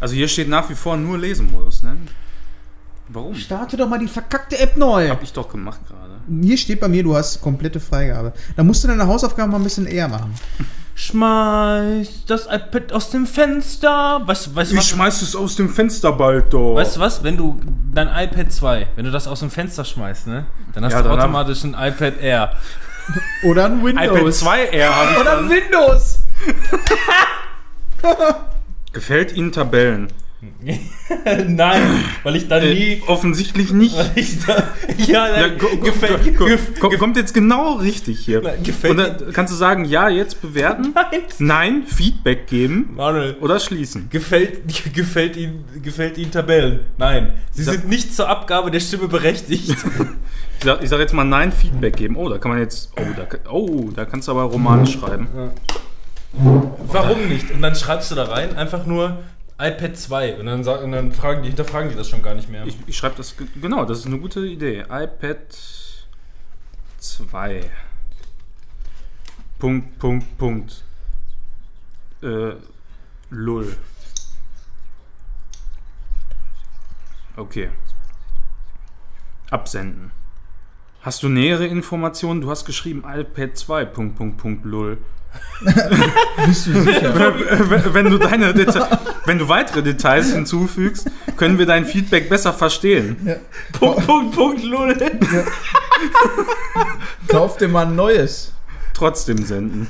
Also hier steht nach wie vor nur Lesemodus, ne? Warum? Starte doch mal die verkackte App neu. Hab ich doch gemacht gerade. Hier steht bei mir, du hast komplette Freigabe. Da musst du deine Hausaufgaben mal ein bisschen eher machen. Schmeiß das iPad aus dem Fenster. Weißt, weißt, du Ich was, schmeiß es aus dem Fenster bald doch. weißt du was? Wenn du dein iPad 2, wenn du das aus dem Fenster schmeißt, ne? Dann hast Ja, du automatisch ein iPad Air. Oder ein Windows. iPad 2R habe ich Oder ein. Windows. Gefällt Ihnen Tabellen? Nein, weil ich da Äh, offensichtlich nicht. da, ja, Ja, nein, ko- ko- gefällt, gef- ko- kommt jetzt genau richtig hier. Nein, gefällt Und dann kannst du sagen, ja, jetzt bewerten, Nein. nein, Feedback geben Manuel, oder schließen. gefällt, gefällt, Ihnen, gefällt Ihnen Tabellen? Nein. Sie Sag- sind nicht zur Abgabe der Stimme berechtigt. Ich sag, ich sag jetzt mal nein, Feedback geben. Oh, da kann man jetzt, oh, da, oh, da kannst du aber Romane schreiben. Warum nicht? Und dann schreibst du da rein einfach nur iPad 2 und dann, und dann fragen die, hinterfragen die das schon gar nicht mehr. Ich, ich schreibe das, ge- genau, das ist eine gute Idee. iPad 2. Punkt, Punkt, Punkt. Äh, lull. Okay. Absenden. Hast du nähere Informationen? Du hast geschrieben iPad 2. Punkt, Punkt, Punkt, lull. Bist du sicher? wenn, wenn, du deine Deta wenn du weitere Details hinzufügst, können wir dein Feedback besser verstehen. Punkt, Punkt, Punkt, Lull. Kauf dir mal ein neues. Trotzdem senden.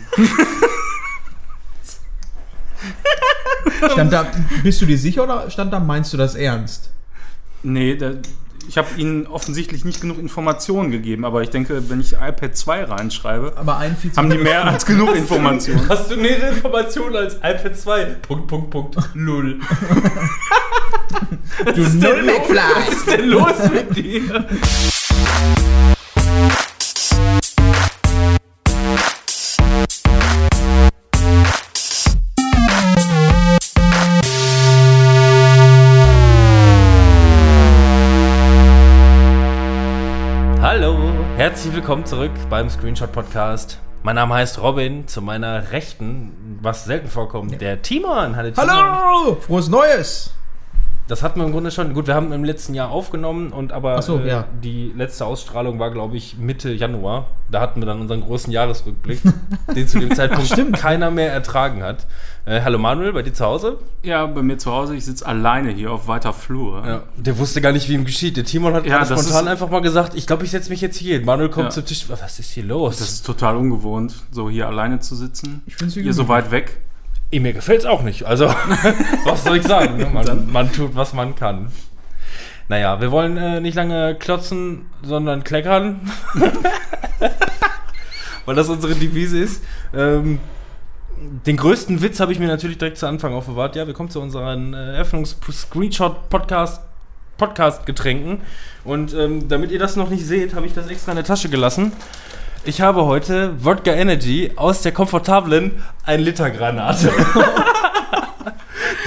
Stand da, bist du dir sicher oder stand da, meinst du das ernst? Nee, da, ich habe ihnen offensichtlich nicht genug Informationen gegeben, aber ich denke, wenn ich iPad 2 reinschreibe, Aber ein Vize haben die mehr als genug Informationen. Hast du nähere Informationen als iPad 2? Punkt, Punkt, Punkt, Lull. Du no McFly. Was ist denn los mit dir? Herzlich willkommen zurück beim Screenshot Podcast. Mein Name heißt Robin, zu meiner Rechten, was selten vorkommt, der Timon. Hallo, Timon. Hallo! Frohes Neues! Das hatten wir im Grunde schon. Gut, wir haben im letzten Jahr aufgenommen und aber Ach so, äh, ja. die letzte Ausstrahlung war, glaube ich, Mitte Januar. Da hatten wir dann unseren großen Jahresrückblick, den zu dem Zeitpunkt keiner mehr ertragen hat. Äh, hallo Manuel, bei dir zu Hause? Ja, bei mir zu Hause, ich sitze alleine hier auf weiter Flur. Ja, der wusste gar nicht, wie ihm geschieht. Der Timon hat Ja, spontan einfach mal gesagt, ich glaube, ich setze mich jetzt hier hin. Manuel kommt Ja. zum Tisch. Was ist hier los? Das ist total ungewohnt, so hier alleine zu sitzen. Ich find's hier hier so weit weg. Eh, mir gefällt es auch nicht. Also, was soll ich sagen? ne? Man, man tut, was man kann. Naja, wir wollen äh, nicht lange klotzen, sondern kleckern. Weil das unsere Devise ist. Ähm, den größten Witz habe ich mir natürlich direkt zu Anfang aufbewahrt. Ja, wir kommen zu unseren äh, Eröffnungs-Screenshot-Podcast. Podcast-Getränken. Und ähm, damit ihr das noch nicht seht, habe ich das extra in der Tasche gelassen. Ich habe heute Wodka Energy aus der komfortablen 1 Liter Granate.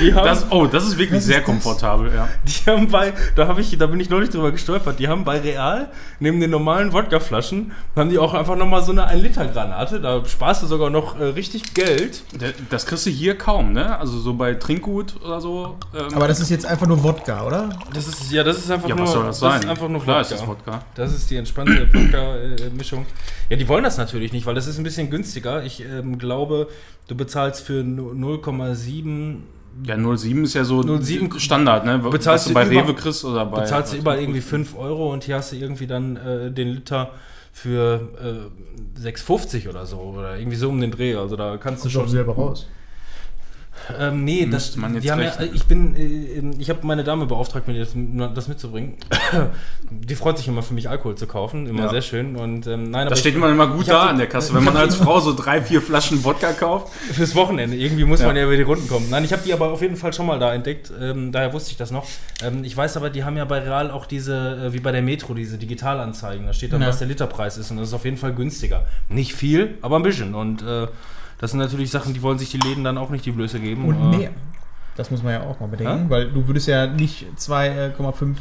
Die haben, Das, oh, das ist wirklich sehr ist das? komfortabel, ja. die haben bei, da habe ich, da bin ich neulich drüber gestolpert. Die haben bei Real neben den normalen Wodkaflaschen haben die auch einfach nochmal so eine 1 Liter Granate. Da sparst du sogar noch äh, richtig Geld. Das kriegst du hier kaum, ne? Also so bei Trinkgut oder so. ähm, Aber das ist jetzt einfach nur Wodka, oder? Das ist ja, das ist einfach ja, nur, was soll das sein? ist einfach nur Klar Wodka. ist das Wodka. Das ist die entspannte Wodka-Mischung. Ja, die wollen das natürlich nicht, weil das ist ein bisschen günstiger. Ich ähm, glaube, du bezahlst für 0,7 Ja, 07 ist ja so 07 Standard, ne? Bezahlst du du bei über- Rewe kriegst oder bei. bezahlst du überall irgendwie 5 Euro und hier hast du irgendwie dann äh, den Liter für äh, 6,50 oder so. Oder irgendwie so um den Dreh. Also da kannst du schon. selber raus. Ähm, nee, das, man jetzt die haben ja, rechnen. ich bin, äh, ich habe meine Dame beauftragt, mir das, das mitzubringen. die freut sich immer für mich Alkohol zu kaufen, immer Ja. sehr schön. Und ähm, nein, Das steht immer, immer gut da an der Kasse, wenn man als Frau so drei, vier Flaschen Wodka kauft. Fürs Wochenende. Irgendwie muss Ja. man ja über die Runden kommen. Nein, ich habe die aber auf jeden Fall schon mal da entdeckt. Ähm, daher wusste ich das noch. Ähm, ich weiß aber, die haben ja bei Real auch diese, äh, wie bei der Metro, diese Digitalanzeigen. Da steht dann, Ja. was der Literpreis ist. Und das ist auf jeden Fall günstiger. Nicht viel, aber ein bisschen. Und äh, das sind natürlich Sachen, die wollen sich die Läden dann auch nicht die Blöße geben. Und mehr. Das muss man ja auch mal bedenken, Ja? weil du würdest ja nicht 2,5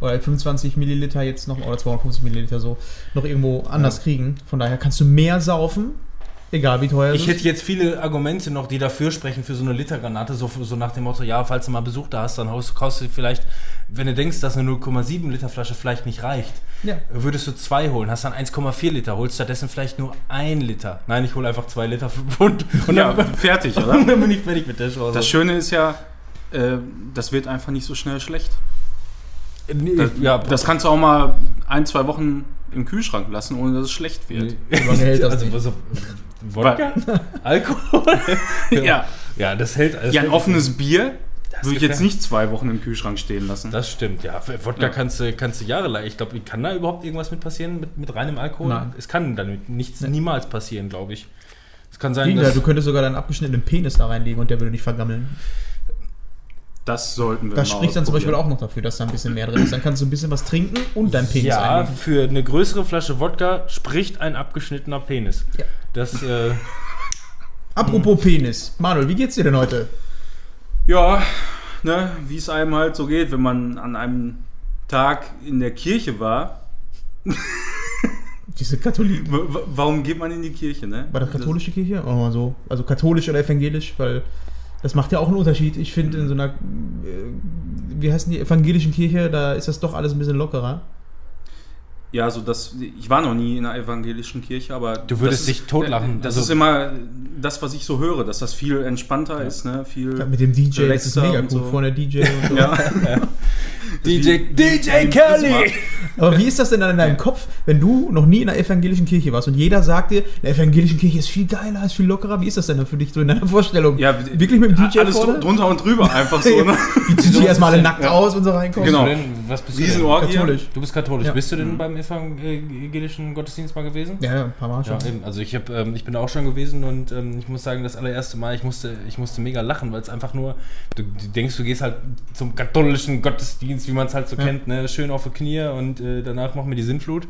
oder 25 Milliliter jetzt noch, oder 250 Milliliter so, noch irgendwo anders kriegen. Von daher kannst du mehr saufen Egal wie teuer es Ich ist. hätte jetzt viele Argumente noch, die dafür sprechen für so eine Litergranate, so, so nach dem Motto, ja, falls du mal Besuch da hast, dann kaufst du vielleicht, wenn du denkst, dass eine 0,7 Liter Flasche vielleicht nicht reicht, Ja. würdest du zwei holen, hast dann 1,4 Liter, holst stattdessen vielleicht nur ein Liter. Nein, ich hole einfach zwei Liter und, und ja, dann, fertig, oder? und dann bin ich fertig mit der Show. Das Schöne ist ja, äh, das wird einfach nicht so schnell schlecht. Nee, Das, ja, das kannst du auch mal ein, zwei Wochen im Kühlschrank lassen, ohne dass es schlecht wird. lange hält das also, also, Wodka? Alkohol? Ja. ja, das hält alles. Ja, ein offenes Bier Das würde ich jetzt nicht zwei Wochen im Kühlschrank stehen lassen. Das stimmt, ja. Wodka Ja. kannst du kannst du jahrelang. Ich glaube, kann da überhaupt irgendwas mit passieren mit, mit reinem Alkohol? Nein. Es kann damit nichts Nee. niemals passieren, glaube ich. Es kann sein, Gegenteil, dass du könntest sogar deinen abgeschnittenen Penis da reinlegen und der würde nicht vergammeln. Das sollten wir Das mal spricht dann zum Beispiel auch noch dafür, dass da ein bisschen mehr drin ist. Dann kannst du ein bisschen was trinken und deinen Penis ja, einlegen. für eine größere Flasche Wodka spricht ein abgeschnittener Penis. Ja. Das äh, Apropos Penis. Manuel, wie geht's dir denn heute? Ja, ne, wie es einem halt so geht, wenn man an einem Tag in der Kirche war. Diese Katholiken. W w- warum geht man in die Kirche, ne? War das katholische Kirche? Oh, so. Also katholisch oder evangelisch, weil das macht ja auch einen Unterschied. Ich finde, in so einer, äh, wie heißt die, evangelischen Kirche, da ist das doch alles ein bisschen lockerer. Ja, so das. Ich war noch nie in einer evangelischen Kirche, aber. Du würdest dich totlachen. Das Also- ist immer das, was ich so höre, dass das viel entspannter ist, ne? Viel. Ja, mit dem DJ, das ist mega cool. so. Vorne DJ und so. Ja. DJ, DJ wie- Kelly! Aber wie ist das denn dann in deinem Kopf, wenn du noch nie in einer evangelischen Kirche warst und jeder sagt dir, eine evangelischen Kirche ist viel geiler, ist viel lockerer? Wie ist das denn dann für dich so in deiner Vorstellung? Ja, Wirklich mit dem DJ Alles vorne? dr- drunter und drüber einfach so, ne? Die ziehen sich erstmal alle nackt aus und so reinkommen. Genau. Bist du denn, was bist du denn? Katholisch. Du bist katholisch. Ja. Bist du denn Mhm. beim evangelischen Gottesdienst mal gewesen? Ja, ja, ein paar Mal schon. Ja, eben. Also ich, hab, ähm, ich bin da auch schon gewesen und ähm, ich muss sagen, das allererste Mal, ich musste, ich musste mega lachen, weil es einfach nur, du, du denkst, du gehst halt zum katholischen Gottesdienst, wie man es halt so Ja. kennt, ne? schön auf die Knie und äh, danach machen wir die Sinnflut.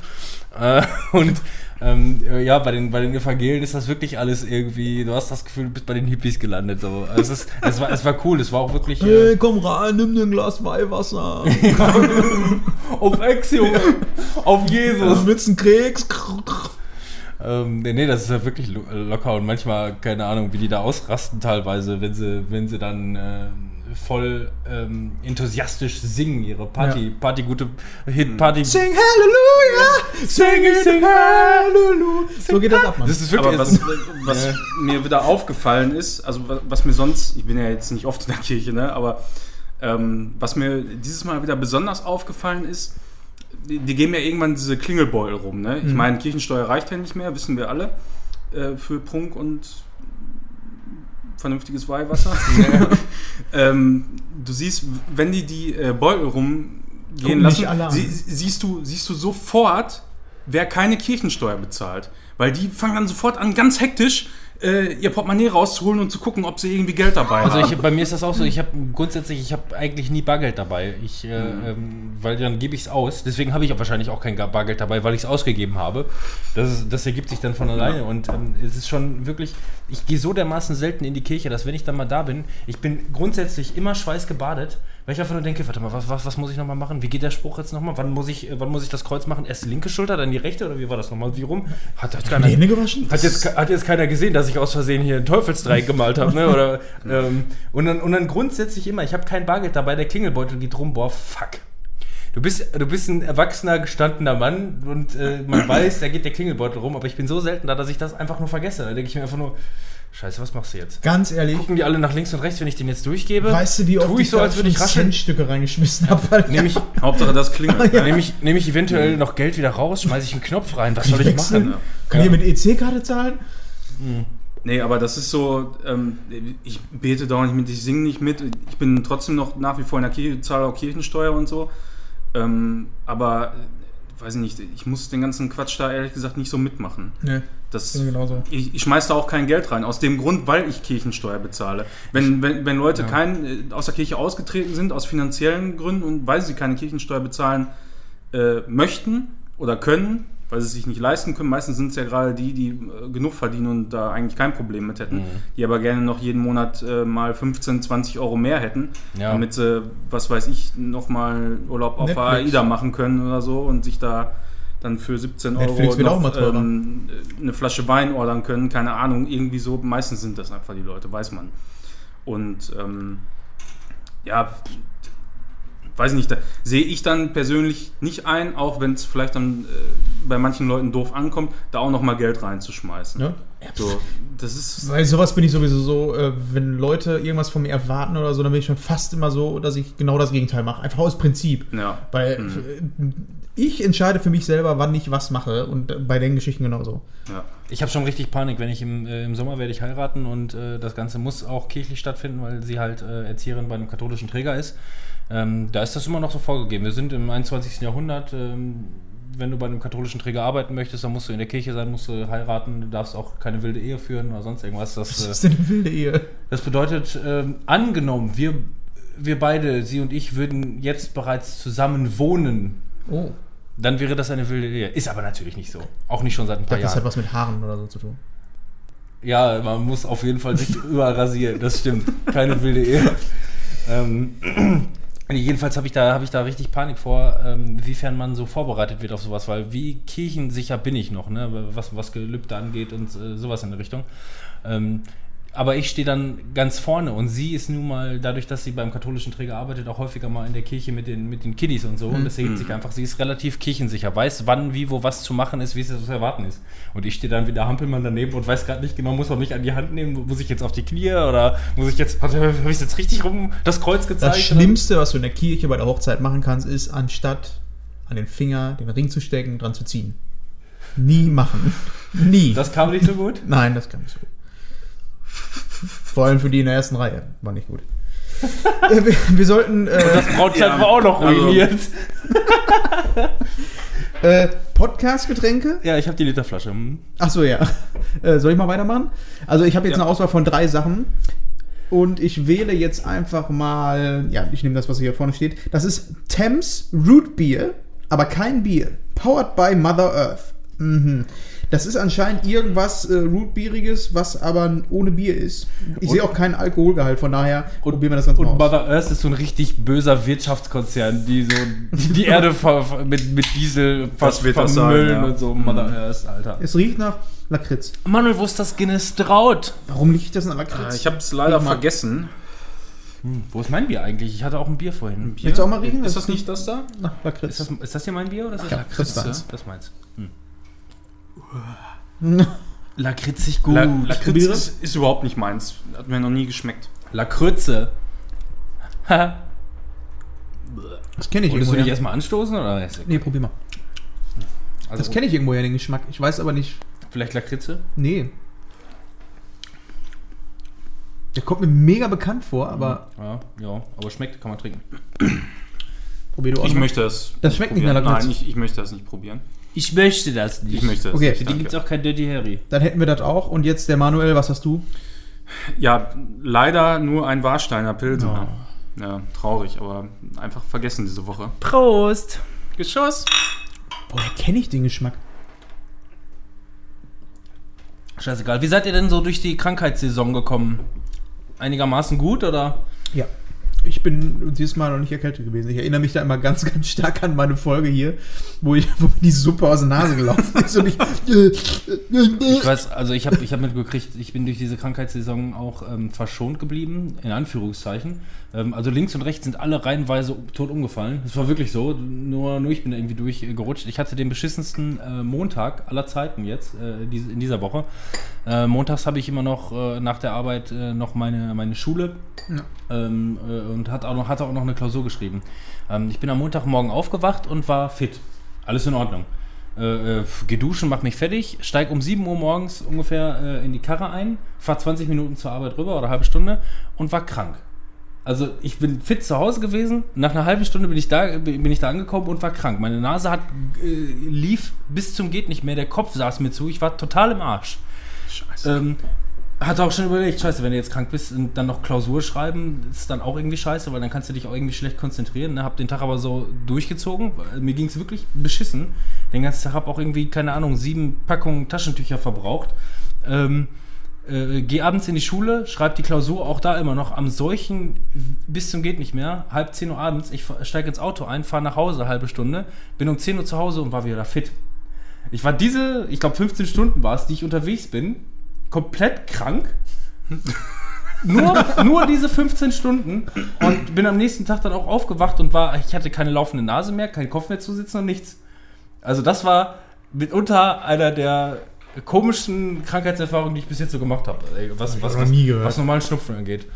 Äh, und ähm, äh, ja, bei den, bei den Evangelien ist das wirklich alles irgendwie, du hast das Gefühl, du bist bei den Hippies gelandet. So. Also es, ist, es, war, es war cool, es war auch wirklich... Hey, Äh, komm rein, nimm dir ein Glas Weihwasser. auf Ex, Junge! auf Jesus! willst du einen Keks? Ähm, nee, nee, das ist ja wirklich lo locker und manchmal, keine Ahnung, wie die da ausrasten teilweise, wenn sie, wenn sie dann äh, voll ähm, enthusiastisch singen, ihre Party, Ja. Party, gute Hit, Party. Sing Halleluja! Sing, sing Halleluja! So geht das ab, Mann. Das ist wirklich. Aber was, was mir wieder aufgefallen ist, also wa- was mir sonst, ich bin ja jetzt nicht oft in der Kirche, ne, aber ähm, was mir dieses Mal wieder besonders aufgefallen ist, die, geben ja irgendwann diese Klingelbeutel rum, ne? Ich Mhm. meine, Kirchensteuer reicht ja nicht mehr, wissen wir alle, äh, für Prunk und vernünftiges Weihwasser. ähm, du siehst, wenn die die äh, Beutel rumgehen lassen, sie, siehst, du, siehst du sofort, wer keine Kirchensteuer bezahlt. Weil die fangen dann sofort an, ganz hektisch äh, ihr Portemonnaie rauszuholen und zu gucken, ob sie irgendwie Geld dabei Also haben. ich, bei mir ist das auch so, ich habe grundsätzlich, ich habe eigentlich nie Bargeld dabei. Ich, äh, Mhm. ähm, weil dann gebe ich es aus. Deswegen habe ich auch wahrscheinlich auch kein Bargeld dabei, weil ich es ausgegeben habe. Das, ist, das ergibt sich dann von alleine. Und ähm, es ist schon wirklich, ich gehe so dermaßen selten in die Kirche, dass wenn ich dann mal da bin, ich bin grundsätzlich immer schweißgebadet, weil ich einfach nur denke, warte mal, was, was, was muss ich nochmal machen? Wie geht der Spruch jetzt nochmal? Wann muss ich, wann muss ich das Kreuz machen? Erst die linke Schulter, dann die rechte oder wie war das nochmal? Wie rum? Hat, hat keiner, die Hände gewaschen? hat jetzt, hat jetzt keiner gesehen, dass ich aus Versehen hier einen Teufelsdreieck gemalt habe, ne? Oder, ähm, und, dann, und dann grundsätzlich immer, ich habe kein Bargeld dabei, der Klingelbeutel geht rum, boah, fuck. Du bist, du bist ein erwachsener, gestandener Mann und äh, man weiß, da geht der Klingelbeutel rum, aber ich bin so selten da, dass ich das einfach nur vergesse. Da denke ich mir einfach nur, scheiße, was machst du jetzt? Ganz ehrlich, Gucken die alle nach links und rechts, wenn ich den jetzt durchgebe? weißt du, wie oft Tu ich so, als würde ich rascheln? Centstücke reingeschmissen habe? Nehme ich, Hauptsache das klingelt. Ja. ne? nehm ich, nehm ich eventuell noch Geld wieder raus, schmeiße ich einen Knopf rein, was soll ich wechseln? machen? Kann ich mit EC-Karte zahlen? Nee, aber das ist so, ähm, ich bete da auch nicht mit, ich singe nicht mit. Ich bin trotzdem noch nach wie vor in der Kirche, zahle auch Kirchensteuer und so. Ähm, aber, weiß ich nicht, ich muss den ganzen Quatsch da ehrlich gesagt nicht so mitmachen. Nee, Das, genauso. ich, ich schmeiß da auch kein Geld rein, aus dem Grund, weil ich Kirchensteuer bezahle. Wenn, wenn, wenn Leute Ja. kein, äh, aus der Kirche ausgetreten sind, aus finanziellen Gründen und weil sie keine Kirchensteuer bezahlen äh, möchten oder können, weil sie es sich nicht leisten können, meistens sind es ja gerade die, die äh, genug verdienen und da eigentlich kein Problem mit hätten, Mhm. die aber gerne noch jeden Monat äh, mal 15, 20 Euro mehr hätten, Ja. damit sie, was weiß ich, nochmal Urlaub auf. AIDA machen können oder so und sich da dann für 17 Netflix Euro wird auch mal teurer. ähm, eine Flasche Wein ordern können, keine Ahnung, irgendwie so. Meistens sind das einfach die Leute, weiß man. Und ähm, ja, weiß nicht, da sehe ich dann persönlich nicht ein, auch wenn es vielleicht dann äh, bei manchen Leuten doof ankommt, da auch nochmal Geld reinzuschmeißen. Ja. So, das ist. Weil sowas bin ich sowieso so, äh, wenn Leute irgendwas von mir erwarten oder so, dann bin ich schon fast immer so, dass ich genau das Gegenteil mache. Einfach aus Prinzip. Ja. Weil Mhm. äh, ich entscheide für mich selber, wann ich was mache und bei den Geschichten genauso. ja. Ich habe schon richtig Panik, wenn ich im, äh, im Sommer werde ich heiraten und äh, das Ganze muss auch kirchlich stattfinden, weil sie halt äh, Erzieherin bei einem katholischen Träger ist. Ähm, da ist das immer noch so vorgegeben. Wir sind im 21. Jahrhundert. Ähm, wenn du bei einem katholischen Träger arbeiten möchtest, dann musst du in der Kirche sein, musst du heiraten, du darfst auch keine wilde Ehe führen oder sonst irgendwas. Was Das, ist äh, denn eine wilde Ehe? das bedeutet, ähm, angenommen, wir, wir beide, sie und ich, würden jetzt bereits zusammen wohnen, Oh, dann wäre das eine wilde Ehe. Ist aber natürlich nicht so. Auch nicht schon seit ein ich paar dachte, das Jahren. hat was mit Haaren oder so zu tun. Ja, man muss auf jeden Fall sich überall rasieren, das stimmt. Keine wilde Ehe. Ähm, jedenfalls habe ich, da, hab ich da richtig Panik vor, ähm, wiefern man so vorbereitet wird auf sowas, weil wie kirchensicher bin ich noch, ne? was, was Gelübde angeht und äh, sowas in der Richtung. Ähm, aber ich stehe dann ganz vorne und sie ist nun mal, dadurch, dass sie beim katholischen Träger arbeitet, auch häufiger mal in der Kirche mit den, mit den Kiddies und so. Und das hebt sich einfach, sie ist relativ kirchensicher, weiß, wann, wie, wo was zu machen ist, wie es zu erwarten ist. Und ich stehe dann wie der Hampelmann daneben und weiß gerade nicht genau, muss man mich an die Hand nehmen, muss ich jetzt auf die Knie oder muss ich jetzt, habe ich es jetzt richtig rum das Kreuz gezeigt? Das Schlimmste, was du in der Kirche bei der Hochzeit machen kannst, ist, anstatt an den Finger den Ring zu stecken, dran zu ziehen. Nie machen. Nie. Das kam nicht so gut. Nein, das kann nicht so gut. Vor allem für die in der ersten Reihe. War nicht gut. Äh, wir, wir sollten äh, Das Brautkleid Ja, war auch noch also- ruiniert. äh, Podcast-Getränke. ja, ich habe die Literflasche. Hm. Ach so, ja. Äh, soll ich mal weitermachen? Also ich habe jetzt Ja. eine Auswahl von drei Sachen. Und ich wähle jetzt einfach mal, ja, ich nehme das, was hier vorne steht. Das ist Thames Root Beer, aber kein Bier. Powered by Mother Earth. Mhm. Das ist anscheinend irgendwas äh, Rootbieriges, was aber ohne Bier ist. Ich Und- sehe auch keinen Alkoholgehalt, von daher Und- probieren wir das Ganze Und mal aus. Mother Earth ist so ein richtig böser Wirtschaftskonzern, die so die, die Erde mit, mit Diesel Das wird das vermüllen sein, ja. und so. Mother Earth, Alter. Es riecht nach Lakritz. Manuel, wo ist das Guinness Traut? Warum riecht das nach Lakritz? Äh, Ich habe es leider vergessen. Hm, wo ist mein Bier eigentlich? Ich hatte auch ein Bier vorhin. Bier? Willst du auch mal riechen? Ist das nicht das da? nach Lakritz. Ist das, ist das hier mein Bier oder ist das Ja, Lakritz? das ist deins. Das ist meins. Lakritzig gut. La Lakritz ist, ist überhaupt nicht meins. Hat mir noch nie geschmeckt. Lakritze. Haha. das kenne ich Wolltest irgendwo. du dich Ja. erstmal anstoßen? Oder? Nee, probier mal. Also, Das kenne ich irgendwo ja, den Geschmack. Ich weiß aber nicht. Vielleicht Lakritze? Nee. Der kommt mir mega bekannt vor, aber Ja, ja, aber schmeckt, kann man trinken. probier du auch Ich mal. möchte das. Das schmeckt nicht nach probieren. Lakritz. Nein, ich, ich möchte das nicht probieren. Ich möchte das nicht. Ich möchte das Okay. nicht. Für die gibt es auch kein Dirty Harry. Dann hätten wir das auch. Und jetzt der Manuel, was hast du? Ja, leider nur ein Warsteiner Pilsener. Oh. Ja, traurig, aber einfach vergessen diese Woche. Prost! Geschoss. Woher kenne ich den Geschmack? Scheißegal. Wie seid ihr denn so durch die Krankheitssaison gekommen? Einigermaßen gut oder? Ja. Ich bin dieses Mal noch nicht erkältet gewesen. Ich erinnere mich da immer ganz, ganz stark an meine Folge hier, wo, ich, wo die Suppe aus der Nase gelaufen ist und ich. Ich weiß, also ich habe ich hab mitgekriegt, ich bin durch diese Krankheitssaison auch ähm, verschont geblieben, in Anführungszeichen. Ähm, also links und rechts sind alle reihenweise tot umgefallen. Das war wirklich so. Nur, nur ich bin da irgendwie durchgerutscht. Ich hatte den beschissensten äh, Montag aller Zeiten jetzt, äh, in dieser Woche. Äh, montags habe ich immer noch äh, nach der Arbeit äh, noch meine, meine Schule Ja. ähm, äh, und hat auch noch, hatte auch noch eine Klausur geschrieben. Ähm, ich bin am Montagmorgen aufgewacht und war fit. Alles in Ordnung. Äh, äh, geh duschen, mach mich fertig, steig um 7 Uhr morgens ungefähr äh, in die Karre ein, fahr 20 Minuten zur Arbeit rüber oder eine halbe Stunde und war krank. Also ich bin fit zu Hause gewesen, nach einer halben Stunde bin ich da, bin ich da angekommen und war krank. Meine Nase hat, äh, lief bis zum geht nicht mehr, der Kopf saß mir zu, ich war total im Arsch. Scheiße. Ähm, hatte auch schon überlegt, scheiße, wenn du jetzt krank bist und dann noch Klausur schreiben, ist dann auch irgendwie scheiße, weil dann kannst du dich auch irgendwie schlecht konzentrieren. Ne? Hab den Tag aber so durchgezogen. Mir ging es wirklich beschissen. Den ganzen Tag hab auch irgendwie, keine Ahnung, sieben Packungen Taschentücher verbraucht. Ähm, äh, geh abends in die Schule, schreib die Klausur, auch da immer noch am Seuchen bis zum geht nicht mehr. Halb 10 Uhr abends, ich steige ins Auto ein, fahre nach Hause, halbe Stunde, bin um 10 Uhr zu Hause und war wieder fit. Ich war diese, ich glaube 15 Stunden war es, die ich unterwegs bin, komplett krank. nur, nur diese 15 Stunden und bin am nächsten Tag dann auch aufgewacht und war, ich hatte keine laufende Nase mehr, keinen Kopf mehr zu sitzen und nichts. Also das war mitunter einer der komischsten Krankheitserfahrungen, die ich bis jetzt so gemacht habe. Was, was, noch was, gehört. was normalen Schnupfen angeht.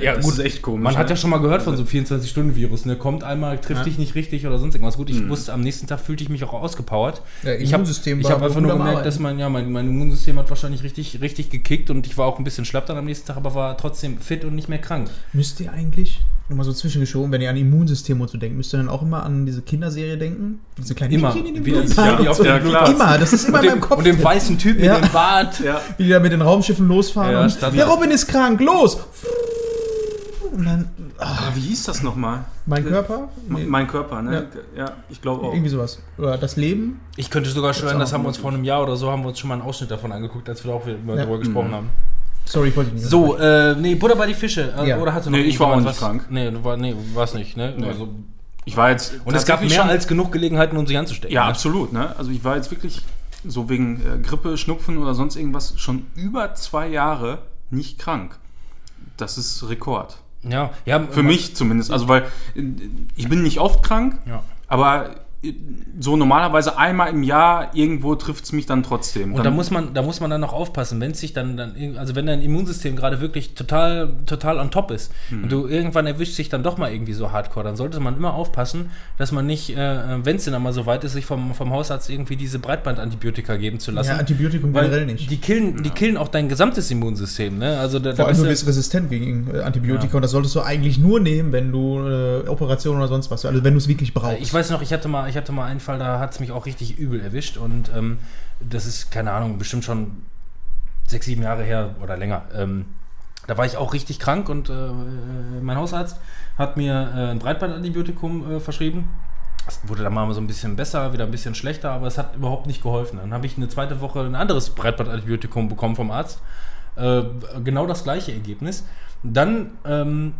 Ja, Das ist echt komisch, Man hat ne? ja schon mal gehört von so einem 24-Stunden-Virus. Ne? Kommt einmal, trifft Ja. dich nicht richtig oder sonst irgendwas. Gut, ich Mhm. wusste, am nächsten Tag fühlte ich mich auch ausgepowert. Ja, ich habe hab einfach nur gemerkt, dass mein, ja, mein, mein Immunsystem hat wahrscheinlich richtig, richtig gekickt und ich war auch ein bisschen schlapp dann am nächsten Tag, aber war trotzdem fit und nicht mehr krank. Müsst ihr eigentlich, nur mal so zwischengeschoben, wenn ihr an Immunsystem und so denkt, müsst ihr dann auch immer an diese Kinderserie denken? Diese kleinen Immer. Mädchen in dem Wieder- Blutbad ja, und auf so. der klar. Immer, das ist immer in dem, meinem Kopf. und dem drin. weißen Typen Ja. mit dem Bart. Ja. Wie die da mit den Raumschiffen losfahren Ja, und statt- der Robin ist krank, los! Und dann, Aber wie hieß das nochmal? mein Körper? Nee, Mein Körper, ne? Ja, ich glaube auch. irgendwie sowas. Oder das Leben? Ich könnte sogar schwören, auch das haben wir uns vor einem Jahr oder so, haben wir uns schon mal einen Ausschnitt davon angeguckt, als wir da auch wieder Ja. darüber gesprochen Mhm. haben. Sorry, ich wollte nicht So, äh, nee, Butter bei die Fische. Äh, Ja. Oder hatte noch Nee, ich war auch irgendjemand nicht was? krank. Nee, du war, nee, warst nicht, ne? Nee. Also, Ich war jetzt. und es gab tatsächlich mehr schon- als genug Gelegenheiten, um sich anzustecken. Ja, ne? absolut, ne? Also ich war jetzt wirklich so wegen äh, Grippe, Schnupfen oder sonst irgendwas schon über zwei Jahre nicht krank. Das ist Rekord. Ja, ja Für mich zumindest. Also weil äh, ich bin nicht oft krank, Ja. aber so normalerweise einmal im Jahr irgendwo trifft es mich dann trotzdem. Und dann, da muss man, da muss man dann noch aufpassen, wenn es sich dann, dann, also wenn dein Immunsystem gerade wirklich total, total on top ist Mhm. und du irgendwann erwischt sich dann doch mal irgendwie so hardcore, dann sollte man immer aufpassen, dass man nicht, äh, wenn es denn einmal so weit ist, sich vom, vom Hausarzt irgendwie diese Breitbandantibiotika geben zu lassen. Ja, Antibiotikum weil generell nicht. Die killen, die killen auch dein gesamtes Immunsystem, ne? Also da, Vor da allem, du bist resistent gegen äh, Antibiotika Ja. und das solltest du eigentlich nur nehmen, wenn du äh, Operationen oder sonst was, also wenn du es wirklich brauchst. Ich weiß noch, ich hatte mal, ich hatte mal einen Fall, da hat es mich auch richtig übel erwischt und ähm, das ist, keine Ahnung, bestimmt schon sechs, sieben Jahre her oder länger. Ähm, da war ich auch richtig krank und äh, mein Hausarzt hat mir äh, ein Breitbandantibiotikum äh, verschrieben. Das wurde dann mal so ein bisschen besser, wieder ein bisschen schlechter, aber es hat überhaupt nicht geholfen. Dann habe ich eine zweite Woche ein anderes Breitbandantibiotikum bekommen vom Arzt. Äh, genau das gleiche Ergebnis. Dann ähm,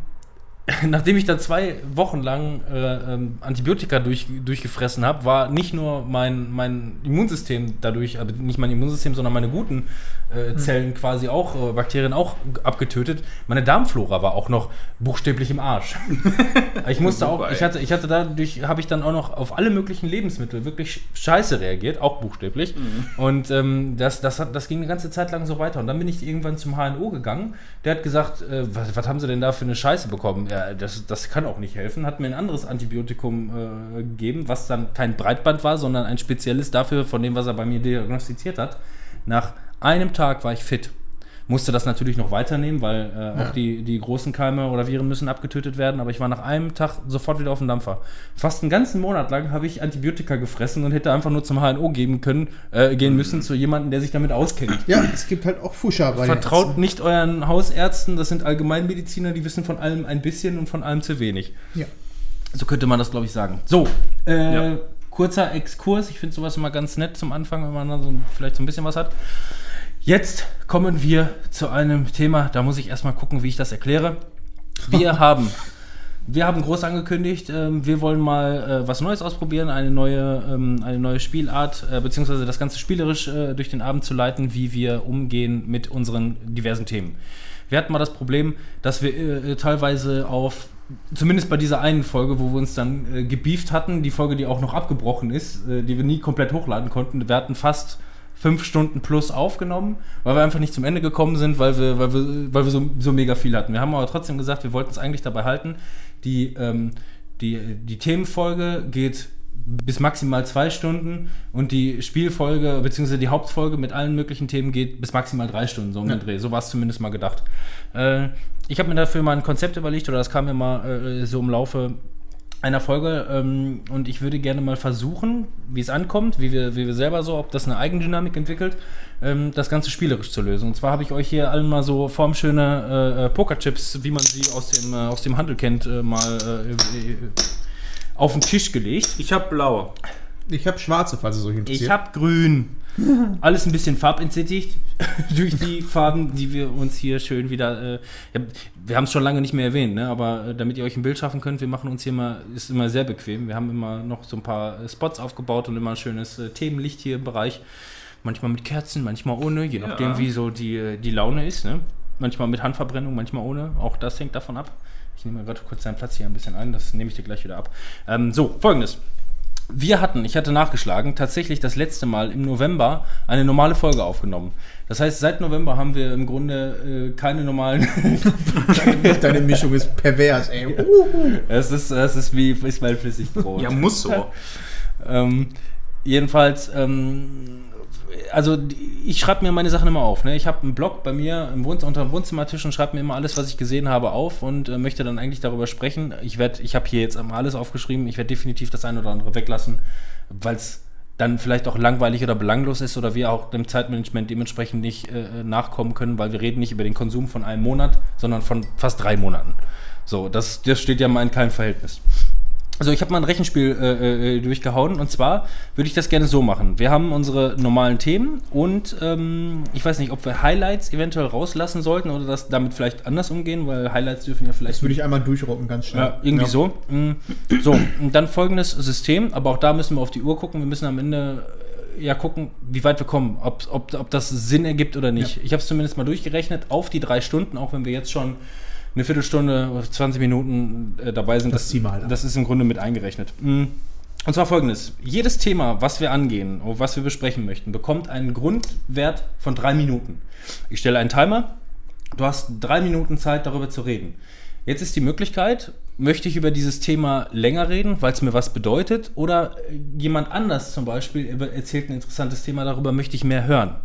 nachdem ich dann zwei Wochen lang äh, ähm, Antibiotika durch, durchgefressen habe, war nicht nur mein, mein Immunsystem dadurch, aber nicht mein Immunsystem, sondern meine guten äh, Zellen quasi auch, äh, Bakterien auch abgetötet. Meine Darmflora war auch noch buchstäblich im Arsch. ich musste auch, ich hatte, ich hatte dadurch, habe ich dann auch noch auf alle möglichen Lebensmittel wirklich scheiße reagiert, auch buchstäblich. Und ähm, das, das, hat, das ging eine ganze Zeit lang so weiter. Und dann bin ich irgendwann zum HNO gegangen. Der hat gesagt, äh, was, was haben Sie denn da für eine Scheiße bekommen? Ja, das, das kann auch nicht helfen. Hat mir ein anderes Antibiotikum äh, gegeben, was dann kein Breitband war, sondern ein spezielles dafür, von dem, was er bei mir diagnostiziert hat. Nach einem Tag war ich fit. Musste das natürlich noch weiternehmen, weil äh, auch die, die großen Keime oder Viren müssen abgetötet werden. Aber ich war nach einem Tag sofort wieder auf dem Dampfer. Fast einen ganzen Monat lang habe ich Antibiotika gefressen und hätte einfach nur zum HNO geben können, äh, gehen müssen, zu jemandem, der sich damit auskennt. ja, es gibt halt auch Fuscher Vertraut Ärzten. nicht euren Hausärzten, das sind Allgemeinmediziner, die wissen von allem ein bisschen und von allem zu wenig. Ja. So könnte man das, glaube ich, sagen. So, äh, Ja. kurzer Exkurs. Ich finde sowas immer ganz nett zum Anfang, wenn man dann so, vielleicht so ein bisschen was hat. Jetzt kommen wir zu einem Thema, da muss ich erstmal gucken, wie ich das erkläre. Wir haben, wir haben groß angekündigt, ähm, wir wollen mal äh, was Neues ausprobieren, eine neue, ähm, eine neue Spielart, äh, beziehungsweise das Ganze spielerisch äh, durch den Abend zu leiten, wie wir umgehen mit unseren diversen Themen. Wir hatten mal das Problem, dass wir äh, teilweise auf, zumindest bei dieser einen Folge, wo wir uns dann äh, gebieft hatten, die Folge, die auch noch abgebrochen ist, äh, die wir nie komplett hochladen konnten, wir hatten fast fünf Stunden plus aufgenommen, weil wir einfach nicht zum Ende gekommen sind, weil wir, weil wir, weil wir so, so mega viel hatten. Wir haben aber trotzdem gesagt, wir wollten es eigentlich dabei halten. Die, ähm, die, die Themenfolge geht bis maximal zwei Stunden und die Spielfolge bzw. die Hauptfolge mit allen möglichen Themen geht bis maximal drei Stunden, so um den Dreh. So war es zumindest mal gedacht. Äh, ich habe mir dafür mal ein Konzept überlegt oder das kam mir mal äh, so im Laufe einer Folge ähm, und ich würde gerne mal versuchen, wie es ankommt, wie wir, wie wir selber so, ob das eine Eigendynamik entwickelt, ähm, das Ganze spielerisch zu lösen. Und zwar habe ich euch hier allen mal so formschöne äh, äh, Pokerchips, wie man sie aus dem, äh, aus dem Handel kennt, äh, mal äh, äh, auf den Tisch gelegt. Ich habe blau. Ich habe schwarze, falls es euch interessiert. Ich habe grün. Alles ein bisschen farbentsättigt durch die Farben, die wir uns hier schön wieder. Äh, ja, wir haben es schon lange nicht mehr erwähnt, ne? aber äh, damit ihr euch ein Bild schaffen könnt, wir machen uns hier mal, ist immer sehr bequem. Wir haben immer noch so ein paar äh, Spots aufgebaut und immer ein schönes äh, Themenlicht hier im Bereich. Manchmal mit Kerzen, manchmal ohne, je Ja. nachdem, wie so die, äh, die Laune ist. Ne? Manchmal mit Handverbrennung, manchmal ohne. Auch das hängt davon ab. Ich nehme mal gerade kurz deinen Platz hier ein bisschen ein, das nehme ich dir gleich wieder ab. Ähm, so, folgendes. Wir hatten, ich hatte nachgeschlagen, tatsächlich das letzte Mal im November eine normale Folge aufgenommen. Das heißt, seit November haben wir im Grunde äh, keine normalen. Deine Mischung ist pervers, ey. es ist, es ist wie ist mein Flüssigbrot. Ja, muss so. Ähm, jedenfalls, ähm, also ich schreibe mir meine Sachen immer auf. Ne? Ich habe einen Blog bei mir im Wohnz unter dem Wohnzimmertisch und schreibe mir immer alles, was ich gesehen habe, auf und äh, möchte dann eigentlich darüber sprechen. Ich werde, ich habe hier jetzt einmal alles aufgeschrieben. Ich werde definitiv das eine oder andere weglassen, weil es dann vielleicht auch langweilig oder belanglos ist oder wir auch dem Zeitmanagement dementsprechend nicht äh, nachkommen können, weil wir reden nicht über den Konsum von einem Monat, sondern von fast drei Monaten. So, das, das steht ja mal in keinem Verhältnis. Also ich habe mal ein Rechenspiel äh, äh, durchgehauen und zwar würde ich das gerne so machen. Wir haben unsere normalen Themen und ähm, ich weiß nicht, ob wir Highlights eventuell rauslassen sollten oder das damit vielleicht anders umgehen, weil Highlights dürfen ja vielleicht Das würde ich einmal durchrocken, ganz schnell. ja, irgendwie so. Mm, So, und dann folgendes System, aber auch da müssen wir auf die Uhr gucken. Wir müssen am Ende äh, ja gucken, wie weit wir kommen, ob, ob, ob das Sinn ergibt oder nicht. Ich habe es zumindest mal durchgerechnet auf die drei Stunden, auch wenn wir jetzt schon eine Viertelstunde, 20 Minuten äh, dabei sind. Das ab. Das ist im Grunde mit eingerechnet. Mm. Und zwar folgendes: Jedes Thema, was wir angehen, oder was wir besprechen möchten, bekommt einen Grundwert von drei Minuten. Ich stelle einen Timer. Du hast drei Minuten Zeit, darüber zu reden. Jetzt ist die Möglichkeit, möchte ich über dieses Thema länger reden, weil es mir was bedeutet, oder äh, jemand anders zum Beispiel erzählt ein interessantes Thema, darüber möchte ich mehr hören.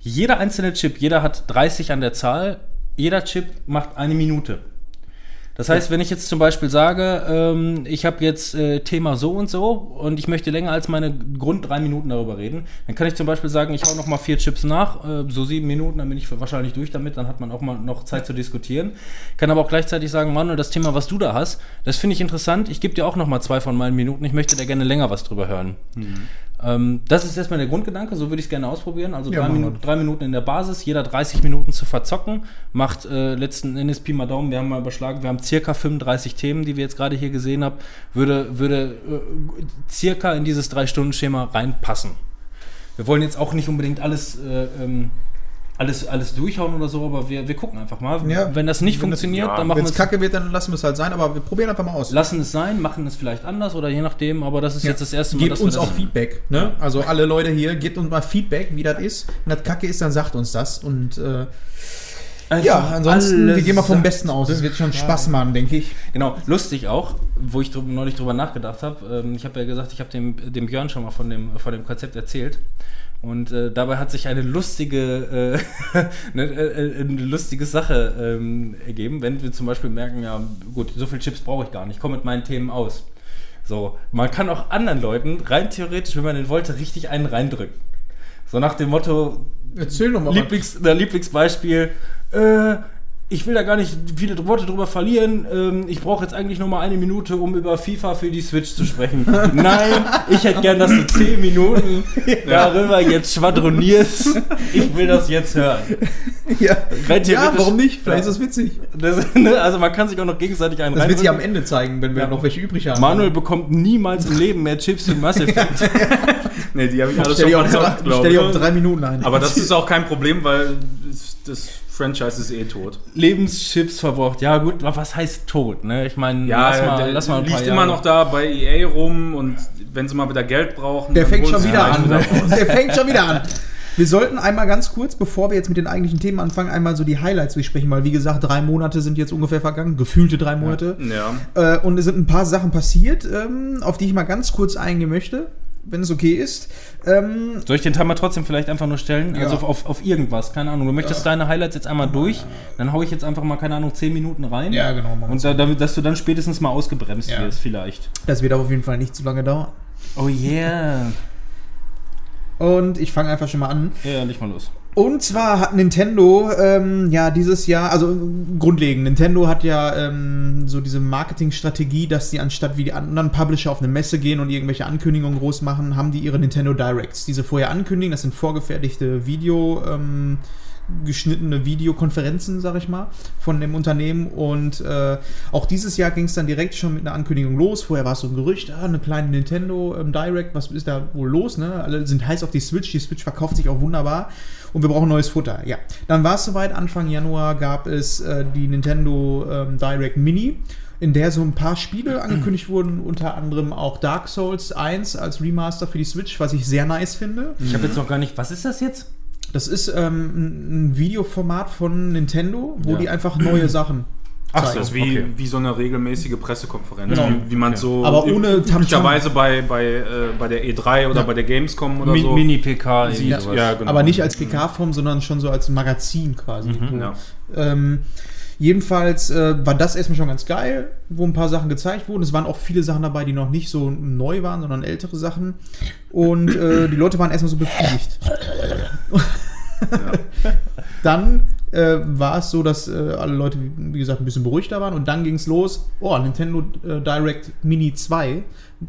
Jeder einzelne Chip, jeder hat 30 an der Zahl, jeder Chip macht eine Minute. Das heißt, wenn ich jetzt zum Beispiel sage, ähm, ich habe jetzt äh, Thema so und so und ich möchte länger als meine Grund drei Minuten darüber reden, dann kann ich zum Beispiel sagen, ich hau noch mal vier Chips nach, äh, so sieben Minuten, dann bin ich wahrscheinlich durch damit, dann hat man auch mal noch Zeit zu diskutieren. Kann aber auch gleichzeitig sagen, Manuel, das Thema, was du da hast, das finde ich interessant, ich gebe dir auch noch mal zwei von meinen Minuten, ich möchte da gerne länger was drüber hören. Ähm, das ist erstmal der Grundgedanke, so würde ich es gerne ausprobieren. Also Ja, drei. Minuten, drei Minuten in der Basis, jeder 30 Minuten zu verzocken, macht äh, letzten Endes Pi mal Daumen, wir haben mal überschlagen, wir haben circa 35 Themen, die wir jetzt gerade hier gesehen haben, würde, würde äh, circa in dieses Drei-Stunden-Schema reinpassen. Wir wollen jetzt auch nicht unbedingt alles, äh, ähm, alles, alles durchhauen oder so, aber wir, wir gucken einfach mal. Ja. Wenn das nicht Wenn das- funktioniert, ja, dann machen wir es es kacke wird, dann lassen wir es halt sein, aber wir probieren einfach mal aus. lassen es sein, machen es vielleicht anders oder je nachdem, aber das ist jetzt das erste Mal, Gebt wir uns das auch Feedback. Ne? Also alle Leute hier, gebt uns mal Feedback, wie das ist. Wenn das kacke ist, dann sagt uns das. Und äh, Einfach ja, ansonsten, wir gehen mal vom Besten aus. Es wird schon Spaß machen, denke ich. Genau, lustig auch, wo ich drü- neulich drüber nachgedacht habe. Ähm, ich habe ja gesagt, ich habe dem, dem Björn schon mal von dem, von dem Konzept erzählt. Und äh, dabei hat sich eine lustige, äh, eine, äh, eine lustige Sache ähm, ergeben, wenn wir zum Beispiel merken, ja gut, so viel Chips brauche ich gar nicht, ich komme mit meinen Themen aus. So, man kann auch anderen Leuten rein theoretisch, wenn man den wollte, richtig einen reindrücken. So nach dem Motto, Erzähl doch mal. Lieblings, der Lieblingsbeispiel, äh, ich will da gar nicht viele Worte drüber verlieren. Ähm, ich brauche jetzt eigentlich nur mal eine Minute, um über FIFA für die Switch zu sprechen. Nein, ich hätte gern, dass du zehn Minuten darüber jetzt schwadronierst. Ich will das jetzt hören. ja. Ja, warum nicht? Vielleicht Ja. ist das witzig. Das, ne, also man kann sich auch noch gegenseitig einen Das wird sich am. Ende zeigen, wenn wir Ja. noch welche übrig haben. Manuel bekommt niemals im Leben mehr Chips für Mass Effect. Nee, die habe ich alles schon verzockt, drei- glaub stell die auf ich. drei Minuten ein. Aber das ist auch kein Problem, weil das Franchise ist eh tot. Lebenschips verbraucht. Ja gut, aber was heißt tot? Ne? Ich meine, Ja, lass mal, der lass mal ein paar liegt immer Jahre- noch da bei EA rum und wenn sie mal wieder Geld brauchen, Der dann fängt schon wieder an. wieder. Der fängt schon wieder an. Wir sollten einmal ganz kurz, bevor wir jetzt mit den eigentlichen Themen anfangen, einmal so die Highlights durchsprechen, weil wie gesagt, drei Monate sind jetzt ungefähr vergangen, gefühlte drei Monate. Ja. Äh, und es sind ein paar Sachen passiert, ähm, auf die ich mal ganz kurz eingehen möchte, wenn es okay ist. Ähm, Soll ich den Timer trotzdem vielleicht einfach nur stellen? Ja. Also auf, auf, auf irgendwas, keine Ahnung. Du möchtest deine Highlights jetzt einmal durch, dann hau ich jetzt einfach mal, keine Ahnung, 10 Minuten rein. Ja, genau, Und da, damit, dass du dann spätestens mal ausgebremst Ja. wirst, vielleicht. das wird auf jeden Fall nicht zu lange dauern. Oh yeah. Und ich fange einfach schon mal an. Ja, ja, leg mal los. Und zwar hat Nintendo ähm, ja dieses Jahr, also grundlegend, Nintendo hat ja ähm, so diese Marketingstrategie, dass sie anstatt wie die anderen Publisher auf eine Messe gehen und irgendwelche Ankündigungen groß machen, haben die ihre Nintendo Directs, diese vorher ankündigen, das sind vorgefertigte Video, ähm, geschnittene Videokonferenzen, sag ich mal, von dem Unternehmen. Und äh, auch dieses Jahr ging es dann direkt schon mit einer Ankündigung los. Vorher war es so ein Gerücht, ah, eine kleine Nintendo ähm, Direct, was ist da wohl los? Ne? Alle sind heiß auf die Switch, die Switch verkauft sich auch wunderbar und wir brauchen neues Futter. Ja, dann war es soweit. Anfang Januar gab es äh, die Nintendo ähm, Direct Mini in der so ein paar Spiele angekündigt wurden, unter anderem auch Dark Souls 1 als Remaster für die Switch, was ich sehr nice finde. Ich habe jetzt noch gar nicht. Was ist das jetzt? Das ist ähm, ein ein Videoformat von Nintendo, wo Ja. die einfach neue Sachen Ach zeigen. Das ist wie, Okay. wie so eine regelmäßige Pressekonferenz, Genau. wie, wie man Okay. so Aber ohne üblicherweise bei, bei, äh, bei der E3 oder Ja. bei der Gamescom oder Mi so Mini-PK. sieht. Ja, genau. Aber nicht als PK-Form, sondern schon so als Magazin quasi. Mhm. Ja. Ähm, jedenfalls äh, war das erstmal schon ganz geil, wo ein paar Sachen gezeigt wurden. Es waren auch viele Sachen dabei, die noch nicht so neu waren, sondern ältere Sachen. Und äh, die Leute waren erstmal so befriedigt. Dann äh, war es so, dass äh, alle Leute, wie gesagt, ein bisschen beruhigter waren. Und dann ging es los. Oh, Nintendo äh, Direct Mini 2.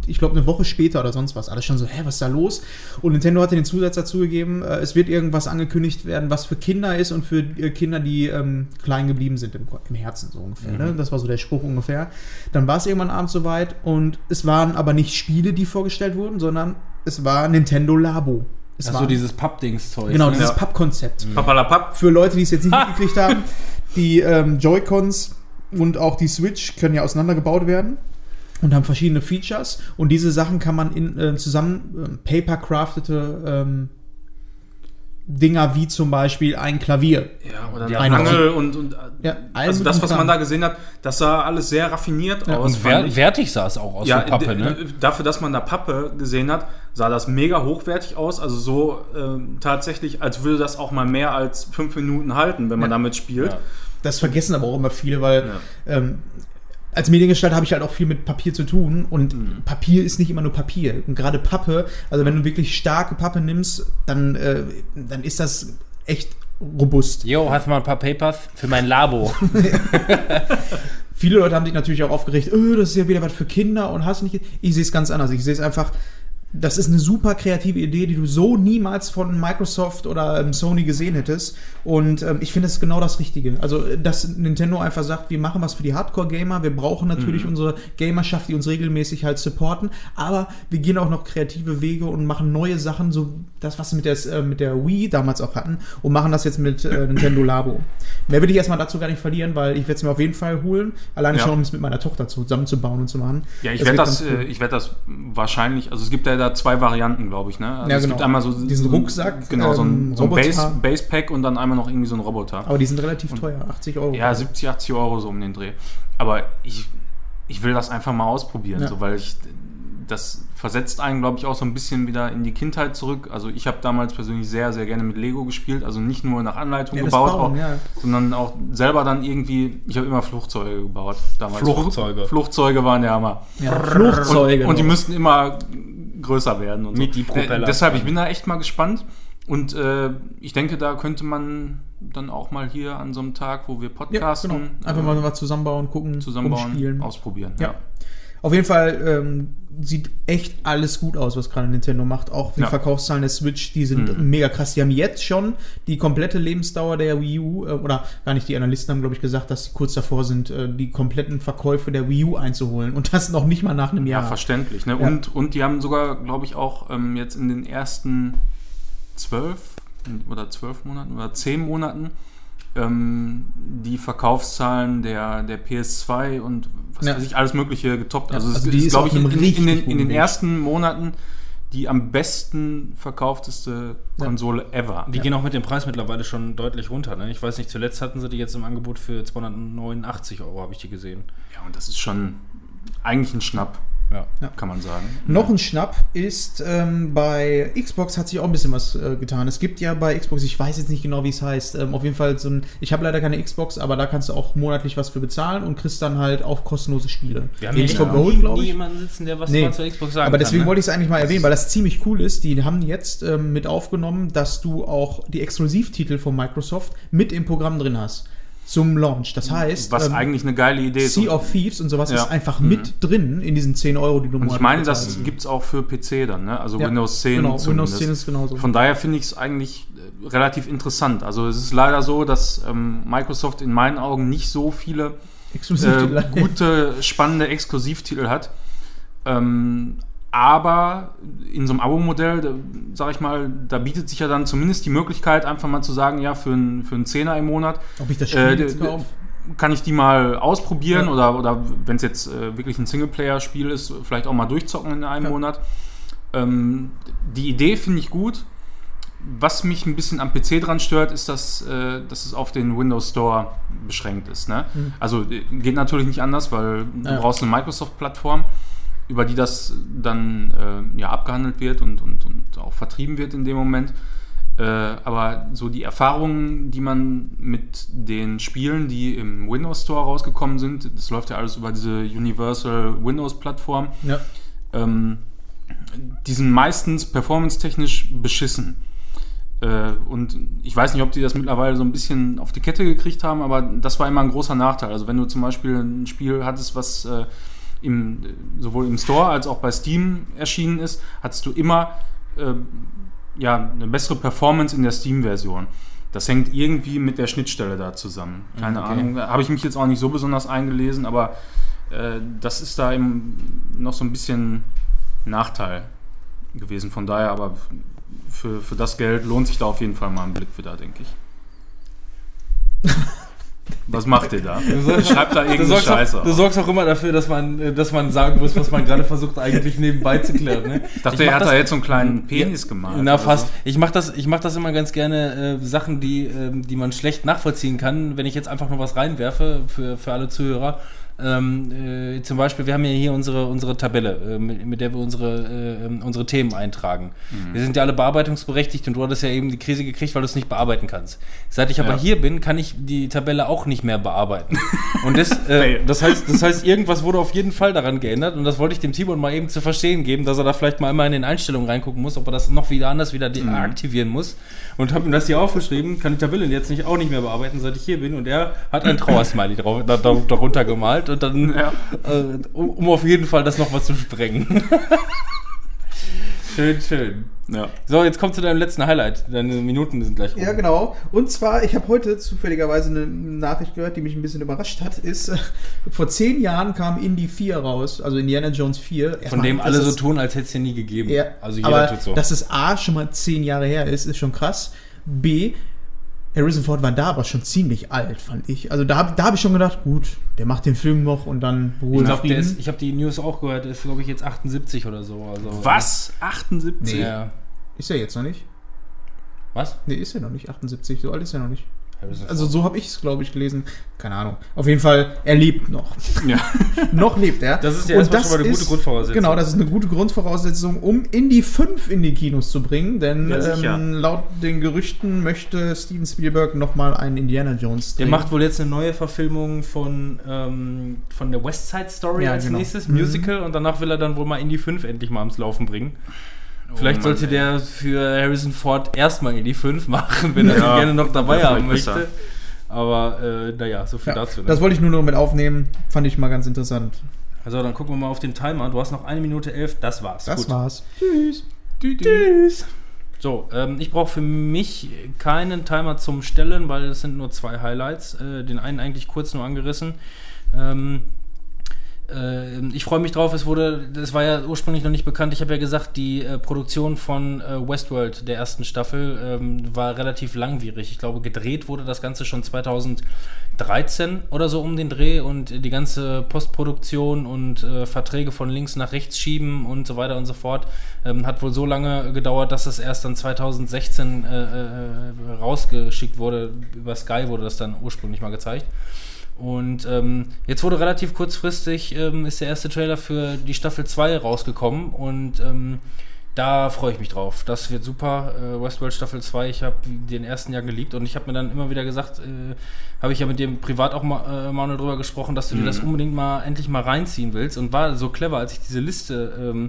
Ich glaube, eine Woche später oder sonst was. Alles schon so, hä, was ist da los? Und Nintendo hatte den Zusatz dazu gegeben, äh, es wird irgendwas angekündigt werden, was für Kinder ist und für äh, Kinder, die ähm, klein geblieben sind im, im Herzen, so ungefähr. Ne? Das war so der Spruch ungefähr. Dann war es irgendwann abends soweit und es waren aber nicht Spiele, die vorgestellt wurden, sondern es war Nintendo Labo. Es Achso, war dieses Pappdings-Zeug. genau ne? dieses Ja. Pappkonzept. Papalapap. Für Leute, die es jetzt nicht mitgekriegt haben, die ähm, Joy-Cons und auch die Switch können ja auseinandergebaut werden und haben verschiedene Features. Und diese Sachen kann man in, äh, zusammen ähm, paper-craftete ähm, Dinger wie zum Beispiel ein Klavier. Ja, oder Ja, eine eine- Angel und, und Ja, also das, was man da gesehen hat, das sah alles sehr raffiniert Ja, aus. Und wer ich. wertig sah es auch aus, ja, so Pappe, ne? Dafür, dass man da Pappe gesehen hat, sah das mega hochwertig aus. Also so ähm, tatsächlich, als würde das auch mal mehr als fünf Minuten halten, wenn man Ja. damit spielt. Ja. Das vergessen aber auch immer viele, weil ähm, als Mediengestalter habe ich halt auch viel mit Papier zu tun und Mhm. Papier ist nicht immer nur Papier. Und gerade Pappe, also wenn du wirklich starke Pappe nimmst, dann, äh, dann ist das echt robust. Jo, hast du mal ein paar Papers für mein Labo? Viele Leute haben sich natürlich auch aufgeregt, öh, das ist ja wieder was für Kinder und hast nicht. Ich sehe es ganz anders. Ich sehe es einfach, das ist eine super kreative Idee, die du so niemals von Microsoft oder ähm, Sony gesehen hättest. Und ähm, ich finde, es ist genau das Richtige. Also, dass Nintendo einfach sagt, wir machen was für die Hardcore-Gamer. Wir brauchen natürlich unsere Gamerschaft, die uns regelmäßig halt supporten. Aber wir gehen auch noch kreative Wege und machen neue Sachen, so das, was wir mit der, äh, mit der Wii damals auch hatten, und machen das jetzt mit äh, Nintendo Labo. Mehr will ich erstmal dazu gar nicht verlieren, weil ich werde es mir auf jeden Fall holen. Alleine Ja. schon, um es mit meiner Tochter zusammenzubauen und zu machen. Ja, ich Das werde das, cool. äh, ich werd das wahrscheinlich, also es gibt ja da zwei Varianten, glaube ich. Ne? Also Ja, es genau. gibt einmal so Diesen Rucksack, genau, so ähm, ein, so ein Roboter. Base, Basepack und dann einmal noch irgendwie so ein Roboter. Aber die sind relativ teuer, 80 Euro. Ja, 70, 80 Euro so um den Dreh. Aber ich, ich will das einfach mal ausprobieren, Ja. so, weil ich das versetzt einen, glaube ich, auch so ein bisschen wieder in die Kindheit zurück. Also ich habe damals persönlich sehr, sehr gerne mit Lego gespielt, also nicht nur nach Anleitung Ja, gebaut, Bauen, auch, ja. sondern auch selber dann irgendwie, ich habe immer Flugzeuge gebaut damals. Flugzeuge. Flugzeuge waren der Hammer. ja Flugzeuge. Und, und die müssten immer größer werden. Und Mit so. die Propeller. Äh, deshalb, ich bin da echt mal gespannt. Und äh, ich denke, da könnte man dann auch mal hier an so einem Tag, wo wir ja, podcasten, genau. Einfach äh, mal was zusammenbauen, gucken, zusammenbauen, rumspielen. ausprobieren. Ja. Auf jeden Fall ähm, sieht echt alles gut aus, was gerade Nintendo macht. Auch die Ja. Verkaufszahlen der Switch, die sind Mhm. mega krass. Die haben jetzt schon die komplette Lebensdauer der Wii U, äh, oder gar nicht, die Analysten haben, glaube ich, gesagt, dass sie kurz davor sind, äh, die kompletten Verkäufe der Wii U einzuholen. Und das noch nicht mal nach einem Ja, Jahr. verständlich. Ne? Ja. Und, und die haben sogar, glaube ich, auch ähm, jetzt in den ersten zwölf oder zwölf Monaten oder zehn Monaten ähm, die Verkaufszahlen der, der PS2 und was Ja. weiß ich, alles Mögliche getoppt. Ja, Also, also es die ist, ist glaube ich, in, in, in, den, in den ersten Monaten die am besten verkaufteste Ja. Konsole ever. Die gehen auch mit dem Preis mittlerweile schon deutlich runter. Ne? Ich weiß nicht, zuletzt hatten sie die jetzt im Angebot für 289 Euro, habe ich die gesehen. Ja, und das ist schon eigentlich ein Schnapp. Ja. kann man sagen. Noch ein Schnapp ist ähm, bei Xbox hat sich auch ein bisschen was äh, getan. Es gibt ja bei Xbox, ich weiß jetzt nicht genau, wie es heißt, ähm, auf jeden Fall so ein, ich habe leider keine Xbox, aber da kannst du auch monatlich was für bezahlen und kriegst dann halt auch kostenlose Spiele. Wir haben for nie, Gold, glaube ich. jemanden sitzen, der was Nee. mal zur Xbox sagen Aber deswegen kann. ne? wollte ich es eigentlich mal erwähnen, weil das ziemlich cool ist. Die haben jetzt ähm, mit aufgenommen, dass du auch die Exklusivtitel von Microsoft mit im Programm drin hast. Zum Launch. Das heißt, Was ähm, eigentlich eine geile Idee ist. Sea of Thieves und sowas Ja. ist einfach mit drin in diesen 10 Euro, die du Und ich monatlich meine, das gibt es auch für PC dann, ne? Also Ja, Windows 10 Genau, Windows zumindest. 10 ist genauso. Von daher finde ich es eigentlich äh, relativ interessant. Also es ist leider so, dass ähm, Microsoft in meinen Augen nicht so viele äh, gute, spannende Exklusivtitel hat. Ähm, aber in so einem Abo-Modell, da, sag ich mal, da bietet sich ja dann zumindest die Möglichkeit, einfach mal zu sagen, ja, für einen für einen Zehner im Monat Ob ich das Spiel äh, jetzt kaufe? kann ich die mal ausprobieren Ja. oder, oder wenn es jetzt äh, wirklich ein Singleplayer-Spiel ist, vielleicht auch mal durchzocken in einem Ja. Monat. Ähm, die Idee finde ich gut. Was mich ein bisschen am PC dran stört, ist, dass, äh, dass es auf den Windows Store beschränkt ist. Ne? Mhm. Also äh, geht natürlich nicht anders, weil du Ja. brauchst eine Microsoft-Plattform, über die das dann äh, ja, abgehandelt wird und, und, und auch vertrieben wird in dem Moment. Äh, aber so die Erfahrungen, die man mit den Spielen, die im Windows Store rausgekommen sind, das läuft ja alles über diese Universal Windows Plattform, Ja. ähm, die sind meistens performance-technisch beschissen. Äh, und ich weiß nicht, ob die das mittlerweile so ein bisschen auf die Kette gekriegt haben, aber das war immer ein großer Nachteil. Also wenn du zum Beispiel ein Spiel hattest, was äh, im, sowohl im Store als auch bei Steam erschienen ist, hattest du immer äh, ja, eine bessere Performance in der Steam-Version. Das hängt irgendwie mit der Schnittstelle da zusammen. Keine Okay. Ahnung, da habe ich mich jetzt auch nicht so besonders eingelesen, aber äh, das ist da eben noch so ein bisschen Nachteil gewesen. Von daher, aber für, für das Geld lohnt sich da auf jeden Fall mal ein Blick wieder, denke ich. Was macht ihr da? Schreibt da Du irgendeine sorgst, Scheiße auch, du sorgst auch immer dafür, dass man, äh, dass man sagen muss, was man gerade versucht eigentlich nebenbei zu klären. Ne? Ich dachte, Ich er hat das- da jetzt so einen kleinen Penis gemalt. Na, fast. so. Ich mache das, ich mach das immer ganz gerne, äh, Sachen, die, ähm, die man schlecht nachvollziehen kann, wenn ich jetzt einfach nur was reinwerfe für, für alle Zuhörer. Ähm, äh, zum Beispiel, wir haben ja hier unsere, unsere Tabelle, äh, mit, mit der wir unsere, äh, ähm, unsere Themen eintragen. Mhm. Wir sind ja alle bearbeitungsberechtigt und du hattest ja eben die Krise gekriegt, weil du es nicht bearbeiten kannst. Seit ich aber Ja. hier bin, kann ich die Tabelle auch nicht mehr bearbeiten. Und das, äh, das, heißt, das heißt, irgendwas wurde auf jeden Fall daran geändert und das wollte ich dem Timon mal eben zu verstehen geben, dass er da vielleicht mal immer in den Einstellungen reingucken muss, ob er das noch wieder anders wieder Mhm. deaktivieren muss. Und habe ihm das hier aufgeschrieben, kann die Tabelle jetzt nicht auch nicht mehr bearbeiten, seit ich hier bin. Und er hat ein Trauersmiley drauf, da, da, darunter gemalt und dann, Ja. äh, um, um auf jeden Fall das noch was zu sprengen. schön, schön. Ja. So, jetzt kommt zu deinem letzten Highlight. Deine Minuten sind gleich rum. Ja, genau. Und zwar, ich habe heute zufälligerweise eine Nachricht gehört, die mich ein bisschen überrascht hat, ist, äh, vor zehn Jahren kam Indie 4 raus, also Indiana Jones 4. Von Erstmal, dem das alle so ist- tun, als hätte es den nie gegeben. Ja, also jeder aber tut so. dass es A schon mal zehn Jahre her ist, ist schon krass. B, Harrison Ford war da aber schon ziemlich alt, fand ich. Also da habe da hab ich schon gedacht, gut, der macht den Film noch und dann ich Ruhe glaube, Frieden. ich habe die News auch gehört, der ist, glaube ich, jetzt 78 oder so. Also, Was? 78? Nee. Ja. Ist er jetzt noch nicht? Was? Nee, ist er noch nicht. 78, so alt ist er noch nicht. Also so habe ich es, glaube ich, gelesen. Keine Ahnung. Auf jeden Fall, er lebt noch. Ja. noch lebt er. Das ist ja erstmal schon mal eine gute Grundvoraussetzung. Genau, das ist eine gute Grundvoraussetzung, um Indie 5 in die Kinos zu bringen. Denn Ja, ähm, laut den Gerüchten möchte Steven Spielberg nochmal einen Indiana Jones Der drehen. macht wohl jetzt eine neue Verfilmung von, ähm, von der West Side Story Ja, als genau. nächstes, Mhm. Musical, und danach will er dann wohl mal Indie 5 endlich mal ans Laufen bringen. Vielleicht Oh Mann, sollte ey. der für Harrison Ford erstmal Indie 5 machen, wenn er Ja, ihn gerne noch dabei haben möchte. besser. Aber äh, naja, so viel Ja, dazu. ne? das wollte ich nur noch mit aufnehmen. Fand ich mal ganz interessant. Also dann gucken wir mal auf den Timer. Du hast noch eine Minute elf, das war's. Das Gut. war's. Tschüss. Tschüss. So, ähm, ich brauche für mich keinen Timer zum Stellen, weil es sind nur zwei Highlights. Äh, den einen eigentlich kurz nur angerissen. Ähm, äh, ich freue mich drauf, es wurde, das war ja ursprünglich noch nicht bekannt. Ich habe ja gesagt, die äh, Produktion von äh, Westworld der ersten Staffel ähm, war relativ langwierig. Ich glaube, gedreht wurde das Ganze schon 2013 oder so um den Dreh und die ganze Postproduktion und äh, Verträge von links nach rechts schieben und so weiter und so fort ähm, hat wohl so lange gedauert, dass es erst dann 2016 äh, äh, rausgeschickt wurde. Über Sky wurde das dann ursprünglich mal gezeigt. Und ähm, jetzt wurde relativ kurzfristig ähm, ist der erste Trailer für die Staffel 2 rausgekommen und ähm, da freue ich mich drauf. Das wird super. Äh, Westworld Staffel 2, ich habe den ersten Jahr geliebt und ich habe mir dann immer wieder gesagt, äh, habe ich ja mit dir privat auch mal, äh, Manuel drüber gesprochen, dass du dir das unbedingt mal endlich mal reinziehen willst und war so clever, als ich diese Liste ähm,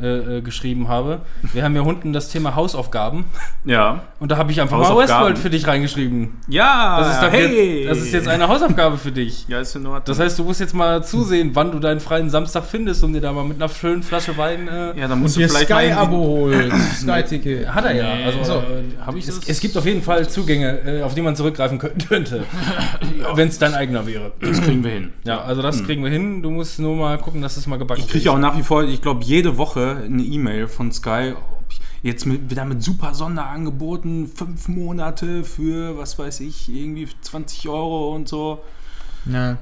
äh, äh, geschrieben habe. Wir haben ja unten das Thema Hausaufgaben Ja. und da habe ich einfach mal Hausaufgaben. Westworld für dich reingeschrieben. Ja, Das ist, doch hey. jetzt, das ist jetzt eine Hausaufgabe für dich. Ja, ist in Ordnung. Das heißt, du musst jetzt mal zusehen, wann du deinen freien Samstag findest, um dir da mal mit einer schönen Flasche Wein. Äh, ja, dann Und musst du dir vielleicht mal Sky-Abo irgendwie- holt. Sky-Ticket. hat er ja. Also, So. äh, Hab ich es, das? es gibt auf jeden Fall Zugänge, äh, auf die man zurückgreifen kö- könnte, wenn es dein eigener wäre. Das kriegen wir hin. Ja, also das kriegen wir hin. Du musst nur mal gucken, dass es mal gebacken Ich kriege auch nach wie vor, ich glaube, jede Woche eine E-Mail von Sky, ob ich jetzt mit, wieder mit super Sonderangeboten, fünf Monate für, was weiß ich, irgendwie 20 Euro und so. Ja.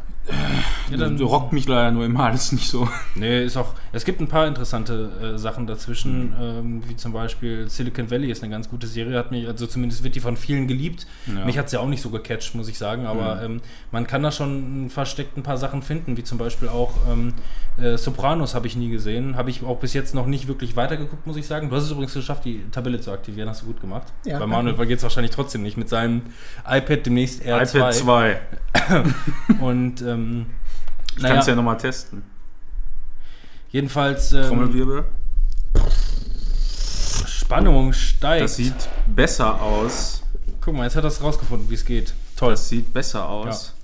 Ja, dann- das rockt mich leider nur immer alles nicht so. Nee, ist auch. Es gibt ein paar interessante äh, Sachen dazwischen, ähm, wie zum Beispiel Silicon Valley ist eine ganz gute Serie, hat mich, also zumindest wird die von vielen geliebt. Ja. Mich hat sie ja auch nicht so gecatcht, muss ich sagen, aber ähm, man kann da schon versteckt ein paar Sachen finden, wie zum Beispiel auch ähm, äh, Sopranos habe ich nie gesehen, habe ich auch bis jetzt noch nicht wirklich weitergeguckt, muss ich sagen. Du hast es übrigens geschafft, die Tabelle zu aktivieren, hast du gut gemacht. Ja, Bei Manuel geht es wahrscheinlich trotzdem nicht mit seinem iPad demnächst R2. iPad 2. Und ähm, Ich naja, kann es ja nochmal testen. jedenfalls ähm, Trommelwirbel. Spannung steigt. Das sieht besser aus. Guck mal, jetzt hat er es rausgefunden, wie es geht. Toll. Das sieht besser aus.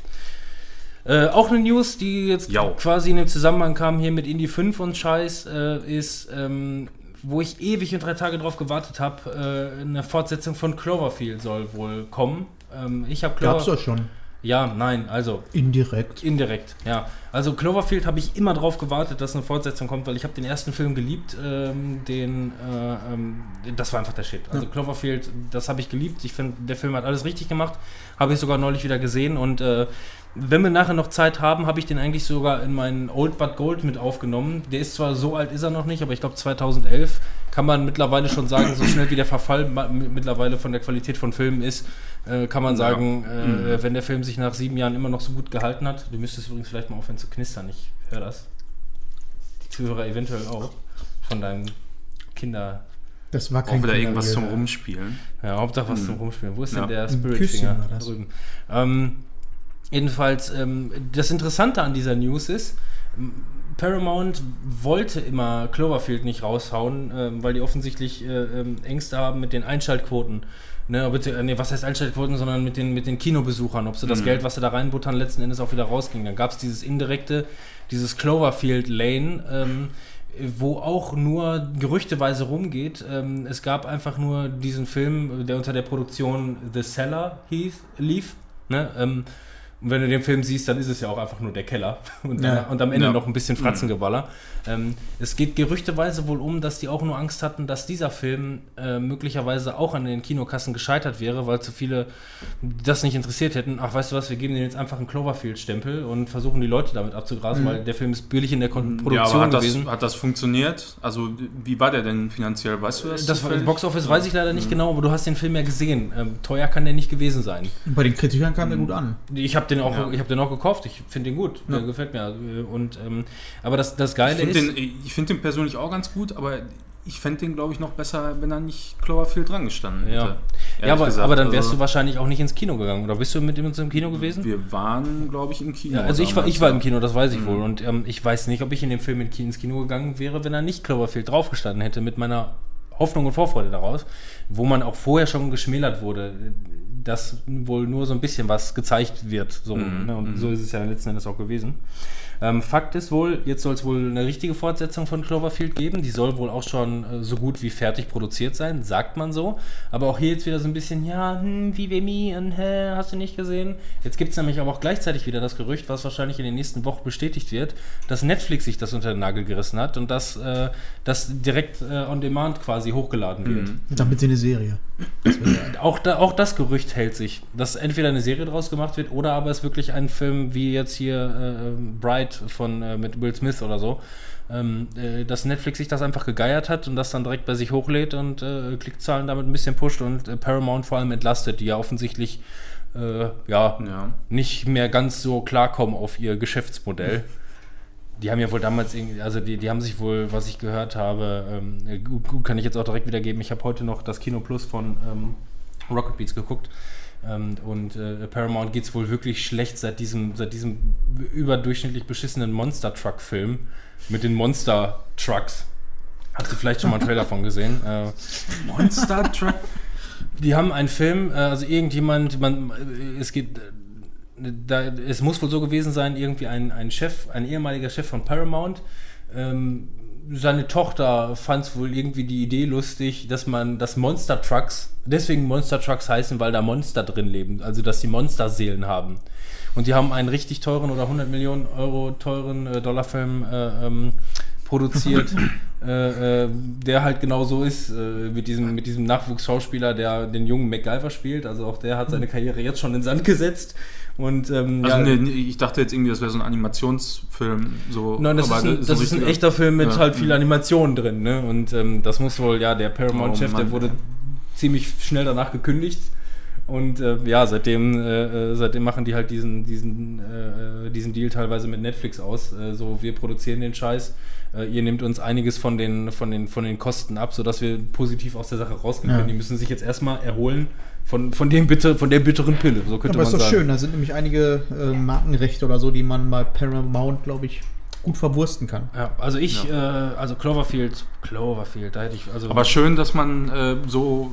Äh, auch eine News, die jetzt Jau. quasi in dem Zusammenhang kam hier mit Indie 5 und Scheiß, äh, ist, ähm, wo ich ewig und drei Tage drauf gewartet habe, äh, eine Fortsetzung von Cloverfield soll wohl kommen. Ähm, ich habe Gab's Clover... doch schon. Ja, nein, also Indirekt. Indirekt, ja. Also Cloverfield habe ich immer drauf gewartet, dass eine Fortsetzung kommt, weil ich habe den ersten Film geliebt, ähm, den, äh, ähm, das war einfach der Shit. Also Cloverfield, das habe ich geliebt. Ich finde, der Film hat alles richtig gemacht. Habe ich sogar neulich wieder gesehen und äh, wenn wir nachher noch Zeit haben, habe ich den eigentlich sogar in meinen Old But Gold mit aufgenommen. Der ist zwar so alt ist er noch nicht, aber ich glaube 2011 kann man mittlerweile schon sagen, so schnell wie der Verfall mittlerweile von der Qualität von Filmen ist, äh, kann man sagen, äh, wenn der Film sich nach sieben Jahren immer noch so gut gehalten hat. Du müsstest übrigens vielleicht mal aufhören zu knistern, ich höre das. Die Zuhörer eventuell auch. Von deinem Kinder. Das war Auch kein wieder irgendwas zum. Rumspielen. Ja, Hauptsache was zum Rumspielen. Wo ist Ja. denn der Ein Spirit Küsschen Finger? war das. Drüben. Ähm, jedenfalls, ähm, das Interessante an dieser News ist, Paramount wollte immer Cloverfield nicht raushauen, ähm, weil die offensichtlich äh, ähm, Ängste haben mit den Einschaltquoten. Ne, nee, was heißt Einschaltquoten, sondern mit den, mit den Kinobesuchern, ob sie das Mhm. Geld, was sie da reinbuttern, letzten Endes auch wieder rausging. Dann gab es dieses indirekte, dieses Cloverfield Lane, ähm, wo auch nur gerüchteweise rumgeht. Ähm, es gab einfach nur diesen Film, der unter der Produktion The Cellar hieß, lief. Ne? Ähm, und wenn du den Film siehst, dann ist es ja auch einfach nur der Keller und, Ja. dann, und am Ende Ja. noch ein bisschen Fratzengeballer. Ähm, es geht gerüchteweise wohl um, dass die auch nur Angst hatten, dass dieser Film äh, möglicherweise auch an den Kinokassen gescheitert wäre, weil zu viele das nicht interessiert hätten. Ach, weißt du was, wir geben denen jetzt einfach einen Cloverfield-Stempel und versuchen die Leute damit abzugrasen, weil der Film ist billig in der Kon Mhm. Ja, Produktion aber hat das, gewesen. hat das funktioniert? Also, wie war der denn finanziell? Weißt du das? Das war, zufällig? Box Office weiß ich leider nicht genau, aber du hast den Film ja gesehen. Ähm, teuer kann der nicht gewesen sein. Bei den Kritikern kam der gut an. Ich habe den auch, Ja. ich habe den auch gekauft. Ich finde den gut. Der Ja. gefällt mir. Und ähm, aber das, das Geile Ich ist, finde den, ich find den persönlich auch ganz gut, aber ich fände den, glaube ich, noch besser, wenn er nicht Cloverfield dran gestanden hätte. ja, ja aber, gesagt. aber dann wärst Also, du wahrscheinlich auch nicht ins Kino gegangen. Oder bist du mit uns im Kino gewesen? Wir waren, glaube ich, im Kino. Ja, also ich war, ich war im Kino, das weiß ich Mhm. wohl. Und ähm, ich weiß nicht, ob ich in dem Film ins Kino gegangen wäre, wenn er nicht Cloverfield draufgestanden hätte mit meiner Hoffnung und Vorfreude daraus, wo man auch vorher schon geschmälert wurde, dass wohl nur so ein bisschen was gezeigt wird. So, Mhm, ne? Und mhm. so ist es ja letzten Endes auch gewesen. Ähm, Fakt ist wohl, jetzt soll es wohl eine richtige Fortsetzung von Cloverfield geben. Die soll wohl auch schon äh, so gut wie fertig produziert sein, sagt man so. Aber auch hier jetzt wieder so ein bisschen, ja, hm, wie hä, hast du nicht gesehen? Jetzt gibt es nämlich aber auch gleichzeitig wieder das Gerücht, was wahrscheinlich in den nächsten Wochen bestätigt wird, dass Netflix sich das unter den Nagel gerissen hat und dass äh, das direkt äh, on demand quasi hochgeladen wird. Mhm. Damit sie eine Serie. Auch, da, auch das Gerücht hält sich, dass entweder eine Serie draus gemacht wird oder aber es wirklich ein Film wie jetzt hier äh, Bright von äh, mit Will Smith oder so, ähm, äh, dass Netflix sich das einfach gegeiert hat und das dann direkt bei sich hochlädt und äh, Klickzahlen damit ein bisschen pusht und äh, Paramount vor allem entlastet, die ja offensichtlich äh, ja, Ja. nicht mehr ganz so klarkommen auf ihr Geschäftsmodell. Die haben ja wohl damals irgendwie, also die, die haben sich wohl, was ich gehört habe, ähm, gut, gut kann ich jetzt auch direkt wiedergeben. Ich habe heute noch das Kino Plus von ähm, Rocket Beats geguckt. Ähm, und äh, Paramount geht es wohl wirklich schlecht seit diesem, seit diesem überdurchschnittlich beschissenen Monster Truck Film mit den Monster Trucks. Habt ihr vielleicht schon mal einen Trailer von gesehen? Äh, Monster Truck. die haben einen Film, äh, also irgendjemand, man, es geht, äh, da, es muss wohl so gewesen sein, irgendwie ein, ein Chef, ein ehemaliger Chef von Paramount, ähm, seine Tochter fand es wohl irgendwie die Idee lustig, dass man das Monster Trucks, deswegen Monster Trucks heißen, weil da Monster drin leben, also dass die Monsterseelen haben. Und die haben einen richtig teuren oder 100 Millionen Euro teuren äh, Dollarfilm äh, ähm, produziert, äh, äh, der halt genau so ist, äh, mit diesem, mit diesem Nachwuchsschauspieler, der den jungen MacGyver spielt. Also auch der hat seine Karriere jetzt schon in den Sand gesetzt. Und ähm, Also ja, nee, nee, ich dachte jetzt irgendwie, das wäre so ein Animationsfilm. So, Nein, das, aber ist ein, das ist ein echter Film mit Ja. halt viel Animation drin, ne? Und ähm, das muss wohl, ja, der Paramount-Chef, Oh, der wurde ziemlich schnell danach gekündigt. Und äh, ja, seitdem, äh, äh, seitdem machen die halt diesen, diesen, äh, äh, diesen Deal teilweise mit Netflix aus. Äh, so, wir produzieren den Scheiß, äh, ihr nehmt uns einiges von den, von, den, von den Kosten ab, sodass wir positiv aus der Sache rausgehen Ja. können. Die müssen sich jetzt erstmal erholen von, von, dem bitter, von der bitteren Pille, so könnte Aber ist man doch sagen. schön, da sind nämlich einige äh, Markenrechte oder so, die man bei Paramount, glaube ich, gut verwursten kann. Ja, also ich, äh, also Cloverfield, Cloverfield, da hätte ich, also Aber schön, dass man äh, so,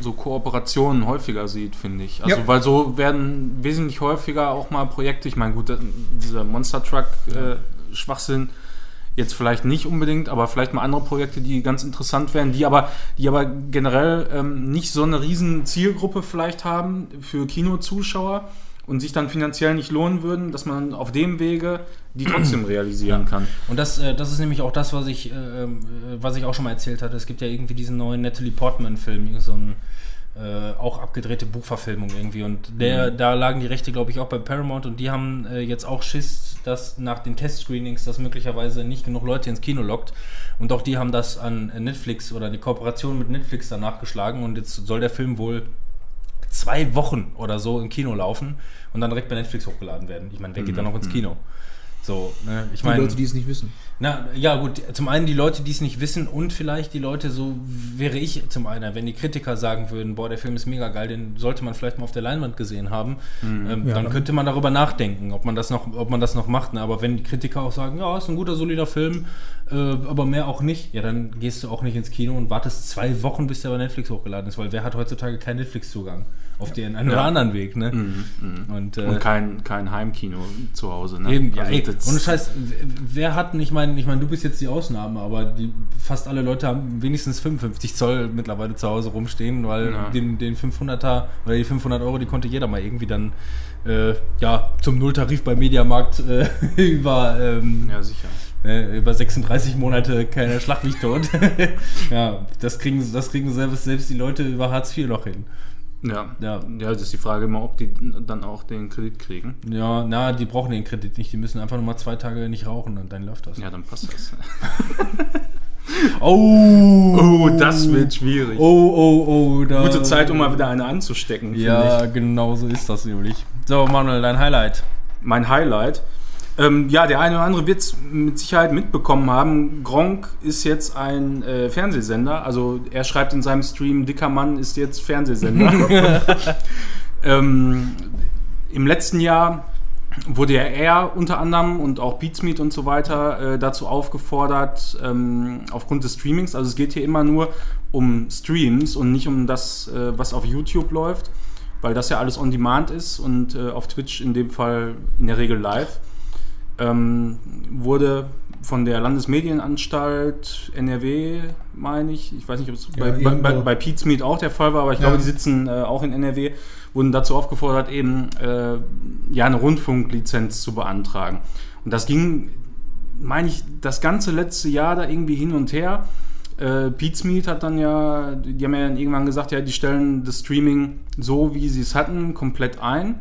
so Kooperationen häufiger sieht, finde ich. Also, Ja. weil so werden wesentlich häufiger auch mal Projekte, ich meine, gut, äh, dieser Monster Truck äh, Schwachsinn jetzt vielleicht nicht unbedingt, aber vielleicht mal andere Projekte, die ganz interessant wären, die aber, die aber generell ähm, nicht so eine riesen Zielgruppe vielleicht haben für Kinozuschauer und sich dann finanziell nicht lohnen würden, dass man auf dem Wege die trotzdem realisieren kann. Und das, äh, das ist nämlich auch das, was ich, äh, ähm, äh, was ich auch schon mal erzählt hatte. Es gibt ja irgendwie diesen neuen Natalie Portman-Film, so ein äh, auch abgedrehte Buchverfilmung irgendwie. Und der, da lagen die Rechte, glaube ich, auch bei Paramount und die haben äh, jetzt auch Schiss, dass nach den Testscreenings das möglicherweise nicht genug Leute ins Kino lockt. Und auch die haben das an Netflix oder die Kooperation mit Netflix danach geschlagen und jetzt soll der Film wohl zwei Wochen oder so im Kino laufen und dann direkt bei Netflix hochgeladen werden. Ich meine, wer geht da noch ins Kino? So, ne? Ich Die meine, Leute, die es nicht wissen. na, ja, gut, zum einen die Leute, die es nicht wissen und vielleicht die Leute, so wäre ich zum einen, wenn die Kritiker sagen würden, boah, der Film ist mega geil, den sollte man vielleicht mal auf der Leinwand gesehen haben, ähm, Ja, dann dann- könnte man darüber nachdenken, ob man das noch, ob man das noch macht. Ne? Aber wenn die Kritiker auch sagen, ja, ist ein guter, solider Film, äh, aber mehr auch nicht, ja, dann gehst du auch nicht ins Kino und wartest zwei Wochen, bis der bei Netflix hochgeladen ist, weil wer hat heutzutage keinen Netflix-Zugang? Auf den einen oder anderen Weg, ne? Mhm, Und, äh, Und kein, kein Heimkino zu Hause. Ne? Eben, ja, Also ey, das- ohne Scheiß, wer hat, ich meine, ich meine, du bist jetzt die Ausnahme, aber die, fast alle Leute haben wenigstens 55 Zoll mittlerweile zu Hause rumstehen, weil Ja. den, den 500er oder die 500 Euro, die konnte jeder mal irgendwie dann, äh, ja, zum Nulltarif bei Mediamarkt äh, über, ähm, Ja, sicher. äh, über 36 Monate keine Schlag mich tot. ja, das kriegen, das kriegen selbst, selbst die Leute über Hartz IV noch hin. Ja. Ja. ja, das ist die Frage immer, ob die dann auch den Kredit kriegen. Ja, na, die brauchen den Kredit nicht, die müssen einfach nur mal zwei Tage nicht rauchen und dann läuft das. Ja, dann passt das. Oh, Oh, das wird schwierig. Oh, oh, oh. Da Gute Zeit, um mal wieder eine anzustecken, Ja, genau so ist das nämlich. So, Manuel, dein Highlight. mein Highlight. Ähm, ja, der eine oder andere wird es mit Sicherheit mitbekommen haben. Gronk ist jetzt ein äh, Fernsehsender. Also er schreibt in seinem Stream, dicker Mann ist jetzt Fernsehsender. ähm, Im letzten Jahr wurde ja er unter anderem und auch Beatsmeet und so weiter äh, dazu aufgefordert, ähm, aufgrund des Streamings, also es geht hier immer nur um Streams und nicht um das, äh, was auf YouTube läuft, weil das ja alles on demand ist und äh, auf Twitch in dem Fall in der Regel live, ähm, wurde von der Landesmedienanstalt NRW, meine ich, ich weiß nicht, ob es Ja, bei, bei, bei, bei auch der Fall war, aber ich Ja. glaube, die sitzen äh, auch in NRW, wurden dazu aufgefordert, eben äh, ja eine Rundfunklizenz zu beantragen. Und das ging, meine ich, das ganze letzte Jahr da irgendwie hin und her. Äh, Pete's hat dann ja, die haben ja irgendwann gesagt, ja, die stellen das Streaming so, wie sie es hatten, komplett ein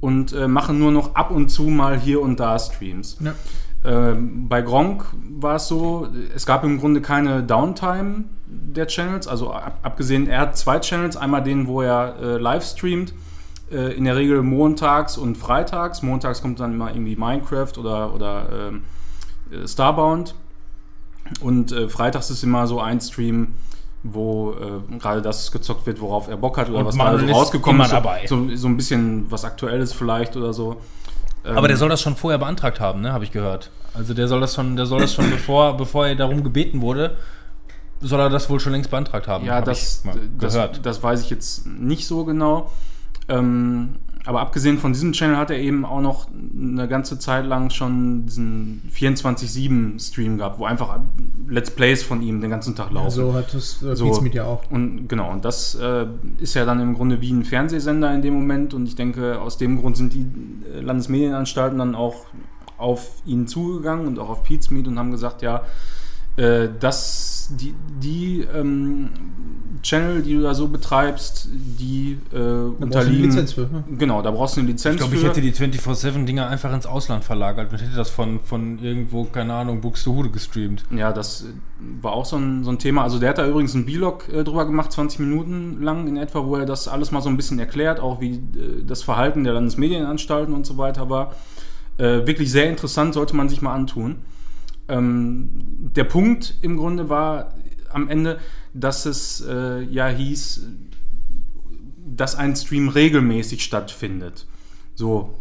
und äh, machen nur noch ab und zu mal hier und da Streams. Ja. Ähm, bei Gronk war es so, es gab im Grunde keine Downtime der Channels, also ab, abgesehen, er hat zwei Channels, einmal den, wo er äh, live streamt, äh, in der Regel montags und freitags. Montags kommt dann immer irgendwie Minecraft oder, oder ähm, äh, Starbound. Und äh, freitags ist immer so ein Stream, wo äh, gerade das gezockt wird, worauf er Bock hat oder Und was gerade so rausgekommen ist. dabei. So, so ein bisschen was Aktuelles vielleicht oder so. Ähm, Aber der soll das schon vorher beantragt haben, ne? Habe ich gehört. Also der soll das schon, der soll das schon, bevor, bevor er darum gebeten wurde, soll er das wohl schon längst beantragt haben. Ja, hab das, ich mal das, gehört. das weiß ich jetzt nicht so genau. Ähm, aber abgesehen von diesem Channel hat er eben auch noch eine ganze Zeit lang schon diesen 24-7-Stream gehabt, wo einfach Let's Plays von ihm den ganzen Tag laufen. So hat das äh, So. Beats Media auch. Und genau, und das äh, ist ja dann im Grunde wie ein Fernsehsender in dem Moment. Und ich denke, aus dem Grund sind die äh, Landesmedienanstalten dann auch auf ihn zugegangen und auch auf Pete's Meet und haben gesagt, ja, äh, dass die, die ähm, Channel, die du da so betreibst, die äh, Da brauchst du eine unterliegen. Lizenz für. Ne? Genau, da brauchst du eine Lizenz Ich glaube, ich hätte die 24-7-Dinger einfach ins Ausland verlagert und hätte das von, von irgendwo, keine Ahnung, Buxtehude gestreamt. Ja, das äh, war auch so ein, so ein Thema. Also der hat da übrigens einen Vlog äh, drüber gemacht, 20 Minuten lang in etwa, wo er das alles mal so ein bisschen erklärt, auch wie äh, das Verhalten der Landesmedienanstalten und so weiter war. Äh, wirklich sehr interessant, sollte man sich mal antun. Ähm, der Punkt im Grunde war am Ende, dass es äh, ja hieß, dass ein Stream regelmäßig stattfindet. So,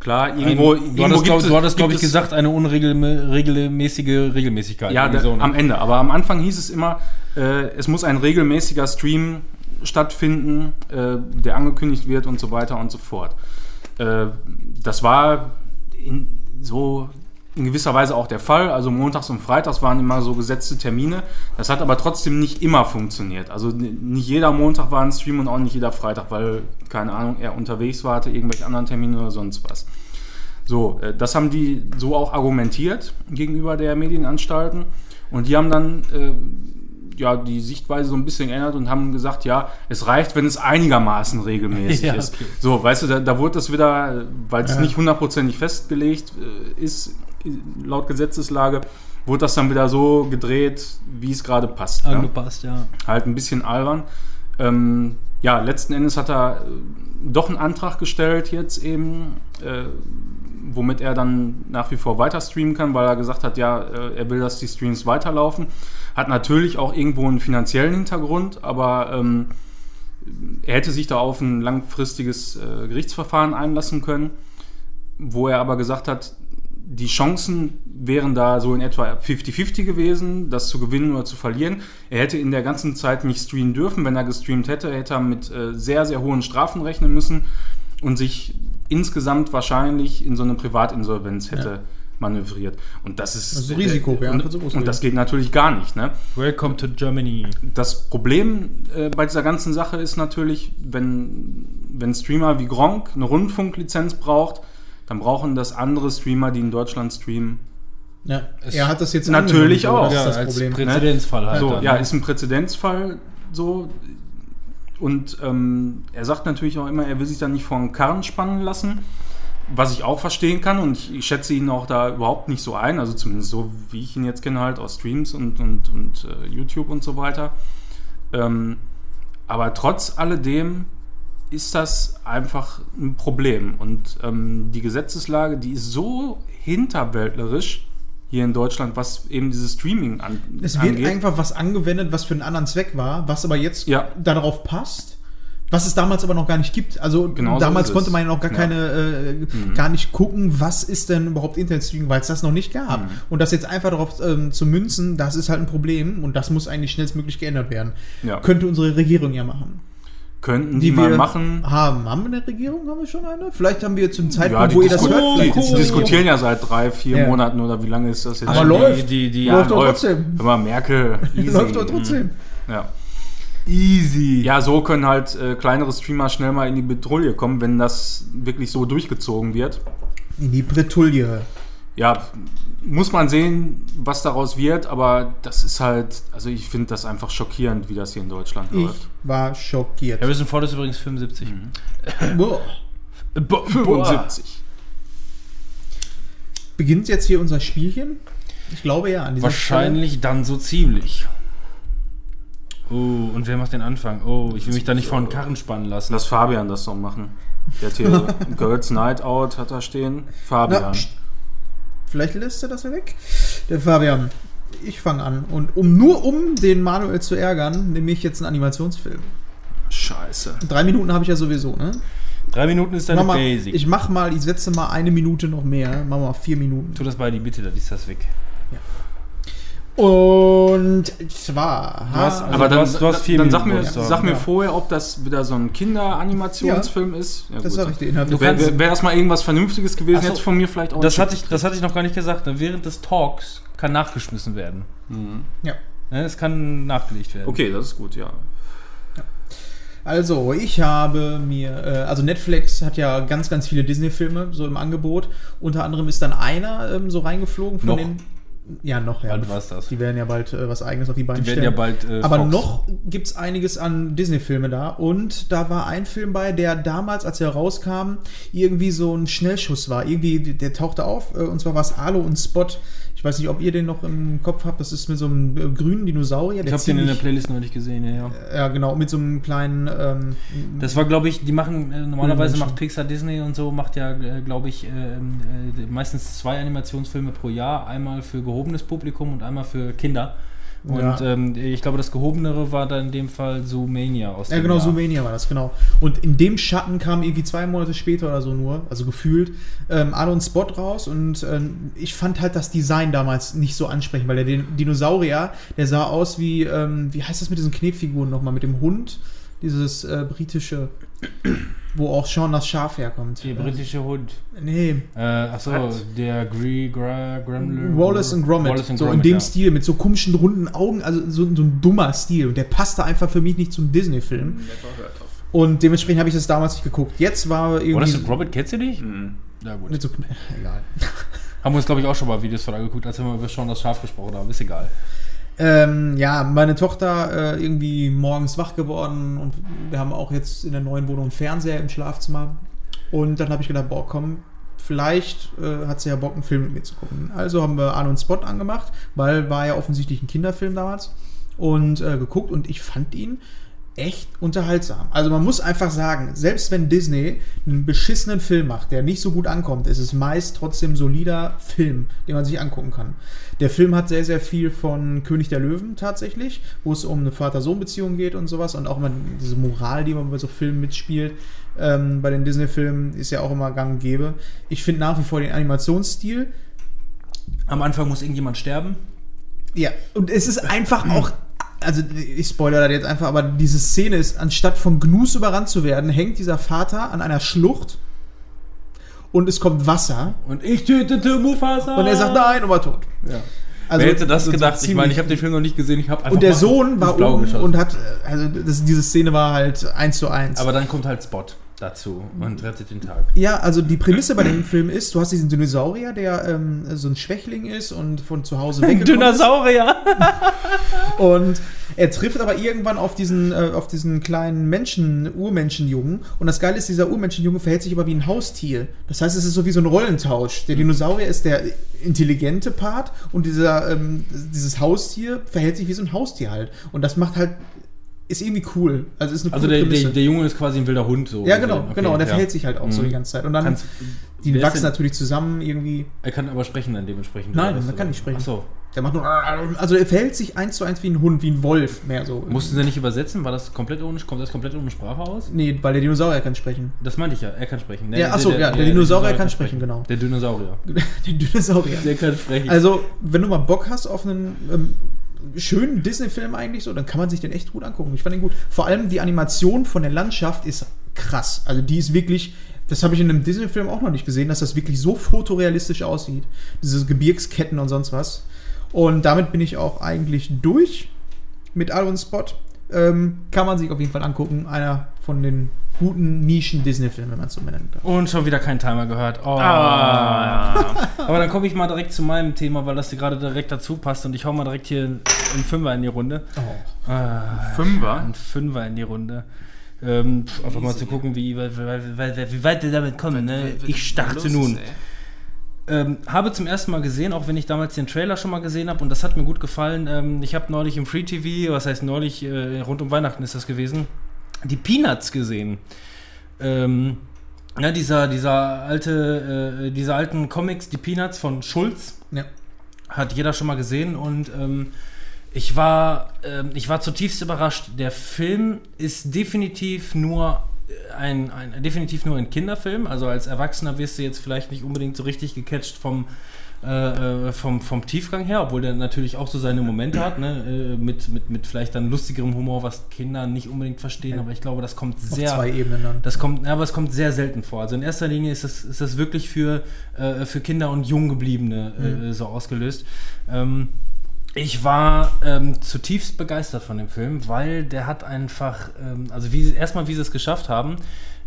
klar, irgendwo, Ein, du irgendwo hattest, glaub, glaube gibt ich, es- gesagt, eine unregelmäßige Regelmäßigkeit. ja, da, am Ende. Aber am Anfang hieß es immer, äh, es muss ein regelmäßiger Stream stattfinden, äh, der angekündigt wird und so weiter und so fort. Äh, das war in, so in gewisser Weise auch der Fall. Also montags und freitags waren immer so gesetzte Termine. Das hat aber trotzdem nicht immer funktioniert. Also nicht jeder Montag war ein Stream und auch nicht jeder Freitag, weil, keine Ahnung, er unterwegs war, hatte irgendwelche anderen Termine oder sonst was. So, äh, das haben die so auch argumentiert gegenüber der Medienanstalten. Und die haben dann äh, ja die Sichtweise so ein bisschen geändert und haben gesagt, ja, es reicht, wenn es einigermaßen regelmäßig Ja, ist. okay. So, weißt du, da, da wurde das wieder, äh, weil es Ja. nicht hundertprozentig festgelegt äh, ist, laut Gesetzeslage, wurde das dann wieder so gedreht, wie es gerade passt. Angepasst, ja. halt ein bisschen albern. Ähm, ja, letzten Endes hat er äh, doch einen Antrag gestellt jetzt eben, äh, womit er dann nach wie vor weiter streamen kann, weil er gesagt hat, ja, äh, er will, dass die Streams weiterlaufen. Hat natürlich auch irgendwo einen finanziellen Hintergrund, aber ähm, er hätte sich da auf ein langfristiges äh, Gerichtsverfahren einlassen können, wo er aber gesagt hat, die Chancen wären da so in etwa 50-50 gewesen, das zu gewinnen oder zu verlieren. Er hätte in der ganzen Zeit nicht streamen dürfen. Wenn er gestreamt hätte, hätte er mit äh, sehr, sehr hohen Strafen rechnen müssen und sich insgesamt wahrscheinlich in so eine Privatinsolvenz hätte Ja. manövriert. Und das ist Also Risiko, wäre und, einfach so groß und das geht natürlich gar nicht. Ne? Welcome to Germany. Das Problem äh, bei dieser ganzen Sache ist natürlich, wenn, wenn Streamer wie Gronk eine Rundfunklizenz braucht, dann brauchen das andere Streamer, die in Deutschland streamen. Ja. Er hat das jetzt Natürlich auch. Das ist Ja, das als Problem. Präzedenzfall halt. so, dann, ja, ne? ist ein Präzedenzfall so. Und ähm, er sagt natürlich auch immer, er will sich da nicht vor den Karren spannen lassen. Was ich auch verstehen kann und ich, ich schätze ihn auch da überhaupt nicht so ein, also zumindest so wie ich ihn jetzt kenne, halt aus Streams und, und, und äh, YouTube und so weiter. Ähm, aber trotz alledem ist das einfach ein Problem. Und ähm, die Gesetzeslage, die ist so hinterwäldlerisch hier in Deutschland, was eben dieses Streaming an, Es wird angeht. einfach was angewendet, was für einen anderen Zweck war, was aber jetzt Ja. darauf passt. Was es damals aber noch gar nicht gibt. Also Genau so damals konnte man ja noch gar Ja. keine, äh, gar nicht gucken, was ist denn überhaupt Internetstreaming, weil es das noch nicht gab. Mhm. Und das jetzt einfach darauf ähm, zu münzen, das ist halt ein Problem und das muss eigentlich schnellstmöglich geändert werden. Ja. Könnte unsere Regierung ja machen. Könnten die, mal machen. haben. Haben wir eine Regierung? Haben wir schon eine? Vielleicht haben wir zum Ja, Zeitpunkt, die, wo ihr das hört, die, ist die es- diskutieren ja seit drei, vier Ja. Monaten oder wie lange ist das jetzt? Aber schon? läuft. Die, die, Läuft doch läuft. trotzdem. Mal, Merkel, easy. Läuft doch trotzdem. Ja. Easy. ja, so können halt äh, kleinere Streamer schnell mal in die Petrouille kommen, wenn das wirklich so durchgezogen wird. In die Bretouille. Ja, muss man sehen, was daraus wird, aber das ist halt, also ich finde das einfach schockierend, wie das hier in Deutschland Ich läuft. war schockiert. Harrison Ford ist übrigens 75. Boah. Bo- 75. Beginnt jetzt hier unser Spielchen? Ich glaube ja. An dieser Wahrscheinlich dann so ziemlich. Oh, und wer macht den Anfang? Oh, ich will mich da nicht vor den Karren spannen lassen. Lass Fabian das doch machen. Der hat hier Girls Night Out hat da stehen. Fabian. Na. Vielleicht lässt er das ja weg. Der Fabian, ich fange an. Und um nur um den Manuel zu ärgern, nehme ich jetzt einen Animationsfilm. Scheiße. Drei Minuten habe ich ja sowieso, ne? Drei Minuten ist deine mal, Basic. ich mach mal, ich setze mal eine Minute noch mehr. Machen wir mal vier Minuten. tu das bei die bitte, dann ist das weg. Und zwar. ha- also Aber du dann, hast- du hast vier dann sag mir, sag mir Ja. vorher, ob das wieder so ein Kinderanimationsfilm ist. Ja, das gut. sag ich dir innerhalb Du des- kannst- Wäre wär erstmal irgendwas Vernünftiges gewesen, so. jetzt von mir vielleicht auch Das hatte, ich, das hatte ich noch gar nicht gesagt. ne? Während des Talks kann nachgeschmissen werden. Mhm. Ja. Ne, Es kann nachgelegt werden. Okay, das ist gut, ja. Also, ich habe mir, äh, also Netflix hat ja ganz, ganz viele Disney-Filme so im Angebot. Unter anderem ist dann einer ähm, so reingeflogen von Noch? den. Ja, noch, ja. Wann war's das? Die werden ja bald äh, was Eigenes auf die Beine Die werden stellen. ja bald. Äh, Aber Fox. noch gibt es einiges an Disney-Filme da. Und da war ein Film bei, der damals, als er rauskam, irgendwie so ein Schnellschuss war. Irgendwie, der tauchte auf. äh, Und zwar war es Alo und Spot. Ich weiß nicht, ob ihr den noch im Kopf habt. Das ist mit so einem äh, grünen Dinosaurier. Ich habe den in der Playlist neulich gesehen, ja, ja. Ja, genau, mit so einem kleinen. Ähm, Das war, glaube ich, die machen, äh, normalerweise macht Pixar Disney und so, macht ja, äh, glaube ich, äh, äh, meistens zwei Animationsfilme pro Jahr. Einmal für gehobenes Publikum und einmal für Kinder. Und Ja. ähm, ich glaube, das gehobenere war dann in dem Fall Zoomania aus Ja, genau, Jahr. Zoomania war das, genau. Und in dem Schatten kam irgendwie zwei Monate später oder so nur, also gefühlt, ähm, und Spot raus. Und ähm, ich fand halt das Design damals nicht so ansprechend, weil der Din- Dinosaurier, der sah aus wie, ähm, wie heißt das mit diesen Knetfiguren nochmal, mit dem Hund? Dieses äh, britische, wo auch Sean das Schaf herkommt. Der britische Hund. Nee, Äh, achso, der Gree, Gra, Gremlin. Wallace und Gromit. Wallace und so in Gromit, dem ja. Stil, mit so komischen runden Augen, also so, so ein dummer Stil. Und der passte einfach für mich nicht zum Disney-Film. Und dementsprechend habe ich das damals nicht geguckt. Jetzt war irgendwie. Wallace und Gromit, kennst du dich? Mhm. Ja, gut. Nicht so, egal. Haben wir uns, glaube ich, auch schon mal Videos von angeguckt, als wir mal über Sean das Schaf gesprochen haben. Ist egal. Ähm, ja, meine Tochter äh, irgendwie morgens wach geworden und wir haben auch jetzt in der neuen Wohnung einen Fernseher im Schlafzimmer. Und dann habe ich gedacht, boah, komm, vielleicht äh, hat sie ja Bock, einen Film mit mir zu gucken. Also haben wir Arno und Spot angemacht, weil war ja offensichtlich ein Kinderfilm damals. Und äh, geguckt und ich fand ihn echt unterhaltsam. Also man muss einfach sagen, selbst wenn Disney einen beschissenen Film macht, der nicht so gut ankommt, ist es meist trotzdem solider Film, den man sich angucken kann. Der Film hat sehr, sehr viel von König der Löwen tatsächlich, wo es um eine Vater-Sohn-Beziehung geht und sowas und auch mal diese Moral, die man bei so Filmen mitspielt. Ähm, bei den Disney-Filmen ist ja auch immer gang und gäbe. Ich finde nach wie vor den Animationsstil Am Anfang muss irgendjemand sterben. ja, und es ist einfach auch, also ich spoilere das jetzt einfach, aber diese Szene ist, anstatt von Gnus überrannt zu werden, hängt dieser Vater an einer Schlucht und es kommt Wasser Und ich tötete Mufasa. und er sagt nein und war tot. Ja. Also, Wer hätte das so gedacht? Ich meine, ich habe den Film noch nicht gesehen. Ich habe einfach Und der Sohn war oben geschossen. und hat, äh, also das, diese Szene war halt eins zu eins. Aber dann kommt halt Spot dazu und rettet den Tag. Ja, also die Prämisse bei dem Film ist, du hast diesen Dinosaurier, der ähm, so ein Schwächling ist und von zu Hause weggekommen ist. Dinosaurier! Und er trifft aber irgendwann auf diesen, äh, auf diesen kleinen Menschen, Urmenschenjungen. Und das Geile ist, dieser Urmenschenjunge verhält sich aber wie ein Haustier. Das heißt, es ist so wie so ein Rollentausch. Der Dinosaurier ist der intelligente Part und dieser, ähm, dieses Haustier verhält sich wie so ein Haustier halt. Und das macht halt, ist irgendwie cool. Also ist eine Also der, der, der Junge ist quasi ein wilder Hund. So ja, genau, gesehen. genau. Und der ja. verhält sich halt auch so Mhm. die ganze Zeit. Und dann, Kannst, die wachsen natürlich zusammen irgendwie. Er kann aber sprechen dann dementsprechend. Nein, man kann nicht sprechen. Achso. Der macht nur, also er verhält sich eins zu eins wie ein Hund, wie ein Wolf mehr so. Mussten sie nicht übersetzen? War das komplett ohne, kommt das komplett ohne Sprache aus? Nee, weil der Dinosaurier kann sprechen. Das meinte ich ja, er kann sprechen. Ja, ach so, ja, der Dinosaurier kann sprechen, genau. Der Dinosaurier. Der Dinosaurier. Der kann sprechen. Also, wenn du mal Bock hast auf einen ähm, schönen Disney-Film eigentlich so, dann kann man sich den echt gut angucken. Ich fand den gut. Vor allem die Animation von der Landschaft ist krass. Also die ist wirklich, das habe ich in einem Disney-Film auch noch nicht gesehen, dass das wirklich so fotorealistisch aussieht. Diese Gebirgsketten und sonst was. Und damit bin ich auch eigentlich durch mit Al und Spot. Ähm, kann man sich auf jeden Fall angucken. Einer von den guten Nischen-Disney-Filmen, wenn man es so nennen darf. Und schon wieder kein Timer gehört. Oh. Ah. Aber dann komme ich mal direkt zu meinem Thema, weil das dir gerade direkt dazu passt. Und ich hau mal direkt hier einen Fünfer in die Runde. Oh. Ah, Fünfer? Ein Fünfer in die Runde. Ähm, pf, einfach mal zu gucken, wie, wie, wie, wie weit wir damit kommen. Ne? Ich starte nun. Ähm, habe zum ersten Mal gesehen, auch wenn ich damals den Trailer schon mal gesehen habe und das hat mir gut gefallen. Ähm, ich habe neulich im Free TV, was heißt neulich, äh, rund um Weihnachten ist das gewesen, die Peanuts gesehen. Ähm, Ja, dieser, dieser alte, äh, diese alten Comics, die Peanuts von Schulz, Ja. hat jeder schon mal gesehen und ähm, ich war, ähm, ich war zutiefst überrascht. Der Film ist definitiv nur äh, ein, ein definitiv nur ein Kinderfilm. Also als Erwachsener wirst du jetzt vielleicht nicht unbedingt so richtig gecatcht vom äh, äh, vom, vom Tiefgang her, obwohl der natürlich auch so seine Momente hat, ne? äh, mit, mit, mit vielleicht dann lustigerem Humor, was Kinder nicht unbedingt verstehen, aber ich glaube, das kommt Auf sehr, zwei Ebenen dann. das kommt, ja, aber es kommt sehr selten vor. Also in erster Linie ist das, ist das wirklich für, äh, für Kinder und Junggebliebene äh, so ausgelöst. Ähm, ich war ähm, zutiefst begeistert von dem Film, weil der hat einfach, ähm, also wie, erstmal wie sie es geschafft haben,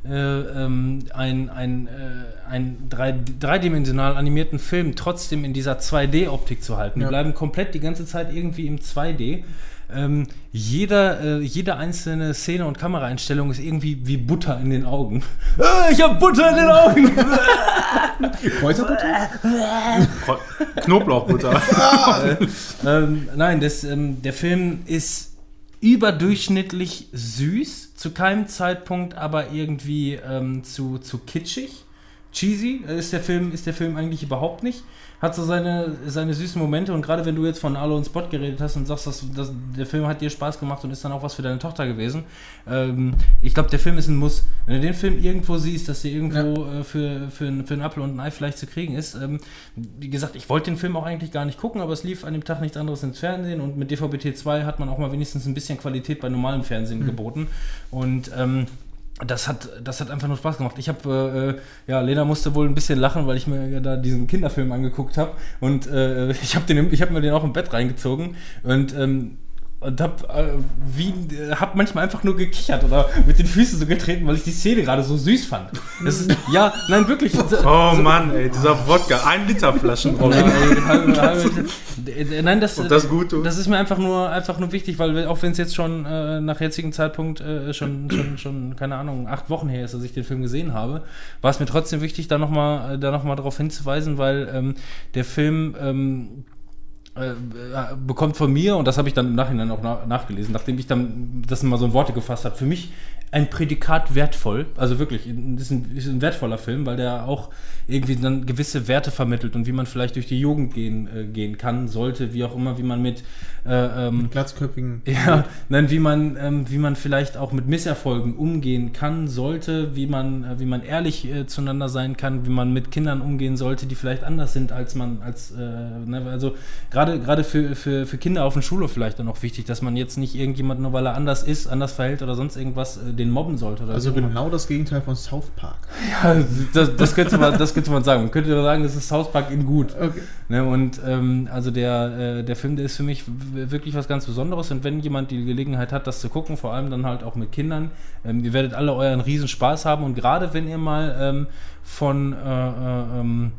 äh, ähm, ein, ein, äh, ein drei, dreidimensional animierten Film trotzdem in dieser 2D-Optik zu halten. Die Ja. bleiben komplett die ganze Zeit irgendwie im 2D. Ähm, jeder, äh, jede einzelne Szene und Kameraeinstellung ist irgendwie wie Butter in den Augen. Äh, ich hab Butter in den Augen! Kräuterbutter? Knoblauchbutter. ähm, nein, das, ähm, der Film ist überdurchschnittlich süß, zu keinem Zeitpunkt aber irgendwie ähm, zu, zu kitschig. Cheesy ist der Film, ist der Film eigentlich überhaupt nicht. Hat so seine, seine süßen Momente und gerade wenn du jetzt von Arlo und Spot geredet hast und sagst, dass, dass der Film hat dir Spaß gemacht und ist dann auch was für deine Tochter gewesen. Ähm, ich glaube, der Film ist ein Muss. Wenn du den Film irgendwo siehst, dass der irgendwo äh, für, für, ein, für einen Apfel und ein Ei vielleicht zu kriegen ist, ähm, wie gesagt, ich wollte den Film auch eigentlich gar nicht gucken, aber es lief an dem Tag nichts anderes ins Fernsehen und mit DVB-T 2 hat man auch mal wenigstens ein bisschen Qualität bei normalem Fernsehen geboten. Und ähm, das hat, das hat einfach nur Spaß gemacht. Ich habe, äh, ja, Lena musste wohl ein bisschen lachen, weil ich mir ja da diesen Kinderfilm angeguckt habe und äh, ich habe habe mir den auch im Bett reingezogen und ähm, und hab, äh, wie, äh, hab manchmal einfach nur gekichert oder mit den Füßen so getreten, weil ich die Szene gerade so süß fand. Das ist, ja, nein, wirklich. Oh Mann, ey, dieser Wodka. Ein Liter Flaschenrolle. Nein, äh, nein, das, das gut, das ist mir einfach nur, einfach nur wichtig, weil auch wenn es jetzt schon äh, nach jetzigem Zeitpunkt äh, schon, schon, schon, keine Ahnung, acht Wochen her ist, dass ich den Film gesehen habe, war es mir trotzdem wichtig, da nochmal da noch mal darauf hinzuweisen, weil ähm, der Film ähm, äh, äh, bekommt von mir, und das habe ich dann im Nachhinein auch na nachgelesen, nachdem ich dann das mal so in Worte gefasst habe, für mich ein Prädikat wertvoll. Also wirklich, das ist ein, ist ein wertvoller Film, weil der auch irgendwie dann gewisse Werte vermittelt und wie man vielleicht durch die Jugend gehen, äh, gehen kann, sollte, wie auch immer, wie man mit äh, ähm, Glatzköpfigen. ja, nein, wie man, ähm, wie man vielleicht auch mit Misserfolgen umgehen kann, sollte, wie man, äh, wie man ehrlich äh, zueinander sein kann, wie man mit Kindern umgehen sollte, die vielleicht anders sind als man, als, äh, ne, also gerade gerade für, für, für Kinder auf dem Schulhof vielleicht dann auch wichtig, dass man jetzt nicht irgendjemand nur weil er anders ist, anders verhält oder sonst irgendwas, äh, den mobben sollte oder Also so. genau das Gegenteil von South Park. Ja, das, das, könnte man, das könnte man sagen. Man könnte sagen, das ist South Park in gut. Okay. Ne, und ähm, also der, äh, der Film, der ist für mich wirklich was ganz Besonderes. Und wenn jemand die Gelegenheit hat, das zu gucken, vor allem dann halt auch mit Kindern, ähm, ihr werdet alle euren riesen Spaß haben. Und gerade wenn ihr mal ähm, von äh, äh, ähm,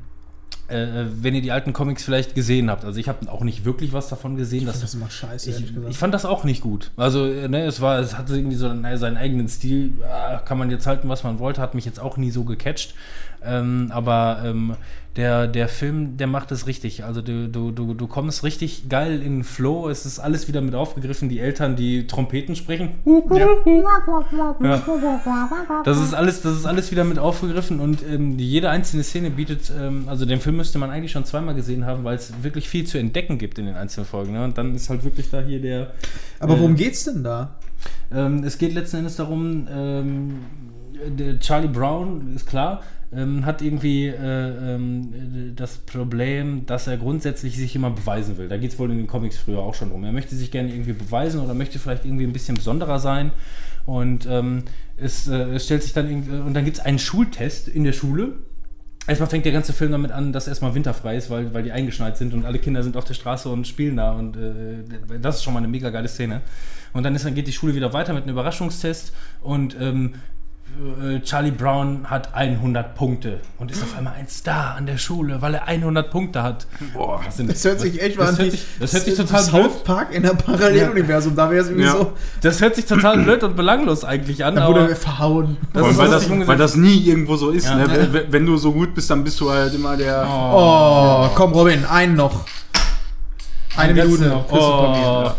äh, wenn ihr die alten Comics vielleicht gesehen habt. Also ich habe auch nicht wirklich was davon gesehen. Ich dass das immer scheiße, ich, ich fand das auch nicht gut. Also, äh, ne, es war, es hatte irgendwie so naja, seinen eigenen Stil. Ah, kann man jetzt halten, was man wollte, hat mich jetzt auch nie so gecatcht. Ähm, aber ähm, der, der Film, der macht es richtig. Also du, du, du, du kommst richtig geil in den Flow. Es ist alles wieder mit aufgegriffen. Die Eltern, die Trompeten sprechen. Ja. Das ist alles, das ist alles wieder mit aufgegriffen und ähm, jede einzelne Szene bietet, ähm, also den Film müsste man eigentlich schon zweimal gesehen haben, weil es wirklich viel zu entdecken gibt in den einzelnen Folgen. Ne? Und dann ist halt wirklich da hier der. Aber äh, worum geht's denn da? ähm, es geht letzten Endes darum, ähm, der Charlie Brown, ist klar, ähm, hat irgendwie äh, ähm, das Problem, dass er grundsätzlich sich immer beweisen will. Da geht es wohl in den Comics früher auch schon drum. Er möchte sich gerne irgendwie beweisen oder möchte vielleicht irgendwie ein bisschen besonderer sein. Und ähm, es, äh, es stellt sich dann irgendwie, und dann gibt es einen Schultest in der Schule. Erstmal fängt der ganze Film damit an, dass erstmal winterfrei ist, weil, weil die eingeschneit sind und alle Kinder sind auf der Straße und spielen da. Und äh, das ist schon mal eine mega geile Szene. Und dann, ist, dann geht die Schule wieder weiter mit einem Überraschungstest und ähm, äh, Charlie Brown hat 100 Punkte und ist auf einmal ein Star an der Schule, weil er 100 Punkte hat. Boah, sind- Das hört sich echt das mal an hört sich, das hört sich total South blöd. Park in der Paralleluniversum. Da wäre es irgendwie Ja. so, Das hört sich total blöd und belanglos eigentlich an, da aber wurde er verhauen. das weil, das, weil das nie irgendwo so ist. Ja. Ne? Wenn, wenn du so gut bist, dann bist du halt immer der. Oh, komm Robin, einen noch. Eine Minute. noch. Oh.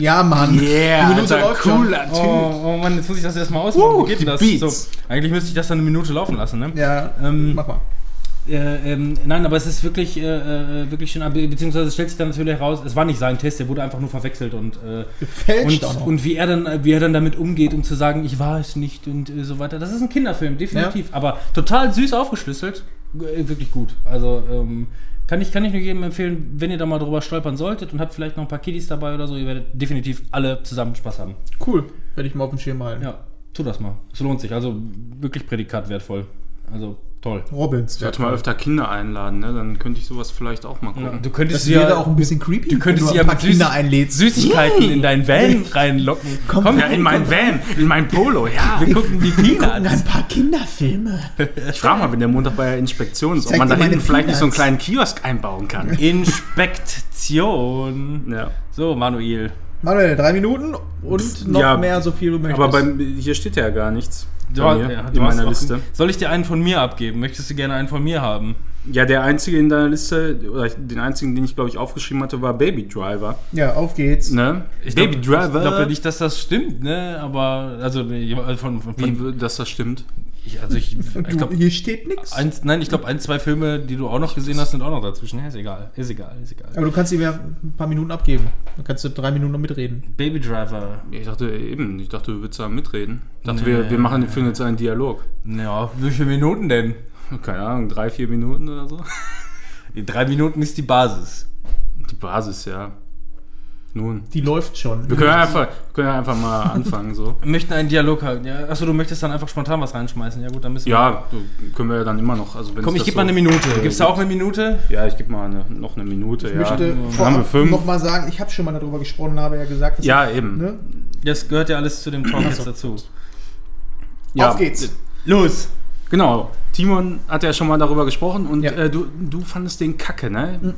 Ja, Mann. Yeah, Die Minute Alter, cooler Typ. Oh, oh Mann, jetzt muss ich das erstmal ausmachen. Uh, Wie geht denn das? So, eigentlich müsste ich das dann eine Minute laufen lassen, ne? Ja, Ähm, mach mal. Äh, ähm, nein, aber es ist wirklich, äh, äh, wirklich schön, be- beziehungsweise es stellt sich dann natürlich heraus, es war nicht sein Test, der wurde einfach nur verwechselt und, äh, und, und wie, er dann, äh, wie er dann damit umgeht, um zu sagen, ich war es nicht und äh, so weiter. Das ist ein Kinderfilm, definitiv, aber total süß aufgeschlüsselt, äh, wirklich gut. Also ähm, kann, ich, kann ich nur jedem empfehlen, wenn ihr da mal drüber stolpern solltet und habt vielleicht noch ein paar Kiddies dabei oder so, ihr werdet definitiv alle zusammen Spaß haben. Cool. Werde ich mal auf den Schirm halten. Ja, tu das mal. Es lohnt sich, also wirklich prädikatwertvoll. Also toll. Robbins. Ich sollte mal öfter Kinder einladen, ne? dann könnte ich sowas vielleicht auch mal Ja, gucken. du könntest Das sie ja auch ein bisschen creepy, Du könntest sie ja ein paar mit Kinder Süß- einlädst. Süßigkeiten in deinen Van reinlocken. Komm, Ja, in mein Van, in mein Polo, ja. wir gucken die Wir gucken Peanuts. ein paar Kinderfilme. Ich frage mal, wenn der Montag bei der Inspektion ist, ob man da hinten vielleicht nicht so einen Peanuts. kleinen Kiosk einbauen kann. Inspektion. Ja. So, Manuel. Manuel, drei Minuten und noch Ja, mehr, so viel du möchtest. Aber beim, hier steht ja gar nichts. Du, bei ja, mir, du in meiner auch- Liste. Soll ich dir einen von mir abgeben? Möchtest du gerne einen von mir haben? Ja, der einzige in deiner Liste, oder den einzigen, den ich glaube ich aufgeschrieben hatte, war Baby Driver. ja, auf geht's. Ne? Ich Baby glaub- Driver. Ich glaube nicht, dass das stimmt, ne? Aber, also, nee, von, von, Wie, von dass das stimmt. Ich, also ich, ich Du, glaube, hier steht nichts. nein, ich glaube, ein, zwei Filme, die du auch noch gesehen hast, sind auch noch dazwischen. Ja, ist egal, ist egal, ist egal. Aber du kannst ihm ja ein paar Minuten abgeben. Dann kannst du drei Minuten noch mitreden. Baby Driver. Ich dachte eben, ich dachte, du würdest da mitreden. Ich dachte, Nee. wir, wir machen den Film jetzt einen Dialog. Ja, wie viele Minuten denn? Keine Ahnung, drei, vier Minuten oder so. Die drei Minuten ist die Basis. Die Basis, ja. Nun. Die läuft schon. Wir können ja einfach, wir können ja einfach mal anfangen, so. Wir möchten einen Dialog halten. Ja, achso, du möchtest dann einfach spontan was reinschmeißen. Ja gut, dann müssen wir. Ja, du, können wir ja dann immer noch. Also wenn Komm, ich gebe mal so- eine Minute. äh, Gibst du auch eine Minute? Ja, ich gebe mal eine, noch eine Minute. Ich ja. möchte Dann haben wir vorab fünf. noch mal sagen, ich habe schon mal darüber gesprochen, habe ja gesagt, dass Ja, eben. ne? Das gehört ja alles zu dem Talk jetzt dazu. Ja, Auf geht's. Los! Genau. Timon hat ja schon mal darüber gesprochen und Ja. äh, du, du fandest den kacke, ne?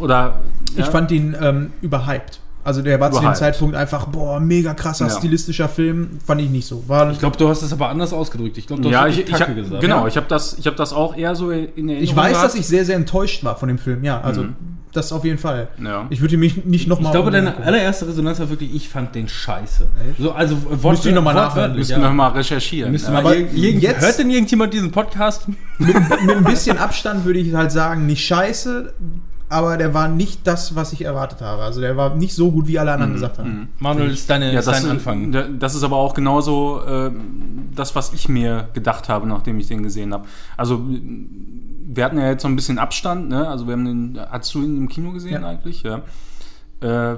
Oder. Ich fand ihn ähm, überhyped. Also der war zu dem. Zeitpunkt einfach, boah, mega krasser Ja. stilistischer Film. Fand ich nicht so. War, Ich glaube, du hast es aber anders ausgedrückt. Ich glaube, du Ja, hast ich, ich hab, gesagt. genau, Ja. ich habe das, ich hab das auch eher so in Erinnerung. ich weiß, gehabt. dass ich sehr, sehr enttäuscht war von dem Film. Ja, also Mhm. das auf jeden Fall. Ja. Ich würde mich nicht nochmal. Ich glaube, deine allererste Resonanz war wirklich, ich fand den scheiße. Echt? So, also Wort, Müsste ich noch mal nachhören. Müssen wir ja. mal recherchieren. Müsste mal jetzt- Hört denn irgendjemand diesen Podcast? mit, mit ein bisschen Abstand würde ich halt sagen, nicht scheiße, aber der war nicht das, was ich erwartet habe. Also der war nicht so gut, wie alle anderen gesagt haben. Mhm. Manuel, ist, deine, Ja, ist das, dein ist, Anfang. da- das ist aber auch genauso ähm, das, was ich mir gedacht habe, nachdem ich den gesehen habe. Also, wir hatten ja jetzt so ein bisschen Abstand, ne? Also, wir haben den, hast du ihn im Kino gesehen Ja. eigentlich? Ja. Äh,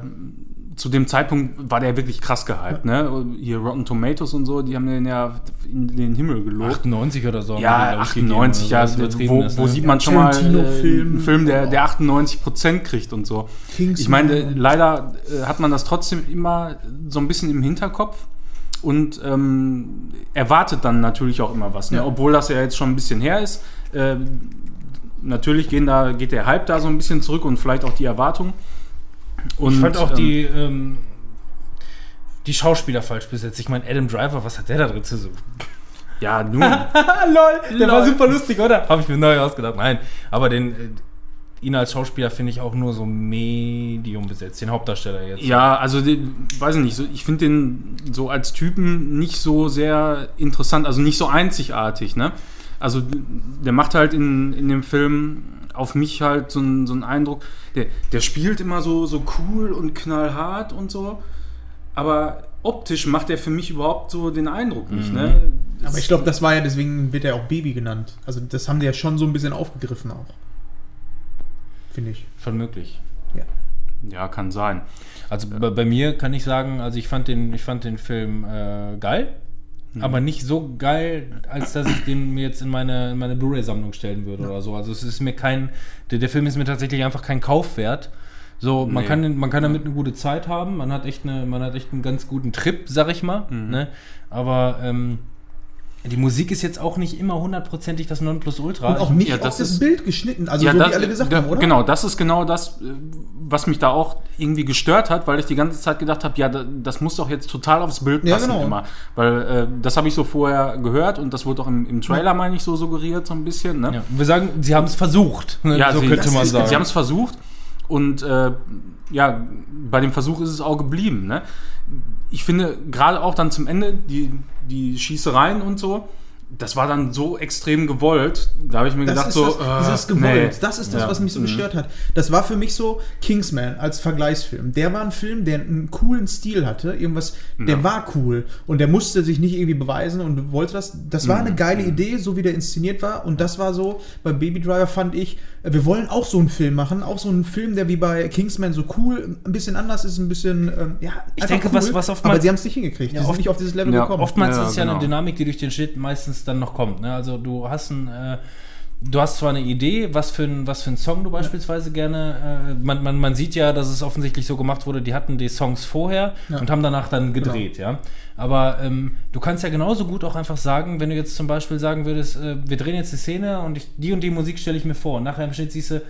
zu dem Zeitpunkt war der wirklich krass gehypt, ne? Hier Rotten Tomatoes und so, die haben den ja in den Himmel gelobt. 98 oder so. Ja, haben die, glaub ich, gegeben, 98, ja, also was übertrieben wo, ist, wo ne? sieht man schon mal äh, einen Film, der, der 98% kriegt und so. Kingsman. Ich meine, leider äh, hat man das trotzdem immer so ein bisschen im Hinterkopf und ähm, erwartet dann natürlich auch immer was, ne? Ja. obwohl das ja jetzt schon ein bisschen her ist. Äh, natürlich gehen da, geht der Hype da so ein bisschen zurück und vielleicht auch die Erwartung. Und, ich fand auch ähm, die, ähm, die Schauspieler falsch besetzt. Ich meine, Adam Driver, was hat der da drin zu suchen? Ja, nun. Lol, der Lol. war super lustig, oder? Habe ich mir neu ausgedacht. Nein, aber den, äh, ihn als Schauspieler finde ich auch nur so medium besetzt, den Hauptdarsteller jetzt. Ja, also den, weiß ich nicht, so, ich finde den so als Typen nicht so sehr interessant, also nicht so einzigartig, ne? Also der macht halt in, in dem Film auf mich halt so einen so einen Eindruck, der, der spielt immer so, so cool und knallhart und so, aber optisch macht er für mich überhaupt so den Eindruck nicht, ne? Aber ich glaube, das war ja, deswegen wird er auch Baby genannt. Also das haben die ja schon so ein bisschen aufgegriffen auch. Finde ich. Schon möglich. Ja, kann sein. Also bei, bei mir kann ich sagen, also ich fand den, ich fand den Film äh, geil, aber nicht so geil, als dass ich den mir jetzt in meine, in meine Blu-ray-Sammlung stellen würde oder so. Also es ist mir kein, der, der Film ist mir tatsächlich einfach kein Kaufwert. So, man, Nee. kann, man kann damit eine gute Zeit haben, man hat echt, eine, man hat echt einen ganz guten Trip, sag ich mal. Ne? Aber ähm, die Musik ist jetzt auch nicht immer hundertprozentig das Nonplusultra. Und auch nicht Ja, auf das das ist- Bild geschnitten. Also ja, so das, wie alle gesagt da, haben, oder? Genau, das ist genau das, äh, was mich da auch irgendwie gestört hat, weil ich die ganze Zeit gedacht habe, ja, da- das muss doch jetzt total aufs Bild Ja, passen genau. immer. Weil äh, das habe ich so vorher gehört und das wurde auch im, im Trailer, meine ich, so suggeriert, so ein bisschen. Ne? ja, wir sagen, sie haben es versucht, ne? Ja, so sie, könnte man sagen. Sie haben es versucht und äh, ja, bei dem Versuch ist es auch geblieben. Ne? Ich finde, gerade auch dann zum Ende, die, die Schießereien und so, das war dann so extrem gewollt. Da habe ich mir gedacht, ist so. das, äh, dieses gewollt, nee. das ist das, Ja. was mich so Mhm. gestört hat. Das war für mich so Kingsman als Vergleichsfilm. Der war ein Film, der einen coolen Stil hatte, irgendwas, der Ja. war cool und der musste sich nicht irgendwie beweisen und wollte das. Das war Mhm. eine geile Idee, so wie der inszeniert war und das war so, bei Baby Driver fand ich, äh, wir wollen auch so einen Film machen, auch so einen Film, der wie bei Kingsman so cool, ein bisschen anders ist, ein bisschen, ähm, ja, Ich denke, was- was oftmals- aber sie haben es nicht hingekriegt. Ja, die sind oft- nicht auf dieses Level Ja, gekommen. Oftmals Ja, ist es ja genau. eine Dynamik, die durch den Shit meistens dann noch kommt. Ne? Also du hast ein, äh, du hast zwar eine Idee, was für ein, was für ein Song du beispielsweise gerne. Äh, man, man, man sieht ja, dass es offensichtlich so gemacht wurde, die hatten die Songs vorher Ja. und haben danach dann gedreht, ja. Aber ähm, du kannst ja genauso gut auch einfach sagen, wenn du jetzt zum Beispiel sagen würdest, äh, wir drehen jetzt die Szene und ich, die und die Musik stelle ich mir vor. Und nachher im Schnitt siehst du,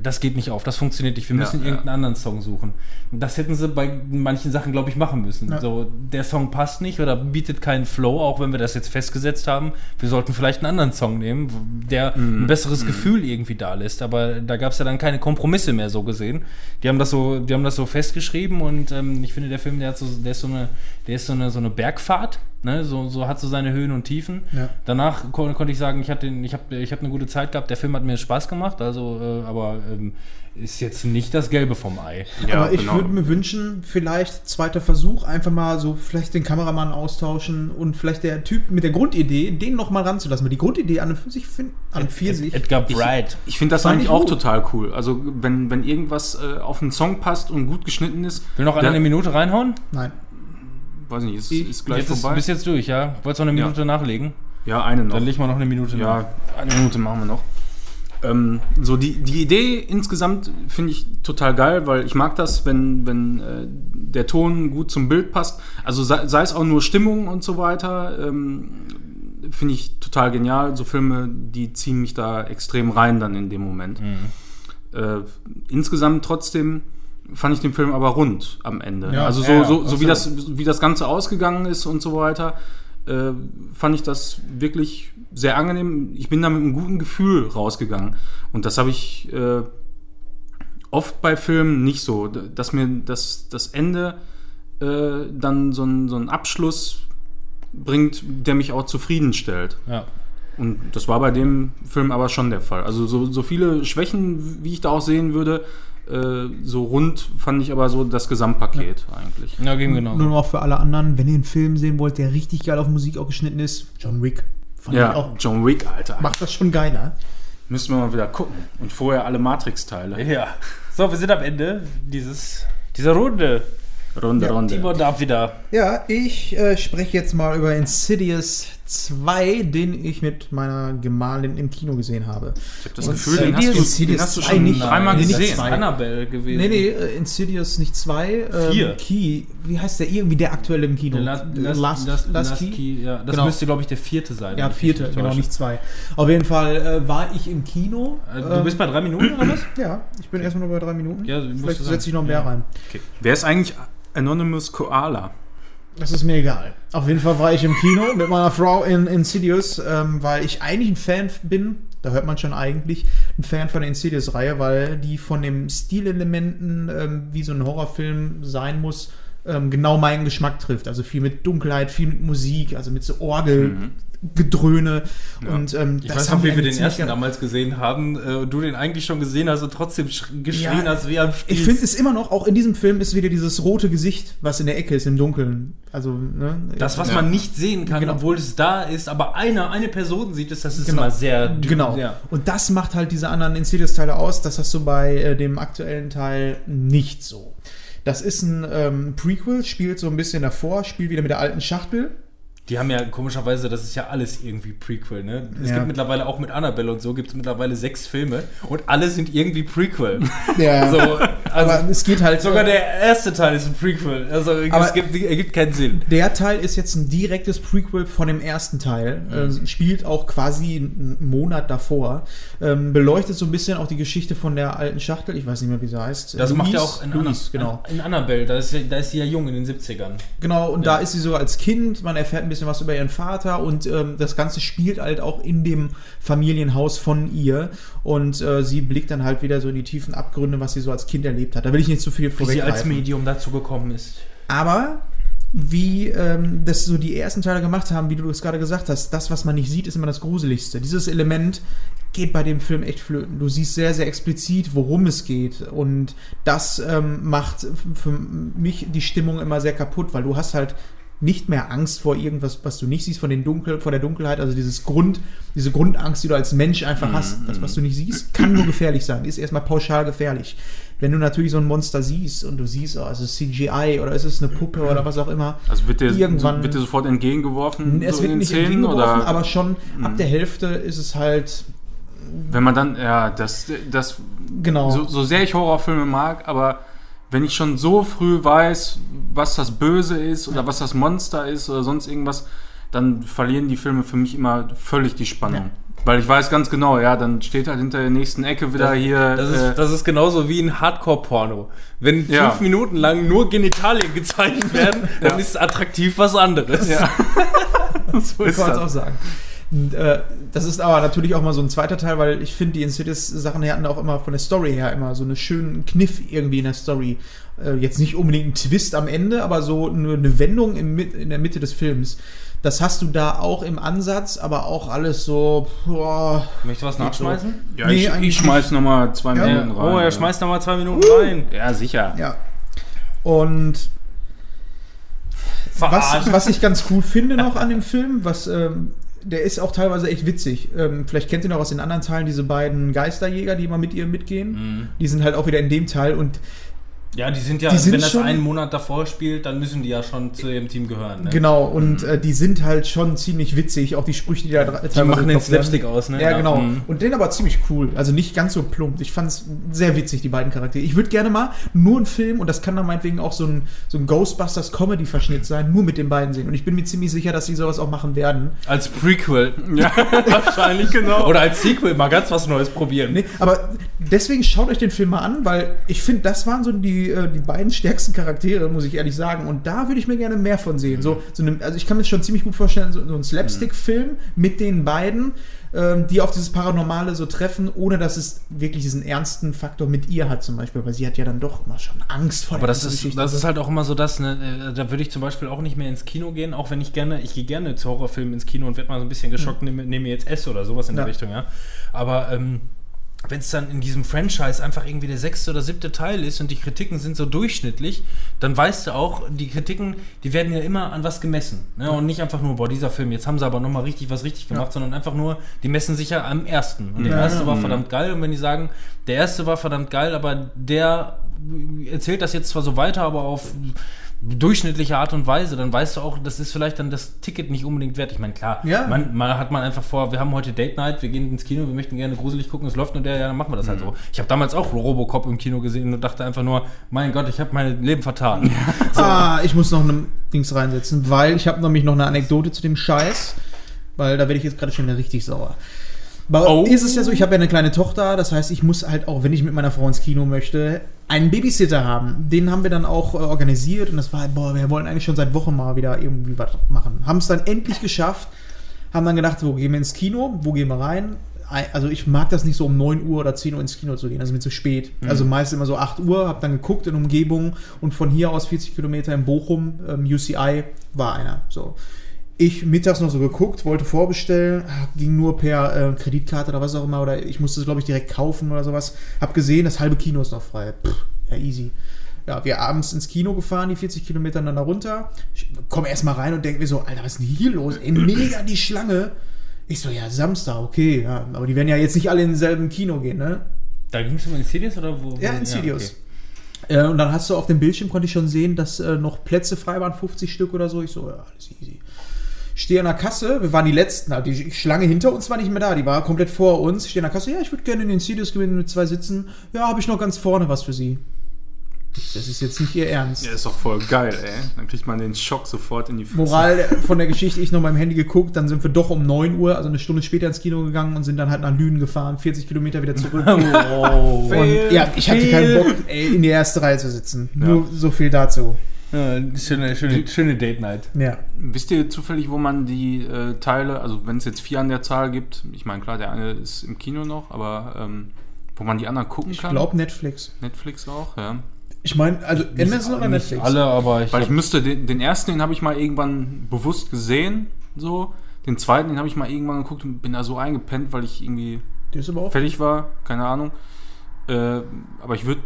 das geht nicht auf, das funktioniert nicht, wir Ja, müssen ja. irgendeinen anderen Song suchen. Das hätten sie bei manchen Sachen, glaube ich, machen müssen. Ja. So, der Song passt nicht oder bietet keinen Flow, auch wenn wir das jetzt festgesetzt haben. Wir sollten vielleicht einen anderen Song nehmen, der Mhm. ein besseres Gefühl irgendwie da lässt. Aber da gab es ja dann keine Kompromisse mehr so gesehen. Die haben das so, die haben das so festgeschrieben und ähm, ich finde, der Film, der hat so, der ist so eine, der ist so eine, so eine Bergfahrt. Ne, so, so hat so seine Höhen und Tiefen. Ja. Danach kon konnte ich sagen, ich hatte, ich habe, ich habe eine gute Zeit gehabt. Der Film hat mir Spaß gemacht, also, äh, aber ähm, ist jetzt nicht das Gelbe vom Ei. Ja, Aber ich genau. würde mir wünschen, vielleicht zweiter Versuch, einfach mal so vielleicht den Kameramann austauschen und vielleicht der Typ mit der Grundidee, den noch mal ranzulassen. Weil die Grundidee an und für sich, find, an für sich Edgar Bright. Ich finde das eigentlich ich auch gut. total cool. Also, wenn, wenn irgendwas äh, auf einen Song passt und gut geschnitten ist, Will noch einer eine Minute reinhauen? Nein. Weiß nicht, ist, ist gleich Jetzt ist, vorbei. bist jetzt durch, ja? Wolltest du noch eine Ja. Minute nachlegen? ja, eine noch. Dann leg mal noch eine Minute nach. Ja, eine Minute machen wir noch. Ähm, so die, die Idee insgesamt finde ich total geil, weil ich mag das, wenn, wenn äh, der Ton gut zum Bild passt. Also sei, sei es auch nur Stimmung und so weiter, ähm, finde ich total genial. So Filme, die ziehen mich da extrem rein dann in dem Moment. Äh, insgesamt trotzdem fand ich den Film aber rund am Ende. Ja, also so, ja, so, so wie, das, wie das Ganze ausgegangen ist und so weiter, äh, fand ich das wirklich sehr angenehm. Ich bin da mit einem guten Gefühl rausgegangen. Und das habe ich äh, oft bei Filmen nicht so, dass mir das, das Ende äh, dann so, ein, so einen Abschluss bringt, der mich auch zufriedenstellt. Ja. Und das war bei dem Film aber schon der Fall. Also so, so viele Schwächen, wie ich da auch sehen würde, so rund fand ich aber so das Gesamtpaket eigentlich. Ja, ging genau. Nur noch für alle anderen, wenn ihr einen Film sehen wollt, der richtig geil auf Musik auch geschnitten ist, John Wick. Fand ich Ja, auch. John Wick, Alter. Macht das schon geiler. Müssen wir mal wieder gucken. Und vorher alle Matrix-Teile. Ja. So, wir sind am Ende dieses, dieser Runde. Runde, Runde. Timo darf wieder. Ja, ich äh, spreche jetzt mal über Insidious 2, den ich mit meiner Gemahlin im Kino gesehen habe. Ich habe das Und Gefühl, den hast, Insidious du, den hast du 2 schon nicht. dreimal Nee, gesehen. zwei. Annabelle gewesen. Nee, nee, äh, Insidious nicht 2. Ähm, Vier. Key. Wie heißt der? Irgendwie der aktuelle im Kino. Der Last, Last, Last, Last, Last Key? ja. Das Genau. müsste, glaube ich, der vierte sein. Ja, vierte, nicht genau, täusche. nicht zwei. Auf jeden Fall äh, war ich im Kino. Äh, Du Ähm, bist bei drei Minuten oder was? Ja, ich bin erstmal nur bei drei Minuten. Ja, Vielleicht setze ich noch mehr Ja. rein. Wer ist eigentlich Anonymous Koala? Das ist mir egal. Auf jeden Fall war ich im Kino mit meiner Frau in Insidious, ähm, weil ich eigentlich ein Fan bin, da hört man schon eigentlich, ein Fan von der Insidious-Reihe, weil die von den Stilelementen, ähm, wie so ein Horrorfilm sein muss, ähm, genau meinen Geschmack trifft. Also viel mit Dunkelheit, viel mit Musik, also mit so Orgelgedröhne. Ja. Und, ähm, Ich das weiß haben noch, wie wir den ersten damals gesehen haben. Äh, und du den eigentlich schon gesehen hast und trotzdem sch- geschrien Ja, hast wie am Spieß. Ich finde es immer noch, auch in diesem Film ist wieder dieses rote Gesicht, was in der Ecke ist, im Dunkeln. Also, ne? Das, was Ja. man nicht sehen kann, Genau. obwohl es da ist, aber eine, eine Person sieht es, das ist Genau. immer sehr dünn. Genau. Ja. Und das macht halt diese anderen Insidious-Teile aus. Das hast du bei äh, dem aktuellen Teil nicht so. Das ist ein ähm, Prequel, spielt so ein bisschen davor, spielt wieder mit der alten Schachtel. Die haben ja komischerweise, das ist ja alles irgendwie Prequel, ne? Es Ja. gibt mittlerweile auch mit Annabelle und so, gibt es mittlerweile sechs Filme und alle sind irgendwie Prequel. Ja. so, also aber es geht halt. sogar der erste Teil ist ein Prequel. Also Aber- es gibt, ergibt keinen Sinn. Der Teil ist jetzt ein direktes Prequel von dem ersten Teil. Mhm. Äh, spielt auch quasi einen Monat davor. Ähm, beleuchtet so ein bisschen auch die Geschichte von der alten Schachtel. Ich weiß nicht mehr, wie sie heißt. Das macht ja auch in, Louise, Anna, genau. in Annabelle, da ist, da ist sie ja jung in den 70ern. Genau, und da ist sie so als Kind, man erfährt ein bisschen was über ihren Vater und ähm, das Ganze spielt halt auch in dem Familienhaus von ihr und äh, sie blickt dann halt wieder so in die tiefen Abgründe, was sie so als Kind erlebt hat. Da will ich nicht zu viel Wie sie als. Medium dazu gekommen ist. Aber wie ähm, das so die ersten Teile gemacht haben, wie du es gerade gesagt hast, das, was man nicht sieht, ist immer das Gruseligste. Dieses Element geht bei dem Film echt flöten. Du siehst sehr, sehr explizit, worum es geht. Und das ähm, macht für mich die Stimmung immer sehr kaputt, weil du hast halt nicht mehr Angst vor irgendwas, was du nicht siehst, von den Dunkel, vor der Dunkelheit, also dieses Grund, diese Grundangst, die du als Mensch einfach hast, das, was du nicht siehst, kann nur gefährlich sein, ist erstmal pauschal gefährlich. Wenn du natürlich so ein Monster siehst und du siehst, oh, es ist CGI oder es ist eine Puppe oder was auch immer, Also wird dir, Irgendwann- wird dir sofort entgegengeworfen es so wird nicht Szenen? entgegengeworfen, Oder aber schon ab der Hälfte ist es halt, wenn man dann, ja, das, das genau. so, so sehr ich Horrorfilme mag, aber wenn ich schon so früh weiß, was das Böse ist oder was das Monster ist oder sonst irgendwas, dann verlieren die Filme für mich immer völlig die Spannung. Weil ich weiß ganz genau, ja, dann steht halt hinter der nächsten Ecke wieder hier. Das äh, ist, das ist genauso wie ein Hardcore-Porno. Wenn Ja. fünf Minuten lang nur Genitalien gezeigt werden, dann Ja. ist attraktiv was anderes. ja. so ist kann man das. auch sagen. Äh, das ist aber natürlich auch mal so ein zweiter Teil, weil ich finde, die Insidious-Sachen hatten auch immer von der Story her immer so einen schönen Kniff irgendwie in der Story. Äh, jetzt nicht unbedingt ein Twist am Ende, aber so eine, eine Wendung im, in der Mitte des Films. Das hast du da auch im Ansatz, aber auch alles so. Boah, Möchtest du was nachschmeißen? Ja, Nee, ich, eigentlich ich schmeiß nochmal zwei Ja. Minuten rein. Oh, er schmeißt nochmal zwei Minuten rein. Ja, sicher. ja. Und was, was ich ganz cool finde noch an dem Film, was ähm, der ist auch teilweise echt witzig. Ähm, vielleicht kennt ihr noch aus den anderen Teilen diese beiden Geisterjäger, die immer mit ihr mitgehen. Mhm. Die sind halt auch wieder in dem Teil und Ja, die sind ja, Die sind wenn das schon- einen Monat davor spielt, dann müssen die ja schon zu ihrem Team gehören. Ne? genau und äh, die sind halt schon ziemlich witzig, auch die Sprüche, die da dra- Die machen den. Slapstick aus, ne? Ja, genau. Mhm. Und den aber ziemlich cool. Also nicht ganz so plump. Ich fand es sehr witzig, die beiden Charaktere. Ich würde gerne mal nur einen Film, und das kann dann meinetwegen auch so ein, so ein Ghostbusters-Comedy-Verschnitt sein, nur mit den beiden sehen. Und ich bin mir ziemlich sicher, dass sie sowas auch machen werden. Als Prequel. Ja, wahrscheinlich, genau. Oder als Sequel mal ganz was Neues probieren. Nee, aber deswegen schaut euch den Film mal an, weil ich finde, das waren so die, äh, die beiden stärksten Charaktere, muss ich ehrlich sagen. Und da würde ich mir gerne mehr von sehen. So, so eine, also ich kann mir schon ziemlich gut vorstellen, so, so ein Slapstick-Film mit den beiden, ähm, die auf dieses Paranormale so treffen, ohne dass es wirklich diesen ernsten Faktor mit ihr hat zum Beispiel, weil sie hat ja dann doch immer schon Angst vor Aber das ist, Geschichte. das ist halt auch immer so das, ne, äh, da würde ich zum Beispiel auch nicht mehr ins Kino gehen, auch wenn ich gerne, ich gehe gerne zu Horrorfilmen ins Kino und werde mal so ein bisschen geschockt, nehme, nehme jetzt S oder sowas in Ja. die Richtung, ja. Aber ähm, wenn es dann in diesem Franchise einfach irgendwie der sechste oder siebte Teil ist und die Kritiken sind so durchschnittlich, dann weißt du auch, die Kritiken, die werden ja immer an was gemessen. Ne? Und nicht einfach nur, boah, dieser Film, jetzt haben sie aber nochmal richtig was richtig gemacht, sondern einfach nur, die messen sich ja am ersten. Und der Ja, erste ja. war verdammt geil. Und wenn die sagen, der erste war verdammt geil, aber der erzählt das jetzt zwar so weiter, aber auf durchschnittliche Art und Weise, dann weißt du auch, das ist vielleicht dann das Ticket nicht unbedingt wert. Ich meine, klar, Ja. man, man hat man einfach vor, wir haben heute Date Night, wir gehen ins Kino, wir möchten gerne gruselig gucken, es läuft nur der, ja, dann machen wir das halt so. Ich habe damals auch Robocop im Kino gesehen und dachte einfach nur, mein Gott, ich habe mein Leben vertan. Ah, ich muss noch eine Dings reinsetzen, weil ich habe nämlich noch eine Anekdote zu dem Scheiß, weil da werde ich jetzt gerade schon richtig sauer. Bei Oh. ist es ja so, ich habe ja eine kleine Tochter, das heißt, ich muss halt auch, wenn ich mit meiner Frau ins Kino möchte, einen Babysitter haben. Den haben wir dann auch äh, organisiert und das war, boah, wir wollen eigentlich schon seit Wochen mal wieder irgendwie was machen. Haben es dann endlich geschafft, haben dann gedacht, wo gehen wir ins Kino, wo gehen wir rein? Ei- Also ich mag das nicht so um 9 Uhr oder 10 Uhr ins Kino zu gehen, das ist mir zu spät. Also meist immer so 8 Uhr, habe dann geguckt in Umgebung und von hier aus 40 Kilometer in Bochum, ähm, UCI, war einer. So. Ich mittags noch so geguckt, wollte vorbestellen, ging nur per äh, Kreditkarte oder was auch immer, oder ich musste es, glaube ich, direkt kaufen oder sowas. Hab gesehen, das halbe Kino ist noch frei. Pff, ja, easy. Ja, wir abends ins Kino gefahren, die 40 Kilometer dann da runter. Ich komme erstmal rein und denke mir so, Alter, was ist denn hier los? Ey, mega die Schlange. Ich so, ja, Samstag, okay, ja, aber die werden ja jetzt nicht alle in denselben Kino gehen, ne? da ging es um Insidious oder wo? Ja, Insidious. okay. Äh, und dann hast du auf dem Bildschirm, konnte ich schon sehen, dass äh, noch Plätze frei waren, 50 Stück oder so. Ich so, ja, alles easy. Stehe an der Kasse, wir waren die Letzten, also die Schlange hinter uns war nicht mehr da, die war komplett vor uns. Stehe an der Kasse, ja, ich würde gerne in den Insidious gewinnen mit zwei Sitzen. Ja, habe ich noch ganz vorne was für Sie. Das ist jetzt nicht Ihr Ernst. Ja, ist doch voll geil, ey. Dann kriegt man den Schock sofort in die Fresse. Moral von der Geschichte, ich noch mal im Handy geguckt, dann sind wir doch um 9 Uhr, also eine Stunde später ins Kino gegangen und sind dann halt nach Lünen gefahren, 40 Kilometer wieder zurück. Wow. Und ja, ich hatte keinen Bock, ey, in die erste Reihe zu sitzen. Nur so viel dazu. Ja, schöne, schöne, schöne Date Night. Ja. Wisst ihr zufällig, wo man die äh, Teile, also wenn es jetzt vier an der Zahl gibt, ich meine, klar, der eine ist im Kino noch, aber ähm, wo man die anderen gucken Ich kann? glaube Netflix. Netflix auch, ja. Ich meine, also Amazon oder Nicht Netflix? alle, aber ich Weil ich müsste, den, den ersten, den habe ich mal irgendwann bewusst gesehen, so. Den zweiten, den habe ich mal irgendwann geguckt und bin da so eingepennt, weil ich irgendwie Der ist aber auch. fertig war, keine Ahnung. Äh, aber ich würde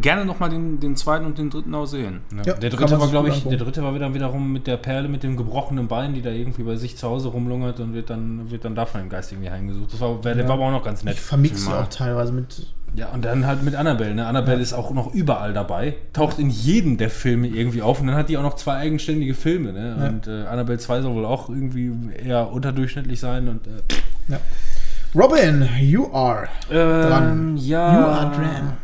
gerne nochmal den, den zweiten und den dritten auch sehen. Ja. Ja, der dritte war, glaube ich, der dritte war wieder wiederum mit der Perle mit dem gebrochenen Bein, die da irgendwie bei sich zu Hause rumlungert und wird dann, wird dann davon im Geist irgendwie heimgesucht. Das war, der Ja. war aber auch noch ganz nett. Ich vermix sie auch teilweise mit. Ja, und dann halt mit Annabelle. Ne? Annabelle ist auch noch überall dabei, taucht in jedem der Filme irgendwie auf und dann hat die auch noch zwei eigenständige Filme. Ne? Ja. Und äh, Annabelle 2 soll wohl auch irgendwie eher unterdurchschnittlich sein. Und, äh, Ja. Robin, you are. ähm, ja. You are dran.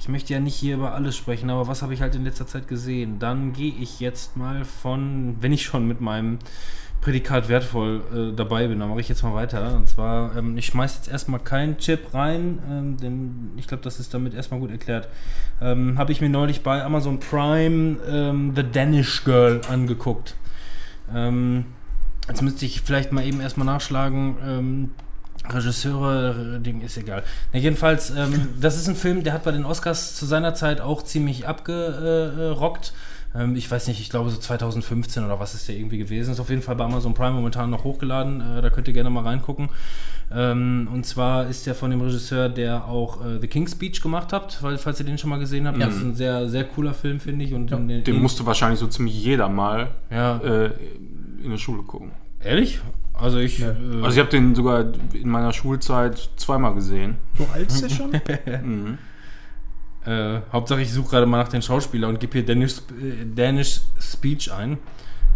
Ich möchte ja nicht hier über alles sprechen, aber was habe ich halt in letzter Zeit gesehen? Dann gehe ich jetzt mal von, wenn ich schon mit meinem Prädikat wertvoll äh, dabei bin, dann mache ich jetzt mal weiter. Und zwar, ähm, ich schmeiße jetzt erstmal keinen Chip rein, ähm, denn ich glaube, das ist damit erstmal gut erklärt. Ähm, habe ich mir neulich bei Amazon Prime ähm, The Danish Girl angeguckt. Ähm, jetzt müsste ich vielleicht mal eben erstmal nachschlagen. Regisseure, Ding ist egal. Na, jedenfalls, ähm, das ist ein Film, der hat bei den Oscars zu seiner Zeit auch ziemlich abgerockt. Ähm, ich weiß nicht, ich glaube so 2015 oder was ist der irgendwie gewesen. Ist auf jeden Fall bei Amazon Prime momentan noch hochgeladen. Äh, da könnt ihr gerne mal reingucken. Ähm, und zwar ist der von dem Regisseur, der auch äh, The King's Speech gemacht hat, weil, falls ihr den schon mal gesehen habt. Ja. Das ist ein sehr, sehr cooler Film, finde ich. Und Ja, den, Den musste wahrscheinlich so ziemlich jeder mal ja, äh, in der Schule gucken. ehrlich? Also ich. Ja. Äh, Also ich habe den sogar in meiner Schulzeit zweimal gesehen. So alt ist der schon? Mhm. Äh, Hauptsache, ich suche gerade mal nach den Schauspieler und gebe hier Danish, äh, Danish Speech ein.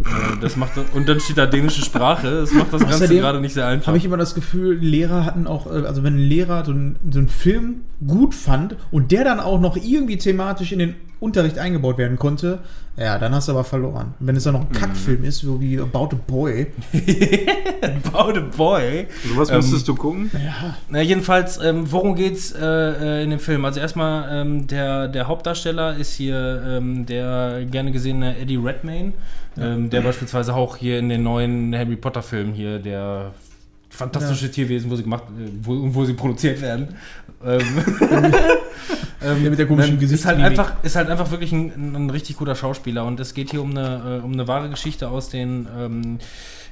Äh, das macht und dann steht da dänische Sprache. Das macht das Ganze Außerdem gerade nicht sehr einfach. Habe ich immer das Gefühl, Lehrer hatten auch, äh, also wenn ein Lehrer so einen, so einen Film gut fand und der dann auch noch irgendwie thematisch in den Unterricht eingebaut werden konnte, ja, dann hast du aber verloren. Wenn es dann noch ein Kackfilm ist, so wie About a Boy, About a Boy. Sowas Ähm, musstest du gucken? Na, jedenfalls, ähm, worum geht's äh, äh, in dem Film? Also erstmal, ähm, der, der Hauptdarsteller ist hier ähm, der gerne gesehene Eddie Redmayne, ähm, der beispielsweise auch hier in den neuen Harry Potter Filmen hier, der fantastische Tierwesen, wo sie gemacht, äh, wo, wo sie produziert werden. Ähm, ähm, Der mit der komischen dann ist halt einfach ist halt einfach wirklich ein, ein richtig guter Schauspieler und es geht hier um eine, äh, um eine wahre Geschichte aus den ähm,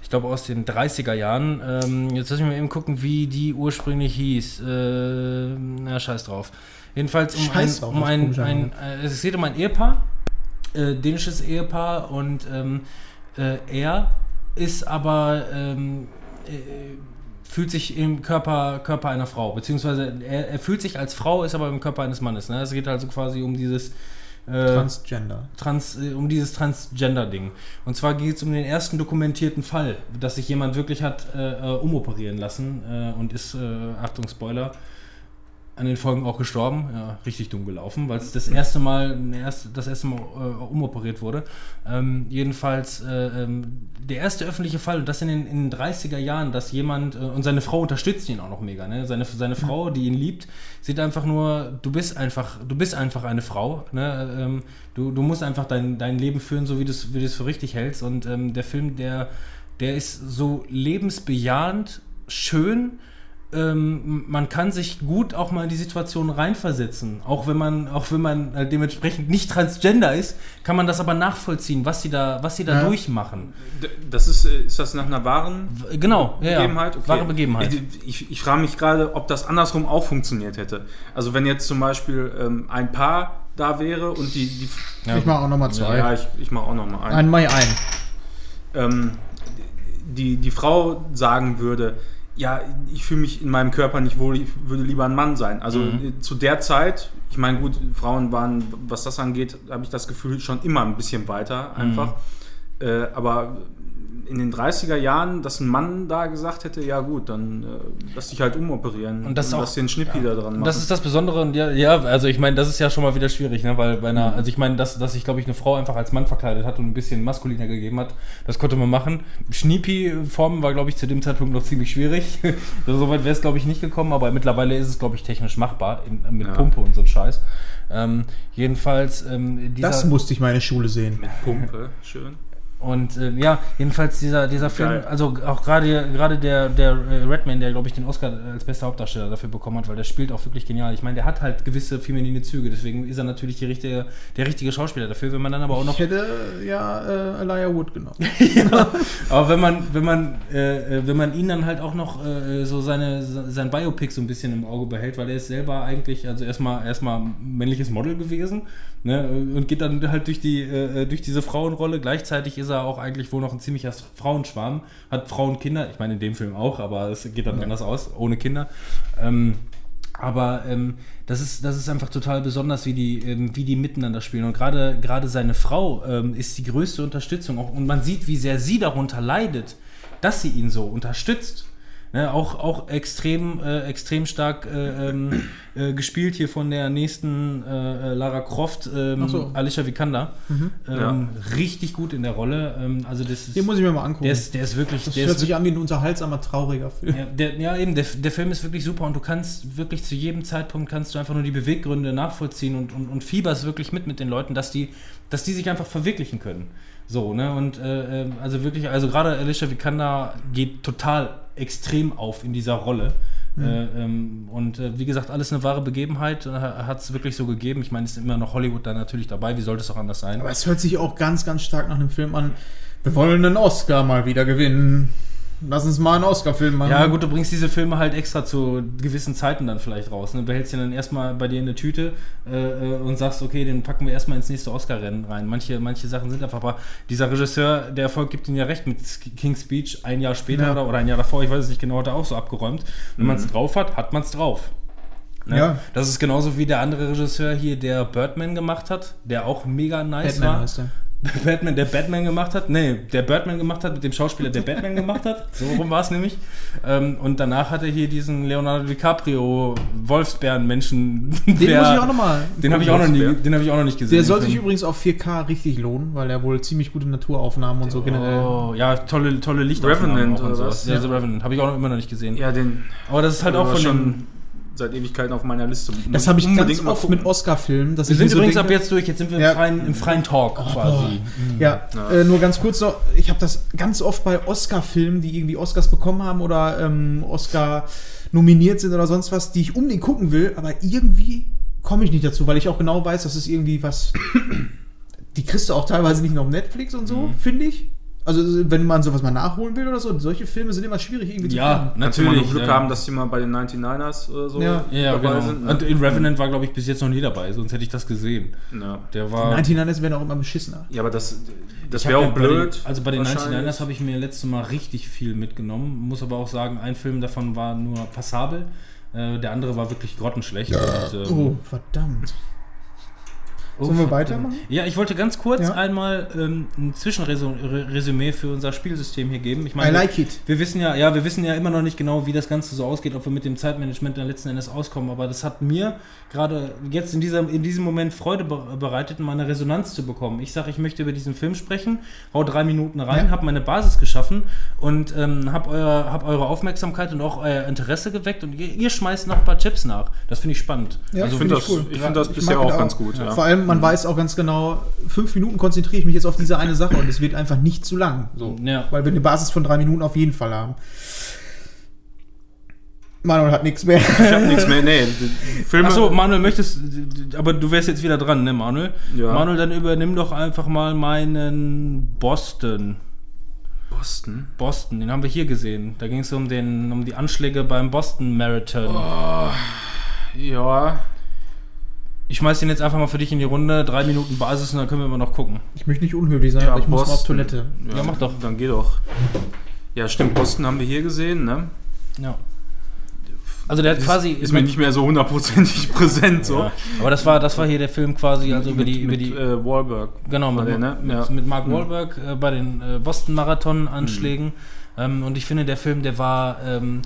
ich glaube aus den 30er Jahren. Ähm, jetzt lass mich mal eben gucken, wie die ursprünglich hieß. Äh, na, scheiß drauf. Jedenfalls um Scheiß ein, drauf, um ein, ein äh, es geht um ein Ehepaar, äh, dänisches Ehepaar und ähm, äh, er ist aber ähm, äh, fühlt sich im Körper, Körper einer Frau, beziehungsweise er, er fühlt sich als Frau, ist aber im Körper eines Mannes. Ne? Es geht also quasi um dieses äh, Transgender. Trans, äh, um dieses Transgender-Ding. Und zwar geht es um den ersten dokumentierten Fall, dass sich jemand wirklich hat äh, äh, umoperieren lassen äh, und ist, äh, Achtung, Spoiler, an den Folgen auch gestorben. Ja, richtig dumm gelaufen, weil es das erste Mal, das erste Mal äh, umoperiert wurde. Ähm, jedenfalls äh, ähm, der erste öffentliche Fall, und das in den, in den 30er Jahren, dass jemand, äh, und seine Frau unterstützt ihn auch noch mega, ne? Seine, seine Frau, die ihn liebt, sieht einfach nur, du bist einfach, du bist einfach eine Frau, ne? Ähm, du, du musst einfach dein, dein Leben führen, so wie du es wie für richtig hältst. Und ähm, der Film, der, der ist so lebensbejahend, schön, ähm, man kann sich gut auch mal in die Situation reinversetzen. Auch wenn man, auch wenn man halt dementsprechend nicht transgender ist, kann man das aber nachvollziehen, was sie da, was sie da Ja. durchmachen. Das ist, äh, ist das nach einer wahren Genau, ja, Begebenheit? Okay. Wahre Begebenheit. Ich, ich, ich frage mich gerade, ob das andersrum auch funktioniert hätte. Also wenn jetzt zum Beispiel ähm, ein Paar da wäre und die... die Ja, ich mache auch nochmal zwei. ja, ich, ich mache auch noch mal einen. Ein Mai ein. ähm, die, die Frau sagen würde, ja, ich fühle mich in meinem Körper nicht wohl, ich würde lieber ein Mann sein. Also Mhm. äh, zu der Zeit, ich meine, gut, Frauen waren, was das angeht, habe ich das Gefühl, schon immer ein bisschen weiter einfach. Äh, aber in den 30er Jahren, dass ein Mann da gesagt hätte, ja gut, dann äh, lass dich halt umoperieren Und das auch- lass dir einen Schnippi da dran machen. Das ist das Besondere und ja, ja also ich meine, das ist ja schon mal wieder schwierig, ne? weil bei einer, also ich meine, dass, dass sich, glaube ich, eine Frau einfach als Mann verkleidet hat und ein bisschen maskuliner gegeben hat, das konnte man machen. Schniepi-Formen war, glaube ich, zu dem Zeitpunkt noch ziemlich schwierig. Soweit wäre es, glaube ich, nicht gekommen, aber mittlerweile ist es, glaube ich, technisch machbar in, mit Ja. Pumpe und so ein Scheiß. Ähm, jedenfalls, ähm, dieser, Das musste ich meine Schule sehen. mit Pumpe, schön. Und äh, ja, jedenfalls dieser, dieser Film, Geil. also auch gerade gerade der, der äh, Redman, der glaube ich den Oscar als bester Hauptdarsteller dafür bekommen hat, weil der spielt auch wirklich genial. Ich meine, der hat halt gewisse feminine Züge, deswegen ist er natürlich die richtige, der richtige Schauspieler dafür. Wenn man dann aber auch noch, Ich hätte ja äh, Elijah Wood genommen. aber wenn man wenn man äh, äh, wenn man ihn dann halt auch noch äh, so seine sein Biopic so ein bisschen im Auge behält, weil er ist selber eigentlich also erstmal erstmal männliches Model gewesen. Ne, und geht dann halt durch die äh, durch diese Frauenrolle. Gleichzeitig ist er auch eigentlich wohl noch ein ziemlicher Frauenschwarm, hat Frauenkinder. Ich meine in dem Film auch, aber es geht dann anders aus, ohne Kinder. Ähm, aber ähm, das, ist, das ist einfach total besonders, wie die, ähm, wie die miteinander spielen. Und gerade gerade seine Frau ähm, ist die größte Unterstützung. Auch, und man sieht, wie sehr sie darunter leidet, dass sie ihn so unterstützt. Ne, auch, auch extrem, äh, extrem stark äh, ähm, äh, gespielt hier von der nächsten äh, äh, Lara Croft, ähm, so. Alicia Vikander. Ähm, Richtig gut in der Rolle. Ähm, also das ist, Den muss ich mir mal angucken. der, ist, der ist wirklich. das der hört ist sich an wie ein unterhaltsamer, trauriger Film. ja, der, ja, eben, der, der Film ist wirklich super und du kannst wirklich zu jedem Zeitpunkt kannst du einfach nur die Beweggründe nachvollziehen und, und, und fieberst wirklich mit mit den Leuten, dass die, dass die sich einfach verwirklichen können. So, ne? Und äh, ähm, also wirklich, also gerade Alicia Vikander geht total extrem auf in dieser Rolle. Äh, ähm, und äh, wie gesagt, alles eine wahre Begebenheit, äh, hat es wirklich so gegeben. Ich meine, es ist immer noch Hollywood da natürlich dabei, wie sollte es auch anders sein? Aber es hört sich auch ganz, ganz stark nach einem Film an. Wir wollen einen Oscar mal wieder gewinnen. Lass uns mal einen Oscar-Film machen. Ja, gut, du bringst diese Filme halt extra zu gewissen Zeiten dann vielleicht raus. Ne? Behältst den dann erstmal bei dir in der Tüte äh, äh, und sagst, okay, den packen wir erstmal ins nächste Oscar-Rennen rein. Manche, manche Sachen sind einfach, aber dieser Regisseur, der Erfolg gibt ihm ja recht mit King's Speech ein Jahr später Ja. oder, oder ein Jahr davor, ich weiß es nicht genau, hat er auch so abgeräumt. Wenn man es drauf hat, hat man es drauf. Ne? Ja. Das ist genauso wie der andere Regisseur hier, der Birdman gemacht hat, der auch mega nice Batman war. heißt er. Batman, der Batman gemacht hat. Nee, der Birdman gemacht hat mit dem Schauspieler, der Batman gemacht hat. So rum war es nämlich. Ähm, und danach hat er hier diesen Leonardo DiCaprio Wolfsbären-Menschen. Den muss ich auch nochmal. Den habe ich, auch noch nie- Wolfsbär. den hab ich auch noch nicht gesehen. Der soll sich übrigens auf 4K richtig lohnen, weil er wohl ziemlich gute Naturaufnahmen und so generell. Oh, ja, tolle, tolle Lichtaufnahmen Revenant und sowas. was? Ja, Ja. The Revenant. Habe ich auch noch immer noch nicht gesehen. Ja, den Aber das ist halt auch von schon den... seit Ewigkeiten auf meiner Liste. Das habe ich Unbedingt ganz oft gucken. mit Oscar-Filmen. dass Wir ich sind so übrigens denke- ab jetzt durch. Jetzt sind wir im, Ja. freien, im freien Talk quasi. Ja, Ja. Äh, nur ganz kurz noch, ich habe das ganz oft bei Oscar-Filmen, die irgendwie Oscars bekommen haben oder ähm, Oscar nominiert sind oder sonst was, die ich unbedingt gucken will, aber irgendwie komme ich nicht dazu, weil ich auch genau weiß, das ist irgendwie was. Die kriegst du auch teilweise nicht nur auf Netflix und so, finde ich. Also, wenn man sowas mal nachholen will oder so, solche Filme sind immer schwierig irgendwie zu Ja, finden. Kannst du mal natürlich. nur Glück ja. haben, dass die mal bei den 99ers oder so Ja. ja, dabei genau. sind. ne? Und in Revenant war, glaube ich, bis jetzt noch nie dabei, sonst hätte ich das gesehen. ja. Der war. 99 werden auch immer beschissener. ja, aber das, das wäre auch ja bei blöd. Den, also bei den wahrscheinlich. 99ers habe ich mir letztes Mal richtig viel mitgenommen. Muss aber auch sagen, ein Film davon war nur passabel. Äh, der andere war wirklich grottenschlecht. Und, ähm, Oh, verdammt. Sollen wir weitermachen? Ja, ich wollte ganz kurz Ja. einmal ähm, ein Zwischenresümee für unser Spielsystem hier geben. Ich meine, I like it. wir wissen ja, ja, wir wissen ja immer noch nicht genau, wie das Ganze so ausgeht, ob wir mit dem Zeitmanagement dann letzten Endes auskommen. Aber das hat mir gerade jetzt in, dieser, in diesem Moment Freude be bereitet, mal eine Resonanz zu bekommen. Ich sage, ich möchte über diesen Film sprechen, hau drei Minuten rein, Ja. habe meine Basis geschaffen und ähm, habe euer, hab eure Aufmerksamkeit und auch euer Interesse geweckt und ihr, ihr schmeißt noch ein paar Chips nach. Das finde ich spannend. Ja, Ich find finde ich das, cool. ich find das Ich bisher auch den ganz auch. gut. Ja. Vor allem, man weiß auch ganz genau, fünf Minuten konzentriere ich mich jetzt auf diese eine Sache und es wird einfach nicht zu lang. So. Ja. Weil wir eine Basis von drei Minuten auf jeden Fall haben. Manuel hat nichts mehr. Ich habe nichts mehr. Nee, Filme. Achso, Manuel, möchtest, aber du wärst jetzt wieder dran, ne, Manuel? Ja. Manuel, dann übernimm doch einfach mal meinen Boston. Boston. Boston, den haben wir hier gesehen. Da ging es um, den- um die Anschläge beim Boston Marathon. Ja. Ich schmeiß den jetzt einfach mal für dich in die Runde. Drei Minuten Basis und dann können wir immer noch gucken. Ich möchte nicht unhöflich sein, ja aber ich muss mal auf Boston. Toilette. Ja, mach doch. Dann geh doch. Ja, stimmt. Boston haben wir hier gesehen, ne? Ja. Also der hat ist, quasi ist mir nicht mehr so hundertprozentig präsent. So. Ja, aber das war, das war hier der Film quasi, also über die, über mit, die, äh, Wahlberg. genau, mit, der, ne? mit, Ja. mit Mark Wahlberg äh, bei den äh, Boston-Marathon-Anschlägen. Ähm, und ich finde, der Film, der war ähm,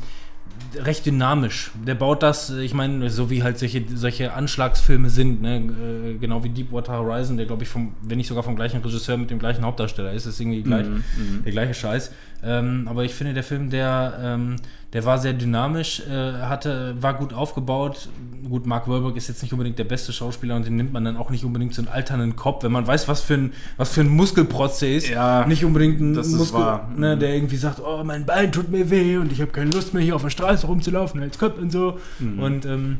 recht dynamisch. Der baut das, äh, ich meine, so wie halt solche, solche Anschlagsfilme sind, ne? äh, genau wie Deepwater Horizon, der glaube ich vom, wenn nicht sogar vom gleichen Regisseur mit dem gleichen Hauptdarsteller ist, ist irgendwie gleich, Mhm, mhm. der gleiche Scheiß. Ähm, aber ich finde, der Film, der, ähm, der war sehr dynamisch, äh, hatte, war gut aufgebaut. Gut, Mark Wahlberg ist jetzt nicht unbedingt der beste Schauspieler und den nimmt man dann auch nicht unbedingt so einen alternden Kopf, wenn man weiß, was für ein, was für ein Muskelprotz der ist. Ja, nicht unbedingt ein Muskel. Ne, Mhm. der irgendwie sagt, oh, mein Bein tut mir weh und ich habe keine Lust mehr hier auf der Straße rumzulaufen, jetzt kommt und so. Mhm. Und ähm,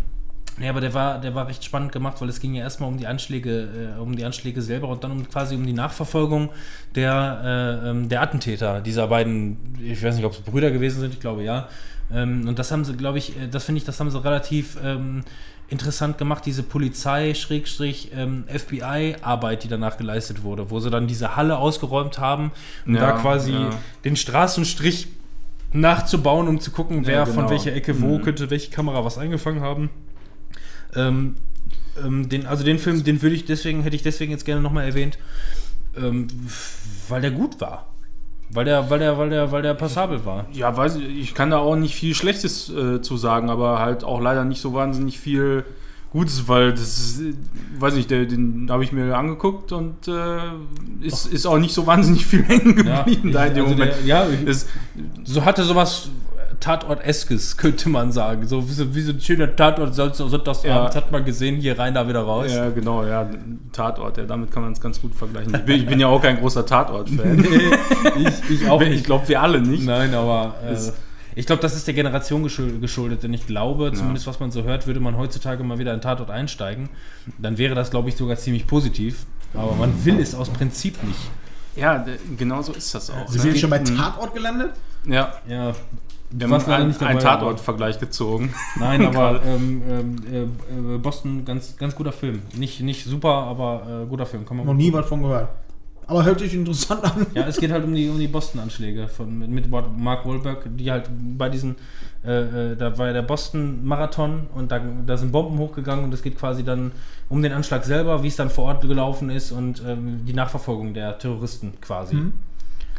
ja, aber der war, der war recht spannend gemacht, weil es ging ja erstmal um die Anschläge, äh, um die Anschläge selber und dann um quasi um die Nachverfolgung der, äh, ähm, der Attentäter, dieser beiden, ich weiß nicht, ob es Brüder gewesen sind, ich glaube ja. Ähm, und das haben sie, glaube ich, äh, das finde ich, das haben sie relativ ähm, interessant gemacht, diese Polizei-FBI-Arbeit, die danach geleistet wurde, wo sie dann diese Halle ausgeräumt haben und Ja, da quasi ja. den Straßenstrich nachzubauen, um zu gucken, wer Ja, von genau. welcher Ecke wo Mhm. könnte welche Kamera was eingefangen haben. Ähm, ähm, den, also den Film, den würde ich deswegen, hätte ich deswegen jetzt gerne nochmal erwähnt, ähm, weil der gut war. Weil der, weil der, weil der, weil der passabel war. Ja, weiß ich, ich kann da auch nicht viel Schlechtes äh, zu sagen, aber halt auch leider nicht so wahnsinnig viel Gutes, weil das ist, weiß nicht, der, den habe ich mir angeguckt und äh, ist, ist auch nicht so wahnsinnig viel hängen geblieben da in dem also Moment. der, ja, ich, Das, so hatte sowas Tatort-eskes, könnte man sagen. So wie, so wie so ein schöner Tatort, sonst sonntagsabends Ja. hat man gesehen, hier rein, da wieder raus. ja, genau, ja, Tatort, ja, damit kann man es ganz gut vergleichen. Ich bin, ich bin ja auch kein großer Tatort-Fan. ich, ich auch ich glaube, wir alle nicht. Nein, aber äh, ich glaube, das ist der Generation geschul- geschuldet, denn ich glaube, zumindest was man so hört, würde man heutzutage mal wieder in Tatort einsteigen, dann wäre das, glaube ich, sogar ziemlich positiv. Aber man will es aus Prinzip nicht. Ja, genau so ist das auch. Sind wir ne? schon bei Mhm. Tatort gelandet? Ja, Ja, wir haben leider einen, nicht dabei, einen Tatort-Vergleich gezogen. Nein, aber ähm, ähm, äh, äh, Boston, ganz, ganz guter Film. Nicht, nicht super, aber äh, guter Film. Kann man Noch nie was von gehört. Aber hört sich interessant an. Ja, es geht halt um die, um die Boston-Anschläge von mit, mit Mark Wahlberg, die halt bei diesen, äh, äh, da war ja der Boston-Marathon und da, da sind Bomben hochgegangen und es geht quasi dann um den Anschlag selber, wie es dann vor Ort gelaufen ist und ähm, die Nachverfolgung der Terroristen quasi. Mhm.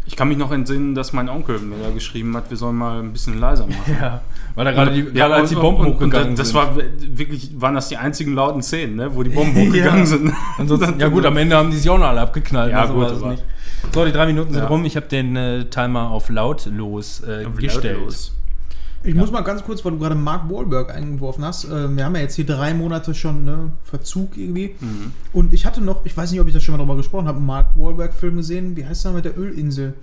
Ich kann mich noch entsinnen, dass mein Onkel mir da geschrieben hat, wir sollen mal ein bisschen leiser machen. Ja, weil da gerade die, Ja, gerade als die Bomben und, hochgegangen und das sind. war wirklich, waren das die einzigen lauten Szenen, ne, wo die Bomben hochgegangen Ja. sind. Ansonsten, ja gut, am Ende haben die sich auch noch alle abgeknallt. Ja, also gut, aber- nicht. So, die drei Minuten sind Ja. rum. Ich habe den äh, Timer auf lautlos äh, gestellt. Lautlos. Ich muss mal ganz kurz, weil du gerade Mark Wahlberg eingeworfen hast. Äh, wir haben ja jetzt hier drei Monate schon ne, Verzug irgendwie. Mhm. Und ich hatte noch, ich weiß nicht, ob ich das schon mal drüber gesprochen habe, einen Mark Wahlberg-Film gesehen. Wie heißt der mit der Ölinsel?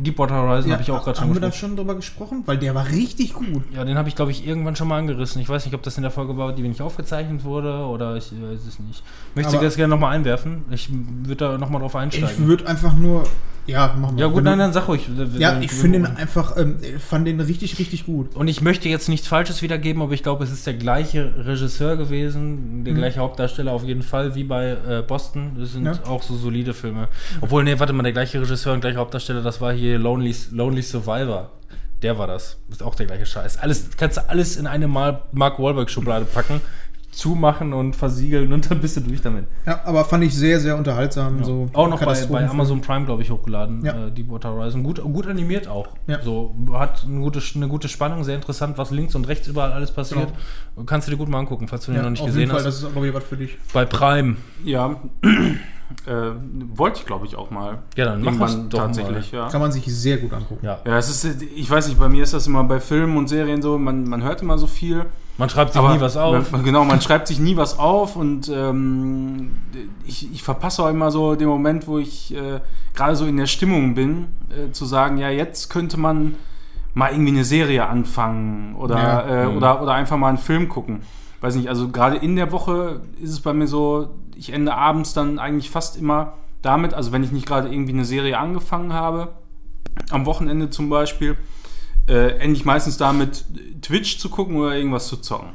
Deepwater Horizon habe ich auch gerade schon Haben wir da schon drüber gesprochen? Weil der war richtig gut. Ja, den habe ich, glaube ich, irgendwann schon mal angerissen. Ich weiß nicht, ob das in der Folge war, die wenig aufgezeichnet wurde oder ich weiß es nicht. Möchte Aber- das gerne nochmal einwerfen? Ich würde da nochmal drauf Ich einsteigen. würde einfach nur. Ja, machen wir. Ja gut, nein, du- dann sag ruhig. Ja, ich finde ihn einfach, ähm, ich fand den richtig, richtig gut. Und ich möchte jetzt nichts Falsches wiedergeben, aber ich glaube, es ist der gleiche Regisseur gewesen, der Mhm. gleiche Hauptdarsteller auf jeden Fall, wie bei äh, Boston. Das sind Ja. auch so solide Filme. Obwohl, nee, warte mal, der gleiche Regisseur und gleiche Hauptdarsteller, das war hier Lonely, Lonely Survivor. Der war das. Ist auch der gleiche Scheiß. Alles, kannst du alles in eine Mal Mark Wahlberg-Schublade packen, zumachen und versiegeln und dann bist du durch damit. Ja, aber fand ich sehr, sehr unterhaltsam. So auch noch bei, bei. Amazon Prime, glaube ich, hochgeladen. Ja. Äh, Deepwater Horizon. Gut, gut animiert auch. Ja. So, hat eine gute, eine gute Spannung, sehr interessant, was links und rechts überall alles passiert. Kannst du dir gut mal angucken, falls du den Ja, noch nicht auf gesehen jeden Fall, hast. das ist, glaube ich, was für dich. bei Prime. Ja, äh, wollte ich glaube ich auch mal. Ja, dann mach das Irgendwann doch tatsächlich, ja. Kann man sich sehr gut angucken. Ja. Ja, es ist, ich weiß nicht, bei mir ist das immer bei Filmen und Serien so, man, man hört immer so viel. Man schreibt sich aber nie was auf. Man, genau, man schreibt sich nie was auf und ähm, ich, ich verpasse auch immer so den Moment, wo ich äh, gerade so in der Stimmung bin, äh, zu sagen, ja, jetzt könnte man mal irgendwie eine Serie anfangen oder, Ja. äh, Mhm. oder, oder einfach mal einen Film gucken. Weiß nicht, also gerade in der Woche ist es bei mir so, ich ende abends dann eigentlich fast immer damit, also wenn ich nicht gerade irgendwie eine Serie angefangen habe, am Wochenende zum Beispiel, äh, ende ich meistens damit, Twitch zu gucken oder irgendwas zu zocken.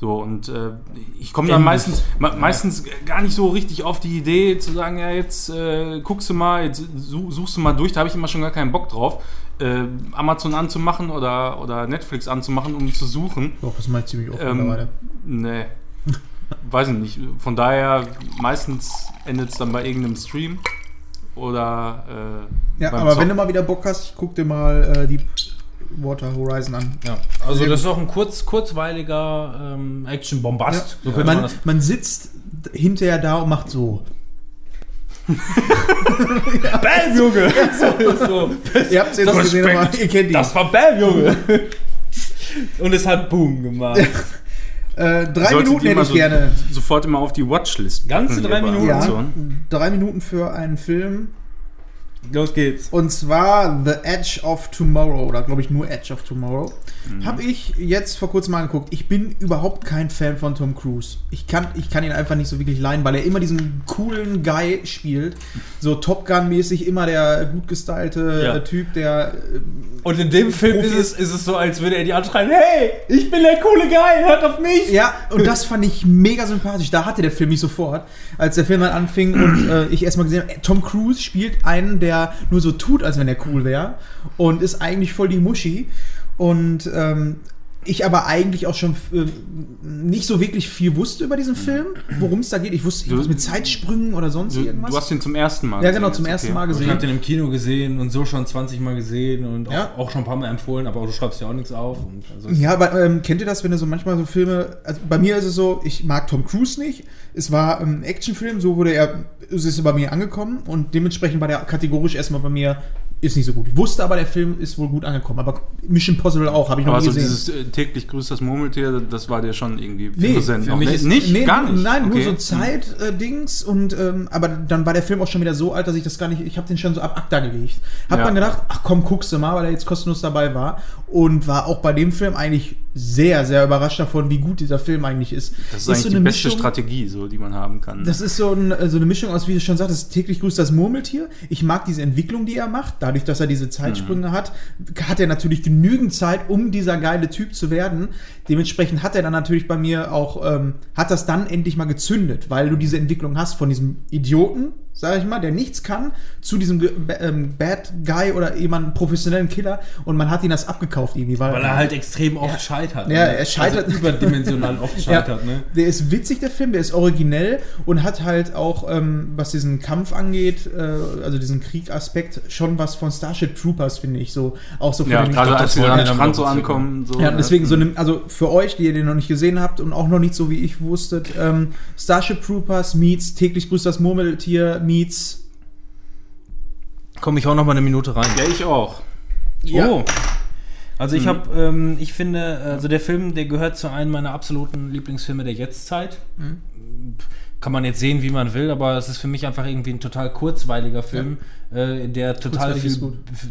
So, und äh, ich komme dann meistens, me meistens gar nicht so richtig auf die Idee zu sagen, ja, jetzt äh, guckst du mal, jetzt such, suchst du mal durch, da habe ich immer schon gar keinen Bock drauf, äh, Amazon anzumachen oder, oder Netflix anzumachen, um zu suchen. Doch, das mache ich ziemlich oft Ähm, mittlerweile. nee. Weiß ich nicht. Von daher, meistens endet es dann bei irgendeinem Stream oder äh, Ja, aber wenn Zocken. du mal wieder Bock hast, guck dir mal äh, Deep Water Horizon an. Ja, also das ist auch ein kurz, kurzweiliger ähm, Action-Bombast. So könnte man man, das. man sitzt hinterher da und macht so. Bam, Junge! so, Ihr habt es jetzt Das gesehen, Respekt. aber ihr kennt die. das war Bam, Junge! Und es hat Boom gemacht. äh, drei Solltet Minuten hätte ich so gerne. Sofort immer auf die Watchlist. Ganze drei Minuten? Ja, drei Minuten für einen Film. Los geht's. Und zwar The Edge of Tomorrow, oder glaube ich nur Edge of Tomorrow. Mhm. Habe ich jetzt vor kurzem mal angeguckt. Ich bin überhaupt kein Fan von Tom Cruise. Ich kann, ich kann ihn einfach nicht so wirklich leihen, weil er immer diesen coolen Guy spielt. So Top Gun-mäßig, immer der gut gestylte Ja. äh, Typ, der. äh, Und in dem Film ist es, ist es so, als würde er die anschreien: Hey, ich bin der coole Guy, hört auf mich! Ja, und das fand ich mega sympathisch. Da hatte der Film mich sofort, als der Film dann anfing und äh, ich erstmal gesehen habe, Tom Cruise spielt einen, der nur so tut, als wenn er cool wäre und ist eigentlich voll die Muschi. Und ähm, ich aber eigentlich auch schon äh, nicht so wirklich viel wusste über diesen Film, worum es da geht. Ich wusste Du- irgendwas mit Zeitsprüngen oder sonst Du, irgendwas. du hast ihn zum ersten Mal ja, genau, gesehen zum jetzt, ersten okay. Mal Ich gesehen. habe den im Kino gesehen und so schon 20 Mal gesehen und auch, Ja. auch schon ein paar Mal empfohlen, aber du schreibst ja auch nichts auf. Und also Ja, aber ähm, kennt ihr das, wenn ihr so manchmal so Filme, also bei mir ist es so, ich mag Tom Cruise nicht. Es war ein Actionfilm, so wurde er, es ist bei mir angekommen und dementsprechend war der kategorisch erstmal bei mir, ist nicht so gut. Ich wusste aber, der Film ist wohl gut angekommen. Aber Mission Possible auch, habe ich noch Aber nie so gesehen. dieses äh, täglich grüßt das Murmeltier, das war dir schon irgendwie Nee, präsent. für mich Nee, ist- nicht, Nee, gar nicht. Nein, okay. nur so Zeit-Dings und ähm, aber dann war der Film auch schon wieder so alt, dass ich das gar nicht, ich habe den schon so ab ACTA gelegt. Hab Ja. dann gedacht, ach komm, guckst du mal, weil er jetzt kostenlos dabei war und war auch bei dem Film eigentlich sehr, sehr überrascht davon, wie gut dieser Film eigentlich ist. Das ist, eigentlich so die eine beste Mischung- Strategie, so, die man haben kann. Das ist so, ein, so eine Mischung aus, wie du schon sagtest, täglich grüßt das Murmeltier. Ich mag diese Entwicklung, die er macht. Dadurch, dass er diese Zeitsprünge hat, hat er natürlich genügend Zeit, um dieser geile Typ zu werden. Dementsprechend hat er dann natürlich bei mir auch, ähm, hat das dann endlich mal gezündet, weil du diese Entwicklung hast von diesem Idioten, sag ich mal, der nichts kann, zu diesem ähm, Bad Guy oder jemandem professionellen Killer und man hat ihn das abgekauft irgendwie. Weil, Weil er halt extrem oft scheitert. Ja, ne? er scheitert- Also überdimensional oft scheitert, ja, ne? Der ist witzig, der Film, der ist originell und hat halt auch, ähm, was diesen Kampf angeht, äh, also diesen Kriegaspekt, schon was von Starship Troopers, finde ich. So, auch so von ja, gerade als wir wollen am dann Strand so ankommen. So, Ja, ne? deswegen so eine, also für euch, die ihr den noch nicht gesehen habt und auch noch nicht so wie ich wusstet, ähm, Starship Troopers meets täglich grüßt das Murmeltier meets Komme ich auch noch mal eine Minute rein. Ja, ich auch. Ja. Oh. Also ich habe, ähm, ich finde, also der Film, der gehört zu einem meiner absoluten Lieblingsfilme der Jetztzeit. Kann man jetzt sehen, wie man will, aber es ist für mich einfach irgendwie ein total kurzweiliger Film, äh, der total viel,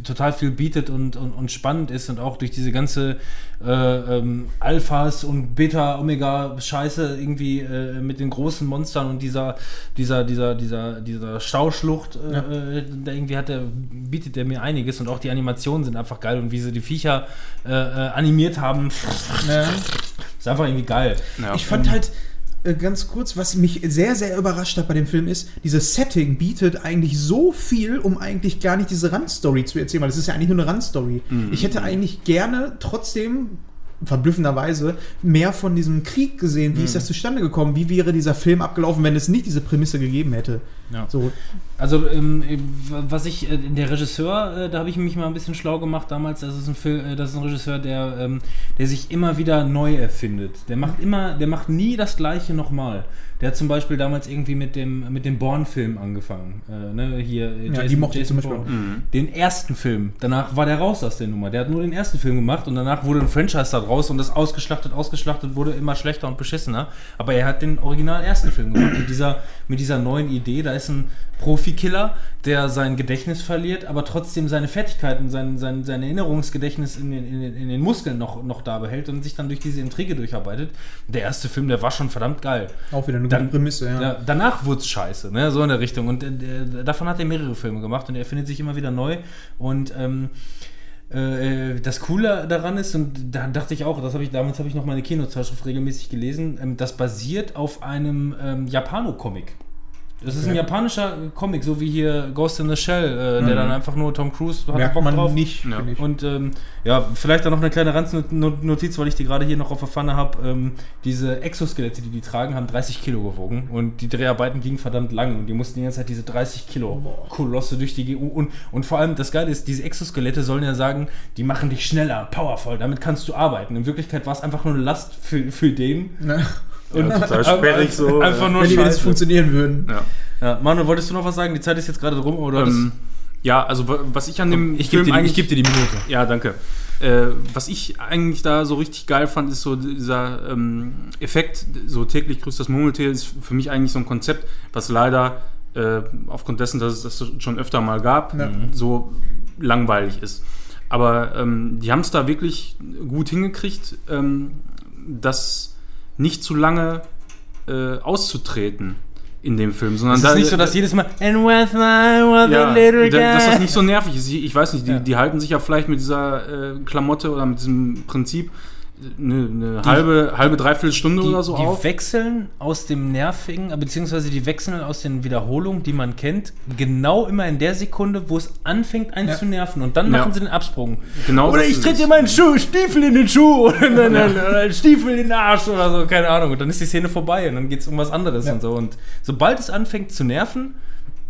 total viel bietet und, und, und spannend ist und auch durch diese ganze äh, ähm, Alphas und Beta, Omega Scheiße irgendwie äh, mit den großen Monstern und dieser, dieser, dieser, dieser, dieser Stauschlucht, äh, äh, da irgendwie hat der, bietet der mir einiges und auch die Animationen sind einfach geil und wie sie die Viecher äh, äh, animiert haben, Ja. ist einfach irgendwie geil. Ja. Ich fand halt ganz kurz, was mich sehr, sehr überrascht hat bei dem Film ist, dieses Setting bietet eigentlich so viel, um eigentlich gar nicht diese Randstory zu erzählen, weil es ist ja eigentlich nur eine Randstory. Ich hätte eigentlich gerne trotzdem verblüffenderweise mehr von diesem Krieg gesehen. Wie ist das zustande gekommen? Wie wäre dieser Film abgelaufen, wenn es nicht diese Prämisse gegeben hätte? Ja. So, Also, ähm, was ich, äh, der Regisseur, äh, da habe ich mich mal ein bisschen schlau gemacht damals. Das ist ein Film, äh, das ist ein Regisseur, der, ähm, der sich immer wieder neu erfindet. Der macht immer, der macht nie das Gleiche nochmal. Der hat zum Beispiel damals irgendwie mit dem, mit dem Bourne-Film angefangen. Äh, ne, hier, äh, Ja, die mochte ich zum Beispiel Bourne. Mhm. Den ersten Film. Danach war der raus aus der Nummer. Der hat nur den ersten Film gemacht und danach wurde ein Franchise da draus und das ausgeschlachtet, ausgeschlachtet wurde immer schlechter und beschissener. Aber er hat den original ersten Film gemacht. Mit dieser, mit dieser neuen Idee, da ist ein Profikiller, der sein Gedächtnis verliert, aber trotzdem seine Fertigkeiten, sein, sein, sein Erinnerungsgedächtnis in den, in, den, in den Muskeln noch, noch da behält und sich dann durch diese Intrige durcharbeitet. Der erste Film, der war schon verdammt geil. auch wieder eine Dann- gute Prämisse, ja. Ja, danach wurde es scheiße, ne? so in der Richtung. Und äh, davon hat er mehrere Filme gemacht und er findet sich immer wieder neu. Und ähm, äh, das Coole daran ist, und da dachte ich auch, das habe ich, damals habe ich noch meine Kinozeitschrift regelmäßig gelesen, ähm, das basiert auf einem ähm, Japano-Comic. Das ist ein Okay. japanischer Comic, so wie hier Ghost in the Shell, äh, der Mhm. dann einfach nur Tom Cruise hat Merkt Bock man drauf. nicht, Ja. ich. Und ähm, ja, vielleicht dann noch eine kleine Randnotiz, weil ich die gerade hier noch auf der Pfanne habe. Ähm, diese Exoskelette, die die tragen, haben 30 Kilo gewogen und die Dreharbeiten gingen verdammt lang und die mussten die ganze Zeit diese 30 Kilo Kolosse durch die Ge und, und vor allem das Geile ist, diese Exoskelette sollen ja sagen, die machen dich schneller, powervoll, damit kannst du arbeiten. In Wirklichkeit war es einfach nur eine Last für, für den. Ne? Und total sperrig so, Einfach nur Wenn die wenigstens Scheiße. funktionieren würden. Ja. Ja, Manu, wolltest du noch was sagen? Die Zeit ist jetzt gerade drum, oder? Ähm, ja, also wa- was ich an dem ich gebe dir, die- ich geb dir die Minute. Ja, danke. Äh, was ich eigentlich da so richtig geil fand, ist so dieser ähm, Effekt, so täglich grüßt das Murmeltier, ist für mich eigentlich so ein Konzept, was leider äh, aufgrund dessen, dass es das schon öfter mal gab, Ja. so langweilig ist. Aber ähm, die haben es da wirklich gut hingekriegt, ähm, das nicht zu lange äh, auszutreten in dem Film, sondern Es ist da, nicht so, dass jedes Mal And with my was ja, little da- dass das guy." nicht so nervig ist. Ich, ich weiß nicht, die, Ja. die halten sich ja vielleicht mit dieser äh, Klamotte oder mit diesem Prinzip eine, eine halbe, halbe, dreiviertel Stunde die, oder so die auf. wechseln aus dem Nervigen, beziehungsweise die wechseln aus den Wiederholungen, die man kennt, genau immer in der Sekunde, wo es anfängt, einen Ja. zu nerven. Und dann Ja. machen sie den Absprung. Genau oder ich trete dir meinen Schuh, Stiefel in den Schuh oder, einen- einen- einen Stiefel in den Arsch oder so, keine Ahnung. Und dann ist die Szene vorbei und dann geht es um was anderes Ja. und so. Und sobald es anfängt zu nerven,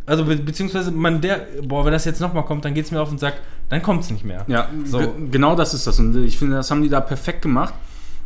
also be beziehungsweise man der, boah, wenn das jetzt nochmal kommt, dann geht es mir auf den Sack, dann kommt es nicht mehr. Ja, So. ge- genau das ist das. Und ich finde, das haben die da perfekt gemacht.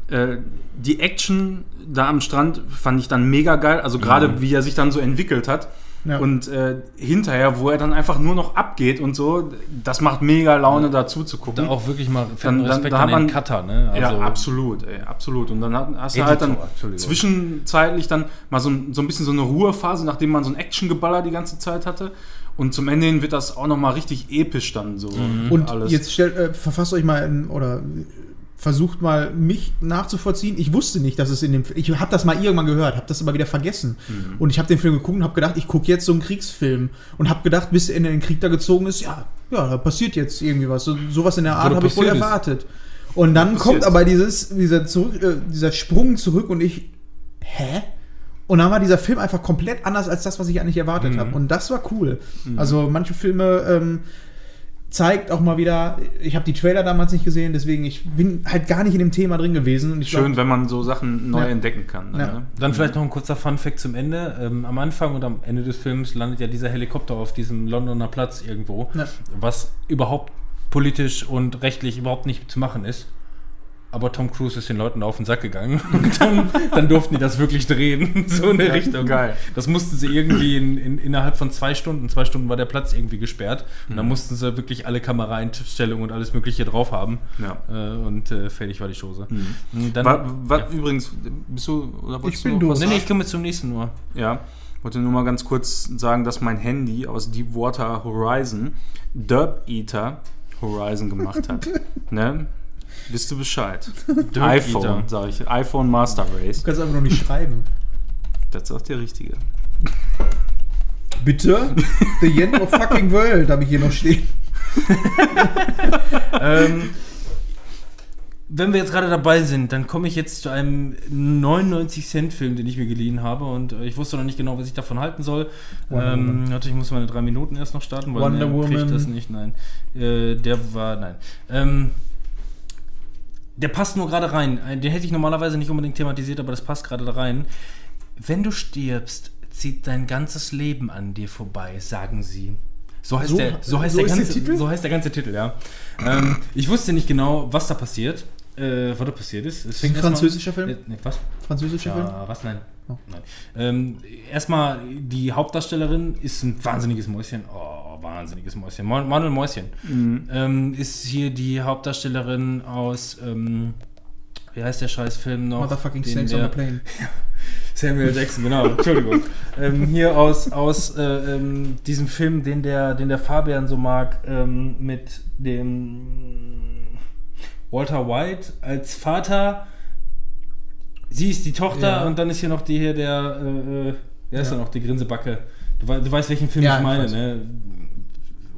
Äh, die Action da am Strand fand ich dann mega geil. Also gerade Mhm. wie er sich dann so entwickelt hat. Ja. Und äh, hinterher, wo er dann einfach nur noch abgeht und so, das macht mega Laune dazu zu gucken. Da auch wirklich mal Dann- dann- Respekt da an hat den man- Cutter, ne? ja, Also- absolut, ey, absolut. Und dann hast du halt dann zwischenzeitlich dann mal so, ein- so ein bisschen so eine Ruhephase, nachdem man so ein Actiongeballer die ganze Zeit hatte. Und zum Ende hin wird das auch nochmal richtig episch dann so. Und jetzt stellt, äh, verfasst euch mal in, oder versucht mal mich nachzuvollziehen. Ich wusste nicht, dass es in dem ich habe das mal irgendwann gehört, habe das aber wieder vergessen. Mhm. Und ich habe den Film geguckt und habe gedacht, ich gucke jetzt so einen Kriegsfilm und habe gedacht, bis er in den Krieg da gezogen ist, ja, ja, da passiert jetzt irgendwie was. So, sowas in der Art habe ich wohl erwartet. Und dann kommt aber dieses dieser zurück äh, dieser Sprung zurück und ich hä? Und dann war dieser Film einfach komplett anders als das, was ich eigentlich erwartet Mhm. habe. Und das war cool. Also manche Filme ähm, zeigt auch mal wieder, ich habe die Trailer damals nicht gesehen, deswegen ich bin halt gar nicht in dem Thema drin gewesen. Und ich Schön, glaub, wenn man so Sachen neu Ja. entdecken kann. Ja. Ne? Dann vielleicht noch ein kurzer Fun-Fact zum Ende. Ähm, am Anfang und am Ende des Films landet ja dieser Helikopter auf diesem Londoner Platz irgendwo, Ja. was überhaupt politisch und rechtlich überhaupt nicht zu machen ist. Aber Tom Cruise ist den Leuten auf den Sack gegangen und dann, dann durften die das wirklich drehen. So in der Ja, Richtung. geil. Das mussten sie irgendwie in, in, innerhalb von zwei Stunden, zwei Stunden war der Platz irgendwie gesperrt. Und dann mussten sie wirklich alle Kameraeinstellungen und alles Mögliche drauf haben. Ja. Äh, und äh, fertig war die Chose. Und Dann, Wa- wa- ja. Übrigens, bist du oder wolltest Ich du bin noch was. Nee, nee, ich komme zum nächsten nur. Ja, wollte nur mal ganz kurz sagen, dass mein Handy aus Deepwater Horizon Derp Eater Horizon gemacht hat. ne? Wisst du Bescheid? IPhone, sage ich. iPhone Master Race. du kannst einfach noch nicht schreiben. Das sagt der Richtige. Bitte? The End of fucking World habe ich hier noch stehen. ähm, wenn wir jetzt gerade dabei sind, dann komme ich jetzt zu einem 99-Cent-Film, den ich mir geliehen habe und äh, ich wusste noch nicht genau, was ich davon halten soll. Ähm, natürlich muss meine drei Minuten erst noch starten, weil Wonder ich Woman. das nicht. Nein, äh, der war nein. Ähm, der passt nur gerade rein. Äh, Den hätte ich normalerweise nicht unbedingt thematisiert, aber das passt gerade da rein. Wenn du stirbst, zieht dein ganzes Leben an dir vorbei, sagen sie. So heißt, So- der, so heißt, so der, der ganze, Titel? so heißt der ganze Titel, ja. ähm, ich wusste nicht genau, was da passiert, äh, was da passiert ist. Ist ein erst mal- französischer Film? Äh, nee, was? Französischer Film? Ja, was? Nein. Oh. Nein. Ähm, erstmal, die Hauptdarstellerin ist ein wahnsinniges Mäuschen. Oh, wahnsinniges Mäuschen. Manuel Mäuschen. Ähm, ist hier die Hauptdarstellerin aus, ähm, wie heißt der Scheißfilm noch? Motherfucking Den Snakes on the Plane. Samuel Jackson, genau, Entschuldigung. ähm, hier aus, aus äh, ähm, diesem Film, den der, den der Fabian so mag, ähm, mit dem Walter White als Vater. Sie ist die Tochter Ja. und dann ist hier noch die hier der, äh, äh, wer ist Ja. da noch, die Grinsebacke. Du, du weißt, welchen Film Ja, ich meine, ne?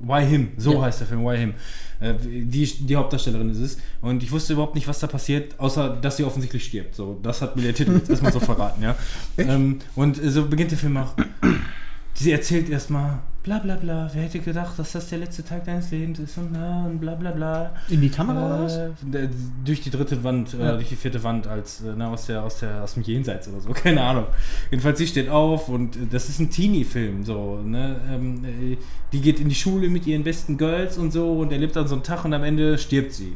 Why Him? So Ja. heißt der Film, Why Him. Äh, die, die Hauptdarstellerin ist es. Und ich wusste überhaupt nicht, was da passiert, außer dass sie offensichtlich stirbt. So, das hat mir der Titel jetzt erstmal so verraten, ja. Ähm, und so beginnt der Film auch. Sie erzählt erstmal, bla bla bla, wer hätte gedacht, dass das der letzte Tag deines Lebens ist und, na, und bla bla bla. In die Kamera oder was? Äh, durch die dritte Wand, Ja. äh, durch die vierte Wand, als äh, na, aus, der, aus, der, aus dem Jenseits oder so, keine Ahnung. Jedenfalls, sie steht auf und äh, das ist ein Teenie-Film, so, ne? Ähm, äh, die geht in die Schule mit ihren besten Girls und so und erlebt dann so einen Tag und am Ende stirbt sie.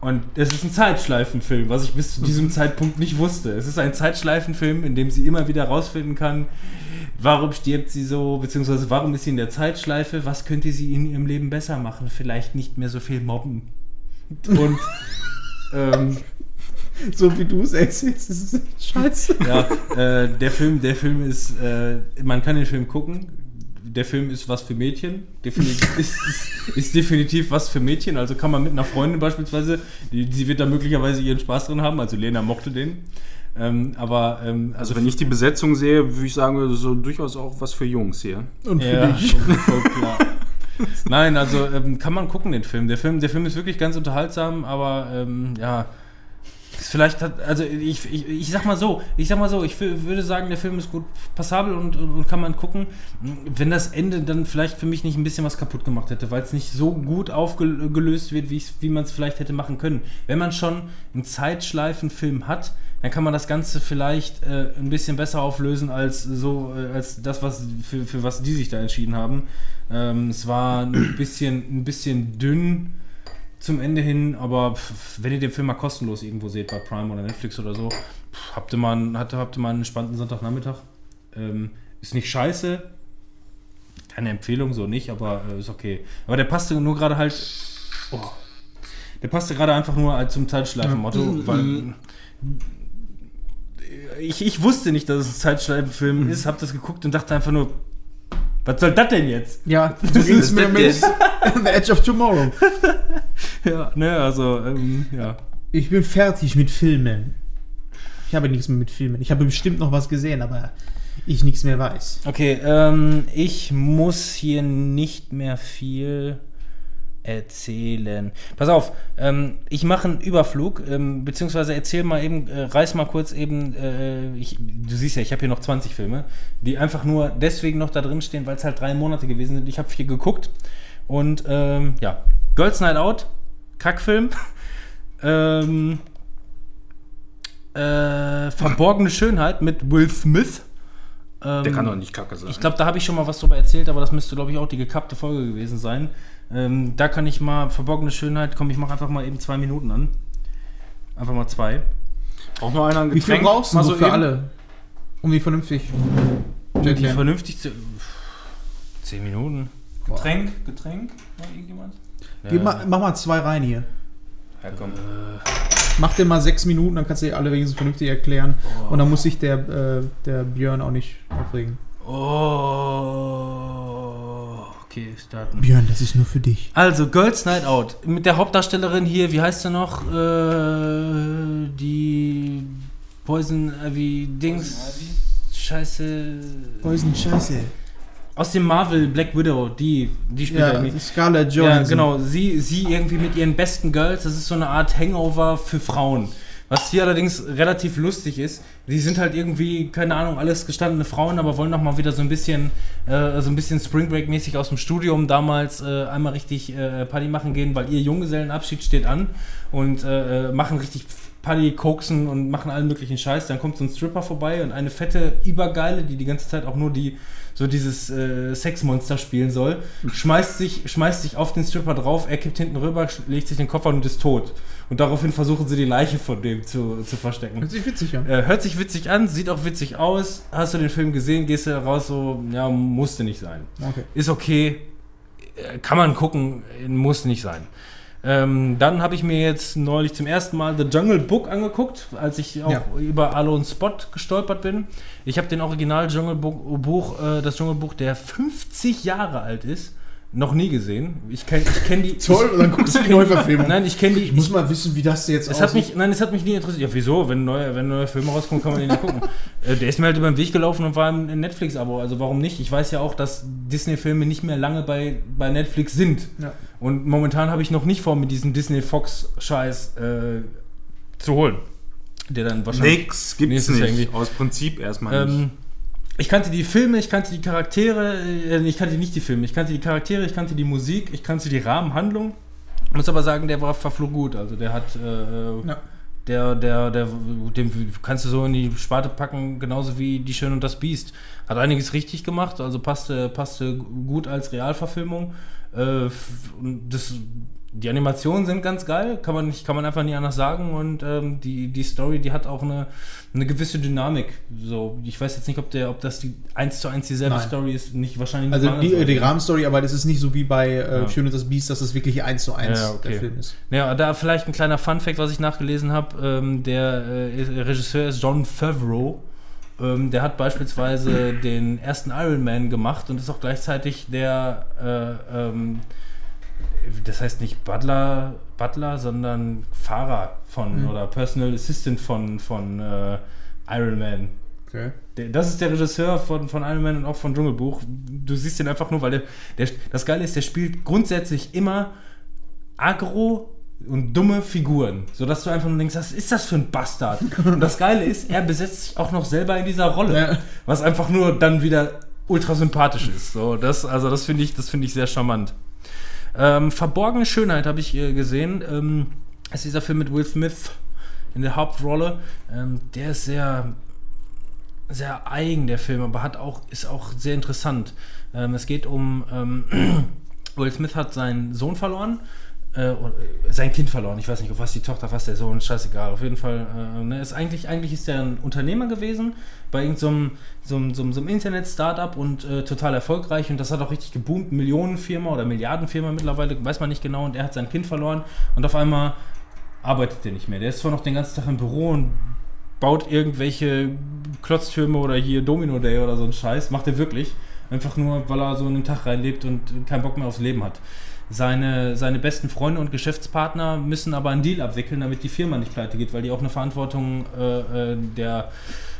Und es ist ein Zeitschleifenfilm, was ich bis zu diesem Zeitpunkt nicht wusste. Es ist ein Zeitschleifenfilm, in dem sie immer wieder rausfinden kann, warum stirbt sie so, beziehungsweise warum ist sie in der Zeitschleife, was könnte sie in ihrem Leben besser machen, vielleicht nicht mehr so viel mobben. Und ähm, So wie du es erzählst, ist es echt scheiße. ja, äh, der Film, der Film ist, äh, man kann den Film gucken. Der Film ist was für Mädchen. Definitiv, ist, ist, ist definitiv was für Mädchen. Also kann man mit einer Freundin beispielsweise, die, sie wird da möglicherweise ihren Spaß drin haben. Also Lena mochte den. Ähm, aber ähm, Also wenn ich die Besetzung sehe, würde ich sagen, so durchaus auch was für Jungs hier. Und für ja, dich. voll- klar. Nein, also ähm, kann man gucken, den Film. Der Film, der Film ist wirklich ganz unterhaltsam, aber ähm, ja. Vielleicht hat, also ich, ich, ich sag mal so, ich sag mal so, ich wü- würde sagen, der Film ist gut passabel und, und, und kann man gucken, wenn das Ende dann vielleicht für mich nicht ein bisschen was kaputt gemacht hätte, weil es nicht so gut aufgelöst wird, wie wie man es vielleicht hätte machen können. Wenn man schon einen Zeitschleifenfilm hat, dann kann man das Ganze vielleicht äh, ein bisschen besser auflösen als so, äh, als das, was für, für was die sich da entschieden haben. Ähm, es war ein bisschen, ein bisschen dünn zum Ende hin, aber pff, wenn ihr den Film mal kostenlos irgendwo seht, bei Prime oder Netflix oder so, pff, habt ihr mal, einen- habt, ihr- habt ihr mal einen entspannten Sonntagnachmittag. Ähm, ist nicht scheiße, keine Empfehlung, so nicht, aber äh, ist okay. Aber der passte nur gerade halt. Oh, der passte gerade einfach nur zum Zeitschleifen-Motto, weil. Ich, ich wusste nicht, dass es ein Zeitschleifenfilm ist, hab das geguckt und dachte einfach nur, was soll das denn jetzt? Ja, so ging es mir mit The Edge of Tomorrow. Ja, ne, also, ähm, ja. Ich bin fertig mit Filmen. Ich habe nichts mehr mit Filmen. Ich habe bestimmt noch was gesehen, aber ich nichts mehr weiß. Okay, ähm, ich muss hier nicht mehr viel erzählen. Pass auf, ähm, ich mache einen Überflug, ähm, beziehungsweise erzähl mal eben, äh, reiß mal kurz eben, äh, ich, du siehst ja, ich habe hier noch 20 Filme, die einfach nur deswegen noch da drin stehen, weil es halt drei Monate gewesen sind. Ich habe vier geguckt und ähm, ja, Girls Night Out, Kackfilm. ähm, äh, Verborgene Schönheit mit Will Smith. Ähm, Der kann doch nicht kacke sein. ich glaube, da habe ich schon mal was drüber erzählt, aber das müsste, glaube ich, auch die gekappte Folge gewesen sein. Ähm, da kann ich mal, verborgene Schönheit, komm, ich mache einfach mal eben zwei Minuten an. Einfach mal zwei. Braucht noch einer ein Wie viel Getränk? brauchst du Mal so so für eben? alle? Um die vernünftig. Um die vernünftig zu. Zehn Minuten. Getränk? Getränk? Ja, irgendjemand? Geh mal, mach mal zwei rein hier. Ja, komm. Mach dir mal sechs Minuten, dann kannst du die alle wenigstens vernünftig erklären. Und dann muss sich der, äh, der Björn auch nicht aufregen. Oh. Okay, starten. Björn, das ist nur für dich. Also, Girls Night Out. Mit der Hauptdarstellerin hier, wie heißt sie noch? Äh, die Poison Ivy Dings. Scheiße. Poison Scheiße. Aus dem Marvel Black Widow, die, die spielt Ja, irgendwie. Scarlett Ja, Johansson. genau. Sie, sie irgendwie mit ihren besten Girls, das ist so eine Art Hangover für Frauen. Was hier allerdings relativ lustig ist, die sind halt irgendwie, keine Ahnung, alles gestandene Frauen, aber wollen noch mal wieder so ein bisschen, äh, so ein bisschen Spring Break mäßig aus dem Studium damals äh, einmal richtig äh, Party machen gehen, weil ihr Junggesellenabschied steht an und äh, äh, machen richtig Party, koksen und machen allen möglichen Scheiß. Dann kommt so ein Stripper vorbei und eine fette, übergeile, die die ganze Zeit auch nur die so dieses äh, Sexmonster spielen soll, schmeißt sich, schmeißt sich auf den Stripper drauf, er kippt hinten rüber, legt sich den Koffer und ist tot. Und daraufhin versuchen sie die Leiche von dem zu, zu verstecken. Hört sich witzig an. Äh, hört sich witzig an, sieht auch witzig aus. Hast du den Film gesehen, gehst du raus so, ja, musste nicht sein. Okay. Ist okay, äh, kann man gucken, muss nicht sein. Ähm, dann habe ich mir jetzt neulich zum ersten Mal The Jungle Book angeguckt, als ich auch Ja. über Alone Spot gestolpert bin. Ich habe den Original Jungle Book, Buch, äh, das Dschungelbuch, der 50 Jahre alt ist, Noch nie gesehen. Ich kenne ich kenn die. Toll, und dann guckst du die Neuverfilmung. Nein, ich kenne die. Ich muss mal wissen, wie das jetzt Es hat mich, nein, es hat mich nie interessiert. Ja, wieso? Wenn neue, wenn neue Filme rauskommen, kann man den ja gucken. äh, der ist mir halt über den Weg gelaufen und war im Netflix-Abo. Also warum nicht? Ich weiß ja auch, dass Disney-Filme nicht mehr lange bei, bei Netflix sind. Ja. Und momentan habe ich noch nicht vor, mit diesem Disney-Fox-Scheiß äh, zu holen. Der dann wahrscheinlich. Nix gibt's nicht. irgendwie- Aus Prinzip erstmal nicht. Ich kannte die Filme, ich kannte die Charaktere, äh, ich kannte nicht die Filme, ich kannte die Charaktere, ich kannte die Musik, ich kannte die Rahmenhandlung. Muss aber sagen, der war verflog gut. Also der hat, äh, Ja. der, der, der, den kannst du so in die Sparte packen, genauso wie Die Schön und das Biest. Hat einiges richtig gemacht, also passte, passte gut als Realverfilmung. Äh, das, die Animationen sind ganz geil, kann man, nicht, kann man einfach nie anders sagen. Und ähm, die, die Story, die hat auch eine, eine gewisse Dynamik. So, ich weiß jetzt nicht, ob, der, ob das die 1 zu 1 dieselbe Nein. Story ist. Nicht wahrscheinlich nicht Also mal die, anders. die Rahmenstory, aber das ist nicht so wie bei äh, Ja. Schön und das Biest, dass es wirklich eins zu eins Ja, okay. der Film ist. Ja, da vielleicht ein kleiner Fun-Fact, was ich nachgelesen habe. Ähm, der äh, Regisseur ist John Favreau. Ähm, der hat beispielsweise den ersten Iron Man gemacht und ist auch gleichzeitig der, äh, ähm, das heißt nicht Butler, Butler sondern Fahrer von Mhm. oder Personal Assistant von, von äh, Iron Man. Okay. Das ist der Regisseur von, von Iron Man und auch von Dschungelbuch. Du siehst den einfach nur, weil der, der, das Geile ist, der spielt grundsätzlich immer aggro und dumme Figuren, sodass du einfach nur denkst, was ist das für ein Bastard? Und das Geile ist, er besetzt sich auch noch selber in dieser Rolle, Ja. was einfach nur dann wieder ultra sympathisch ist. So, das, also das finde ich, das finde ich sehr charmant. Ähm, Verborgene Schönheit habe ich äh, gesehen. Ähm, das ist dieser Film mit Will Smith in der Hauptrolle. Ähm, der ist sehr, sehr eigen, der Film, aber hat auch, ist auch sehr interessant. Ähm, es geht um, ähm, Will Smith hat seinen Sohn verloren. Äh, äh, sein Kind verloren. Ich weiß nicht, auf was die Tochter, was der Sohn, scheißegal. Auf jeden Fall, äh, ne, ist eigentlich, eigentlich ist er ein Unternehmer gewesen bei irgendeinem so einem- so einem- so einem Internet-Startup und äh, total erfolgreich und das hat auch richtig geboomt. Millionenfirma oder Milliardenfirma mittlerweile, weiß man nicht genau. Und er hat sein Kind verloren und auf einmal arbeitet er nicht mehr. Der ist zwar noch den ganzen Tag im Büro und baut irgendwelche Klotztürme oder hier Domino Day oder so einen Scheiß. Macht er wirklich. Einfach nur, weil er so einen Tag reinlebt und keinen Bock mehr aufs Leben hat. Seine, seine besten Freunde und Geschäftspartner müssen aber einen Deal abwickeln, damit die Firma nicht pleite geht, weil die auch eine Verantwortung äh, äh, der,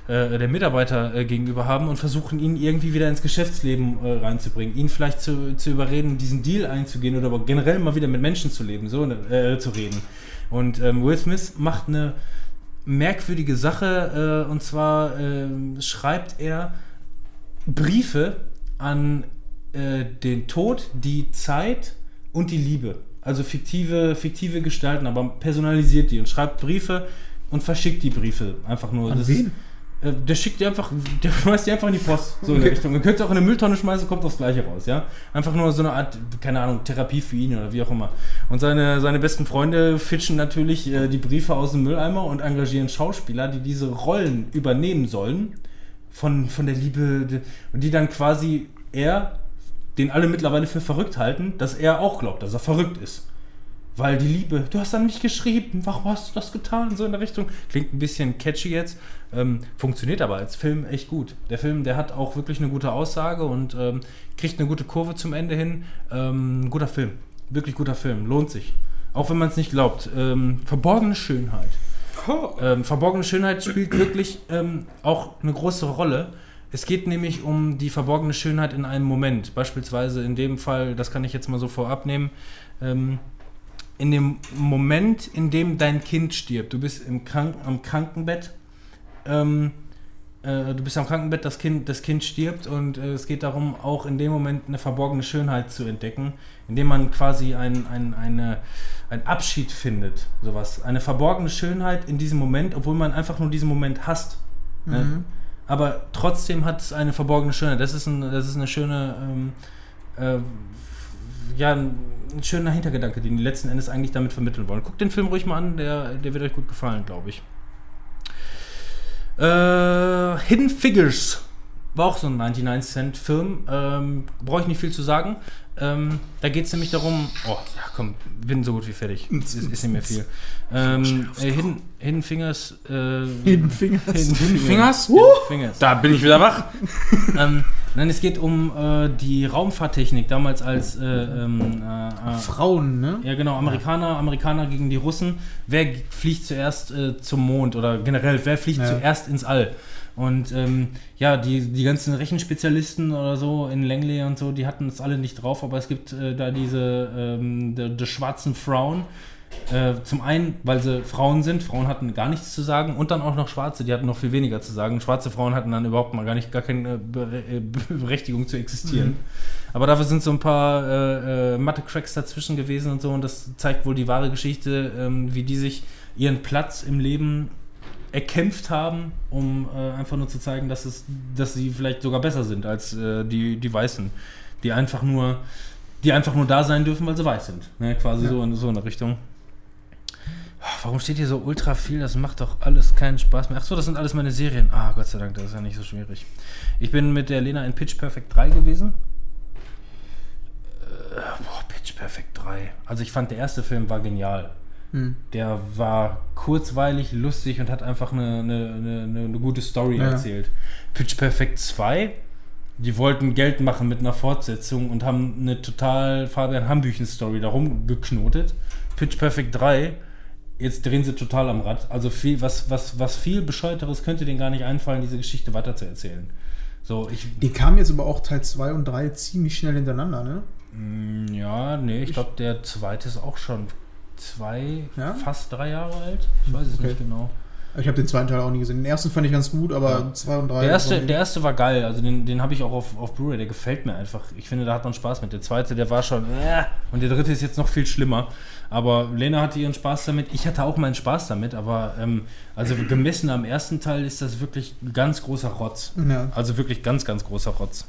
äh, der Mitarbeiter äh, gegenüber haben und versuchen, ihn irgendwie wieder ins Geschäftsleben äh, reinzubringen. Ihn vielleicht zu, zu überreden, diesen Deal einzugehen oder aber generell mal wieder mit Menschen zu leben, so äh, zu reden. Und ähm, Will Smith macht eine merkwürdige Sache und zwar ähm, schreibt er Briefe an den Tod, die Zeit und die Liebe. Also fiktive, fiktive Gestalten, aber personalisiert die und schreibt Briefe und verschickt die Briefe einfach nur. An Das wen? Ist, äh, der schickt die einfach, der schmeißt die einfach in die Post, so in der Okay. Richtung. Man könnte es auch in eine Mülltonne schmeißen, kommt das gleiche raus, ja. Einfach nur so eine Art, keine Ahnung, Therapie für ihn oder wie auch immer. Und seine, seine besten Freunde fitschen natürlich äh, die Briefe aus dem Mülleimer und engagieren Schauspieler, die diese Rollen übernehmen sollen von, von der Liebe und die dann quasi er, den alle mittlerweile für verrückt halten, dass er auch glaubt, dass er verrückt ist. Weil die Liebe, du hast an mich geschrieben, warum hast du das getan? So in der Richtung. Klingt ein bisschen catchy jetzt, ähm, funktioniert aber als Film echt gut. Der Film, der hat auch wirklich eine gute Aussage und ähm, kriegt eine gute Kurve zum Ende hin. Ähm, guter Film, wirklich guter Film, lohnt sich. Auch wenn man es nicht glaubt. Ähm, verborgene Schönheit. Ähm, verborgene Schönheit spielt wirklich ähm, auch eine große Rolle. Es geht nämlich um die verborgene Schönheit in einem Moment. Beispielsweise in dem Fall, das kann ich jetzt mal so vorab nehmen, ähm, in dem Moment, in dem dein Kind stirbt. Du bist im Krank am Krankenbett. Ähm, äh, du bist am Krankenbett, das Kind, das kind stirbt und äh, es geht darum, auch in dem Moment eine verborgene Schönheit zu entdecken, indem man quasi ein, ein, eine, ein Abschied findet. Sowas. Eine verborgene Schönheit in diesem Moment, obwohl man einfach nur diesen Moment hasst. Ne? Mhm. Aber trotzdem hat es eine verborgene Schönheit. Das ist, ein, das ist eine schöne, ähm, äh, ja, ein, schöner Hintergedanke, den die letzten Endes eigentlich damit vermitteln wollen. Guckt den Film ruhig mal an, der, der wird euch gut gefallen, glaube ich. Äh, Hidden Figures war auch so ein 99-Cent-Film. Ähm, Brauche ich nicht viel zu sagen. Ähm, da geht es nämlich darum. Oh, ja, komm, bin so gut wie fertig. Ist, ist nicht mehr viel. Ähm, äh, Hidden, Hidden Fingers. Äh, Hidden Fingers. Hidden Hidden Fingers? Hidden Fingers. Da bin ich wieder wach. ähm, Nein, es geht um äh, die Raumfahrttechnik, damals als äh, ähm, äh, äh, Frauen, ne? Ja, genau, Amerikaner, Amerikaner gegen die Russen. Wer fliegt zuerst äh, zum Mond oder generell, wer fliegt Ja. zuerst ins All? Und ähm, ja, die, die ganzen Rechenspezialisten oder so in Langley und so, die hatten es alle nicht drauf, aber es gibt äh, da diese ähm, die, die schwarzen Frauen. Äh, zum einen, weil sie Frauen sind, Frauen hatten gar nichts zu sagen und dann auch noch Schwarze, die hatten noch viel weniger zu sagen. Schwarze Frauen hatten dann überhaupt mal gar nicht gar keine Bere äh, Berechtigung zu existieren. Aber dafür sind so ein paar äh, äh, Mathe-Cracks dazwischen gewesen und so und das zeigt wohl die wahre Geschichte, ähm, wie die sich ihren Platz im Leben erkämpft haben, um äh, einfach nur zu zeigen, dass, es, dass sie vielleicht sogar besser sind als äh, die, die Weißen, die einfach nur die einfach nur da sein dürfen, weil sie weiß sind. Ne? Quasi Ja. so, in, so in der Richtung. Warum steht hier so ultra viel? Das macht doch alles keinen Spaß mehr. Achso, das sind alles meine Serien. Ah, Gott sei Dank, das ist ja nicht so schwierig. Ich bin mit der Lena in Pitch Perfect 3 gewesen. Äh, boah, Pitch Perfect 3. Also ich fand, der erste Film war genial. Hm. Der war kurzweilig, lustig und hat einfach eine, eine, eine, eine, gute Story Ja. erzählt. Pitch Perfect 2, die wollten Geld machen mit einer Fortsetzung und haben eine total Fabian Hambüchen-Story darum geknotet. Pitch Perfect 3, jetzt drehen sie total am Rad. Also viel, was, was, was viel bescheuerteres könnte denen gar nicht einfallen, diese Geschichte weiterzuerzählen. So, ich. Die kamen jetzt aber auch Teil 2 und 3 ziemlich schnell hintereinander, ne? Mm, Ja, nee, ich glaube, der zweite ist auch schon zwei, Ja? fast drei Jahre alt. Ich weiß es Okay. nicht genau. Ich habe den zweiten Teil auch nie gesehen. Den ersten fand ich ganz gut, aber Ja. 2 und 3. Der erste, der erste war geil, also den, den habe ich auch auf, auf Blu-ray, der gefällt mir einfach. Ich finde, da hat man Spaß mit. Der zweite, der war schon, äh, und der dritte ist jetzt noch viel schlimmer. Aber Lena hatte ihren Spaß damit, ich hatte auch meinen Spaß damit, aber ähm, also gemessen am ersten Teil ist das wirklich ganz großer Rotz. Ja. Also wirklich ganz, ganz großer Rotz.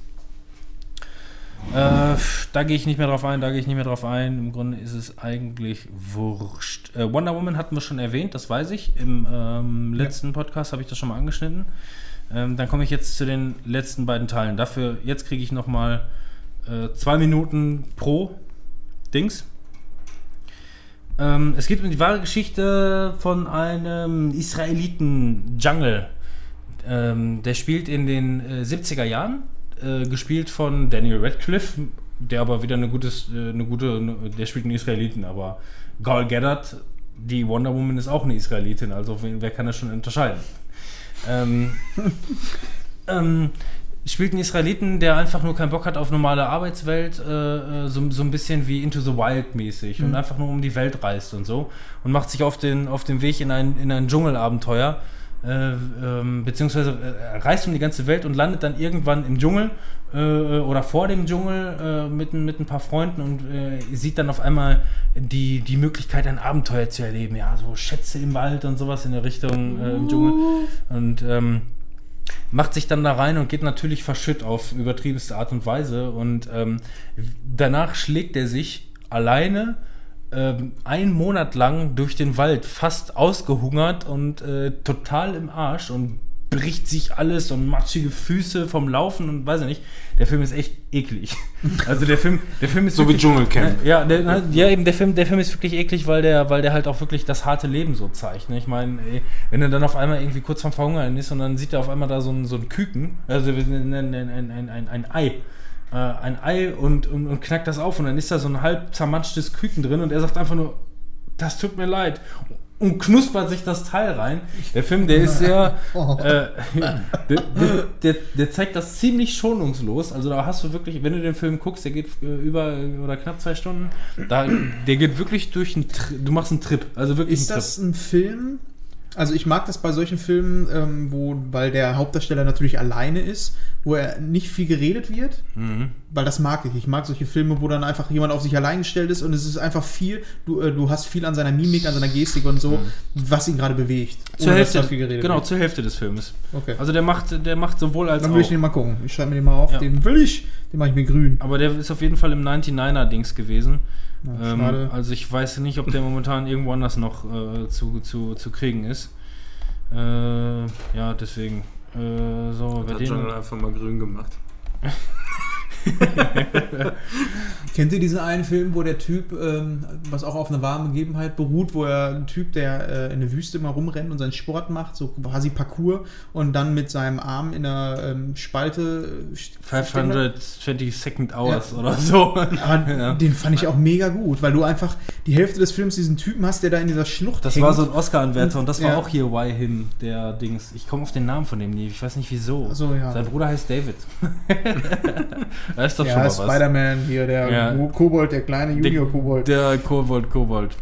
Äh, da gehe ich nicht mehr drauf ein, da gehe ich nicht mehr drauf ein. Im Grunde ist es eigentlich wurscht. Äh, Wonder Woman hatten wir schon erwähnt, das weiß ich. Im ähm, letzten Podcast habe ich das schon mal angeschnitten. Ähm, dann komme ich jetzt zu den letzten beiden Teilen. Dafür, jetzt kriege ich nochmal äh, zwei Minuten pro Dings. Ähm, es geht um die wahre Geschichte von einem Israeliten Jungle. Ähm, der spielt in den äh, 70er Jahren, äh, gespielt von Daniel Radcliffe, der aber wieder eine, gutes, äh, eine gute, der spielt einen Israeliten, aber Gal Gadot, die Wonder Woman ist auch eine Israelitin, also wer kann das schon unterscheiden? Ähm, ähm, spielt einen Israeliten, der einfach nur keinen Bock hat auf normale Arbeitswelt, äh, äh, so, so ein bisschen wie Into the Wild mäßig und einfach nur um die Welt reist und so und macht sich auf den, auf den Weg in ein, in ein Dschungelabenteuer, äh, ähm, beziehungsweise äh, reist um die ganze Welt und landet dann irgendwann im Dschungel äh, oder vor dem Dschungel äh, mit, ein- mit ein paar Freunden und sieht dann auf einmal die, die Möglichkeit, ein Abenteuer zu erleben. Ja, so Schätze im Wald und sowas in der Richtung im Dschungel. Und ähm, macht sich dann da rein und geht natürlich verschütt auf übertriebenste Art und Weise. Und ähm, danach schlägt er sich alleine ähm, einen Monat lang durch den Wald, fast ausgehungert und äh, total im Arsch und bricht sich alles und matschige Füße vom Laufen und weiß ich nicht. Der Film ist echt eklig. Also der Film, der Film ist So wie wirklich- Dschungelcamp. ja, der, ja, eben der Film, der Film ist wirklich eklig, weil der, weil der halt auch wirklich das harte Leben so zeigt. Ne? Ich meine, wenn er dann auf einmal irgendwie kurz vorm Verhungern ist und dann sieht er auf einmal da so ein, so ein Küken, also ein, ein, ein, ein, ein Ei, äh, ein Ei und, und, und knackt das auf und dann ist da so ein halb zermatschtes Küken drin und er sagt einfach nur, das tut mir leid. Und knuspert sich das Teil rein. Der Film, der ist sehr. Oh. Äh, der, der, der, der zeigt das ziemlich schonungslos. Also da hast du wirklich, wenn du den Film guckst, der geht äh, über oder knapp zwei Stunden, da, der geht wirklich durch einen Du machst einen Trip. Also wirklich Ist das ein Film? Also ich mag das bei solchen Filmen, ähm, wo, weil der Hauptdarsteller natürlich alleine ist, wo er nicht viel geredet wird. Mhm. weil das mag ich. Ich mag solche Filme, wo dann einfach jemand auf sich allein gestellt ist und es ist einfach viel, du, äh, du hast viel an seiner Mimik, an seiner Gestik und so, was ihn gerade bewegt. Mhm. Zur ohne dass Hälfte, da viel geredet genau, wird. zur Hälfte des Filmes. Okay. Also der macht, der macht sowohl als dann auch. will ich den mal gucken. Ich schreibe mir den mal auf. Ja. Den will ich. Den mache ich mir grün. Aber der ist auf jeden Fall im 99er-Dings gewesen. Ja, Ähm, also ich weiß nicht, ob der momentan irgendwo anders noch äh, zu, zu, zu kriegen ist. Äh, ja, deswegen. Äh, so, Hat den. Jungle einfach mal grün gemacht. Kennt ihr diesen einen Film, wo der Typ, ähm, was auch auf einer warmen Begebenheit beruht, wo er ein Typ, der äh, in der Wüste mal rumrennt und seinen Sport macht, so quasi Parcours und dann mit seinem Arm in einer ähm, Spalte. äh, st- 520 Second Hours oder so. Aber Ja. den fand ich auch mega gut, weil du einfach die Hälfte des Films diesen Typen hast, der da in dieser Schlucht Das hängt. war so ein Oscar-Anwärter und das war Ja. auch hier Why Hin, der Dings. Ich komme auf den Namen von dem nie, ich weiß nicht wieso. So, ja. Sein Bruder heißt David. da ist doch schon ja, mal was. Spider-Man hier, der Ja. Kobold, der kleine Junior-Kobold. Der Kobold, Kobold.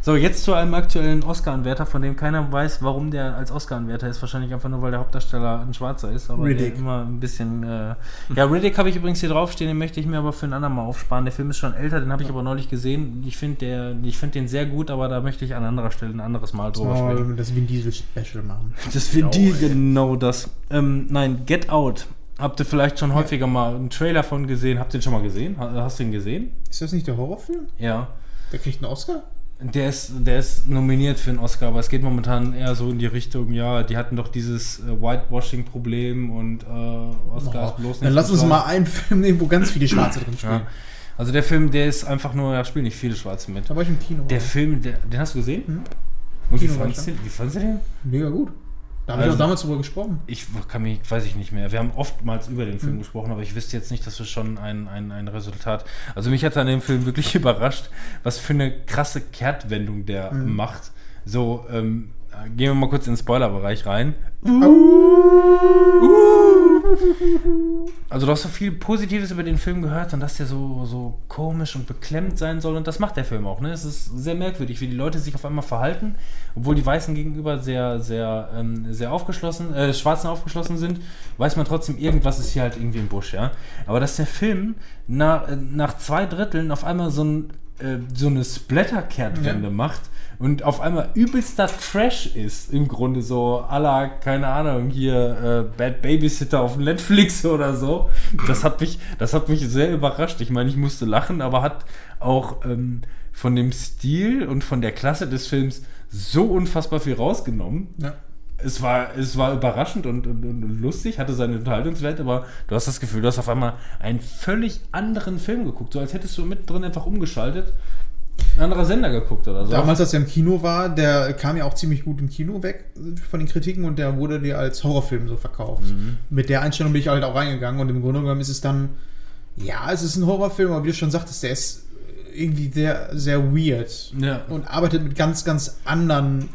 So, jetzt zu einem aktuellen Oscar-Anwärter, von dem keiner weiß, warum der als Oscar-Anwärter ist. Wahrscheinlich einfach nur, weil der Hauptdarsteller ein Schwarzer ist. Aber Riddick. immer ein bisschen. Äh ja, Riddick habe ich übrigens hier draufstehen, den möchte ich mir aber für einen anderen Mal aufsparen. Der Film ist schon älter, den habe ich aber neulich gesehen. Ich finde find den sehr gut, aber da möchte ich an anderer Stelle ein anderes Mal drüber sprechen. Das Vin Diesel Special machen. Das für die genau das. Ähm, nein, Get Out. Habt ihr vielleicht schon häufiger mal einen Trailer von gesehen? Habt ihr den schon mal gesehen? Ha- Hast du ihn gesehen? Ist das nicht der Horrorfilm? Ja. Der kriegt einen Oscar? Der ist, der ist nominiert für einen Oscar, aber es geht momentan eher so in die Richtung, ja, die hatten doch dieses äh, Whitewashing-Problem und äh, Oscar ist bloß Dann nicht lass so uns mal einen Film nehmen, wo ganz viele Schwarze drin spielen. Ja. Also der Film, der ist einfach nur, da spielen nicht viele Schwarze mit. Da war ich im Kino. Der Film, der, den hast du gesehen? Mhm. Und wie Kino wie fandst du den? Mega gut. Da haben wir Also- doch damals drüber gesprochen. Ich kann mich, weiß ich nicht mehr. Wir haben oftmals über den Mhm. Film gesprochen, aber ich wüsste jetzt nicht, dass wir schon ein, ein, ein Resultat. Also mich hat an dem Film wirklich überrascht, was für eine krasse Kehrtwendung der Mhm. macht. So, ähm, gehen wir mal kurz in den Spoilerbereich rein. Also du hast so viel Positives über den Film gehört und dass der so, so komisch und beklemmt sein soll und das macht der Film auch. Ne? Es ist sehr merkwürdig, wie die Leute sich auf einmal verhalten, obwohl die Weißen gegenüber sehr, sehr, ähm, sehr aufgeschlossen, äh, Schwarzen aufgeschlossen sind, weiß man trotzdem, irgendwas ist hier halt irgendwie im Busch, ja. Aber dass der Film nach, äh, nach zwei Dritteln auf einmal so, ein, äh, so eine Splatter-Kehrtwende Ja. macht und auf einmal übelster Trash ist, im Grunde so la, keine Ahnung, hier äh, Bad Babysitter auf Netflix oder so. Das hat mich, das hat mich sehr überrascht. Ich meine, ich musste lachen, aber hat auch ähm, von dem Stil und von der Klasse des Films so unfassbar viel rausgenommen. Ja. Es war, es war überraschend und, und, und lustig, hatte seine Unterhaltungswert, aber du hast das Gefühl, du hast auf einmal einen völlig anderen Film geguckt, so als hättest du mittendrin einfach umgeschaltet, ein anderer Sender geguckt oder so. Damals, als er im Kino war, der kam ja auch ziemlich gut im Kino weg von den Kritiken und der wurde dir als Horrorfilm so verkauft. Mhm. Mit der Einstellung bin ich halt auch reingegangen und im Grunde genommen ist es dann, ja, es ist ein Horrorfilm, aber wie du schon sagtest, der ist irgendwie sehr, sehr weird Ja. und arbeitet mit ganz, ganz anderen.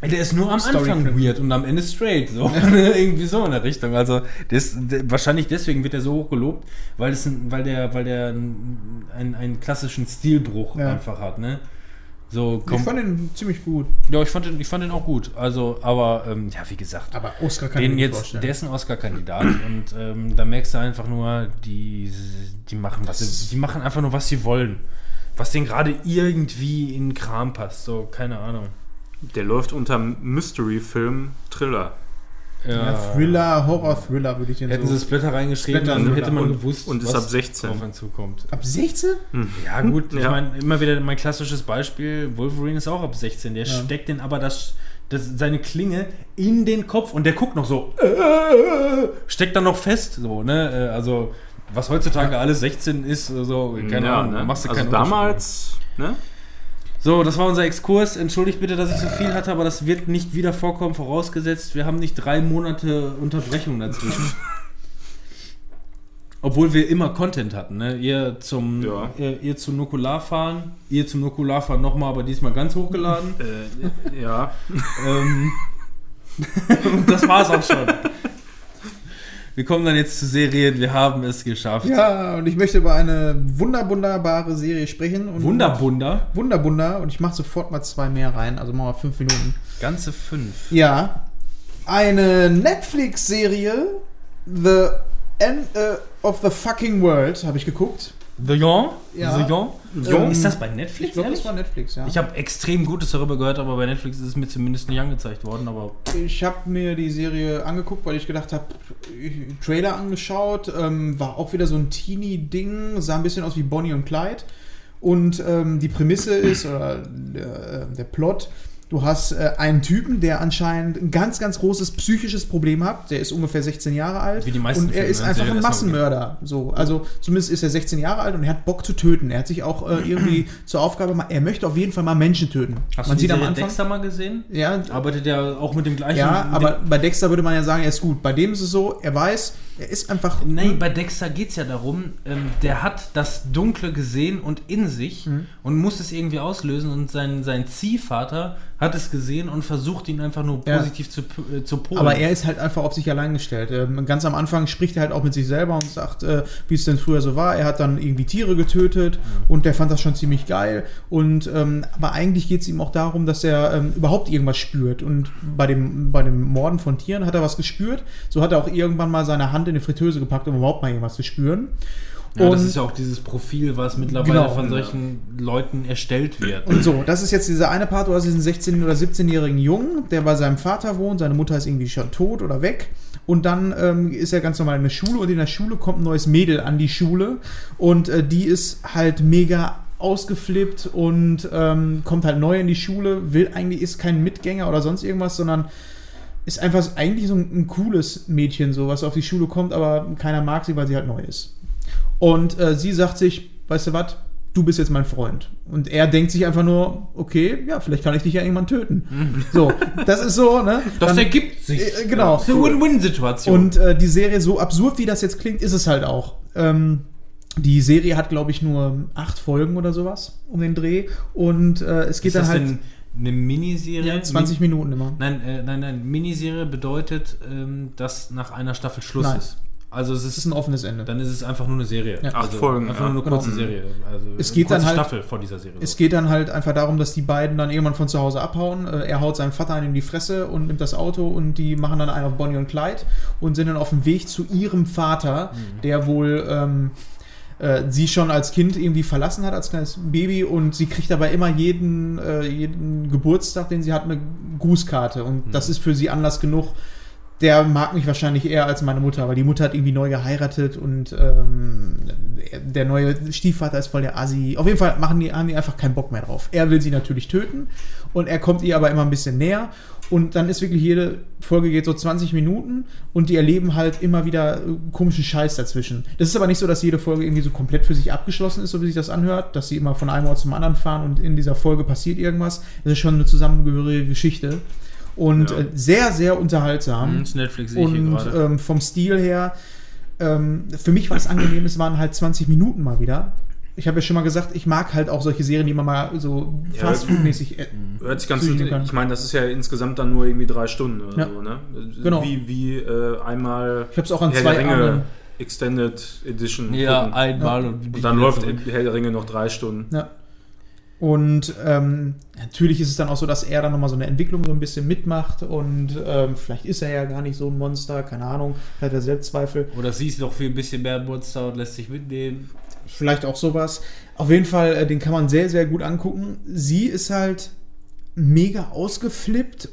Der ist nur am Story Anfang Film. weird und am Ende straight. So. Irgendwie so in der Richtung. Also das, der, wahrscheinlich deswegen wird er so hoch gelobt, weil, ein, weil der, weil der einen, einen, klassischen Stilbruch Ja. einfach hat, ne? So, Ich fand ihn ziemlich gut, ja, ich fand, den, ich fand den auch gut. Also, aber ähm, ja, wie gesagt, aber Oscar kann den jetzt, vorstellen. der ist ein Oscar-Kandidat und ähm, da merkst du einfach nur, die, die machen was, sie, die machen einfach nur, was sie wollen. Was denen gerade irgendwie in den Kram passt. So, keine Ahnung. Der läuft unter Mystery-Film Thriller. ja, Thriller, Horror-Thriller würde ich den Hätten so. sie Splitter reingeschrieben, Splitter, dann hätte man Und- gewusst, und ist ab 16. auf einen zukommt. Ab 16? Ja, gut, ich Ja. meine, immer wieder mein klassisches Beispiel: Wolverine ist auch ab 16. Der Ja. steckt den aber das, das, seine Klinge in den Kopf und der guckt noch so, äh, steckt dann noch fest. So, ne? Äh, Also, was heutzutage alles 16 ist, so, keine Ja, Ahnung, ne? machst du Also damals, ne? So, das war unser Exkurs. Entschuldigt bitte, dass ich so viel hatte, aber das wird nicht wieder vorkommen, vorausgesetzt, wir haben nicht drei Monate Unterbrechung dazwischen. Obwohl wir immer Content hatten, ne? Ihr zum, Ja. ihr, ihr zum Nukular fahren, ihr zum Nukular fahren nochmal, aber diesmal ganz hochgeladen. Äh, ja. ähm, das war's auch schon. Wir kommen dann jetzt zu Serien, wir haben es geschafft. Ja, und ich möchte über eine wunder, wunderbare Serie sprechen. Und Wunderbunder, Wunderbunder. Und ich mache sofort mal zwei mehr rein, also machen wir fünf Minuten. ganze fünf. Ja, eine Netflix-Serie, The End äh, of the Fucking World, habe ich geguckt. The Yon? Ja. The Yon? Ähm, ist das bei Netflix? Ich glaube, das war Netflix, ja. Ich habe extrem Gutes darüber gehört, aber bei Netflix ist es mir zumindest nicht angezeigt worden. Aber Ich habe mir die Serie angeguckt, weil ich gedacht habe, Trailer angeschaut, ähm, war auch wieder so ein Teenie-Ding, sah ein bisschen aus wie Bonnie und Clyde. Und ähm, die Prämisse ist, oder der, der Plot, Du hast äh, einen Typen, der anscheinend ein ganz, ganz großes psychisches Problem hat. Der ist ungefähr 16 Jahre alt. Wie die meisten Und er Filme, ist einfach ein Massenmörder. So, also zumindest ist er 16 Jahre alt und er hat Bock zu töten. Er hat sich auch äh, irgendwie zur Aufgabe gemacht, er möchte auf jeden Fall mal Menschen töten. Hast man du sieht am Anfang. Dexter mal gesehen? Ja, Arbeitet er auch mit dem gleichen. ja, aber bei Dexter würde man ja sagen, er ist gut. Bei dem ist es so, er weiß, er ist einfach. Nein, bei Dexter geht es ja darum, ähm, der hat das Dunkle gesehen und in sich Mhm. und muss es irgendwie auslösen und sein, sein Ziehvater hat es gesehen und versucht ihn einfach nur Ja. positiv zu, äh, zu polen. Aber er ist halt einfach auf sich allein gestellt. Ähm, ganz am Anfang spricht er halt auch mit sich selber und sagt, äh, wie es denn früher so war. Er hat dann irgendwie Tiere getötet und der fand das schon ziemlich geil. Und ähm, aber eigentlich geht es ihm auch darum, dass er ähm, überhaupt irgendwas spürt. Und bei dem, bei dem Morden von Tieren hat er was gespürt. So hat er auch irgendwann mal seine Hand in eine Fritteuse gepackt, um überhaupt mal irgendwas zu spüren. ja, das und- ist ja auch dieses Profil, was mittlerweile Genau. von solchen Leuten erstellt wird. Und so, das ist jetzt dieser eine Part, du hast diesen 16- oder 17-jährigen Jungen, der bei seinem Vater wohnt, seine Mutter ist irgendwie schon tot oder weg. Und dann ähm, ist er ganz normal in der Schule und in der Schule kommt ein neues Mädel an die Schule und äh, die ist halt mega ausgeflippt und ähm, kommt halt neu in die Schule, will eigentlich, ist kein Mitgänger oder sonst irgendwas, sondern ist einfach eigentlich so ein, ein cooles Mädchen, so was auf die Schule kommt, aber keiner mag sie, weil sie halt neu ist. Und äh, sie sagt sich, weißt du was, du bist jetzt mein Freund. Und er denkt sich einfach nur, okay, ja, vielleicht kann ich dich ja irgendwann töten. So, das ist so, ne? Das Dann- ergibt sich. Äh, genau. Das ist eine Win-Win-Situation. Und äh, die Serie, so absurd wie das jetzt klingt, ist es halt auch. Ähm, die Serie hat, glaube ich, nur acht Folgen oder sowas um den Dreh. Und äh, es geht ist dann halt denn eine Miniserie? ja, 20 Minuten immer. Nein, äh, nein, nein. Miniserie bedeutet, ähm, dass nach einer Staffel Schluss Nein. ist. Also es Das ist, ist ein offenes Ende. dann ist es einfach nur eine Serie. Ja. Acht also Folgen, Einfach ja. nur eine kurze Genau. Serie. Also Es eine geht dann halt- Staffel von dieser Serie. Es so. geht dann halt einfach darum, dass die beiden dann irgendwann von zu Hause abhauen. Äh, Er haut seinen Vater in die Fresse und nimmt das Auto und die machen dann einen auf Bonnie und Clyde und sind dann auf dem Weg zu ihrem Vater, der wohl ähm, äh, sie schon als Kind irgendwie verlassen hat, als kleines Baby und sie kriegt dabei immer jeden, äh, jeden Geburtstag, den sie hat, eine Grußkarte und das ist für sie Anlass genug. Der mag mich wahrscheinlich eher als meine Mutter, weil die Mutter hat irgendwie neu geheiratet und ähm, der neue Stiefvater ist voll der Assi. Auf jeden Fall machen die, haben die einfach keinen Bock mehr drauf. Er will sie natürlich töten und er kommt ihr aber immer ein bisschen näher und dann ist wirklich jede Folge geht so 20 Minuten und die erleben halt immer wieder äh, komischen Scheiß dazwischen. Das ist aber nicht so, dass jede Folge irgendwie so komplett für sich abgeschlossen ist, so wie sich das anhört, dass sie immer von einem Ort zum anderen fahren und in dieser Folge passiert irgendwas. Das ist schon eine zusammengehörige Geschichte und Ja. äh, sehr, sehr unterhaltsam. Mhm, das Netflix sehe ich hier Und gerade. ähm, vom Stil her, ähm, für mich war es angenehm, es waren halt 20 Minuten mal wieder. Ich habe ja schon mal gesagt, ich mag halt auch solche Serien, die man mal so Ja. fastfood-mäßig. Äh, Hört sich ganz gut. Kann. Ich meine, das ist ja insgesamt dann nur irgendwie drei Stunden oder Ja. so, ne? Genau. Wie, wie äh, einmal ich habe es auch an Herr zwei Ringe anderen. Extended Edition. ja, gucken. einmal Ja. und, Und dann läuft Herr der Ringe noch drei Stunden. Ja. Und ähm, natürlich ist es dann auch so, dass er dann nochmal so eine Entwicklung so ein bisschen mitmacht und ähm, vielleicht ist er ja gar nicht so ein Monster, keine Ahnung, hat er Selbstzweifel. Oder siehst doch viel ein bisschen mehr Monster und lässt sich mitnehmen. Vielleicht auch sowas. Auf jeden Fall, äh, den kann man sehr, sehr gut angucken. Sie ist halt mega ausgeflippt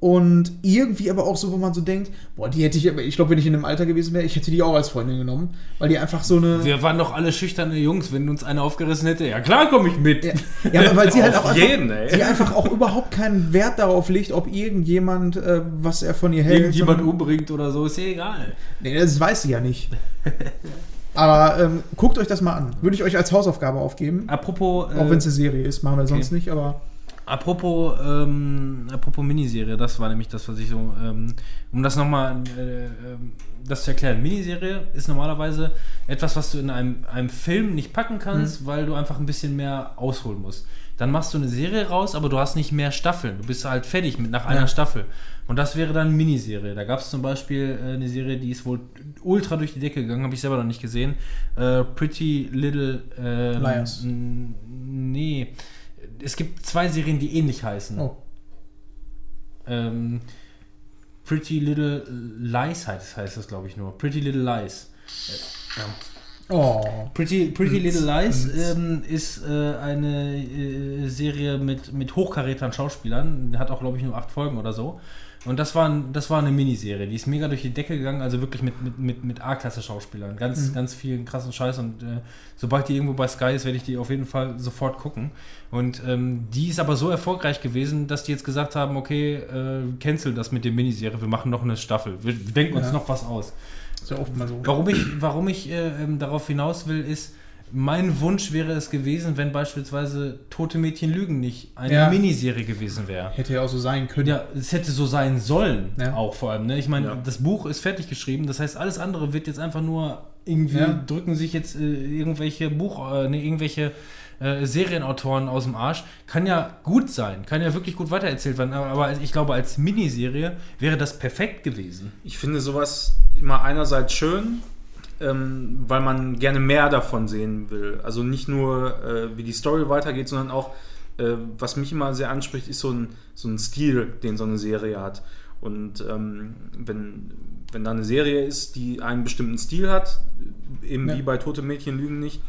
und irgendwie aber auch so, wo man so denkt, boah, die hätte ich, aber ich glaube, wenn ich in dem Alter gewesen wäre, ich hätte die auch als Freundin genommen, weil die einfach so eine. Wir waren doch alle schüchterne Jungs, wenn uns einer aufgerissen hätte. Ja, klar komme ich mit. Ja, ja, weil sie halt auch jeden, einfach, sie einfach auch überhaupt keinen Wert darauf legt, ob irgendjemand, äh, was er von ihr hält. Irgendjemand umbringt oder so, ist ja egal. Nee, das weiß sie ja nicht. Aber ähm, guckt euch das mal an. Würde ich euch als Hausaufgabe aufgeben. Apropos, Auch äh, wenn es eine Serie ist, machen wir okay. sonst nicht, aber. apropos, ähm, apropos Miniserie, das war nämlich das, was ich so, ähm, um das nochmal, äh, das zu erklären. Miniserie ist normalerweise etwas, was du in einem, einem Film nicht packen kannst, weil du einfach ein bisschen mehr ausholen musst. Dann machst du eine Serie raus, aber du hast nicht mehr Staffeln. Du bist halt fertig mit nach einer Ja. Staffel. Und das wäre dann Miniserie. Da gab es zum Beispiel äh, eine Serie, die ist wohl ultra durch die Decke gegangen, habe ich selber noch nicht gesehen. Äh, Pretty Little ähm, Liars. Nee. Es gibt zwei Serien, die ähnlich heißen. Oh. Ähm, Pretty Little Lies heißt, heißt das, glaube ich, nur. Pretty Little Lies. Äh, ja. Oh. Pretty, Pretty Little Lies ähm, ist äh, eine äh, Serie mit, mit hochkarätern Schauspielern. Hat auch, glaube ich, nur acht Folgen oder so. Und das war, ein, das war eine Miniserie, die ist mega durch die Decke gegangen, also wirklich mit, mit, mit, mit A-Klasse-Schauspielern. Ganz, Mhm. ganz viel krassen Scheiß. Und äh, sobald die irgendwo bei Sky ist, werde ich die auf jeden Fall sofort gucken. Und ähm, die ist aber so erfolgreich gewesen, dass die jetzt gesagt haben, okay, äh, cancel das mit der Miniserie, wir machen noch eine Staffel. Wir, wir denken uns Ja. noch was aus. Ist ja oft mal so. Warum ich, warum ich äh, ähm, darauf hinaus will, ist, mein Wunsch wäre es gewesen, wenn beispielsweise Tote Mädchen lügen nicht eine Ja. Miniserie gewesen wäre. Hätte ja auch so sein können. Ja, es hätte so sein sollen, Ja. auch vor allem. Ne? Ich meine, Ja. das Buch ist fertig geschrieben, das heißt, alles andere wird jetzt einfach nur irgendwie, Ja. drücken sich jetzt äh, irgendwelche Buch, äh, ne, irgendwelche äh, Serienautoren aus dem Arsch. Kann ja gut sein, kann ja wirklich gut weitererzählt werden, aber, aber ich glaube, als Miniserie wäre das perfekt gewesen. Ich finde sowas immer einerseits schön, ähm, weil man gerne mehr davon sehen will. Also nicht nur, äh, wie die Story weitergeht, sondern auch, äh, was mich immer sehr anspricht, ist so ein, so ein Stil, den so eine Serie hat. Und ähm, wenn, wenn da eine Serie ist, die einen bestimmten Stil hat, eben Ja. wie bei Tote Mädchen lügen nicht,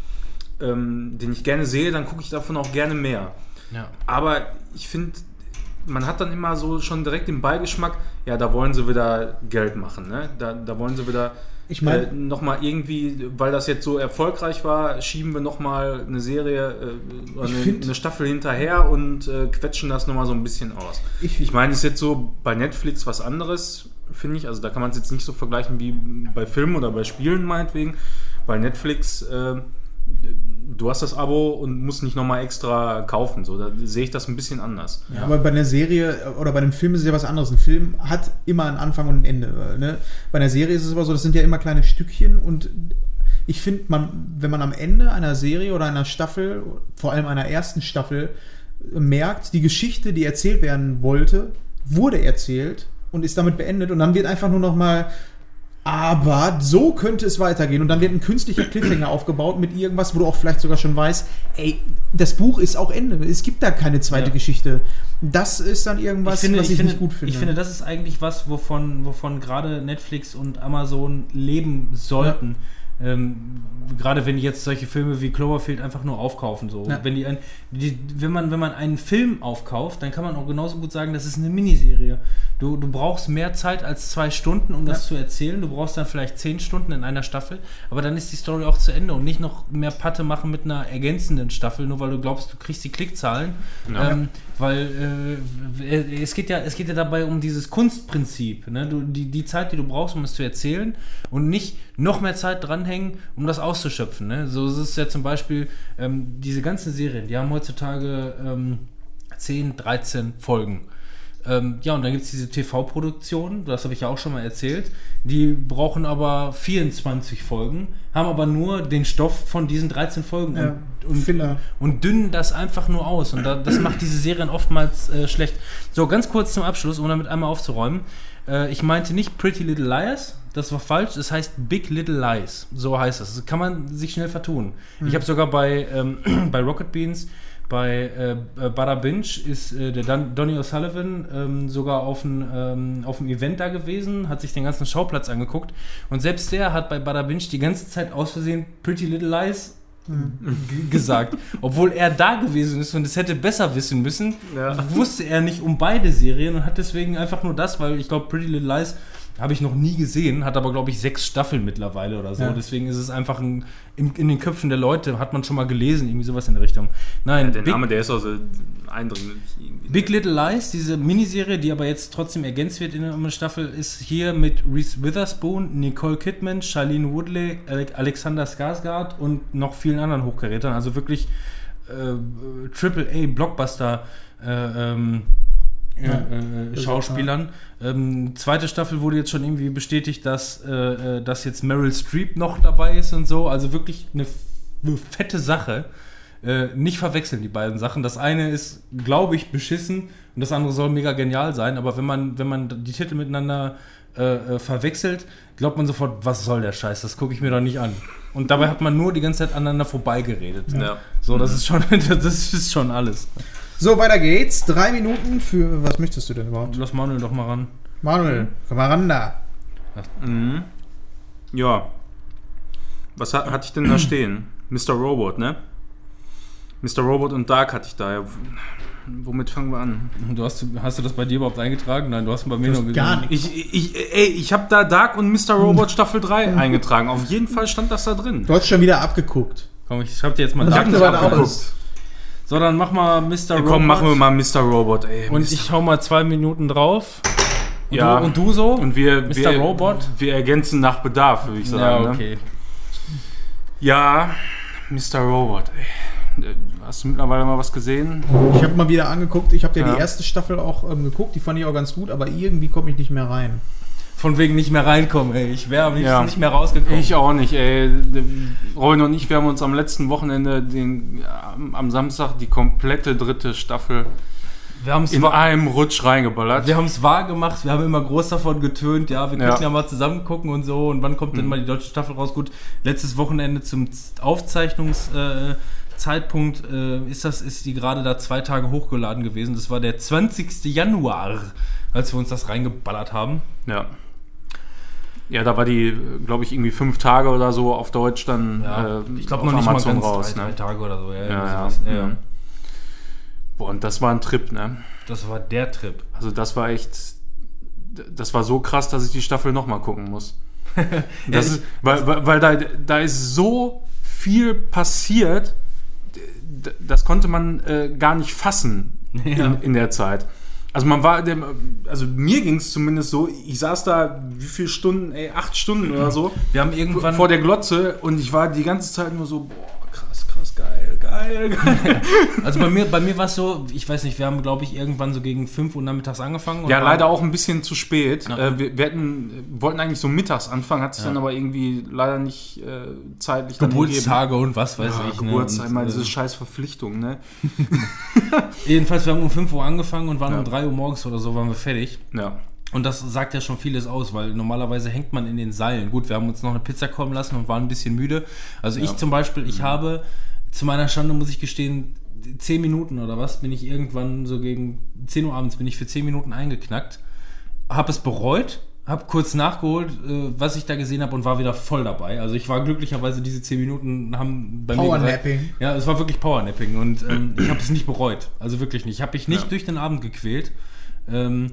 ähm, den ich gerne sehe, dann gucke ich davon auch gerne mehr. Ja. Aber ich finde, man hat dann immer so schon direkt den Beigeschmack, ja, da wollen sie wieder Geld machen, ne? Da, da wollen sie wieder Ich mein- äh, nochmal irgendwie, weil das jetzt so erfolgreich war, schieben wir nochmal eine Serie äh, eine, find- eine Staffel hinterher und äh, quetschen das nochmal so ein bisschen aus. Ich- Ich meine, es ist jetzt so bei Netflix was anderes, finde ich. Also da kann man es jetzt nicht so vergleichen wie bei Filmen oder bei Spielen meinetwegen. Bei Netflix, äh, du hast das Abo und musst nicht nochmal extra kaufen. So, da sehe ich das ein bisschen anders. Ja. Aber bei einer Serie oder bei einem Film ist es ja was anderes. Ein Film hat immer einen Anfang und ein Ende. Ne? Bei einer Serie ist es aber so, das sind ja immer kleine Stückchen und ich finde, man, wenn man am Ende einer Serie oder einer Staffel, vor allem einer ersten Staffel, merkt, die Geschichte, die erzählt werden wollte, wurde erzählt und ist damit beendet und dann wird einfach nur noch mal aber so könnte es weitergehen. Und dann wird ein künstlicher Cliffhanger aufgebaut mit irgendwas, wo du auch vielleicht sogar schon weißt, ey, das Buch ist auch Ende. Es gibt da keine zweite Ja. Geschichte. Das ist dann irgendwas, was ich, finde, nicht gut finde. Ich finde, das ist eigentlich was, wovon, wovon gerade Netflix und Amazon leben sollten. Ähm, gerade wenn die jetzt solche Filme wie Cloverfield einfach nur aufkaufen. So. Ja. Wenn, die ein, die, wenn, man, wenn man einen Film aufkauft, dann kann man auch genauso gut sagen, das ist eine Miniserie. Du, du brauchst mehr Zeit als zwei Stunden, um das Ja. zu erzählen. Du brauchst dann vielleicht zehn Stunden in einer Staffel, aber dann ist die Story auch zu Ende und nicht noch mehr Patte machen mit einer ergänzenden Staffel, nur weil du glaubst, du kriegst die Klickzahlen. Ja. Ähm, weil äh, es, geht ja, es geht ja dabei um dieses Kunstprinzip. Ne? Du, die, die Zeit, die du brauchst, um es zu erzählen und nicht noch mehr Zeit dranhängen, um das auszuschöpfen. Ne? So ist es ja zum Beispiel, ähm, diese ganzen Serien, die haben heutzutage ähm, 10, 13 Folgen. Ähm, ja, und dann gibt es diese TV-Produktionen, das habe ich ja auch schon mal erzählt, die brauchen aber 24 Folgen, haben aber nur den Stoff von diesen 13 Folgen Ja, und, und, und dünnen das einfach nur aus. Und da, das macht diese Serien oftmals äh, schlecht. So, ganz kurz zum Abschluss, um damit einmal aufzuräumen. Äh, ich meinte nicht Pretty Little Liars, das war falsch, es heißt Big Little Lies. So heißt es. Das kann man sich schnell vertun. Ich habe sogar bei, ähm, bei Rocket Beans bei äh, äh, Bada Binge ist äh, der Don Donny O'Sullivan ähm, sogar auf ein, ähm, auf Event da gewesen, hat sich den ganzen Schauplatz angeguckt und selbst der hat bei Bada Binge die ganze Zeit aus Versehen Pretty Little Lies g- gesagt. Obwohl er da gewesen ist und es hätte besser wissen müssen, Ja. wusste er nicht um beide Serien und hat deswegen einfach nur das, weil ich glaube, Pretty Little Lies habe ich noch nie gesehen, hat aber, glaube ich, sechs Staffeln mittlerweile oder so. Ja. Deswegen ist es einfach ein, in, in den Köpfen der Leute, hat man schon mal gelesen, irgendwie sowas in der Richtung. Nein, Der Big, Name, der ist also eindringlich. irgendwie. Big Little Lies, diese Miniserie, die aber jetzt trotzdem ergänzt wird in der Staffel, ist hier mit Reese Witherspoon, Nicole Kidman, Charlene Woodley, Ale- Alexander Skarsgård und noch vielen anderen Hochkarätern. Also wirklich äh, Triple A Blockbuster äh, ähm, Ja. Äh, äh, Schauspielern. Ähm, zweite Staffel wurde jetzt schon irgendwie bestätigt, dass, äh, äh, dass jetzt Meryl Streep noch dabei ist und so. Also wirklich eine, eine fette Sache. Äh, nicht verwechseln die beiden Sachen. Das eine ist, glaube ich, beschissen und das andere soll mega genial sein. Aber wenn man, wenn man die Titel miteinander äh, äh, verwechselt, glaubt man sofort, was soll der Scheiß? Das gucke ich mir doch nicht an. Und dabei hat man nur die ganze Zeit aneinander vorbeigeredet. Ja. So, das ist schon, das ist schon alles. So, weiter geht's. Drei Minuten für. Was möchtest du denn überhaupt? Lass Manuel doch mal ran. Manuel, komm mal ran da. Mhm. Ja. Was hat, hatte ich denn da stehen? Mr. Robot, ne? Mr. Robot und Dark hatte ich da. Ja. womit fangen wir an? Du hast, hast du das bei dir überhaupt eingetragen? Nein, du hast bei mir hast nur gar nichts. Ich, ich, ey, ich habe da Dark und Mr. Robot Staffel 3 eingetragen. Auf jeden Fall stand das da drin. Du hast schon wieder abgeguckt. Komm, ich schreib dir jetzt mal Ich hab Dark abgeguckt. was. So, dann mach mal Mr. Ja, Robot. komm, machen wir mal Mr. Robot, ey. Und Mr. ich hau mal zwei Minuten drauf. Und, Ja. du, und du so? und wir, Mr. wir, Robot? wir ergänzen nach Bedarf, würde ich sagen. ja, Ne? okay. Ja, Mr. Robot, ey. Hast du mittlerweile mal was gesehen? Ich habe mal wieder angeguckt. Ich habe dir Ja. die erste Staffel auch ähm, geguckt. Die fand ich auch ganz gut, aber irgendwie komme ich nicht mehr rein. Von wegen nicht mehr reinkommen, ey. Ich wäre am liebsten Ja. nicht mehr rausgekommen. Ich auch nicht, ey. Robin und ich, wir haben uns am letzten Wochenende den, am- am Samstag die komplette dritte Staffel wir haben es in einem Rutsch reingeballert. wir haben's wahr gemacht, wir haben immer groß davon getönt, ja, wir Ja. könnten ja mal zusammen gucken und so. Und wann kommt denn mal die deutsche Staffel raus? Gut, letztes Wochenende zum Aufzeichnungszeitpunkt äh, äh, ist das, ist die gerade da zwei Tage hochgeladen gewesen. Das war der 20. Januar, als wir uns das reingeballert haben. Ja. Ja, da war die, glaube ich, irgendwie fünf Tage oder so auf Deutsch dann Ja, äh, ich glaube noch nicht Amazon mal ganz drei, ne? drei Tage oder so. Ja, Ja, ja. ja. Mhm. Boah, und das war ein Trip, ne? Das war der Trip. Also das war echt, das war so krass, dass ich die Staffel nochmal gucken muss. Das ist, weil weil, weil da, da ist so viel passiert, das konnte man äh, gar nicht fassen in, in der Zeit. Also man war, also mir ging es zumindest so, ich saß da, wie viele Stunden, ey, acht Stunden oder so, Wir haben irgendwann. vor der Glotze und ich war die ganze Zeit nur so, boah, geil. Also bei mir, bei mir war es so, ich weiß nicht, wir haben, glaube ich, irgendwann so gegen 5 Uhr nachmittags angefangen. Ja, leider auch ein bisschen zu spät. Ja. Äh, wir, wir hätten, wollten eigentlich so mittags anfangen, hat sich Ja. dann aber irgendwie leider nicht äh, zeitlich Geburtstage und was weiß gegeben. ich. Ja, Geburtstag, ne? mal und, diese äh, scheiß Verpflichtung, ne? jedenfalls, wir haben um 5 Uhr angefangen und waren Ja. um 3 Uhr morgens oder so waren wir fertig. Ja. Und das sagt ja schon vieles aus, weil normalerweise hängt man in den Seilen. Gut, wir haben uns noch eine Pizza kommen lassen und waren ein bisschen müde. Also ich Ja. zum Beispiel, ich habe, zu meiner Schande muss ich gestehen, 10 Minuten oder was, bin ich irgendwann so gegen 10 Uhr abends bin ich für 10 Minuten eingeknackt. Habe es bereut, habe kurz nachgeholt, äh, was ich da gesehen habe und war wieder voll dabei. Also ich war glücklicherweise, diese 10 Minuten haben bei mir... gereicht. Powernapping. Ja, es war wirklich Powernapping und ähm, ich habe es nicht bereut. Also wirklich nicht. Ich habe mich nicht Ja. durch den Abend gequält. Ähm,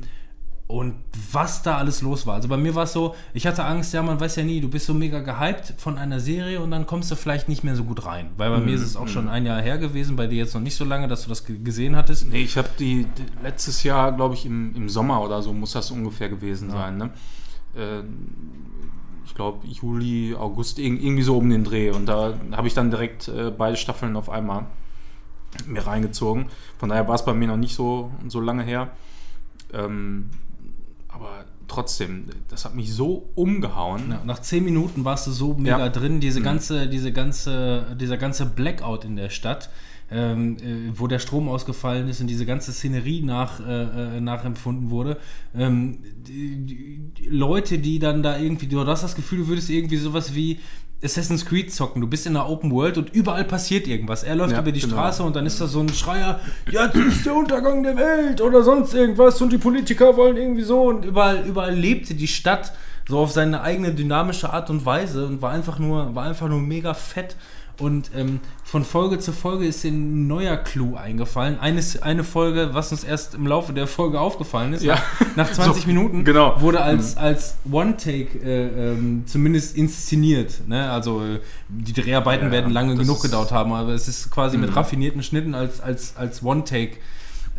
und was da alles los war. Also bei mir war es so, ich hatte Angst, ja, man weiß ja nie, du bist so mega gehypt von einer Serie und dann kommst du vielleicht nicht mehr so gut rein. Weil bei mir ist es auch schon ein Jahr her gewesen, bei dir jetzt noch nicht so lange, dass du das ge- gesehen hattest. Nee, ich habe die, die letztes Jahr, glaube ich, im, im Sommer oder so muss das ungefähr gewesen sein, ne? Äh, ich glaube, Juli, August, irg- irgendwie so um den Dreh. Und da habe ich dann direkt äh, beide Staffeln auf einmal mir reingezogen. Von daher war es bei mir noch nicht so, so lange her. Ähm, aber trotzdem, das hat mich so umgehauen. Ja, nach zehn Minuten warst du so mega Ja. drin, diese ganze, diese ganze, dieser ganze Blackout in der Stadt, ähm, äh, wo der Strom ausgefallen ist und diese ganze Szenerie nach, äh, äh, nachempfunden wurde. Ähm, die, die Leute, die dann da irgendwie, du hast das Gefühl, du würdest irgendwie sowas wie Assassin's Creed zocken. Du bist in einer Open World und überall passiert irgendwas. Er läuft Ja, über die genau. Straße und dann ist da so ein Schreier, ja, das ist der Untergang der Welt oder sonst irgendwas und die Politiker wollen irgendwie so und überall, überall lebte die Stadt so auf seine eigene dynamische Art und Weise und war einfach nur, war einfach nur mega fett. Und ähm, von Folge zu Folge ist ein neuer Clou eingefallen. Eines, eine Folge, was uns erst im Laufe der Folge aufgefallen ist, Ja. nach, nach 20 So, Minuten, genau. wurde als, als One-Take äh, ähm, zumindest inszeniert. Ne? Also äh, die Dreharbeiten Ja, werden lange genug gedauert haben, aber es ist quasi mit Mhm. raffinierten Schnitten als, als, als One-Take.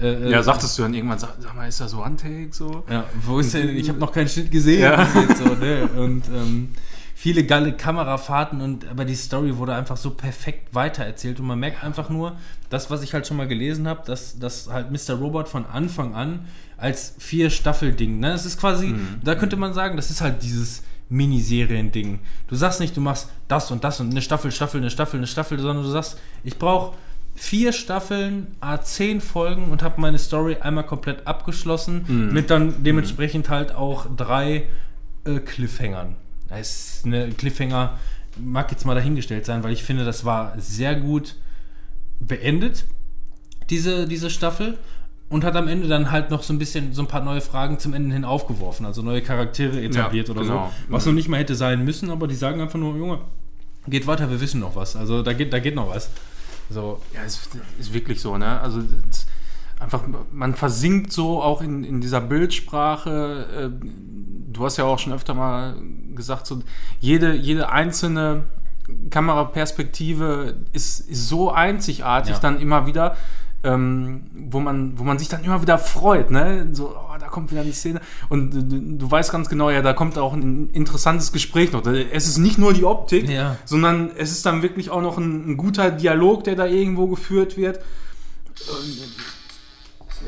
Äh, Ja, äh, sagtest du dann irgendwann, sag, sag mal, ist das so One-Take so? ja, wo ist denn? Ich habe noch keinen Schnitt gesehen. Ja. so, ne? Und ähm, viele geile Kamerafahrten und aber die Story wurde einfach so perfekt weitererzählt und man merkt einfach nur, das, was ich halt schon mal gelesen habe, dass, dass halt Mr. Robot von Anfang an als vier Staffel-Ding, ne? Das ist quasi, da könnte man sagen, das ist halt dieses Miniserien-Ding. Du sagst nicht, du machst das und das und eine Staffel, Staffel, eine Staffel, eine Staffel, sondern du sagst, ich brauche vier Staffeln, A10 Folgen und habe meine Story einmal komplett abgeschlossen, Mhm. mit dann dementsprechend halt auch drei äh, Cliffhangern. Das ist eine Cliffhanger, mag jetzt mal dahingestellt sein, weil ich finde, das war sehr gut beendet, diese, diese Staffel. Und hat am Ende dann halt noch so ein bisschen so ein paar neue Fragen zum Ende hin aufgeworfen, also neue Charaktere etabliert Ja, oder genau. so. Was noch nicht mal hätte sein müssen, aber die sagen einfach nur, Junge, geht weiter, wir wissen noch was. Also da geht, da geht noch was. So, Ja, ist, ist wirklich so, ne? Also, das, einfach, man versinkt so auch in, in dieser Bildsprache. Äh, du hast ja auch schon öfter mal gesagt, so jede, jede einzelne Kameraperspektive ist, ist so einzigartig Ja. dann immer wieder, ähm, wo, man, wo man sich dann immer wieder freut, ne? So, oh, da kommt wieder eine Szene. Und du, du weißt ganz genau, ja, da kommt auch ein interessantes Gespräch noch. Es ist nicht nur die Optik, Ja. sondern es ist dann wirklich auch noch ein, ein guter Dialog, der da irgendwo geführt wird. Und,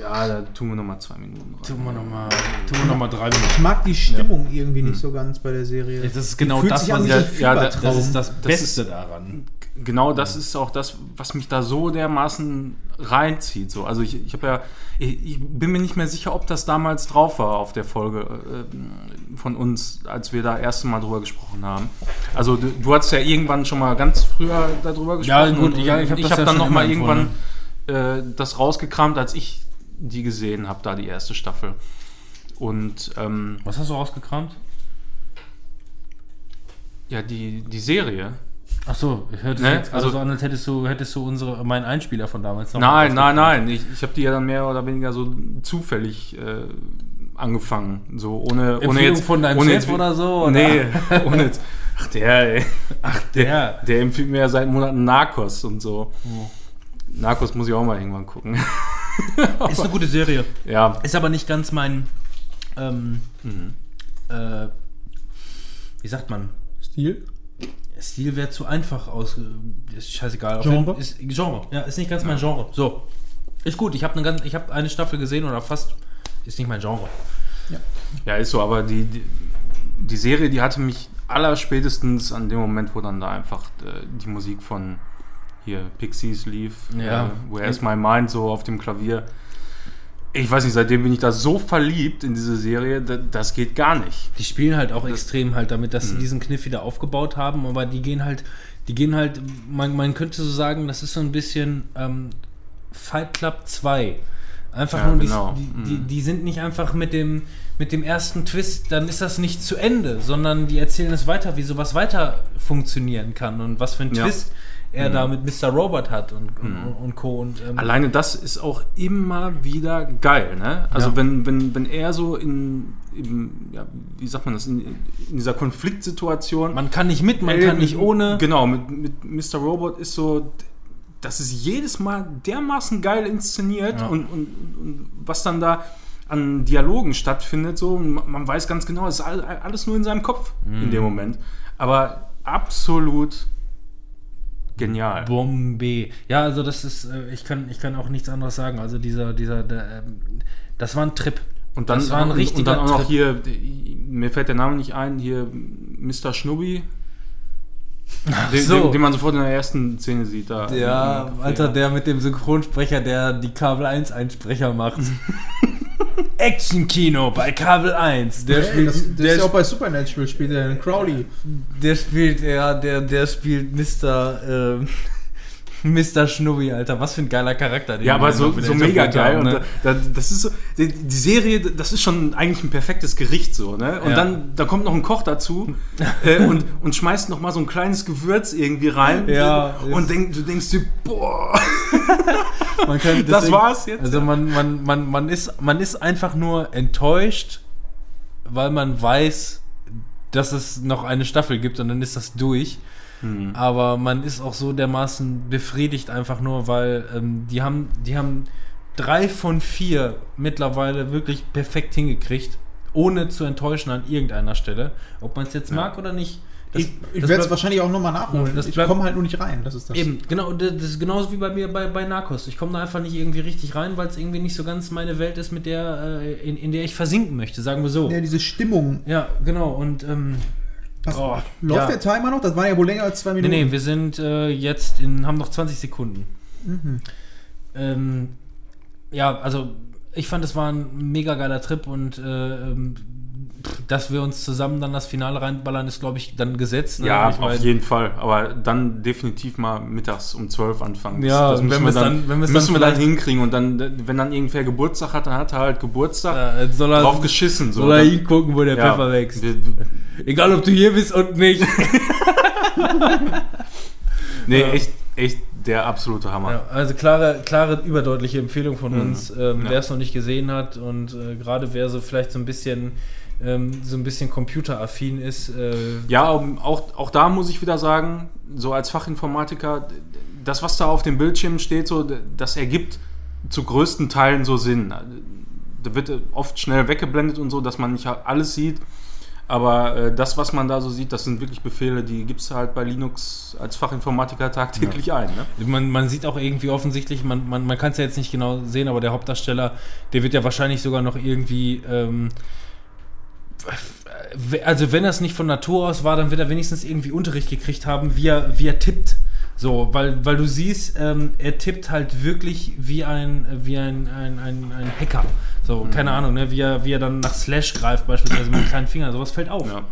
ja, da tun wir nochmal zwei Minuten rein. Tun wir nochmal noch mal drei Minuten. Ich mag die Stimmung irgendwie nicht so ganz bei der Serie. Das ist genau das, was ich, ja, Fiebertraum. das ist das Das Beste daran. genau das ist auch das, was mich da so dermaßen reinzieht. So. Also ich, ich habe ja, ich, ich bin mir nicht mehr sicher, ob das damals drauf war auf der Folge äh, von uns, als wir da erste Mal drüber gesprochen haben. Also du, du hast ja irgendwann schon mal ganz früher darüber gesprochen. gut, und ja, ich hab habe ja dann schon noch mal immer irgendwann äh, das rausgekramt, als ich die gesehen habe, da die erste Staffel. Und ähm, Was hast du rausgekramt? ja, die, die Serie. Ach so, ich hörte Ne? es jetzt also Also- so an, als hättest du, hättest du unsere, meinen Einspieler von damals noch Nein, nein, nein. Ich, ich habe die ja dann mehr oder weniger so zufällig äh, angefangen. So ohne, ohne jetzt. von deinem ohne Chef jetzt, oder so, oder? Nee, ohne jetzt. Ach, der, ey. Ach, der, Der. der empfiehlt mir ja seit Monaten Narcos und so. Narcos muss ich auch mal irgendwann gucken. Ist eine gute Serie. ja. Ist aber nicht ganz mein, ähm, Mhm. äh, wie sagt man? Stil? Stil wäre zu einfach aus. Ist scheißegal. Auf Genre? jeden- Ist, Genre. Ja, ist nicht ganz mein Genre. So. Ist gut. Ich habe eine, hab eine Staffel gesehen oder fast. Ist nicht mein Genre. Ja, ist so, aber die, die, die Serie, die hatte mich allerspätestens an dem Moment, wo dann da einfach äh, die Musik von hier Pixies lief, Ja. äh, Where's My Mind so auf dem Klavier. Ich weiß nicht, seitdem bin ich da so verliebt in diese Serie, da, das geht gar nicht. Die spielen halt auch extrem halt damit, dass sie diesen Kniff wieder aufgebaut haben, aber die gehen halt, die gehen halt, man, man könnte so sagen, das ist so ein bisschen ähm, Fight Club 2. Einfach Ja, nur, die, genau. die, die, Mhm. die sind nicht einfach mit dem, mit dem ersten Twist, dann ist das nicht zu Ende, sondern die erzählen es weiter, wie sowas weiter funktionieren kann und was für ein Ja. Twist er Mhm. da mit Mr. Robot hat und, und, Mhm. und Co. Und, ähm, Alleine das ist auch immer wieder geil, ne? Also Ja. wenn, wenn, wenn er so in, in ja, wie sagt man das, in, in dieser Konfliktsituation man kann nicht mit, man kann nicht ohne. Genau, mit, mit Mr. Robot ist so, das ist jedes Mal dermaßen geil inszeniert Ja. und, und, und was dann da an Dialogen stattfindet, so, man weiß ganz genau, es ist all- alles nur in seinem Kopf Mhm. in dem Moment. Aber absolut genial. Bombe. Ja, also das ist, äh, ich kann, ich kann auch nichts anderes sagen. Also dieser, dieser, der, ähm, das war ein Trip. Und dann, das war ein und richtiger dann auch noch Trip. hier, mir fällt der Name nicht ein, hier Mr. Schnubbi. Den, so. den, den man sofort in der ersten Szene sieht. Da Ja. Alter, der mit dem Synchronsprecher, der die Kabel 1 Einsprecher macht. Action-Kino bei Kabel 1. Der Ey, spielt, das, das der, ist ja auch bei Supernatural spielt er Crowley. der spielt, ja, der, der spielt Mr. Ähm, Mr. Schnubbi, Alter. Was für ein geiler Charakter. den Ja, aber so, so mega geil. haben, Und ne? da, da, das ist so, die, die Serie, das ist schon eigentlich ein perfektes Gericht so, ne? Und Ja. dann da kommt noch ein Koch dazu äh, und, und schmeißt noch mal so ein kleines Gewürz irgendwie rein. Ja, Und denk, du denkst dir, boah, Man kann das deswegen- war's jetzt. Also man, man, man, man, ist, man ist einfach nur enttäuscht, weil man weiß, dass es noch eine Staffel gibt und dann ist das durch. Hm. Aber man ist auch so dermaßen befriedigt einfach nur, weil ähm, die haben, die haben drei von vier mittlerweile wirklich perfekt hingekriegt, ohne zu enttäuschen an irgendeiner Stelle. Ob man es jetzt Ja. mag oder nicht. das- Ich, ich werde es wahrscheinlich auch nochmal nachholen. Ich komme halt nur nicht rein. Das ist das. Eben, genau, das das ist genauso wie bei mir bei, bei Narcos. Ich komme da einfach nicht irgendwie richtig rein, weil es irgendwie nicht so ganz meine Welt ist, mit der, äh, in, in der ich versinken möchte, sagen wir so. Ja, diese Stimmung. Ja, genau. Und ähm, Was, Oh, läuft ja. der Timer noch? Das war ja wohl länger als zwei nee, Minuten. nee, wir sind äh, jetzt in, haben noch 20 Sekunden. Mhm. Ähm, ja, also ich fand, es war ein mega geiler Trip und äh, ähm, dass wir uns zusammen dann das Finale reinballern, ist, glaube ich, dann gesetzt. ne? Ja, Ich auf mein- jeden Fall. Aber dann definitiv mal mittags um 12 anfangen. Ja, das müssen wenn wir dann, dann- wenn müssen dann wir dann hinkriegen. Und dann, wenn dann irgendwer Geburtstag hat, dann hat er halt Geburtstag. Jetzt soll er, drauf geschissen. So. soll er hingucken, wo der ja, Pfeffer wächst. wir- wir- Egal, ob du hier bist und nicht. Nee, Ja. echt, echt der absolute Hammer. Ja, also klare, klare, überdeutliche Empfehlung von Mhm. uns, ähm, Ja. wer es noch nicht gesehen hat und äh, gerade wer so vielleicht so ein bisschen ähm, so ein bisschen computeraffin ist. Äh, Ja, auch, auch da muss ich wieder sagen, so als Fachinformatiker, das, was da auf dem Bildschirm steht, so, das ergibt zu größten Teilen so Sinn. Da wird oft schnell weggeblendet und so, dass man nicht alles sieht. Aber äh, das, was man da so sieht, das sind wirklich Befehle, die gibst du halt bei Linux als Fachinformatiker tagtäglich ein. Ne? Man, man sieht auch irgendwie offensichtlich, man, man, man kann es ja jetzt nicht genau sehen, aber der Hauptdarsteller, der wird ja wahrscheinlich sogar noch irgendwie. Ähm, also, wenn er es nicht von Natur aus war, dann wird er wenigstens irgendwie Unterricht gekriegt haben, wie er, wie er tippt. So, weil, weil du siehst, ähm, er tippt halt wirklich wie ein, wie ein, ein, ein, ein Hacker. So, keine Ahnung, ne? wie, er, wie er dann nach Slash greift, beispielsweise mit dem kleinen Finger. Sowas fällt auf. Ja.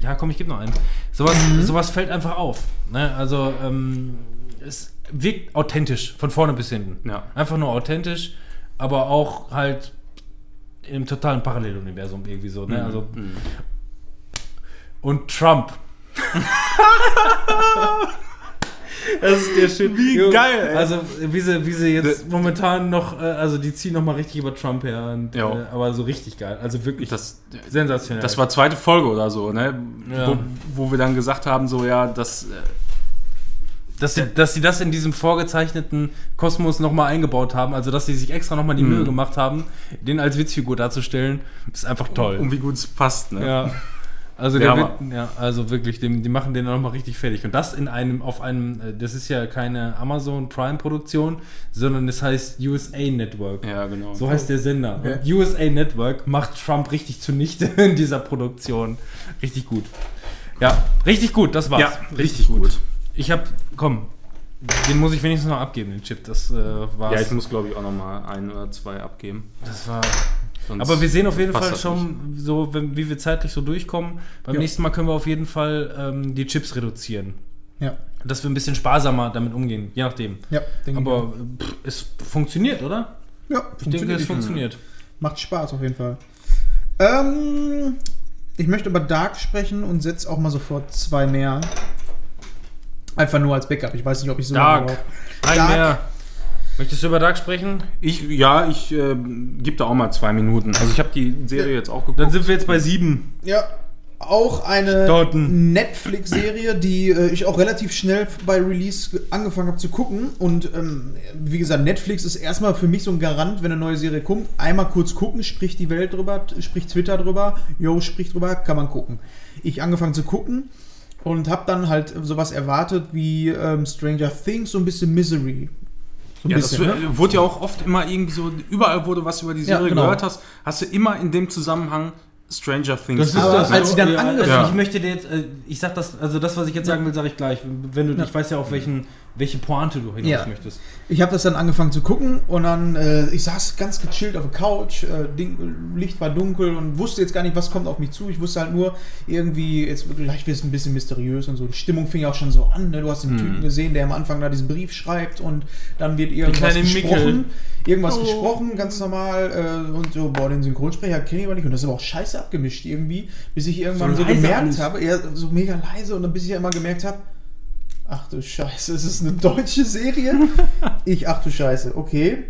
Ja, komm, ich gebe noch einen. Sowas, sowas fällt einfach auf. Ne? Also, ähm, es wirkt authentisch, von vorne bis hinten. Ja. Einfach nur authentisch, aber auch halt im totalen Paralleluniversum irgendwie so. Ne? Also, Mhm. und Trump. das ist der Shit. Wie Jo, geil, ey. Also, wie sie, wie sie jetzt momentan noch, äh, also die ziehen noch mal richtig über Trump her. Und, äh, aber so richtig geil. Also wirklich Das, sensationell. das war zweite Folge oder so, ne? Ja. Wo, wo wir dann gesagt haben, so ja, das. Dass sie, dass sie das in diesem vorgezeichneten Kosmos nochmal eingebaut haben, also dass sie sich extra nochmal die Mhm. Mühe gemacht haben, den als Witzfigur darzustellen, ist einfach toll. um wie gut es passt, ne? ja. Also, Hammer. wird, ja, also wirklich, dem, die machen den nochmal richtig fertig. Und das in einem, auf einem, äh, das ist ja keine Amazon Prime-Produktion, sondern das heißt USA Network. Ja, genau. So heißt der Sender. Und USA Network macht Trump richtig zunichte in dieser Produktion. Richtig gut. Ja, richtig gut, das war's. ja, richtig gut. Ich hab, komm, den muss ich wenigstens noch abgeben, den Chip. Das äh, war's. Ja, ich muss, glaube ich, auch noch mal ein oder zwei abgeben. das war. Sonst Aber wir sehen auf jeden Fall schon, so wenn, wie wir zeitlich so durchkommen. Beim Ja. nächsten Mal können wir auf jeden Fall ähm, die Chips reduzieren. Ja, Dass wir ein bisschen sparsamer damit umgehen, je nachdem. ja, denke ich Aber äh, pff, es funktioniert, oder? ja, Ich denke, es funktioniert. Macht Spaß auf jeden Fall. Ähm, ich möchte über Dark sprechen und setze auch mal sofort zwei mehr. Einfach nur als Backup. Ich weiß nicht, ob ich so Dark. lange Ein Dark. mehr. Möchtest du über Dark sprechen? Ich, ja, ich äh, gebe da auch mal zwei Minuten. Also ich habe die Serie jetzt auch geguckt. Dann sind wir jetzt bei sieben. Ja, auch eine. Netflix-Serie, die äh, ich auch relativ schnell bei Release ge- angefangen habe zu gucken. Und ähm, wie gesagt, Netflix ist erstmal für mich so ein Garant, wenn eine neue Serie kommt. Einmal kurz gucken, spricht die Welt drüber, spricht Twitter drüber, Yo spricht drüber, kann man gucken. Ich angefangen zu gucken und habe dann halt sowas erwartet wie ähm, Stranger Things, so ein bisschen Misery. So ein ja, das bisschen, w- ne? wurde ja auch oft immer irgendwie so, überall, wo du was über die Ja, Serie genau. gehört hast, hast du immer in dem Zusammenhang Stranger Things. Das ist das. als sie dann ja, also angefangen- Ich möchte dir jetzt, äh, ich sag das, also das, was ich jetzt sagen will, sage ich gleich. Wenn du, Ja. ich weiß ja auf welchen, welche Pointe du hinaus Ja. möchtest. Ich habe das dann angefangen zu gucken und dann, äh, ich saß ganz gechillt auf der Couch, äh, Ding, Licht war dunkel und wusste jetzt gar nicht, was kommt auf mich zu. Ich wusste halt nur, irgendwie, jetzt wird gleich wird es ein bisschen mysteriös und so. Die Stimmung fing ja auch schon so an. Ne? Du hast den Mhm. Typen gesehen, der am Anfang da diesen Brief schreibt und dann wird irgendwas gesprochen. Irgendwas Oh. gesprochen, ganz normal. Äh, und so, boah, den Synchronsprecher kenne ich aber nicht. Und das ist aber auch scheiße abgemischt irgendwie, bis ich irgendwann So so, gemerkt alles. habe, ja, so mega leise und dann bis ich ja immer gemerkt habe, Ach du Scheiße, es ist eine deutsche Serie. Ich, ach du Scheiße, okay.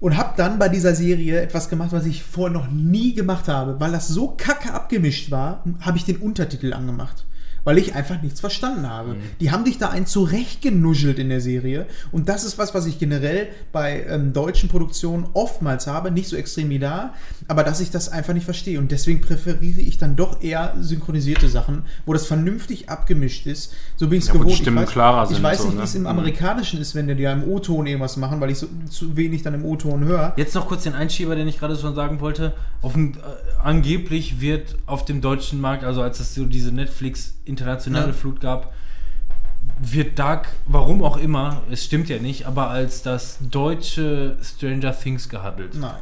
Und habe dann bei dieser Serie etwas gemacht, was ich vorher noch nie gemacht habe. Weil das so kacke abgemischt war, habe ich den Untertitel angemacht. Weil ich einfach nichts verstanden habe. Die haben dich da ein zurechtgenuschelt in der Serie. Und das ist was, was ich generell bei ähm, deutschen Produktionen oftmals habe. Nicht so extrem wie da, aber dass ich das einfach nicht verstehe. Und deswegen präferiere ich dann doch eher synchronisierte Sachen, wo das vernünftig abgemischt ist. So bin ich es Ja, wo die gewohnt. Stimmen ich weiß, klarer ich sind, weiß so, nicht, ne? wie es im Mhm. Amerikanischen ist, wenn die ja im O-Ton irgendwas machen, weil ich so zu wenig dann im O-Ton höre. Jetzt noch kurz den Einschieber, den ich gerade schon sagen wollte. Dem, äh, angeblich wird auf dem deutschen Markt, also als es so diese Netflix internationale Ja. Flut gab, wird Dark, warum auch immer, es stimmt ja nicht, aber als das deutsche Stranger Things gehandelt. Nein.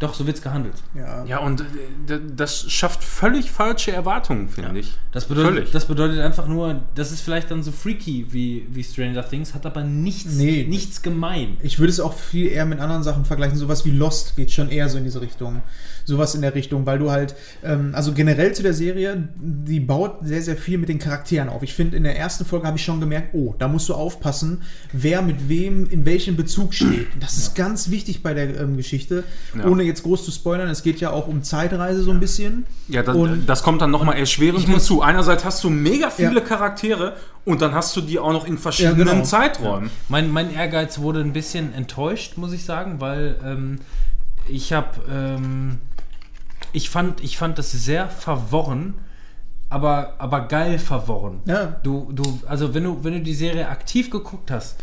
doch, so wird's gehandelt. Ja. Ja, und äh, das schafft völlig falsche Erwartungen, finde ich. Das bedeutet, Völlig. das bedeutet einfach nur, das ist vielleicht dann so freaky wie, wie Stranger Things, hat aber nichts, Nee. nichts gemein. Ich würde es auch viel eher mit anderen Sachen vergleichen. Sowas wie Lost geht schon eher so in diese Richtung. Sowas in der Richtung, weil du halt, ähm, also generell zu der Serie, die baut sehr, sehr viel mit den Charakteren auf. Ich finde, in der ersten Folge habe ich schon gemerkt, oh, da musst du aufpassen, wer mit wem in welchem Bezug steht. Das ist ganz wichtig bei der ähm, Geschichte. Ja. Ohne jetzt groß zu spoilern, es geht ja auch um Zeitreise so ein bisschen. Ja, das, Und- das kommt dann nochmal erschwerend hinzu. Einerseits hast du mega viele Ja. Charaktere und dann hast du die auch noch in verschiedenen Ja, genau. Zeiträumen. Mein, mein Ehrgeiz wurde ein bisschen enttäuscht, muss ich sagen, weil ähm, ich habe, ähm, ich fand, ich fand das sehr verworren, aber, aber geil verworren. Ja. Du, du, also wenn du, wenn du die Serie aktiv geguckt hast,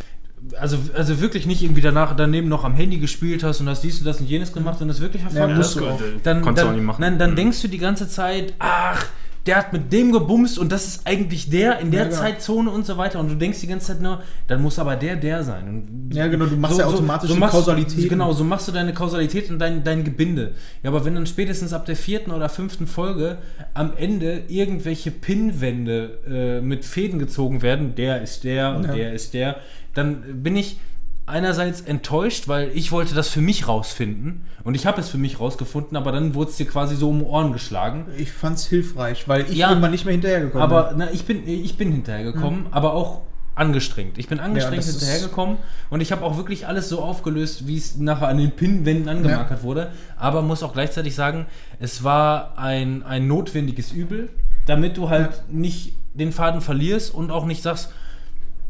also, also wirklich nicht irgendwie danach daneben noch am Handy gespielt hast und hast dies und das und jenes gemacht und das wirklich verfolgt Ja, musst hast, du auch. dann, Konntest du dann, auch nicht machen. Nein, dann Mhm. denkst du die ganze Zeit, ach, der hat mit dem gebumst und das ist eigentlich der in der Ja, genau. Zeitzone und so weiter und du denkst die ganze Zeit nur, dann muss aber der der sein. Und Ja, genau, du machst ja automatisch die machst, Kausalitäten. Genau, so machst du deine Kausalität und dein, dein Gebinde. Ja, aber wenn dann spätestens ab der vierten oder fünften Folge am Ende irgendwelche Pinnwände äh, mit Fäden gezogen werden, der ist der und Ja. der ist der, dann bin ich einerseits enttäuscht, weil ich wollte das für mich rausfinden und ich habe es für mich rausgefunden, aber dann wurde es dir quasi so um die Ohren geschlagen. Ich fand es hilfreich, weil ich Ja. irgendwann nicht mehr hinterhergekommen Aber na, ich, bin, ich bin hinterhergekommen, aber auch angestrengt. Ich bin angestrengt ist- hinterhergekommen und ich habe auch wirklich alles so aufgelöst, wie es nachher an den Pinnwänden angemarkert wurde. Aber muss auch gleichzeitig sagen, es war ein, ein notwendiges Übel, damit du halt nicht den Faden verlierst und auch nicht sagst,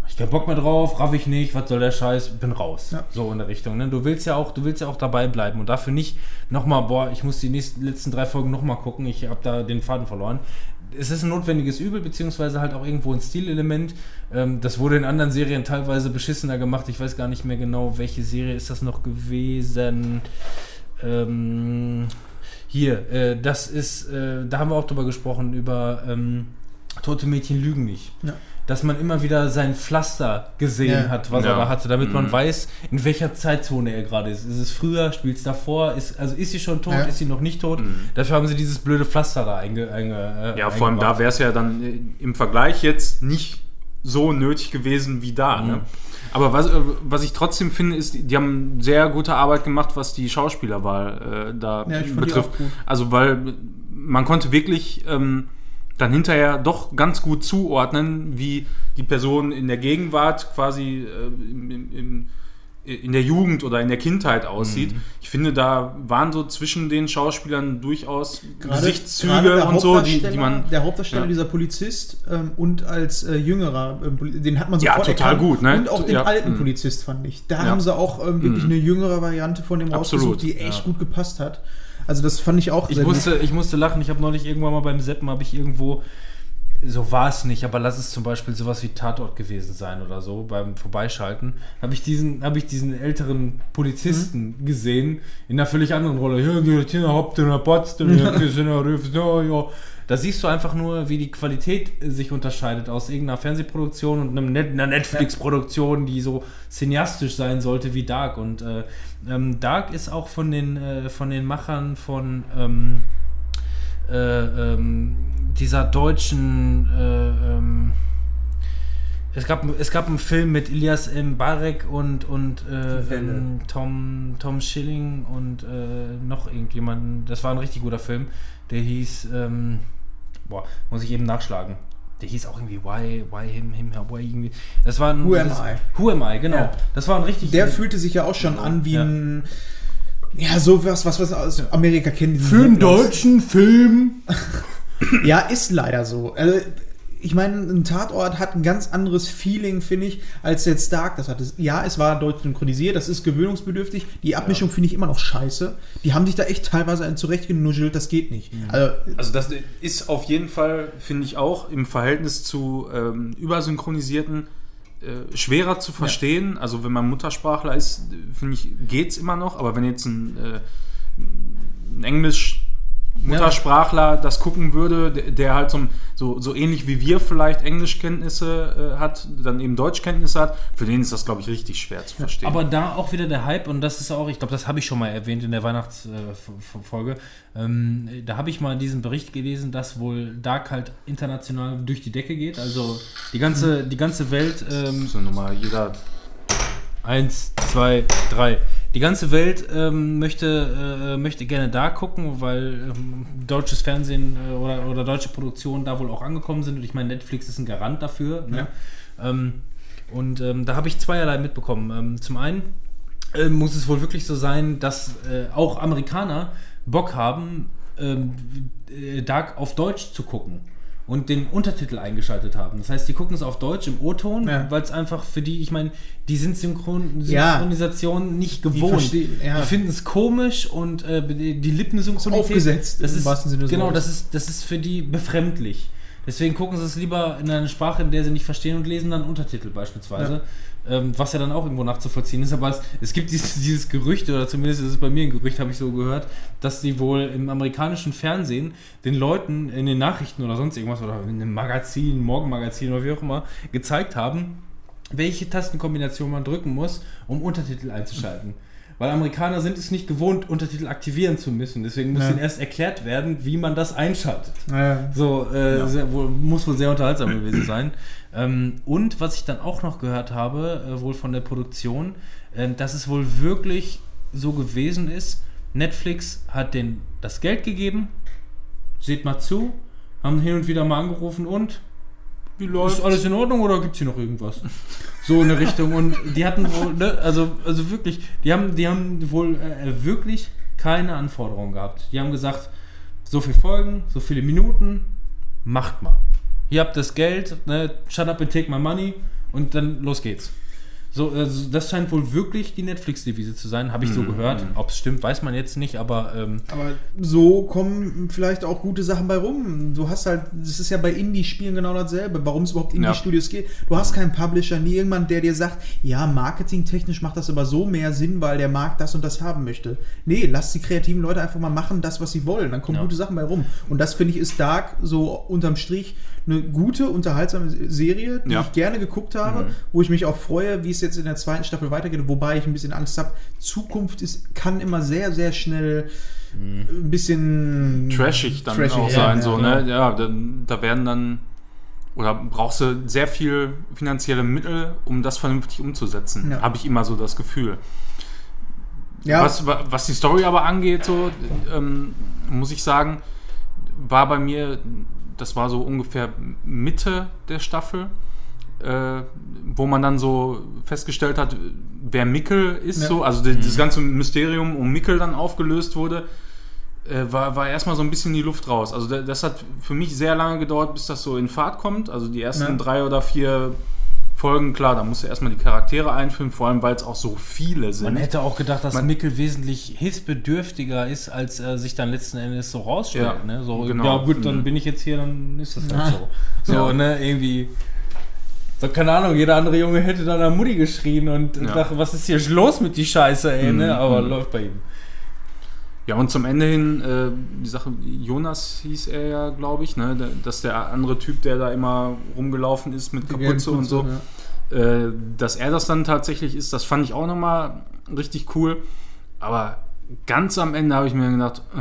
ich hab Bock mehr drauf, raff ich nicht, was soll der Scheiß, bin raus. Ja. So in der Richtung. Ne? Du willst ja auch, du willst ja auch dabei bleiben und dafür nicht nochmal, boah, ich muss die nächsten, letzten drei Folgen nochmal gucken, ich habe da den Faden verloren. Es ist ein notwendiges Übel, beziehungsweise halt auch irgendwo ein Stilelement. Ähm, das wurde in anderen Serien teilweise beschissener gemacht. Ich weiß gar nicht mehr genau, welche Serie ist das noch gewesen. Ähm, hier, äh, das ist, äh, da haben wir auch drüber gesprochen, über ähm, Tote Mädchen lügen nicht Ja. Dass man immer wieder sein Pflaster gesehen Ja. hat, was Ja. er da hatte, damit man Mhm. weiß, in welcher Zeitzone er gerade ist. Ist es früher, spielt es davor, ist, also ist sie schon tot, Ja. ist sie noch nicht tot? Mhm. Dafür haben sie dieses blöde Pflaster da einge, einge, äh, Ja, vor allem da wäre es ja dann äh, im Vergleich jetzt nicht so nötig gewesen wie da. Mhm. Ne? Aber was, äh, was ich trotzdem finde, ist, die haben sehr gute Arbeit gemacht, was die Schauspielerwahl äh, da Ja, ich fand die betrifft. auch gut. Also, weil man konnte wirklich ähm, dann hinterher doch ganz gut zuordnen, wie die Person in der Gegenwart quasi äh, im, im, im, in der Jugend oder in der Kindheit aussieht. Mhm. Ich finde, da waren so zwischen den Schauspielern durchaus Gesichtszüge gerade der und so, die, die Hauptdarsteller- man. Der Hauptdarsteller, Ja. dieser Polizist ähm, und als äh, jüngerer, ähm, den hat man Ja, sofort total gut, ne? Und auch den Ja. alten Mhm. Polizist fand ich. Da Ja. haben sie auch ähm, wirklich Mhm. eine jüngere Variante von dem Absolut, rausgesucht, die echt ja. gut gepasst hat. Also das fand ich auch Ich sehr musste, ich musste lachen, ich habe neulich irgendwann mal beim Seppen, habe ich irgendwo, so war es nicht, aber lass es zum Beispiel sowas wie Tatort gewesen sein oder so, beim Vorbeischalten, habe ich diesen, habe ich diesen älteren Polizisten Mhm. gesehen, in einer völlig anderen Rolle. Da siehst du einfach nur, wie die Qualität sich unterscheidet aus irgendeiner Fernsehproduktion und einer Netflix-Produktion, die so cineastisch sein sollte wie Dark. Und äh, ähm, Dark ist auch von den, äh, von den Machern von ähm, äh, ähm, dieser deutschen äh, ähm, es gab, es gab einen Film mit Ilias Mbarek und, und äh, ähm, Tom, Tom Schilling und äh, noch irgendjemanden. Das war ein richtig guter Film. Der hieß, ähm, boah, muss ich eben nachschlagen. Der hieß auch irgendwie Why, Why Him, Him, Why irgendwie. Das war ein, Who Am das, I? Who Am I, genau. Ja. Das war ein richtig. Der fühlte sich ja auch schon an wie Ja. ein. Ja, sowas, was wir aus Amerika kennen. für einen deutschen Film. Ja, ist leider so. Also, ich meine, ein Tatort hat ein ganz anderes Feeling, finde ich, als jetzt Dark das hatte. Ja, es war deutsch synchronisiert, das ist gewöhnungsbedürftig. Die Abmischung finde ich immer noch scheiße. Die haben sich da echt teilweise zurechtgenuschelt, das geht nicht. Also, Also das ist auf jeden Fall, finde ich auch, im Verhältnis zu ähm, übersynchronisierten äh, schwerer zu verstehen. Also wenn man Muttersprachler ist, finde ich, geht es immer noch. Aber wenn jetzt ein, äh, ein Englisch Muttersprachler das gucken würde, der, der halt so, so, so ähnlich wie wir vielleicht Englischkenntnisse äh, hat, dann eben Deutschkenntnisse hat, für den ist das, glaube ich, richtig schwer zu verstehen. Aber da auch wieder der Hype, und das ist auch, ich glaube, das habe ich schon mal erwähnt in der Weihnachtsfolge. Ähm, da habe ich mal diesen Bericht gelesen, dass wohl Dark halt international durch die Decke geht. Also die ganze, die ganze Welt. Ähm, so nochmal jeder. Eins, zwei, drei. Die ganze Welt ähm, möchte, äh, möchte gerne da gucken, weil ähm, deutsches Fernsehen äh, oder, oder deutsche Produktionen da wohl auch angekommen sind. Und ich meine, Netflix ist ein Garant dafür. Ne? Ähm, und ähm, da habe ich zweierlei mitbekommen. Ähm, zum einen äh, muss es wohl wirklich so sein, dass äh, auch Amerikaner Bock haben, ähm, äh, Dark auf Deutsch zu gucken und den Untertitel eingeschaltet haben. Das heißt, die gucken es auf Deutsch im O-Ton, Ja. weil es einfach für die, ich meine, die sind Synchron Ja. Synchronisation nicht gewohnt. verstehen- ja. Die finden es komisch und äh, die die Lippensynchronität Aufgesetzt, Das im ist wahrsten Sinne genau, Wortes. das ist das ist für die befremdlich. Deswegen gucken sie es lieber in einer Sprache, in der sie nicht verstehen und lesen dann Untertitel beispielsweise. Ähm, was ja dann auch irgendwo nachzuvollziehen ist. Aber es, es gibt dieses, dieses Gerücht, oder zumindest ist es bei mir ein Gerücht, habe ich so gehört, dass die wohl im amerikanischen Fernsehen den Leuten in den Nachrichten oder sonst irgendwas oder in einem Magazin, Morgenmagazin oder wie auch immer, gezeigt haben, welche Tastenkombination man drücken muss, um Untertitel einzuschalten. Weil Amerikaner sind es nicht gewohnt, Untertitel aktivieren zu müssen. Deswegen muss Ja. ihnen erst erklärt werden, wie man das einschaltet. Ja. So, äh, sehr, wohl, muss wohl sehr unterhaltsam gewesen sein. Ähm, und was ich dann auch noch gehört habe, äh, wohl von der Produktion, äh, dass es wohl wirklich so gewesen ist, Netflix hat denen das Geld gegeben, seht mal zu, haben hin und wieder mal angerufen und Wie ist alles in Ordnung oder gibt es hier noch irgendwas? So in eine Richtung. Und die hatten wohl, ne, also, also wirklich, die haben, die haben wohl äh, wirklich keine Anforderungen gehabt. Die haben gesagt, so viel Folgen, so viele Minuten, macht mal. Hier habt das Geld, ne, shut up and take my money und dann los geht's. So, also das scheint wohl wirklich die Netflix-Devise zu sein, habe ich so Mhm. gehört. Ob es stimmt, weiß man jetzt nicht, aber ähm, Aber so kommen vielleicht auch gute Sachen bei rum. Du hast halt, das ist ja bei Indie-Spielen genau dasselbe, warum es überhaupt Indie-Studios geht. Du hast keinen Publisher, nie irgendjemand, der dir sagt, ja, marketingtechnisch macht das aber so mehr Sinn, weil der Markt das und das haben möchte. Nee, lass die kreativen Leute einfach mal machen, das, was sie wollen. Dann kommen Ja. gute Sachen bei rum. Und das finde ich ist Dark so unterm Strich eine gute, unterhaltsame Serie, die Ja. ich gerne geguckt habe, Mhm. wo ich mich auch freue, wie es jetzt in der zweiten Staffel weitergeht, wobei ich ein bisschen Angst habe. Zukunft ist, kann immer sehr, sehr schnell ein bisschen trashig dann trashig, auch ja, sein. ja, so, genau. ne? ja, da, da werden dann oder brauchst du sehr viel finanzielle Mittel, um das vernünftig umzusetzen. Ja. Habe ich immer so das Gefühl. Ja, Was, wa- was die Story aber angeht, so ähm, muss ich sagen, war bei mir, das war so ungefähr Mitte der Staffel, äh, wo man dann so festgestellt hat, wer Mickel ist, Ja. so, also die, das ganze Mysterium um Mickel dann aufgelöst wurde, äh, war, war erstmal so ein bisschen die Luft raus. Also da- das hat für mich sehr lange gedauert, bis das so in Fahrt kommt. Also die ersten Ja. drei oder vier Folgen, klar, da musst du erstmal die Charaktere einführen, vor allem weil es auch so viele sind. Man hätte auch gedacht, dass Man- Mickel wesentlich hilfsbedürftiger ist, als er sich dann letzten Endes so rausstellt. Ja, ne? so, genau. ja gut, dann Mhm. bin ich jetzt hier, dann ist das halt so. So, Ja. ne, irgendwie. So, keine Ahnung, jeder andere Junge hätte dann an Mutti geschrien und Ja. dachte, was ist hier los mit die Scheiße, ey, Mhm, ne? Aber mhm. läuft bei ihm. Ja, und zum Ende hin, äh, die Sache, Jonas hieß er ja, glaube ich, ne? Dass der andere Typ, der da immer rumgelaufen ist mit die Kapuze und so, ja. äh, dass er das dann tatsächlich ist, das fand ich auch nochmal richtig cool. Aber ganz am Ende habe ich mir gedacht, äh,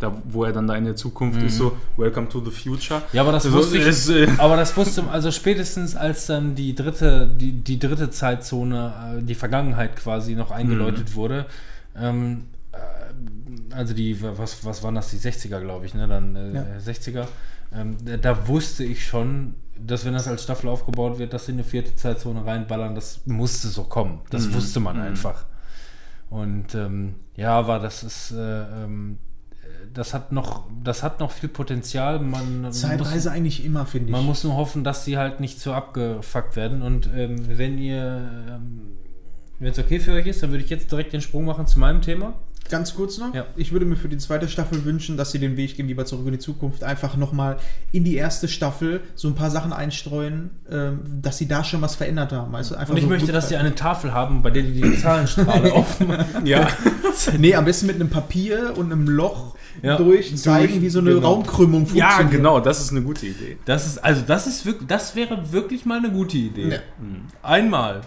da, wo er dann da in der Zukunft Mhm. ist, so, Welcome to the Future. Ja, aber das Also, wusste ich. ist, äh, Aber das wusste, also spätestens als dann die dritte, die, die dritte Zeitzone, äh, die Vergangenheit quasi noch eingeläutet wurde, ähm, äh, also die, was, was waren das, die 60er, glaube ich, ne? Dann äh, Ja. 60er. Ähm, da, da wusste ich schon, dass wenn das als Staffel aufgebaut wird, dass sie in eine vierte Zeitzone reinballern, das musste so kommen. Das Mhm. wusste man Mhm. einfach. Und ähm, ja, aber das ist, äh, ähm, das hat noch, das hat noch viel Potenzial. Man muss- Zeitreise eigentlich immer, finde ich. man muss nur hoffen, dass sie halt nicht so abgefuckt werden. Und ähm, wenn ihr, ähm, wenn es okay für euch ist, dann würde ich jetzt direkt den Sprung machen zu meinem Thema. Ganz kurz noch. Ja. Ich würde mir für die zweite Staffel wünschen, dass sie den Weg gehen, lieber zurück in die Zukunft, einfach nochmal in die erste Staffel so ein paar Sachen einstreuen, ähm, dass sie da schon was verändert haben. Also einfach Und ich möchte, dass die eine Tafel haben, bei der die die Zahlenstrahle aufmachen. Ja. Nee, am besten mit einem Papier und einem Loch Ja. durch zeigen, wie so eine genau. Raumkrümmung ja, funktioniert. genau, das ist eine gute Idee. Das ist, also das ist wirklich, das wäre wirklich mal eine gute Idee. Ja. Mhm. Einmal.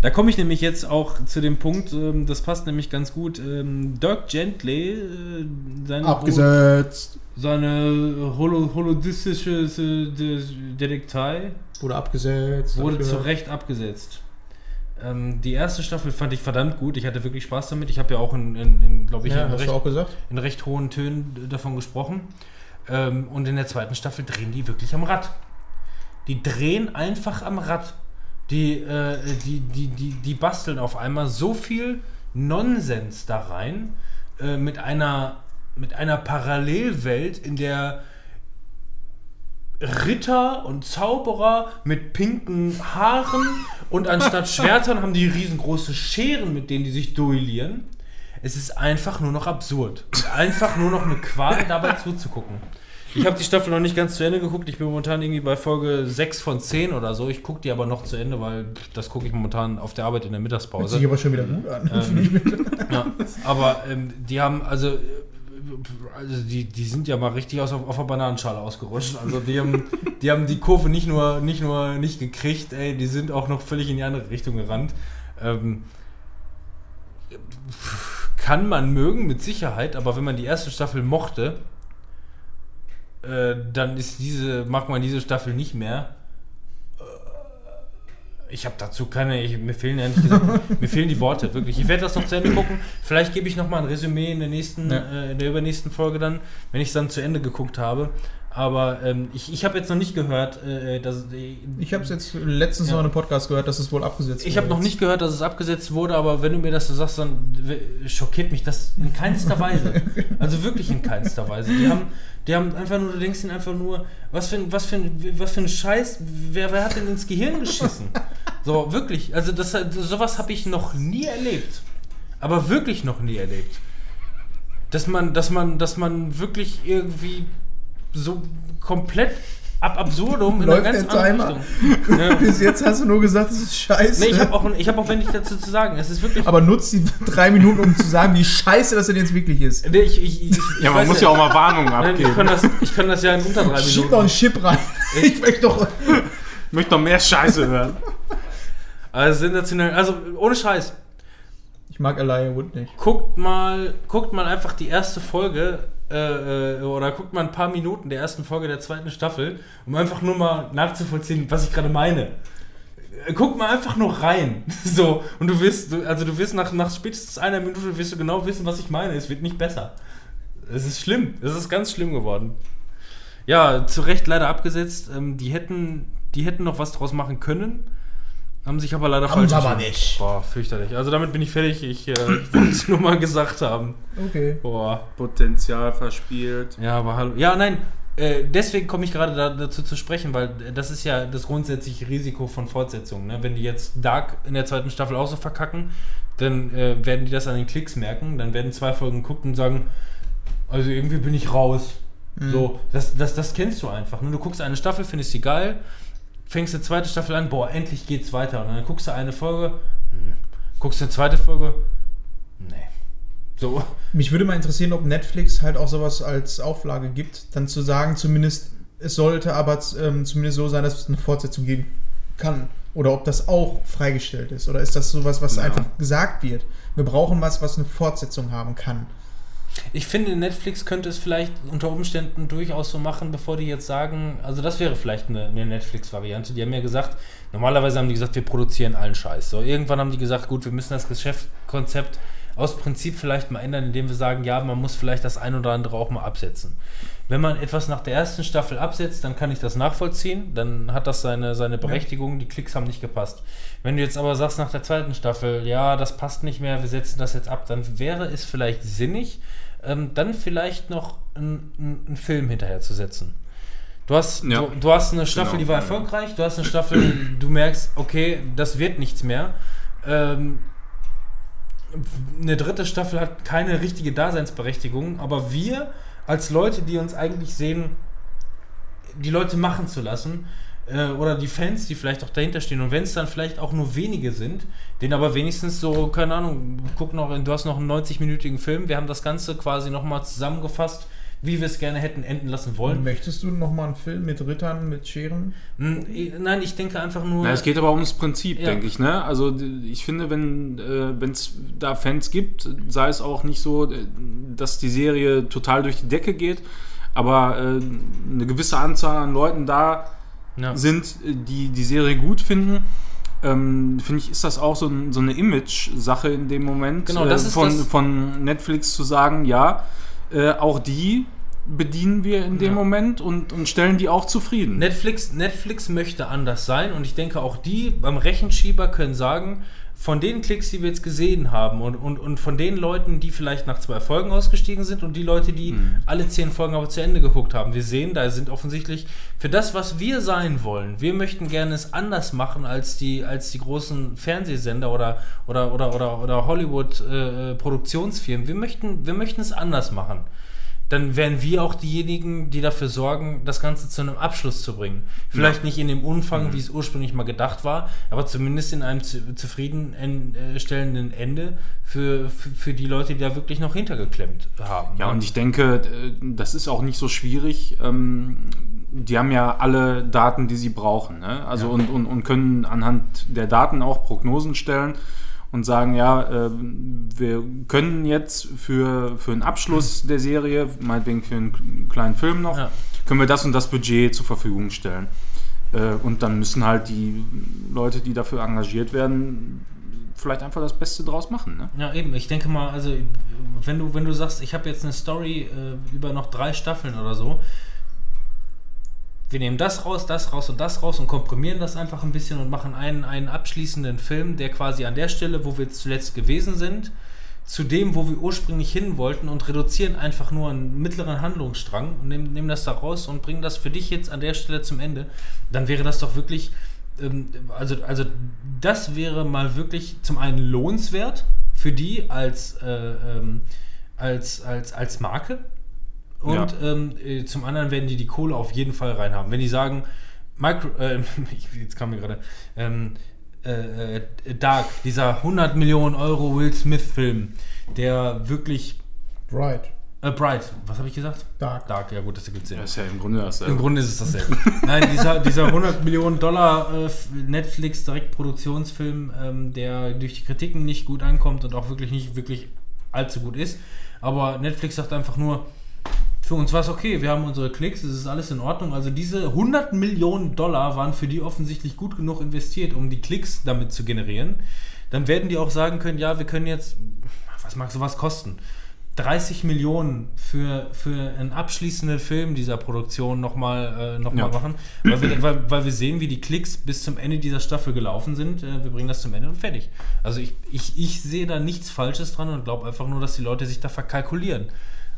Da komme ich nämlich jetzt auch zu dem Punkt, ähm, das passt nämlich ganz gut. Ähm, Dirk Gently, äh, seine, Abgesetzt. seine holo, holodistische äh, De- Detektei Wurde abgesetzt. wurde zu. Recht abgesetzt. Ähm, die erste Staffel fand ich verdammt gut. Ich hatte wirklich Spaß damit. Ich habe ja auch in, in, in glaube ich, Ja, in, recht, in recht hohen Tönen davon gesprochen. Ähm, und in der zweiten Staffel drehen die wirklich am Rad. Die drehen einfach am Rad. Die, äh, die, die, die, die basteln auf einmal so viel Nonsens da rein äh, mit, einer, mit einer Parallelwelt, in der Ritter und Zauberer mit pinken Haaren und anstatt Schwertern haben die riesengroße Scheren, mit denen die sich duellieren. Es ist einfach nur noch absurd. Einfach nur noch eine Qual, dabei zuzugucken. Ich habe die Staffel noch nicht ganz zu Ende geguckt. Ich bin momentan irgendwie bei Folge 6 von 10 oder so. Ich gucke die aber noch zu Ende, weil das gucke ich momentan auf der Arbeit in der Hört Mittagspause. sich aber schon wieder gut an. Ähm, ja, aber ähm, die haben also, äh, also die, die sind ja mal richtig aus, auf, auf der Bananenschale ausgerutscht. Also die haben, die haben die Kurve nicht nur, nicht nur nicht gekriegt, ey, die sind auch noch völlig in die andere Richtung gerannt. Ähm, kann man mögen, mit Sicherheit, aber wenn man die erste Staffel mochte, äh, dann ist diese, mag man diese Staffel nicht mehr. Äh, Ich habe dazu keine, ich, mir fehlen ehrlich gesagt, mir fehlen die Worte, wirklich. Ich werde das noch zu Ende gucken. Vielleicht gebe ich noch mal ein Resümee in der nächsten, Ja. äh, in der übernächsten Folge dann, wenn ich es dann zu Ende geguckt habe. Aber ähm, ich, ich habe jetzt noch nicht gehört, äh, dass Ich habe es jetzt letztens Ja. noch in einem Podcast gehört, dass es wohl abgesetzt ich habe wurde noch nicht gehört, dass es abgesetzt wurde, aber wenn du mir das so sagst, dann schockiert mich das in keinster Weise. Also wirklich in keinster Weise. Die haben, die haben einfach nur, du denkst ihnen einfach nur, was für ein, was für ein, was für ein Scheiß, wer, wer hat denn ins Gehirn geschissen? So, wirklich. Also das, sowas habe ich noch nie erlebt. Aber wirklich noch nie erlebt. Dass man, dass man, dass man wirklich irgendwie so komplett ab absurdum in Läuft einer ganz der anderen Timer? Richtung. Ja. Bis jetzt hast du nur gesagt, es ist scheiße. Nee, ich habe auch, ich hab auch wenig dazu zu sagen. Es ist wirklich. aber nutzt die drei Minuten, um zu sagen, wie scheiße das denn jetzt wirklich ist. Nee, ich, ich, ich, ich Ja, man muss ja auch mal Warnungen Nein, ich, abgeben. kann das, ich kann das ja in unter drei Schieb noch einen Minuten. Chip rein. Ich möchte doch. Ich möchte noch mehr Scheiße hören. Also sensationell. Also ohne Scheiß. Ich mag Elijah Wood nicht. Guckt mal, guckt mal einfach die erste Folge äh, äh, oder guckt mal ein paar Minuten der ersten Folge der zweiten Staffel, um einfach nur mal nachzuvollziehen, was ich gerade meine. Äh, Guck mal einfach nur rein. So, und du wirst, also du wirst nach, nach spätestens einer Minute wirst du genau wissen, was ich meine. Es wird nicht besser. Es ist schlimm. Es ist ganz schlimm geworden. Ja, zu Recht leider abgesetzt. Ähm, die, hätten, die hätten noch was draus machen können, haben sich aber leider Haben falsch aber entschieden. nicht. Boah, fürchterlich. Also damit bin ich fertig. Ich äh, wollte es nur mal gesagt haben. Okay. Boah. Potenzial verspielt. Ja, aber hallo. Ja, nein. Äh, deswegen komme ich gerade da, dazu zu sprechen, weil das ist ja das grundsätzliche Risiko von Fortsetzungen. Ne? Wenn die jetzt Dark in der zweiten Staffel auch so verkacken, dann äh, werden die das an den Klicks merken. Dann werden zwei Folgen gucken und sagen, also irgendwie bin ich raus. So, das, das, das kennst du einfach. Ne? Du guckst eine Staffel, findest sie geil, fängst eine zweite Staffel an, boah, endlich geht's weiter. Und dann guckst du eine Folge, hm. guckst eine zweite Folge, nee. So, Mich würde mal interessieren, ob Netflix halt auch sowas als Auflage gibt, dann zu sagen, zumindest, es sollte aber ähm, zumindest so sein, dass es eine Fortsetzung geben kann. Oder ob das auch freigestellt ist. Oder ist das sowas, was Ja. einfach gesagt wird? Wir brauchen was, was eine Fortsetzung haben kann. Ich finde, Netflix könnte es vielleicht unter Umständen durchaus so machen, bevor die jetzt sagen, also das wäre vielleicht eine, eine Netflix-Variante. Die haben ja gesagt, normalerweise haben die gesagt, wir produzieren allen Scheiß. So, irgendwann haben die gesagt, gut, wir müssen das Geschäftskonzept aus Prinzip vielleicht mal ändern, indem wir sagen, ja, man muss vielleicht das ein oder andere auch mal absetzen. Wenn man etwas nach der ersten Staffel absetzt, dann kann ich das nachvollziehen, dann hat das seine, seine Berechtigung, die Klicks haben nicht gepasst. Wenn du jetzt aber sagst nach der zweiten Staffel, ja, das passt nicht mehr, wir setzen das jetzt ab, dann wäre es vielleicht sinnig, ähm, dann vielleicht noch einen Film hinterher zu setzen. Du hast, Ja. du, du hast eine Staffel, Genau, die war ja. erfolgreich, du hast eine Staffel, du merkst, okay, das wird nichts mehr. Ähm, eine dritte Staffel hat keine richtige Daseinsberechtigung, aber wir als Leute, die uns eigentlich sehen, die Leute machen zu lassen, äh, oder die Fans, die vielleicht auch dahinter stehen, und wenn es dann vielleicht auch nur wenige sind, den aber wenigstens so, keine Ahnung, guck noch, du hast noch einen 90-minütigen Film, wir haben das Ganze quasi nochmal zusammengefasst, wie wir es gerne hätten enden lassen wollen. Möchtest du noch mal einen Film mit Rittern, mit Scheren? Hm, Nein, ich denke einfach nur. Na, es geht aber ums Prinzip, Ja. denke ich. Ne? Also ich finde, wenn es da Fans gibt, sei es auch nicht so, äh, dass die Serie total durch die Decke geht, aber äh, eine gewisse Anzahl an Leuten da ja. sind, äh, die die Serie gut finden. Ähm, finde ich, ist das auch so, ein, so eine Image-Sache in dem Moment Genau, das äh, ist von, das- von Netflix zu sagen, ja, äh, auch die bedienen wir in dem Ja. Moment und, und stellen die auch zufrieden. Netflix, Netflix möchte anders sein und ich denke auch die beim Rechenschieber können sagen, von den Klicks, die wir jetzt gesehen haben und, und, und von den Leuten, die vielleicht nach zwei Folgen ausgestiegen sind und die Leute, die alle zehn Folgen aber zu Ende geguckt haben, wir sehen, da sind offensichtlich für das, was wir sein wollen, wir möchten gerne es anders machen als die, als die großen Fernsehsender oder, oder, oder, oder, oder Hollywood-Produktionsfirmen. wir, möchten, wir möchten es anders machen dann wären wir auch diejenigen, die dafür sorgen, das Ganze zu einem Abschluss zu bringen. Vielleicht nicht in dem Umfang, wie es ursprünglich mal gedacht war, aber zumindest in einem zu- zufriedenstellenden Ende für, für, für die Leute, die da wirklich noch hintergeklemmt haben. Ja, und ich denke, äh, das ist auch nicht so schwierig. Ähm, Die haben ja alle Daten, die sie brauchen. Ne? Also Ja. und, und, und können anhand der Daten auch Prognosen stellen und sagen, ja, äh, wir können jetzt für, für einen Abschluss der Serie, meinetwegen für einen kleinen Film noch, Ja. können wir das und das Budget zur Verfügung stellen. Äh, und dann müssen halt die Leute, die dafür engagiert werden, vielleicht einfach das Beste draus machen. Ne? Ja, eben. Ich denke mal, also wenn du, wenn du sagst, ich habe jetzt eine Story äh, über noch drei Staffeln oder so, wir nehmen das raus, das raus und das raus und komprimieren das einfach ein bisschen und machen einen, einen abschließenden Film, der quasi an der Stelle, wo wir zuletzt gewesen sind, zu dem, wo wir ursprünglich hin wollten und reduzieren einfach nur einen mittleren Handlungsstrang und nehmen, nehmen das da raus und bringen das für dich jetzt an der Stelle zum Ende, dann wäre das doch wirklich, ähm, also, also das wäre mal wirklich zum einen lohnenswert für die als, äh, ähm, als, als, als Marke und ähm, äh, zum anderen werden die die Kohle auf jeden Fall reinhaben. Wenn die sagen, Micro, äh, jetzt kam mir gerade, ähm, äh, äh, Dark, dieser 100 Millionen Euro Will Smith-Film, der wirklich, Right. äh, Bright, was habe ich gesagt? Dark. Dark, ja gut, das ergibt Sinn. Das ist ja im Grunde das. Im Grunde ist es dasselbe. Nein, dieser, dieser 100 Millionen Dollar äh, Netflix Direktproduktionsfilm, ähm, der durch die Kritiken nicht gut ankommt und auch wirklich nicht wirklich allzu gut ist. Aber Netflix sagt einfach nur, für uns war es okay, wir haben unsere Klicks, es ist alles in Ordnung. Also diese 100 Millionen Dollar waren für die offensichtlich gut genug investiert, um die Klicks damit zu generieren. Dann werden die auch sagen können, ja, wir können jetzt, was mag sowas kosten? 30 Millionen für, für einen abschließenden Film dieser Produktion nochmal äh, noch mal Ja. machen, weil wir, weil, weil wir sehen, wie die Klicks bis zum Ende dieser Staffel gelaufen sind. Äh, wir bringen das zum Ende und fertig. Also ich, ich, ich sehe da nichts Falsches dran und glaube einfach nur, dass die Leute sich da verkalkulieren.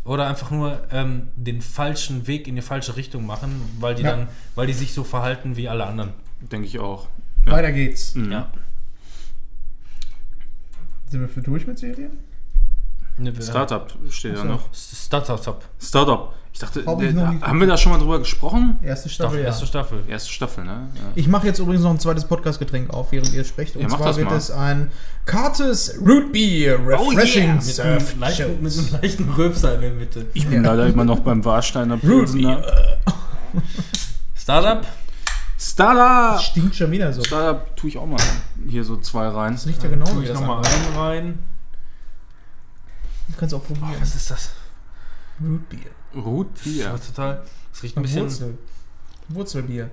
Oder einfach nur ähm, den falschen Weg in die falsche Richtung machen, weil die Ja. dann, weil die sich so verhalten wie alle anderen. Denke ich auch. Weiter geht's. Mhm. Ja. Sind wir für durch mit Serien? Ne, Startup steht ja noch. Startup. Startup. Ich dachte, Hab ich haben wir da schon mal drüber gesprochen? Erste Staffel, Staffel, ja. erste Staffel. Erste Staffel, ne? Ja. Ich mache jetzt übrigens noch ein zweites Podcast-Getränk auf, während ihr sprecht. Und Ja, zwar das wird mal. es ein Cartes Root Beer Refreshing Mit einem, Surf leichten, mit einem leichten Rülpser in der Mitte. Ich bin leider immer noch beim Warsteiner Pilsener. Startup? Startup! Stinkt schon wieder so. Startup tue ich auch mal hier so zwei rein. Das riecht ja genau Tue ich das nochmal einen rein. Du kannst auch probieren. Was ist das? Root Beer. Root Ja, Beer. total. Es riecht ein bisschen. Wurzel. Wurzelbier.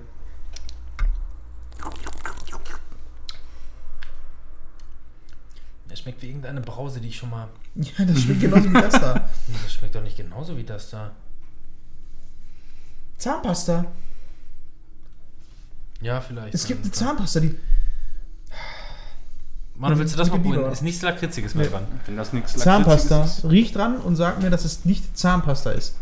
Es schmeckt wie irgendeine Brause, die ich schon mal. Ja, das schmeckt genauso wie das da. Das schmeckt doch nicht genauso wie das da. Zahnpasta. Ja, vielleicht. Es gibt eine Zahnpasta, die. Manu, willst du das mal probieren? Ist nichts Lakritziges mehr Nee. dran. Wenn das nichts Zahnpasta. Ist, Riecht dran und sagt mir, dass es nicht Zahnpasta ist.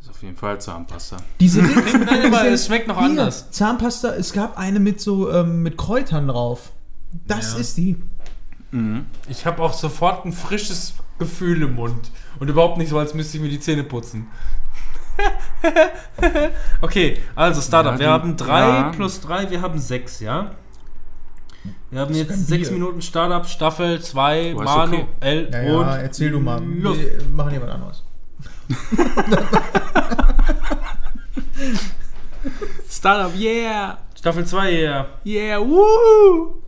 ist auf jeden Fall Zahnpasta. Diese Dinge. Nein, aber es schmeckt noch Hier, anders. Zahnpasta, es gab eine mit so ähm, mit Kräutern drauf. Das Ja. ist die. Mhm. Ich habe auch sofort ein frisches Gefühl im Mund. Und überhaupt nicht so, als müsste ich mir die Zähne putzen. okay, also Startup. Ja, wir haben 3 ja. plus 3, wir haben 6, ja? Wir haben jetzt 6 Bier. Minuten Startup, Staffel 2, Oh, Manuel okay. Ja, und ja, erzähl du mal. Los. Wir machen jemand anderes. Startup, yeah! Staffel 2, yeah. Yeah, woo!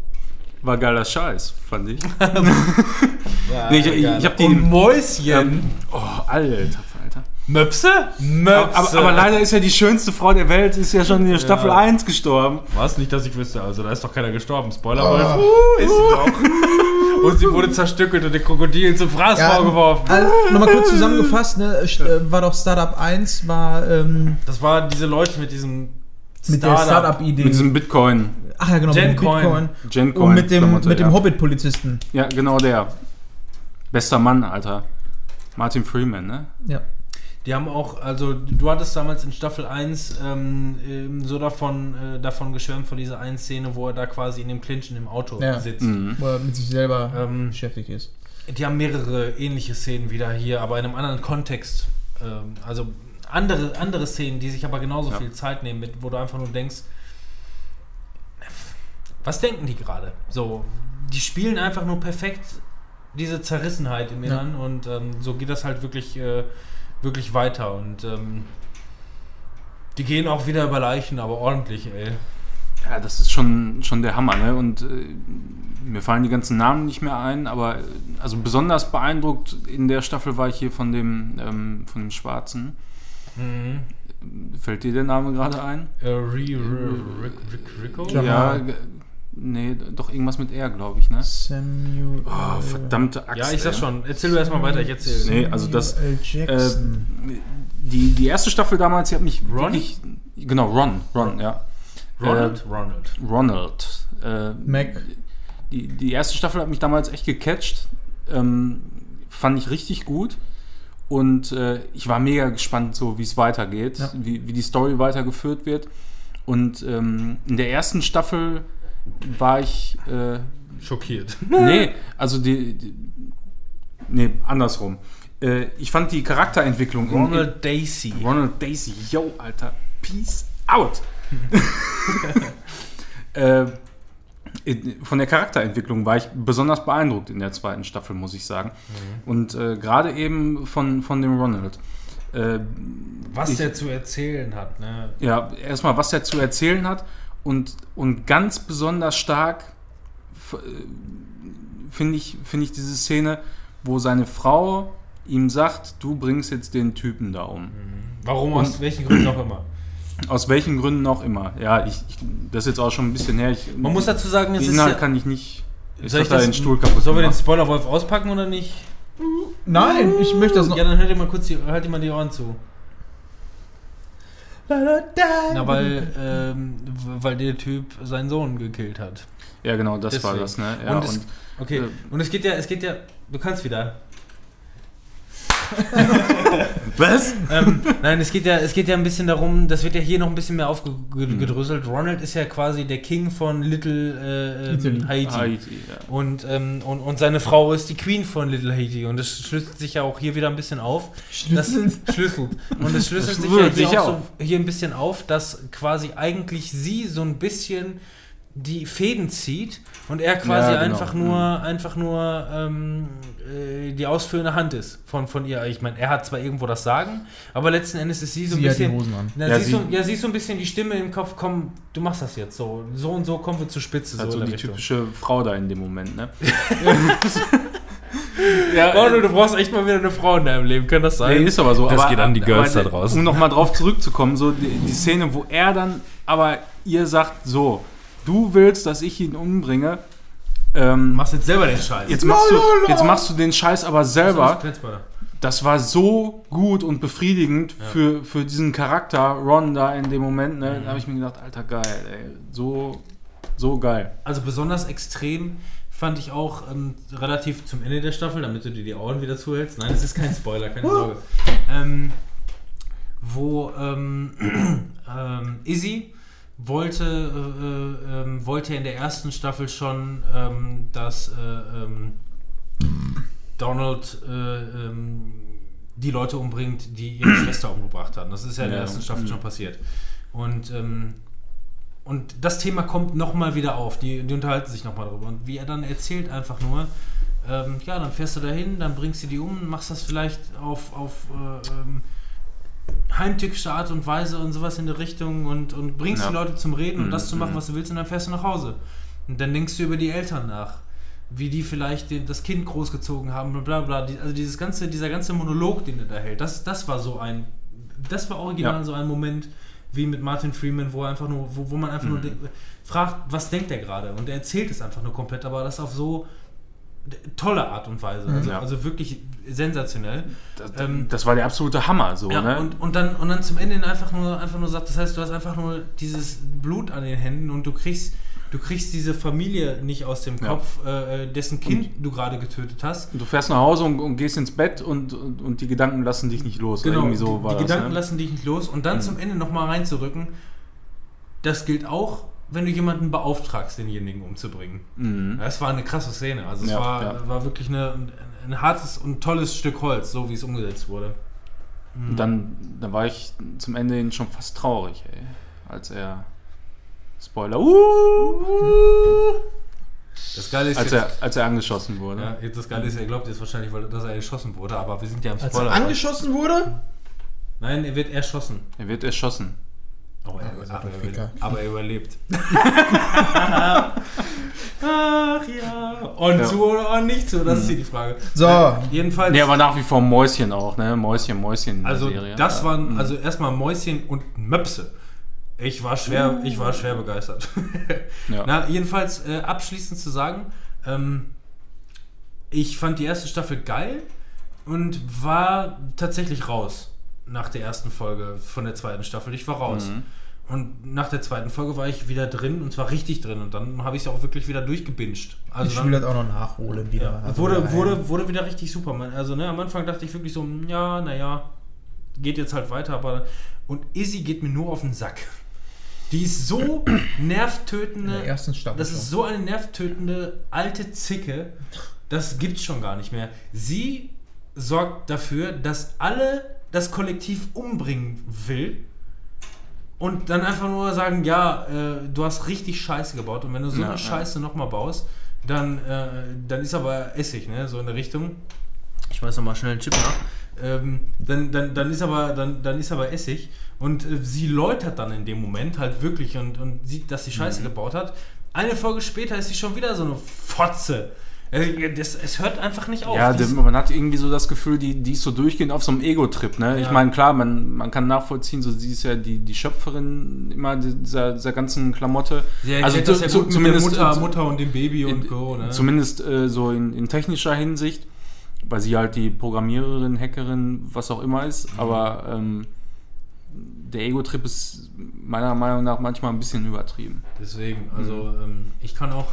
War geiler Scheiß, fand ich. nee, ich, ich, ich hab die. Und Mäuschen. ähm, oh, alter. Möpse? Möpse. Aber, aber, leider ist ja die schönste Frau der Welt, ist ja schon in der Staffel 1 gestorben. Was? Nicht, dass ich wüsste. Also, da ist doch keiner gestorben. Spoiler, Wolf. Uh, ist sie doch. und sie wurde zerstückelt und den Krokodilen zum Fraß vorgeworfen. Also, Nochmal kurz zusammengefasst, ne, äh, war doch Startup 1, war ähm, Das waren diese Leute mit diesem mit der Startup-Idee. Mit diesem Bitcoin. Ach ja, genau, mit dem Gencoin. Bitcoin. Gencoin. Und mit dem, mit dem ja. Hobbit-Polizisten. Ja, genau der. Bester Mann, Alter. Martin Freeman, ne? Ja. Die haben auch, also du hattest damals in Staffel 1 ähm, so davon, äh, davon geschwärmt, von dieser einen Szene, wo er da quasi in dem Clinch in dem Auto Ja. sitzt. Mhm. Wo er mit sich selber Ähm, beschäftigt ist. Die haben mehrere ähnliche Szenen wieder hier, aber in einem anderen Kontext. Ähm, also andere, andere Szenen, die sich aber genauso Ja. viel Zeit nehmen, mit, wo du einfach nur denkst, was denken die gerade? So, die spielen einfach nur perfekt diese Zerrissenheit im Ja. Innern und ähm, so geht das halt wirklich, äh, wirklich weiter und ähm, die gehen auch wieder über Leichen, aber ordentlich, ey. Ja, das ist schon, schon der Hammer, ne? Und äh, mir fallen die ganzen Namen nicht mehr ein, aber äh, also besonders beeindruckt in der Staffel war ich hier von dem, ähm, von dem Schwarzen. Mhm. Fällt dir der Name gerade ein? Äh, Re, Re, Rick, Rick, Rico? Ja. Nee, doch irgendwas mit R, glaube ich, ne? Samuel. Oh, verdammte Axt. Ja, ich sag schon. Erzähl du erstmal weiter, ich erzähle. Nee, also das- Samuel Jackson. Äh, die, die erste Staffel damals, die hat mich Ron? wirklich. Genau, Ron, Ron, ja. Ronald? Ronald. Ronald. Äh, Mac. Die, die erste Staffel hat mich damals echt gecatcht. Ähm, fand ich richtig gut. Und äh, ich war mega gespannt, so wie es weitergeht, Ja. wie, wie die Story weitergeführt wird. Und ähm, in der ersten Staffel war ich. Äh, Schockiert. nee, also die, die. Nee, andersrum. Äh, ich fand die Charakterentwicklung in- Ronald Daisy. in, Ronald Daisy, yo, Alter, peace out. äh, in- von der Charakterentwicklung war ich besonders beeindruckt in der zweiten Staffel, muss ich sagen. Und äh, gerade eben von, von dem Ronald. Äh, Was ich- der zu erzählen hat, ne? ja, erstmal, was er zu erzählen hat und, und ganz besonders stark äh, finde ich, finde ich diese Szene, wo seine Frau ihm sagt, du bringst jetzt den Typen da um. Warum, Und- aus welchen Gründen auch immer. Aus welchen Gründen auch immer. Ja, ich, ich das ist jetzt auch schon ein bisschen her. Ich, Man muss dazu sagen, es ist Inhalt ja, kann ich nicht. Ich Soll ich da das- den Stuhl kaputt Sollen wir den. Spoiler-Wolf auspacken oder nicht? Nein, ich möchte das noch. Ja, dann hört ihr mal kurz die, halt ihr mal die Ohren zu. Na, weil, ähm, weil der Typ seinen Sohn gekillt hat. Ja, genau, das war Deswegen. das. Ne? Ja, Und es- und, Okay, Äh, und es geht ja, es geht ja, du kannst wieder. was? ähm, nein, es geht ja, es geht ja ein bisschen darum, das wird ja hier noch ein bisschen mehr Mhm. aufgedröselt. Ronald ist ja quasi der King von Little äh, ähm. Haiti. Haiti, ja. Und, ähm, und, und seine Frau ist die Queen von Little Haiti. Und das schlüsselt sich ja auch hier wieder ein bisschen auf. Das schlüsselt. Und es schlüsselt sich ja schlüsselt hier, sich auch auf. so, hier ein bisschen auf, dass quasi eigentlich sie so ein bisschen die Fäden zieht und er quasi Ja, genau. einfach nur, einfach nur ähm, äh, die ausführende Hand ist von, von ihr. Ich meine, er hat zwar irgendwo das Sagen, aber letzten Endes ist sie so ein Sie hat die bisschen. Hosen an. Na, Ja, sie, so, ja, sie ist so ein bisschen die Stimme im Kopf, komm, du machst das jetzt so. So und so kommen wir zur Spitze. Halt so die Richtung. typische Frau da in dem Moment, ne? ja, Ronald, du brauchst echt mal wieder eine Frau in deinem Leben, kann das sein? Nee, ist aber so. Das aber, geht an die Girls aber, da draußen. Um nochmal drauf zurückzukommen, so die, die Szene, wo er dann aber ihr sagt, so, du willst, dass ich ihn umbringe, ähm, machst jetzt selber den Scheiß. jetzt, machst du, jetzt machst du den Scheiß aber selber. Das war so gut und befriedigend Ja. für, für diesen Charakter, Ron, da in dem Moment. Ne? Mhm. Da habe ich mir gedacht, alter, geil, ey. So, so geil. Also besonders extrem fand ich auch ähm, relativ zum Ende der Staffel, damit du dir die Ohren wieder zuhältst. Nein, es ist kein Spoiler, keine Sorge. Ähm, wo ähm, ähm, Izzy, wollte, äh, äh, ähm, wollte er in der ersten Staffel schon, ähm, dass äh, ähm, Donald äh, ähm, die Leute umbringt, die ihre Schwester umgebracht haben. Das ist ja in der Ja. ersten Staffel Mhm. schon passiert. Und, ähm, und das Thema kommt nochmal wieder auf. Die, die unterhalten sich nochmal darüber. Und wie er dann erzählt einfach nur, ja, dann fährst du dahin, dann bringst du die um, machst das vielleicht auf, auf äh, ähm, heimtückische Art und Weise und sowas in der Richtung und, und bringst Ja. die Leute zum Reden und Mhm, das zu machen, mhm. was du willst und dann fährst du nach Hause. Und dann denkst du über die Eltern nach, wie die vielleicht den, das Kind großgezogen haben, bla bla bla. Die, also dieses ganze, dieser ganze Monolog, den er da hält, das, das war so ein, das war original Ja. so ein Moment wie mit Martin Freeman, wo er einfach nur, wo, wo man einfach nur Mhm. de- fragt, was denkt er gerade? Und er erzählt es einfach nur komplett, aber das auf so tolle Art und Weise. Also, Ja. also wirklich sensationell. Das, Ähm, das war der absolute Hammer, so, Ja, ne? und, und, dann, und dann zum Ende einfach nur, einfach nur sagt, das heißt, du hast einfach nur dieses Blut an den Händen und du kriegst, du kriegst diese Familie nicht aus dem Ja. Kopf, äh, dessen Kind du gerade getötet hast. du fährst nach Hause und, und gehst ins Bett und, und, und die Gedanken lassen dich nicht los. Genau, Irgendwie so die, die das, Gedanken ne? lassen dich nicht los und dann Mhm. zum Ende nochmal reinzurücken, das gilt auch, wenn du jemanden beauftragst, denjenigen umzubringen. Mhm. Das war eine krasse Szene. Also es Ja, war, ja. war wirklich eine, ein, ein hartes und tolles Stück Holz, so wie es umgesetzt wurde. Und dann, dann war ich zum Ende hin schon fast traurig, ey. Als er. Spoiler. Uh, Das Geile ist als, jetzt, er, als er angeschossen wurde. ja, jetzt das Geile ist, er glaubt jetzt wahrscheinlich, weil, dass er erschossen wurde, aber wir sind ja im Als er Spoiler. angeschossen wurde? Nein, er wird erschossen. Er wird erschossen. Oh, er, seid aber, er überlebt. aber er überlebt. Ach ja. Und Ja. zu oder nicht zu, das ist hier die Frage. So. Äh, jedenfalls. Nee, aber nach wie vor Mäuschen auch, ne? Mäuschen, Mäuschen in der also Serie. das Ja. waren Mhm. also erstmal Mäuschen und Möpse. Ich war schwer, ich war schwer begeistert. Ja. Na, jedenfalls äh, abschließend zu sagen, ähm, ich fand die erste Staffel geil und war tatsächlich raus nach der ersten Folge von der zweiten Staffel. Ich war raus. Mhm. Und nach der zweiten Folge war ich wieder drin und zwar richtig drin und dann habe ich es auch wirklich wieder durchgebinged. Also ich dann, will das auch noch nachholen wieder. ja, Also wurde, wieder wurde, wurde wieder richtig super. Also ne, am Anfang dachte ich wirklich so, hm, ja, naja, geht jetzt halt weiter, aber und Izzy geht mir nur auf den Sack. Die ist so in nervtötende. der ersten Staffel. Das ist so eine nervtötende alte Zicke, das gibt's schon gar nicht mehr. Sie sorgt dafür, dass alle das Kollektiv umbringen will und dann einfach nur sagen, ja, äh, du hast richtig Scheiße gebaut und wenn du so Ja, eine ja. Scheiße nochmal baust, dann, äh, dann ist aber Essig, ne, so in der Richtung. Ich weiß noch mal schnell einen Chip nach. Ähm, dann, dann, dann, ist aber, dann, dann ist aber Essig und äh, sie läutert dann in dem Moment halt wirklich und, und sieht, dass sie Scheiße Mhm. gebaut hat. Eine Folge später ist sie schon wieder so eine Fotze. Äh, Das, es hört einfach nicht auf. Ja, der- man hat irgendwie so das Gefühl, die, die ist so durchgehend auf so einem Ego-Trip. Ne? Ich Ja. meine, klar, man, man kann nachvollziehen, so sie ist ja die, die Schöpferin immer dieser, dieser ganzen Klamotte. Sie also das ja zu- zumindest- der Mutter, Mutter und dem Baby und in- Co. Ne? Zumindest äh, so in, in technischer Hinsicht, weil sie halt die Programmiererin, Hackerin, was auch immer ist. Mhm. Aber ähm, der Ego-Trip ist meiner Meinung nach manchmal ein bisschen übertrieben. Deswegen, also ähm, ich kann auch,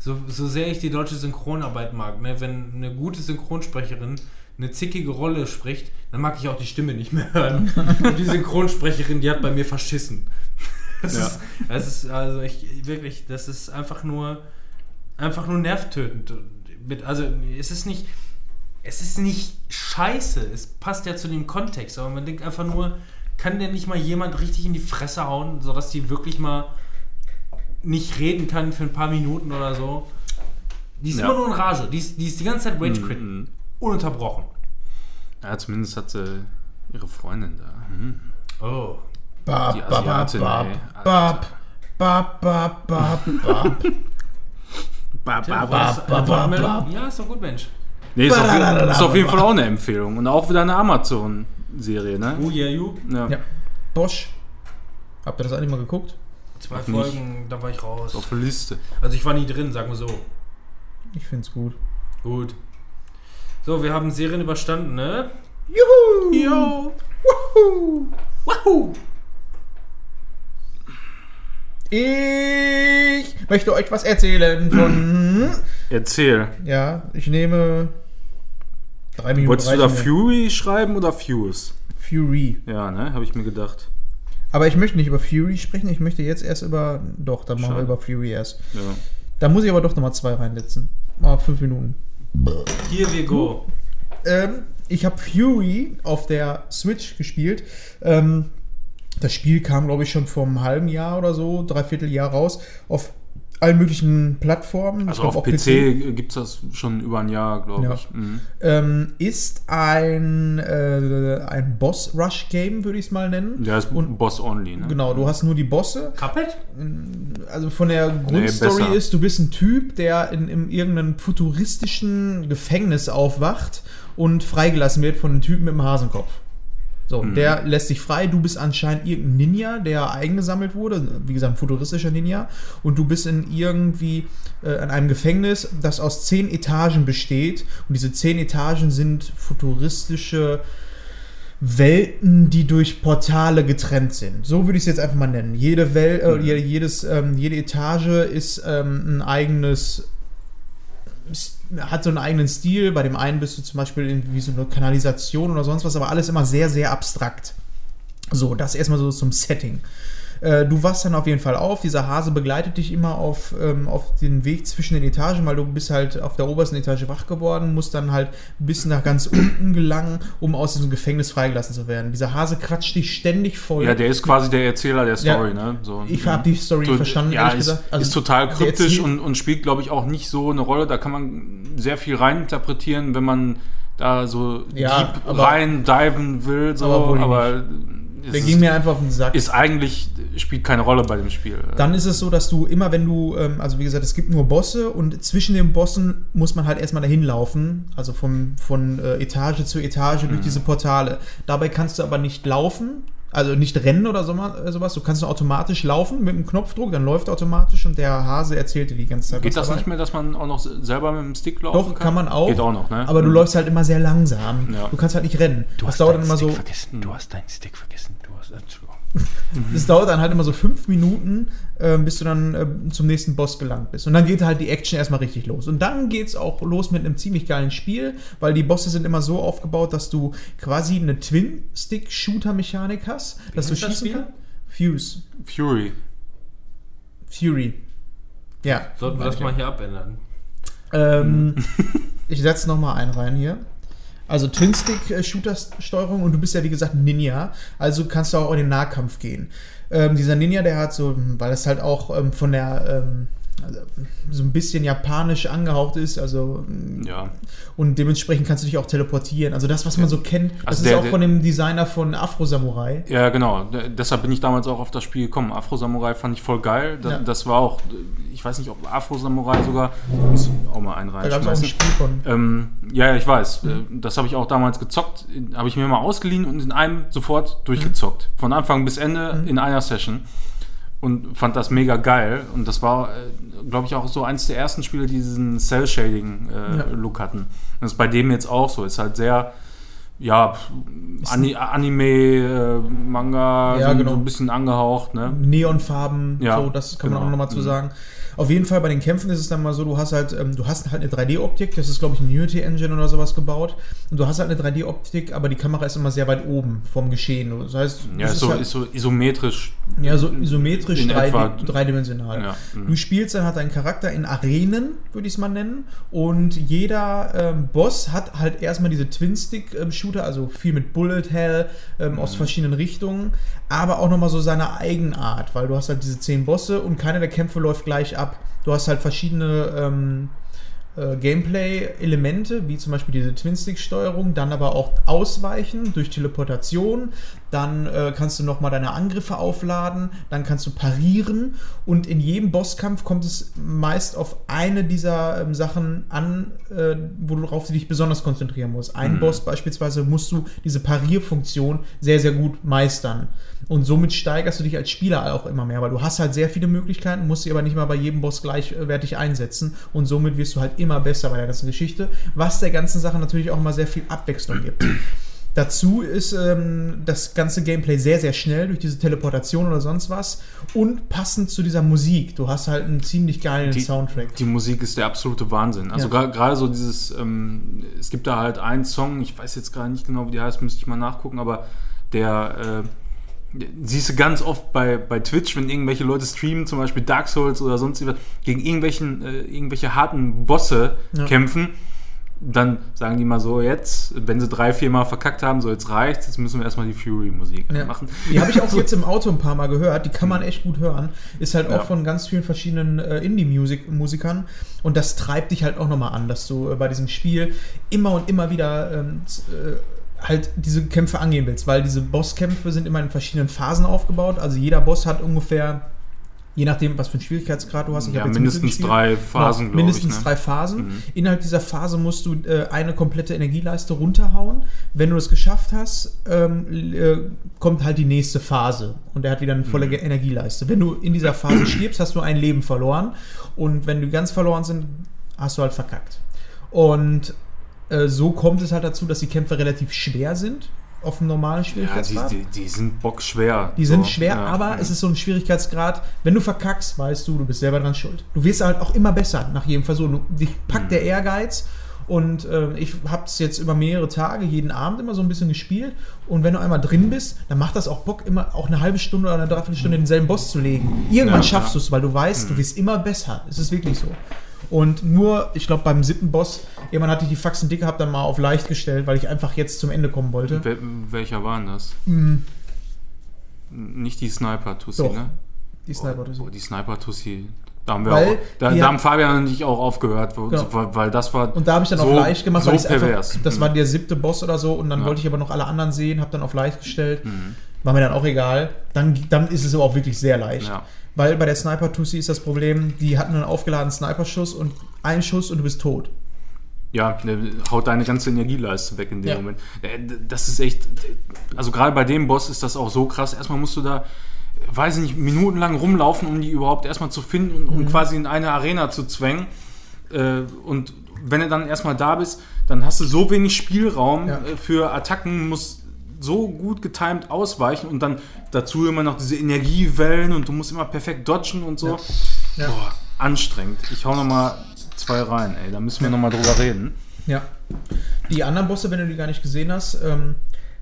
so, so sehr ich die deutsche Synchronarbeit mag, ne, wenn eine gute Synchronsprecherin eine zickige Rolle spricht, dann mag ich auch die Stimme nicht mehr hören. Und die Synchronsprecherin, die hat bei mir verschissen. Das, Ja. ist, das ist, also ich, wirklich, das ist einfach nur, einfach nur nervtötend. Also es ist nicht, es ist nicht scheiße, es passt ja zu dem Kontext, aber man denkt einfach nur, kann denn nicht mal jemand richtig in die Fresse hauen, sodass die wirklich mal nicht reden kann für ein paar Minuten oder so. Die ist Ja. immer nur in Rage, die ist die, ist die ganze Zeit Rage Quit, Mhm. ununterbrochen. Ja, zumindest hat sie ihre Freundin da. Mhm. Oh. Bab, Die bab, bab, Asiatin, bab, ey. bab, bab, bab, bab, bab. Ba, Tja, ba, was- ba, eine ba, Wortmeldung? ba. Ja, ist doch gut, Mensch. Nee, ist auf, ist auf jeden Fall auch eine Empfehlung. Und auch wieder eine Amazon-Serie, ne? Oh yeah, you. Ja. Ja. Bosch. Habt ihr das eigentlich mal geguckt? Zwei Noch nicht. Folgen, da war ich raus. Auf der Liste. Also ich war nie drin, sagen wir so. Ich find's gut. Gut. So, wir haben Serien überstanden, ne? Juhu! Jo. Wuhu! Wahoo! Ich möchte euch was erzählen von. Erzähl. Ja, ich nehme. Drei Minuten. Wolltest du da. Fury schreiben oder Fuse? Fury. Ja, ne? Habe ich mir gedacht. Aber ich möchte nicht über Fury sprechen, ich möchte jetzt erst über. Doch, dann machen wir über Fury erst. Ja. Da muss ich aber doch nochmal zwei reinsetzen. Mal fünf Minuten. Here we go. Ähm, ich habe Fury auf der Switch gespielt. Ähm, das Spiel kam, glaube ich, schon vor einem halben Jahr oder so, dreiviertel Jahr raus, auf allen möglichen Plattformen. Also auf PC, gibt es das schon über ein Jahr, glaube Ja. ich. Mhm. Ähm, ist ein, äh, ein Boss-Rush-Game, würde ich es mal nennen. Der ist Und- Boss-only, ne? Genau, du hast nur die Bosse. Cuphead? Also von der Grundstory besser. ist, du bist ein Typ, der in, in irgendeinem futuristischen Gefängnis aufwacht und freigelassen wird von einem Typen mit dem Hasenkopf. So, Mhm. der lässt sich frei. Du bist anscheinend irgendein Ninja, der eingesammelt wurde. Wie gesagt, ein futuristischer Ninja. Und du bist in irgendwie äh, in einem Gefängnis, das aus zehn Etagen besteht. Und diese zehn Etagen sind futuristische Welten, die durch Portale getrennt sind. So würde ich es jetzt einfach mal nennen. Jede Welt, äh, jede, jedes, ähm, jede Etage ist ähm, ein eigenes hat so einen eigenen Stil. Bei dem einen bist du zum Beispiel in, wie so eine Kanalisation oder sonst was, aber alles immer sehr, sehr abstrakt. So, das erstmal so zum Setting. Äh, Du wachst dann auf jeden Fall auf. Dieser Hase begleitet dich immer auf, ähm, auf den Weg zwischen den Etagen, weil du bist halt auf der obersten Etage wach geworden, musst dann halt bis nach ganz unten gelangen, um aus diesem Gefängnis freigelassen zu werden. Dieser Hase quatscht dich ständig voll. Ja, der ist quasi der Erzähler der Story, ne? So, Ich habe die Story So, verstanden, ja, ehrlich ist, gesagt. Also, ist total kryptisch und, und spielt, glaube ich, auch nicht so eine Rolle. Da kann man sehr viel reininterpretieren, wenn man da so Ja, deep rein diven will. So, Aber aber Der ist, ging mir einfach auf den Sack. ist eigentlich, spielt keine Rolle bei dem Spiel. Dann ist es so, dass du immer, wenn du, ähm, also wie gesagt, es gibt nur Bosse und zwischen den Bossen muss man halt erstmal dahin laufen, also vom, von äh, Etage zu Etage Mhm. durch diese Portale. Dabei kannst du aber nicht laufen, also nicht rennen oder so, äh, sowas. Du kannst nur automatisch laufen mit einem Knopfdruck, dann läuft automatisch und der Hase erzählt dir die ganze Zeit. Geht das dabei. nicht mehr, dass man auch noch selber mit dem Stick laufen Doch, kann man auch. Geht auch noch, ne? Aber du Mhm. läufst halt immer sehr langsam. Ja. Du kannst halt nicht rennen. das dauert dann immer so. vergessen. Du hast deinen Stick vergessen. Du hast, Entschuldigung. Das dauert dann halt immer so fünf Minuten, äh, bis du dann äh, zum nächsten Boss gelangt bist. Und dann geht halt die Action erstmal richtig los. Und dann geht's auch los mit einem ziemlich geilen Spiel, weil die Bosse sind immer so aufgebaut, dass du quasi eine Twin-Stick-Shooter-Mechanik hast, dass du das schießen Spiel? kannst. Fuse. Fury. Fury. Ja. Sollten wir das mal hier abändern? Ähm, ich setze nochmal einen rein hier. Also Twin-Stick-Shooter-Steuerung und du bist ja wie gesagt ein Ninja, also kannst du auch in den Nahkampf gehen. Ähm, dieser Ninja, der hat so, weil es halt auch ähm, von der ähm, so ein bisschen japanisch angehaucht ist, also mm, Ja. und dementsprechend kannst du dich auch teleportieren. Also das, was man so kennt, das Also ist der- auch von dem Designer von Afro Samurai. Ja, genau. Deshalb bin ich damals auch auf das Spiel gekommen. Afro Samurai fand ich voll geil. Da, Ja. Das war auch, ich weiß nicht, ob Afro Samurai sogar, muss auch mal einen Da gab es ein. Spiel von. Ähm, ja, ich weiß. Äh, Das habe ich auch damals gezockt. Habe ich mir mal ausgeliehen und in einem sofort durchgezockt. Von Anfang bis Ende in einer Session. Und fand das mega geil. Und das war, glaube ich, auch so eins der ersten Spiele, die diesen Ja. Cell-Shading-Look hatten. Das ist bei dem jetzt auch so. Ist halt sehr, ja, Ani Anime, äh, Manga, Ja, so, genau. so ein bisschen angehaucht. Ne? Neonfarben, Ja, so, das kann man genau. auch nochmal zu Mhm. Auf jeden Fall bei den Kämpfen ist es dann mal so, du hast halt, ähm, du hast halt eine 3D-Optik, das ist glaube ich ein Unity Engine oder sowas gebaut. Und du hast halt eine 3D-Optik, aber die Kamera ist immer sehr weit oben vom Geschehen. Das heißt, Ja, ist so, halt, ist so isometrisch. ja, so isometrisch in 3D, etwa- dreidimensional. Ja, mhm. Du spielst dann halt deinen Charakter in Arenen, würde ich es mal nennen. Und jeder ähm, Boss hat halt erstmal diese Twin-Stick-Shooter, also viel mit Bullet Hell ähm, aus verschiedenen Richtungen, aber auch nochmal so seine Eigenart, weil du hast halt diese zehn Bosse und keiner der Kämpfe läuft gleich ab. Du hast halt verschiedene ähm, äh, Gameplay-Elemente, wie zum Beispiel diese Twin-Stick-Steuerung, dann aber auch Ausweichen durch Teleportation, dann äh, kannst du nochmal deine Angriffe aufladen, dann kannst du parieren und in jedem Bosskampf kommt es meist auf eine dieser ähm, Sachen an, äh, worauf du dich besonders konzentrieren musst. Ein Mhm. Boss beispielsweise musst du diese Parierfunktion sehr, sehr gut meistern. Und somit steigerst du dich als Spieler auch immer mehr, weil du hast halt sehr viele Möglichkeiten, musst sie aber nicht mal bei jedem Boss gleichwertig einsetzen und somit wirst du halt immer besser bei der ganzen Geschichte, was der ganzen Sache natürlich auch immer sehr viel Abwechslung gibt. Dazu ist ähm, das ganze Gameplay sehr, sehr schnell durch diese Teleportation oder sonst was und passend zu dieser Musik. Du hast halt einen ziemlich geilen Die- Soundtrack. Die Musik ist der absolute Wahnsinn. Also Ja. gerade so dieses, ähm, es gibt da halt einen Song, ich weiß jetzt gerade nicht genau, wie die heißt, müsste ich mal nachgucken, aber der, äh, siehst du ganz oft bei, bei Twitch, wenn irgendwelche Leute streamen, zum Beispiel Dark Souls oder sonst was, gegen irgendwelchen, äh, irgendwelche harten Bosse Ja. kämpfen, dann sagen die mal so, jetzt, wenn sie drei, vier Mal verkackt haben, so jetzt reicht's, jetzt müssen wir erstmal die Fury-Musik Ja. machen. Die habe ich auch jetzt im Auto ein paar Mal gehört. Die kann man echt gut hören. Ist halt auch Ja. von ganz vielen verschiedenen äh, Indie-Musikern. Und das treibt dich halt auch nochmal an, dass du äh, bei diesem Spiel immer und immer wieder ähm, äh, halt diese Kämpfe angehen willst. Weil diese Bosskämpfe sind immer in verschiedenen Phasen aufgebaut. Also jeder Boss hat ungefähr, je nachdem, was für einen Schwierigkeitsgrad du hast. Ich Ja, mindestens drei Phasen, Genau, Mindestens ich, ne? drei Phasen. Mhm. Innerhalb dieser Phase musst du äh, eine komplette Energieleiste runterhauen. Wenn du das geschafft hast, ähm, äh, kommt halt die nächste Phase und er hat wieder eine volle Mhm. Energieleiste. Wenn du in dieser Phase stirbst, hast du ein Leben verloren und wenn du ganz verloren sind, hast du halt verkackt. Und äh, so kommt es halt dazu, dass die Kämpfe relativ schwer sind auf dem normalen Ja, die, Schwierigkeitsgrad. die, die sind bockschwer. Die sind So, schwer, ja. aber es ist so ein Schwierigkeitsgrad. Wenn du verkackst, weißt du, du bist selber dran schuld. Du wirst halt auch immer besser nach jedem Versuch. Du, dich packt Mhm. der Ehrgeiz. Und äh, ich habe es jetzt über mehrere Tage, jeden Abend immer so ein bisschen gespielt. Und wenn du einmal drin bist, dann macht das auch Bock, immer auch eine halbe Stunde oder eine Dreiviertelstunde denselben Boss zu legen. Irgendwann Ja, schaffst ja. du es, weil du weißt, du wirst immer besser. Es ist wirklich so. Und nur, ich glaube, beim siebten Boss, irgendwann hatte ich die Faxen dick, habe dann mal auf leicht gestellt, weil ich einfach jetzt zum Ende kommen wollte. Wel welcher war denn das? Mhm. Nicht die Sniper-Tussi, ne? Die Sniper. Oh, oh, die Sniper-Tussi. Da haben wir Weil auch, da, da haben Fabian und ich auch aufgehört, Genau. weil, weil das war. Und da habe ich dann so, auf leicht gemacht, so weil pervers. einfach, das Mhm. war der siebte Boss oder so und dann Ja. wollte ich aber noch alle anderen sehen, habe dann auf leicht gestellt. Mhm. War mir dann auch egal. Dann, dann ist es aber auch wirklich sehr leicht. Ja. Weil bei der Sniper Tussi ist das Problem, die hatten einen aufgeladenen Sniper-Schuss und einen Schuss und du bist tot. Ja, haut deine ganze Energieleiste weg in dem Ja. Moment. Äh, Das ist echt. Also gerade bei dem Boss ist das auch so krass. Erstmal musst du da, weiß ich nicht, minutenlang rumlaufen, um die überhaupt erstmal zu finden und Mhm. um quasi in eine Arena zu zwängen. Äh, Und wenn du dann erstmal da bist, dann hast du so wenig Spielraum Ja. äh, für Attacken, musst so gut getimed ausweichen und dann dazu immer noch diese Energiewellen und du musst immer perfekt dodgen und so. Ja. Boah, anstrengend. Ich hau noch mal zwei rein, ey. Da müssen wir noch mal drüber reden. Ja. Die anderen Bosse, wenn du die gar nicht gesehen hast, ähm,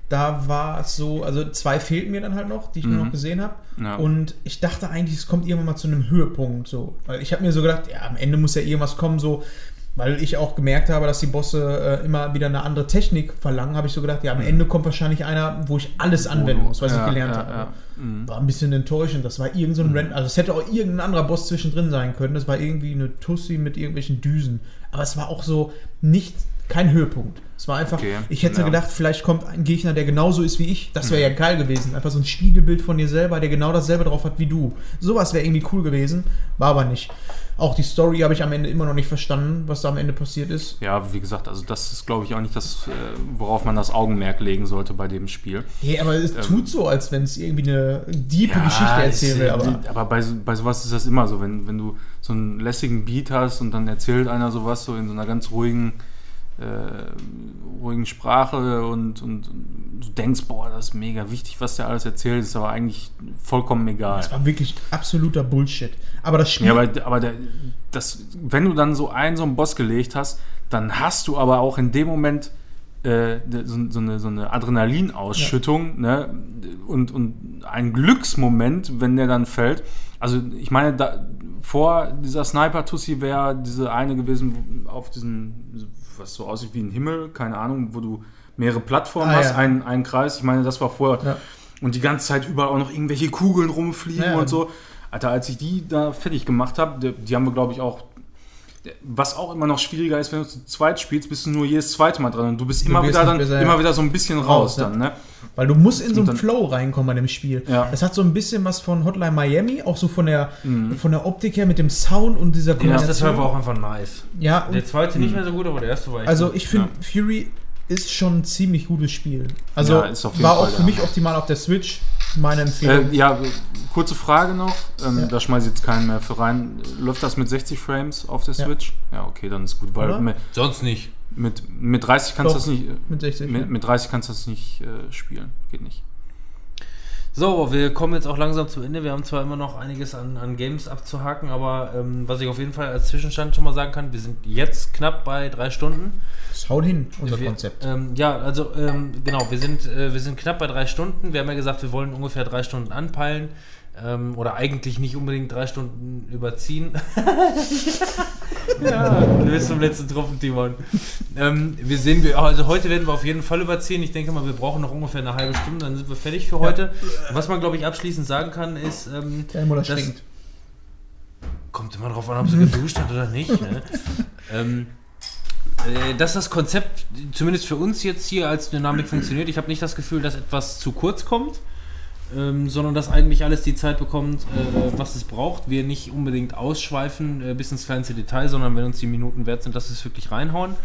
da war es so, also zwei fehlten mir dann halt noch, die ich nur Mhm. noch gesehen habe. Ja. Und ich dachte eigentlich, es kommt irgendwann mal zu einem Höhepunkt. So. Weil ich habe mir so gedacht, ja, am Ende muss ja irgendwas kommen, so, weil ich auch gemerkt habe, dass die Bosse äh, immer wieder eine andere Technik verlangen, habe ich so gedacht, ja, am Ende kommt wahrscheinlich einer, wo ich alles anwenden muss, was Ja, ich gelernt ja, habe. ja. Mhm. War ein bisschen enttäuschend. Das war irgend so ein Random, also es hätte auch irgendein anderer Boss zwischendrin sein können. Das war irgendwie eine Tussi mit irgendwelchen Düsen. Aber es war auch so nicht, kein Höhepunkt. Es war einfach, Okay, ich hätte ja. gedacht, vielleicht kommt ein Gegner, der genauso ist wie ich. Das wäre ja geil gewesen. Einfach so ein Spiegelbild von dir selber, der genau dasselbe drauf hat wie du. Sowas wäre irgendwie cool gewesen. War aber nicht. Auch die Story habe ich am Ende immer noch nicht verstanden, was da am Ende passiert ist. Ja, wie gesagt, also das ist, glaube ich, auch nicht das, äh, worauf man das Augenmerk legen sollte bei dem Spiel. Nee, aber es tut so, als wenn es irgendwie eine diepe Geschichte erzählen will. Aber aber bei, so- bei sowas ist das immer so, wenn, wenn du so einen lässigen Beat hast und dann erzählt einer sowas so in so einer ganz ruhigen, äh, ruhigen Sprache und, und, und du denkst, boah, das ist mega wichtig, was der alles erzählt, ist aber eigentlich vollkommen egal. das war wirklich absoluter Bullshit. Aber das Spiel Ja, aber, aber der, das, wenn du dann so einen so einen Boss gelegt hast, dann hast du aber auch in dem Moment äh, so, so eine, so eine Adrenalinausschüttung ne? und, und ein Glücksmoment, wenn der dann fällt. Also ich meine, da, vor dieser Sniper-Tussi wäre diese eine gewesen auf diesen, was so aussieht wie ein Himmel, keine Ahnung, wo du mehrere Plattformen Ah, hast, ja. einen, einen Kreis. Ich meine, das war vorher. Ja. Und die ganze Zeit überall auch noch irgendwelche Kugeln rumfliegen Ja. und so. Alter, als ich die da fertig gemacht habe, die, die haben wir, glaube ich, auch. Was auch immer noch schwieriger ist, wenn du zu zweit spielst, bist du nur jedes zweite Mal dran und du bist immer wirst wieder dann besser, ja. immer wieder so ein bisschen raus, Raus, ja. dann, ne? Weil du musst in so einen Flow reinkommen bei dem Spiel. Ja. Das hat so ein bisschen was von Hotline Miami, auch so von der, von der Optik her mit dem Sound und dieser Der erste Teil war Kombination. auch einfach nice. Ja, Der zweite nicht mehr so gut, aber der erste war echt also gut. ich finde, Ja. Fury ist schon ein ziemlich gutes Spiel. Also Ja, ist auf jeden war Fall auch für mich optimal auf der Switch. Meine Empfehlung. Äh, ja, kurze Frage noch. Ähm, Ja. Da schmeiße ich jetzt keinen mehr für rein. Läuft das mit 60 Frames auf der Ja. Switch? Ja, okay, dann ist gut, weil mit, Sonst nicht. mit, mit 30 kannst du das nicht. mit 60. Mit, mit 30 kannst du das nicht äh, spielen. Geht nicht. So, wir kommen jetzt auch langsam zum Ende. Wir haben zwar immer noch einiges an, an Games abzuhaken, aber ähm, was ich auf jeden Fall als Zwischenstand schon mal sagen kann, wir sind jetzt knapp bei drei Stunden. Das haut hin, unser wir, Konzept. Ähm, ja, also ähm, genau, wir sind, äh, wir sind knapp bei drei Stunden. Wir haben ja gesagt, wir wollen ungefähr drei Stunden anpeilen. Ähm, oder eigentlich nicht unbedingt drei Stunden überziehen. ja, du bist zum letzten Tropfen, Timon. Ähm, wir sehen, wir, also heute werden wir auf jeden Fall überziehen. Ich denke mal, wir brauchen noch ungefähr eine halbe Stunde, dann sind wir fertig für heute. Was man, glaube ich, abschließend sagen kann, ist, ähm, Der Mutter das- stinkt. kommt immer drauf an, ob sie geduscht hat oder nicht. Ne? ähm, äh, dass das Konzept zumindest für uns jetzt hier als Dynamik funktioniert. Ich habe nicht das Gefühl, dass etwas zu kurz kommt, ähm, sondern dass eigentlich alles die Zeit bekommt, äh, was es braucht. Wir nicht unbedingt ausschweifen äh, bis ins kleinste Detail, sondern wenn uns die Minuten wert sind, dass wir es wirklich reinhauen.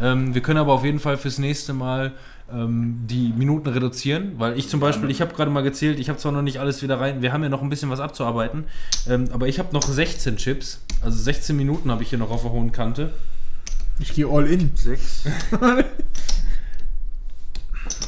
Ähm, wir können aber auf jeden Fall fürs nächste Mal ähm, die Minuten reduzieren, weil ich zum Beispiel, ich habe gerade mal gezählt, ich habe zwar noch nicht alles wieder rein, wir haben ja noch ein bisschen was abzuarbeiten, ähm, aber ich habe noch 16 Chips, also 16 Minuten habe ich hier noch auf der hohen Kante. Ich gehe all in. Sechs.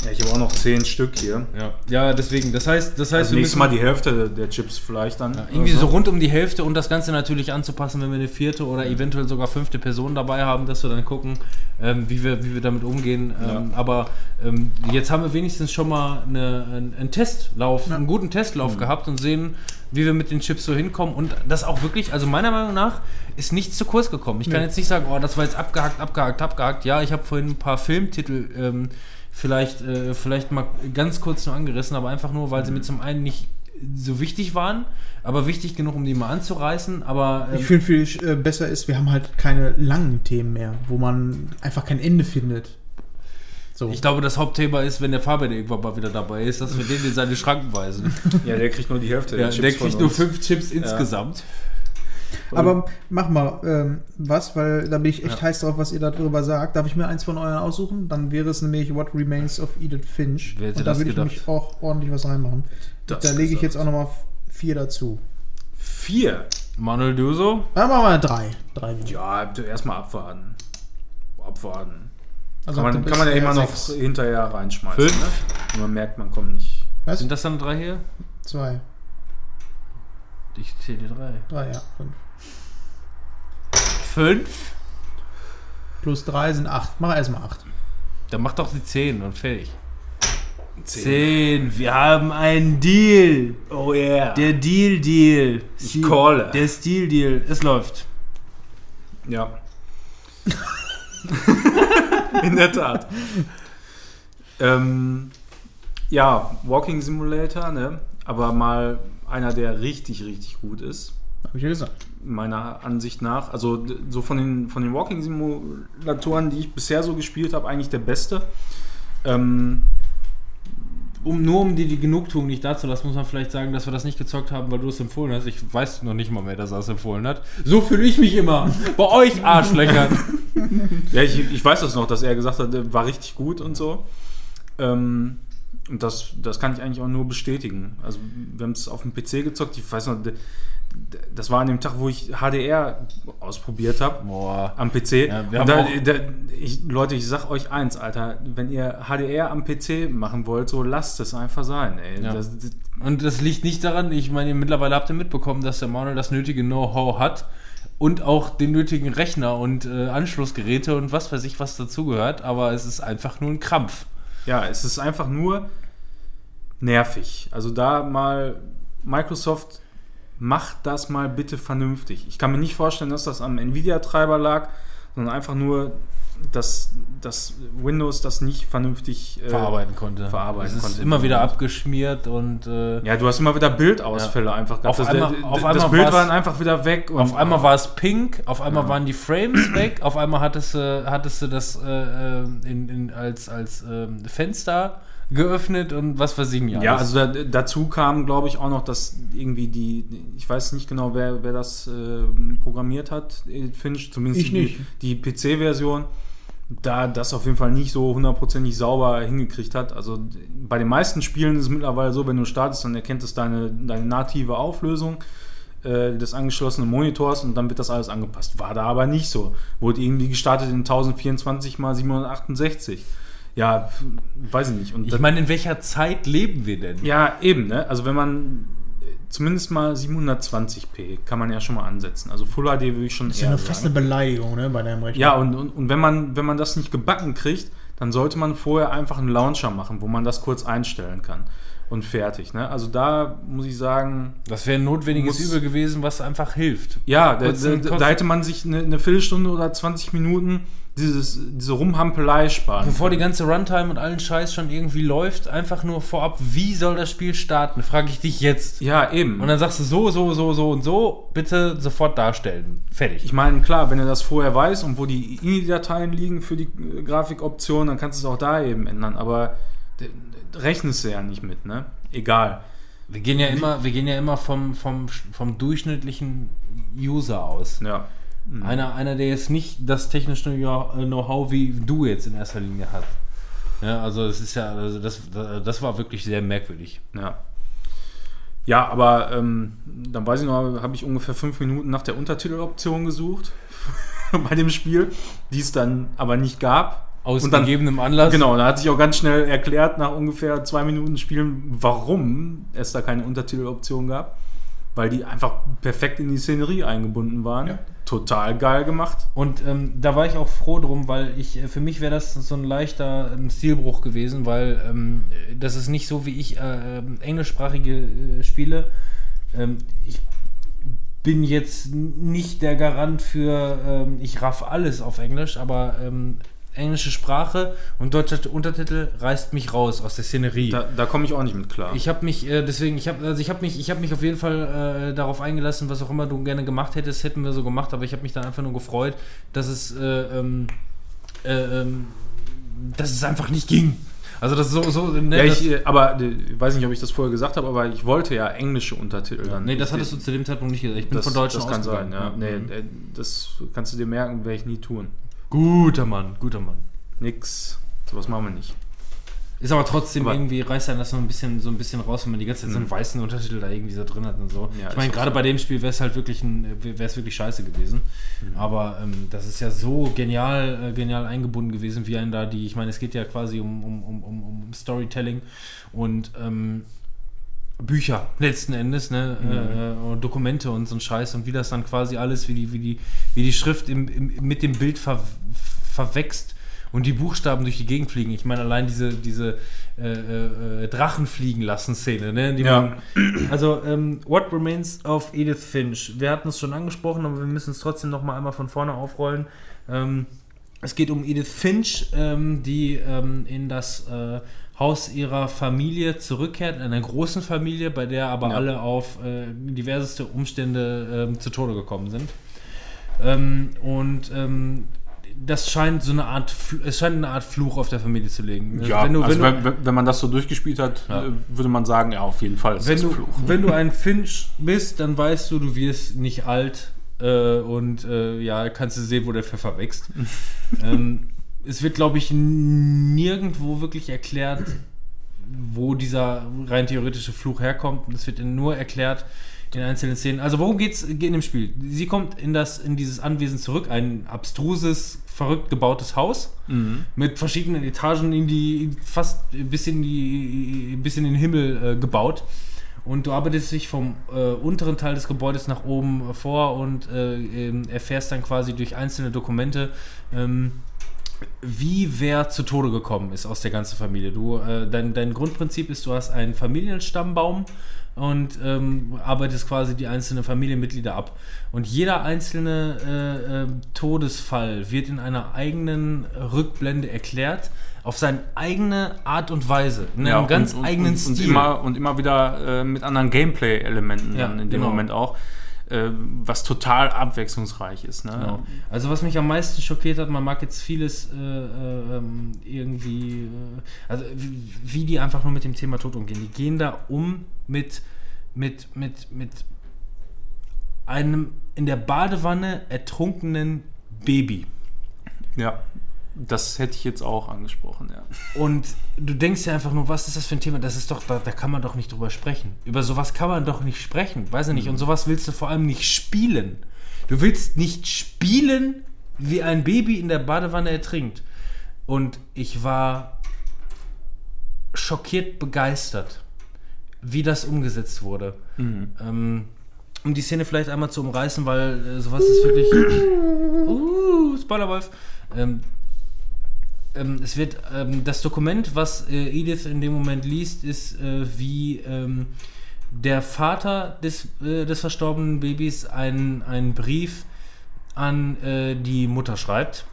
ja, ich habe auch noch zehn Stück hier. Ja, ja deswegen, das heißt, das heißt, Also wir nächstes müssen- Mal die Hälfte der Chips vielleicht dann. Ja, irgendwie oder so rund um die Hälfte und das Ganze natürlich anzupassen, wenn wir eine vierte oder eventuell sogar fünfte Person dabei haben, dass wir dann gucken, ähm, wie, wir, wie wir damit umgehen. Ähm, Aber ähm, jetzt haben wir wenigstens schon mal eine, einen, einen Testlauf, einen guten Testlauf gehabt und sehen, wie wir mit den Chips so hinkommen. Und das auch wirklich, also meiner Meinung nach, ist nichts zu kurz gekommen. Ich kann Nee. jetzt nicht sagen, oh, das war jetzt abgehakt, abgehakt, abgehakt. Ja, ich habe vorhin ein paar Filmtitel ähm, vielleicht, äh, vielleicht mal ganz kurz nur angerissen, aber einfach nur, weil sie mir zum einen nicht so wichtig waren, aber wichtig genug, um die mal anzureißen. Aber ähm, Ich finde, viel äh, besser ist, wir haben halt keine langen Themen mehr, wo man einfach kein Ende findet. So. ich glaube, das Hauptthema ist, wenn der Fabian irgendwann mal wieder dabei ist, dass wir den in seine Schranken weisen. Ja, der kriegt nur die Hälfte ja, Chips der von kriegt nur fünf Chips insgesamt. Aber mach mal ähm, was, weil da bin ich echt heiß drauf, was ihr darüber sagt. Darf ich mir eins von euren aussuchen? Dann wäre es nämlich What Remains of Edith Finch. Wer hätte Und da würde ich nämlich auch ordentlich was reinmachen. Das da lege ich jetzt auch nochmal vier dazu. Vier. Manuel Döso? Dann machen wir drei. Drei. Ja, erstmal abwarten. Abwarten. Also Kann man, kann man ja immer noch sechs. hinterher reinschmeißen. Fünf. Ne? Und man merkt, man kommt nicht. Was? Sind das dann drei hier? Zwei. Ich zähle die drei. Drei, ja. Fünf. Fünf? Plus drei sind acht. Mach erstmal acht. Dann mach doch die zehn und fertig. Zehn. Wir haben einen Deal. Oh yeah. Der Deal Deal. Ich calle. Der Stil Deal. Es läuft. Ja. In der Tat. ähm, ja, Walking Simulator, ne? Aber mal einer, der richtig, richtig gut ist. Hab ich ja gesagt. meiner Ansicht nach. Also so von den, von den Walking-Simulatoren, die ich bisher so gespielt habe, eigentlich der beste. Ähm, Um, nur um dir die Genugtuung nicht dazulassen, muss man vielleicht sagen, dass wir das nicht gezockt haben, weil du es empfohlen hast. Ich weiß noch nicht mal mehr, dass er es empfohlen hat. So fühle ich mich immer. Bei euch Arschlöchern. ja, ich, ich weiß das noch, dass er gesagt hat, war richtig gut und so. Ähm, und das, das kann ich eigentlich auch nur bestätigen. Also wir haben es auf dem PC gezockt. Ich weiß noch, das war an dem Tag, wo ich HDR ausprobiert habe. Am PC. Ja, und da, da, ich, Leute, ich sag euch eins, Alter, wenn ihr HDR am PC machen wollt, so lasst es einfach sein. Ja. Das, das, Und das liegt nicht daran, ich meine, mittlerweile habt ihr mitbekommen, dass der Manuel das nötige Know-how hat und auch den nötigen Rechner und äh, Anschlussgeräte und was weiß ich, was dazugehört, aber es ist einfach nur ein Krampf. ja, es ist einfach nur nervig. Also da mal Microsoft macht das mal bitte vernünftig. Ich kann mir nicht vorstellen, dass das am Nvidia-Treiber lag, sondern einfach nur, dass, dass Windows das nicht vernünftig äh, verarbeiten konnte. verarbeiten es ist konnte. immer wieder abgeschmiert und äh, Ja, du hast immer wieder Bildausfälle einfach gehabt. Auf das, einmal- auf das einmal Bild war einfach wieder weg. Und auf einmal war es pink, auf einmal waren die Frames weg, auf einmal hattest du, hattest du das äh, äh, in, in, als, als ähm, Fenster geöffnet und was weiß ich nicht. Ja, also da, dazu kam, glaube ich, auch noch, dass irgendwie die, ich weiß nicht genau, wer, wer das äh, programmiert hat, Edith Finch, zumindest Ich die, nicht. die PC-Version, da das auf jeden Fall nicht so hundertprozentig sauber hingekriegt hat. Also bei den meisten Spielen ist es mittlerweile so, wenn du startest, dann erkennt es deine, deine native Auflösung äh, des angeschlossenen Monitors und dann wird das alles angepasst. War da aber nicht so. Wurde irgendwie gestartet in 1024 x 768. Ja, weiß ich nicht. Und Ich meine, in welcher Zeit leben wir denn? ja, eben, ne? Also wenn man äh, zumindest mal 720p kann man ja schon mal ansetzen. Also Full HD würde ich schon Das ist ja eine, fast eine Beleidigung, ne, bei deinem Rechner. Ja, und, und, und wenn, man, wenn man das nicht gebacken kriegt, dann sollte man vorher einfach einen Launcher machen, wo man das kurz einstellen kann. Und fertig. Ne? Also da muss ich sagen, Das wäre ein notwendiges Muss- Übel gewesen, was einfach hilft. ja, da, da, da hätte man sich eine, eine Viertelstunde oder 20 Minuten dieses, diese Rumhampelei sparen. Bevor die ganze Runtime und allen Scheiß schon irgendwie läuft, einfach nur vorab, wie soll das Spiel starten? Frage ich dich jetzt. ja, eben. Und dann sagst du so, so, so, so und so, bitte sofort darstellen. Fertig. Ich meine, klar, wenn du das vorher weißt und wo die INI-Dateien liegen für die äh, Grafikoption, dann kannst du es auch da eben ändern. Aber rechnest du ja nicht mit, ne? Egal. Wir gehen ja immer, wir gehen ja immer vom, vom, vom durchschnittlichen User aus. Ja. Mhm. Einer, einer, der jetzt nicht das technische Know-how wie du jetzt in erster Linie hat. Ja, also es ist ja, also das, das war wirklich sehr merkwürdig. Ja. Ja, aber ähm, dann weiß ich noch, habe ich ungefähr fünf Minuten nach der Untertiteloption gesucht bei dem Spiel, die es dann aber nicht gab. Aus Und dann- gegebenem Anlass. Genau, da hat sich auch ganz schnell erklärt, nach ungefähr zwei Minuten Spielen, warum es da keine Untertiteloption gab. Weil die einfach perfekt in die Szenerie eingebunden waren. Ja. Total geil gemacht. Und ähm, da war ich auch froh drum, weil ich äh, für mich wäre das so ein leichter ähm, Stilbruch gewesen, weil ähm, das ist nicht so, wie ich äh, ähm, englischsprachige äh, spiele. Ähm, ich bin jetzt nicht der Garant für, ähm, ich raff alles auf Englisch, aber ähm, englische Sprache und deutsche Untertitel reißt mich raus aus der Szenerie. Da, da komme ich auch nicht mit klar. Ich habe mich äh, deswegen, ich habe also ich habe mich, ich habe mich auf jeden Fall äh, darauf eingelassen, was auch immer du gerne gemacht hättest, hätten wir so gemacht, aber ich habe mich dann einfach nur gefreut, dass es, äh, ähm, äh, ähm, dass es einfach nicht ging. Also das ist so, so ne, ja, ich, äh, aber äh, ich weiß nicht, ob ich das vorher gesagt habe, aber ich wollte ja englische Untertitel dann. nee, das hattest du zu dem Zeitpunkt nicht gesagt. Ich bin das, von Deutschen Das kann sein, ja. Nee, Mhm. das kannst du dir merken, werde ich nie tun. Guter Mann, guter Mann. Nix. Sowas machen wir nicht. Ist aber trotzdem Aber- irgendwie, reißt einen das so ein bisschen, so ein bisschen raus, wenn man die ganze Zeit so einen Mhm. weißen Untertitel da irgendwie so drin hat und so. Ja, ich meine, gerade so. bei dem Spiel wäre es halt wirklich ein, wäre es wirklich scheiße gewesen. Mhm. Aber ähm, das ist ja so genial, äh, genial eingebunden gewesen, wie ein da die, ich meine, es geht ja quasi um, um, um, um, um Storytelling und ähm, Bücher letzten Endes, ne, Mhm. äh, und Dokumente und so ein Scheiß und wie das dann quasi alles, wie die, wie die, wie die Schrift im, im, mit dem Bild ver, verwächst und die Buchstaben durch die Gegend fliegen. Ich meine, allein diese, diese äh, äh, Drachen fliegen lassen Szene, ne? Ja. man, also, ähm, What Remains of Edith Finch? Wir hatten es schon angesprochen, aber wir müssen es trotzdem noch mal einmal von vorne aufrollen. Ähm, es geht um Edith Finch, ähm, die ähm, in das äh, Haus ihrer Familie zurückkehrt, einer großen Familie, bei der aber Ja. alle auf äh, diverseste Umstände ähm, zu Tode gekommen sind. Ähm, und ähm, das scheint so eine Art, es scheint eine Art Fluch auf der Familie zu legen. Ja, wenn du, also wenn du, wenn, wenn, wenn man das so durchgespielt hat, Ja. äh, würde man sagen, ja, auf jeden Fall ist wenn das du, Fluch. wenn du ein Finch bist, dann weißt du, du wirst nicht alt äh, und äh, ja, kannst du sehen, wo der Pfeffer wächst. ähm, es wird, glaube ich, nirgendwo wirklich erklärt, wo dieser rein theoretische Fluch herkommt. Es wird nur erklärt in einzelnen Szenen. Also worum geht's in dem Spiel? Sie kommt in das in dieses Anwesen zurück, ein abstruses, verrückt gebautes Haus Mhm. mit verschiedenen Etagen in die fast bis in die bis in den Himmel äh, gebaut und du arbeitest dich vom äh, unteren Teil des Gebäudes nach oben vor und äh, ähm, erfährst dann quasi durch einzelne Dokumente ähm, wie wer zu Tode gekommen ist aus der ganzen Familie. Du, äh, dein, dein Grundprinzip ist, du hast einen Familienstammbaum und ähm, arbeitest quasi die einzelnen Familienmitglieder ab. Und jeder einzelne äh, äh, Todesfall wird in einer eigenen Rückblende erklärt, auf seine eigene Art und Weise, in einem ganz und, eigenen und, Stil. Und immer, und immer wieder äh, mit anderen Gameplay-Elementen Ja, dann in dem genau. Moment auch, äh, was total abwechslungsreich ist. Ne? Genau. Also was mich am meisten schockiert hat, man mag jetzt vieles äh, äh, ähm, irgendwie, äh, also wie, wie die einfach nur mit dem Thema Tod umgehen. Die gehen da um mit, mit, mit, mit einem in der Badewanne ertrunkenen Baby. Ja, das hätte ich jetzt auch angesprochen, ja. Und du denkst ja einfach nur, was ist das für ein Thema? Das ist doch, da, da kann man doch nicht drüber sprechen. Über sowas kann man doch nicht sprechen, weiß ich nicht. Und sowas willst du vor allem nicht spielen. Du willst nicht spielen, wie ein Baby in der Badewanne ertrinkt. Und ich war schockiert begeistert, wie das umgesetzt wurde. Ähm, um die Szene vielleicht einmal zu umreißen, weil äh, sowas ist wirklich. uh, Spoilerwolf. Ähm, ähm, es wird ähm, das Dokument, was äh, Edith in dem Moment liest, ist äh, wie ähm, der Vater des, äh, des verstorbenen Babys einen, Brief an äh, die Mutter schreibt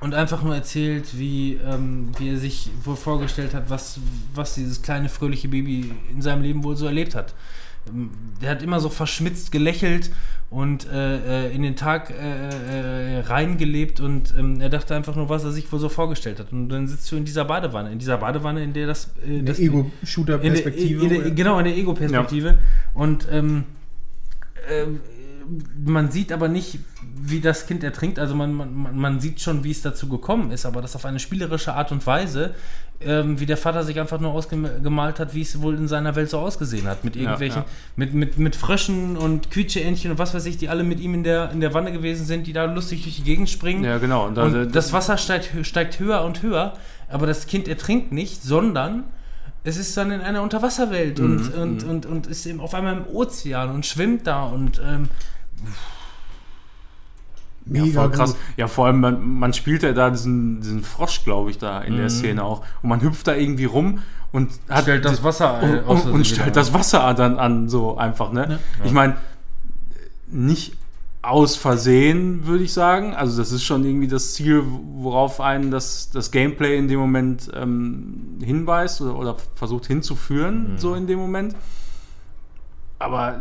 und einfach nur erzählt, wie, ähm, wie er sich wohl vorgestellt hat, was, was dieses kleine fröhliche Baby in seinem Leben wohl so erlebt hat. Der hat immer so verschmitzt gelächelt und äh, äh, in den Tag äh, äh, reingelebt und ähm, er dachte einfach nur, was er sich wohl so vorgestellt hat. Und dann sitzt du in dieser Badewanne, in dieser Badewanne, in der das, äh, das der Ego-Shooter-Perspektive. genau, in der Ego-Perspektive. Und ähm, ähm, man sieht aber nicht, wie das Kind ertrinkt. Also man, man, man sieht schon, wie es dazu gekommen ist, aber das auf eine spielerische Art und Weise, ähm, wie der Vater sich einfach nur ausgemalt hat, wie es wohl in seiner Welt so ausgesehen hat. Mit irgendwelchen, ja. Mit, mit, mit Fröschen und Quietscheentchen und was weiß ich, die alle mit ihm in der, in der Wanne gewesen sind, die da lustig durch die Gegend springen. Ja, genau. Und Und da- das Wasser steigt, steigt höher und höher, aber das Kind ertrinkt nicht, sondern es ist dann in einer Unterwasserwelt und, und, und, und ist eben auf einmal im Ozean und schwimmt da und ähm, Ja, Mega voll krass. gut. Ja, vor allem, man, man spielt ja da diesen, diesen Frosch, glaube ich, da in der Mhm. Szene auch. Und man hüpft da irgendwie rum und hat Stellt das Wasser, äh, und, aus und, und wieder stellt das Wasser dann an, so einfach, ne? Ich meine, nicht aus Versehen, würde ich sagen. Also das ist schon irgendwie das Ziel, worauf einen das, das Gameplay in dem Moment ähm, hinweist oder, oder versucht hinzuführen, so in dem Moment. Aber äh,